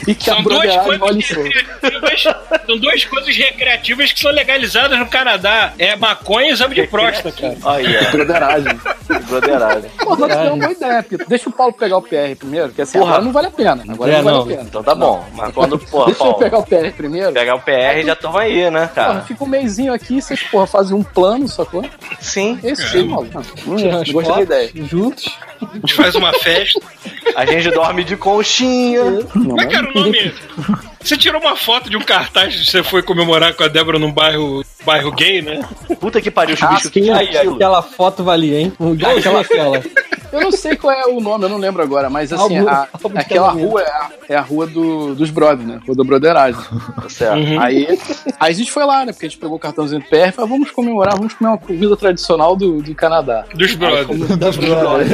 E que a São duas, broderagem olha coisas recreativas, são duas coisas recreativas que são legalizadas no Canadá. É maconha e exame de próstata, cara. Aí, ó. Broderagem. Broderagem. Porra, mas é uma boa ideia, Pito. Deixa o Paulo pegar o PR primeiro, que assim, Porra. agora não vale a pena. Agora É, não vale não. a pena. Então tá bom. Mas quando, porra, Deixa eu Paulo, pegar o PR primeiro. pegar o PR já toma aí, né, Porra, cara? fica um mêsinho aqui, vocês, porra, fazem um plano, sacou? Sim. Esse sim, maluco. Hum, Gostei da ideia. Juntos. A gente faz uma festa. A gente dorme de conchinha. Não, Como é que era o nome? Você tirou uma foto de um cartaz que você foi comemorar com a Débora num bairro, bairro gay, né? Puta que pariu, o bicho aí, aquilo. aquela foto valia, hein? Aquela, aquela. Eu não sei qual é o nome, eu não lembro agora, mas assim, a- aquela rua é a, é a rua do- dos brothers, né? Rua da broderagem. Tá certo. Aí, aí a gente foi lá, né? Porque a gente pegou o cartãozinho do PR e falou, vamos comemorar, vamos comer uma comida tradicional do, do Canadá. Dos brothers. Das brothers.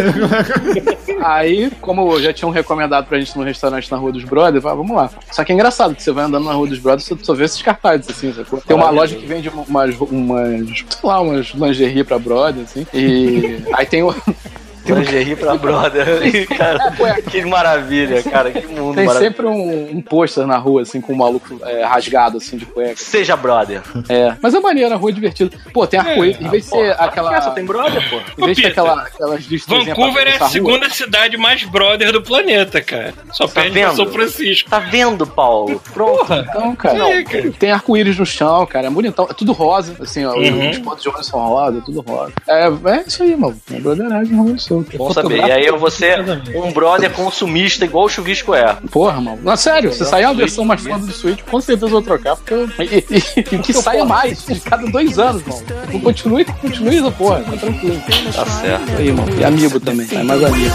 Aí, como já tinham recomendado pra gente no restaurante na Rua dos Brothers, eu falei, ah, vamos lá. Só que é engraçado que você vai andando na Rua dos Brothers, você só vê esses cartazes, assim, sacou? Tem uma loja que vende umas, umas, sei lá, umas lingerie pra brother, assim. E aí tem o... Lingerie pra brother. cara, que maravilha, cara. Que mundo Tem sempre um, um pôster na rua, assim, com um maluco é, rasgado, assim, de cueca. Seja brother. É. Mas é maneiro, a rua é divertida. Pô, tem arco-íris. Em vez de ser aquela. Essa tem brother, pô. Em vez de aquela, aquelas. Vancouver é a segunda cidade mais brother do planeta, cara. Só Tá perde pra vendo? São Francisco. Tá vendo, Paulo? Pronto. Então, cara, É, cara. tem arco-íris no chão, cara, é bonitão. É tudo rosa, assim, ó. Uhum. Os pontos de ônibus são rosa, é tudo rosa. É, é isso aí, mano. É broderagem, Rua do Sul. Bom saber. E aí eu vou ser um brother consumista igual o chuvisco é. Porra, mano. Não, sério, se sair uma versão mais foda do Switch, com certeza eu vou trocar, porque eu... e, e- e que saia mais, de cada dois anos, mano. Não continue, continue essa porra, tá tranquilo. Tá certo. Aí, mano. E amigo também, é mais amigo.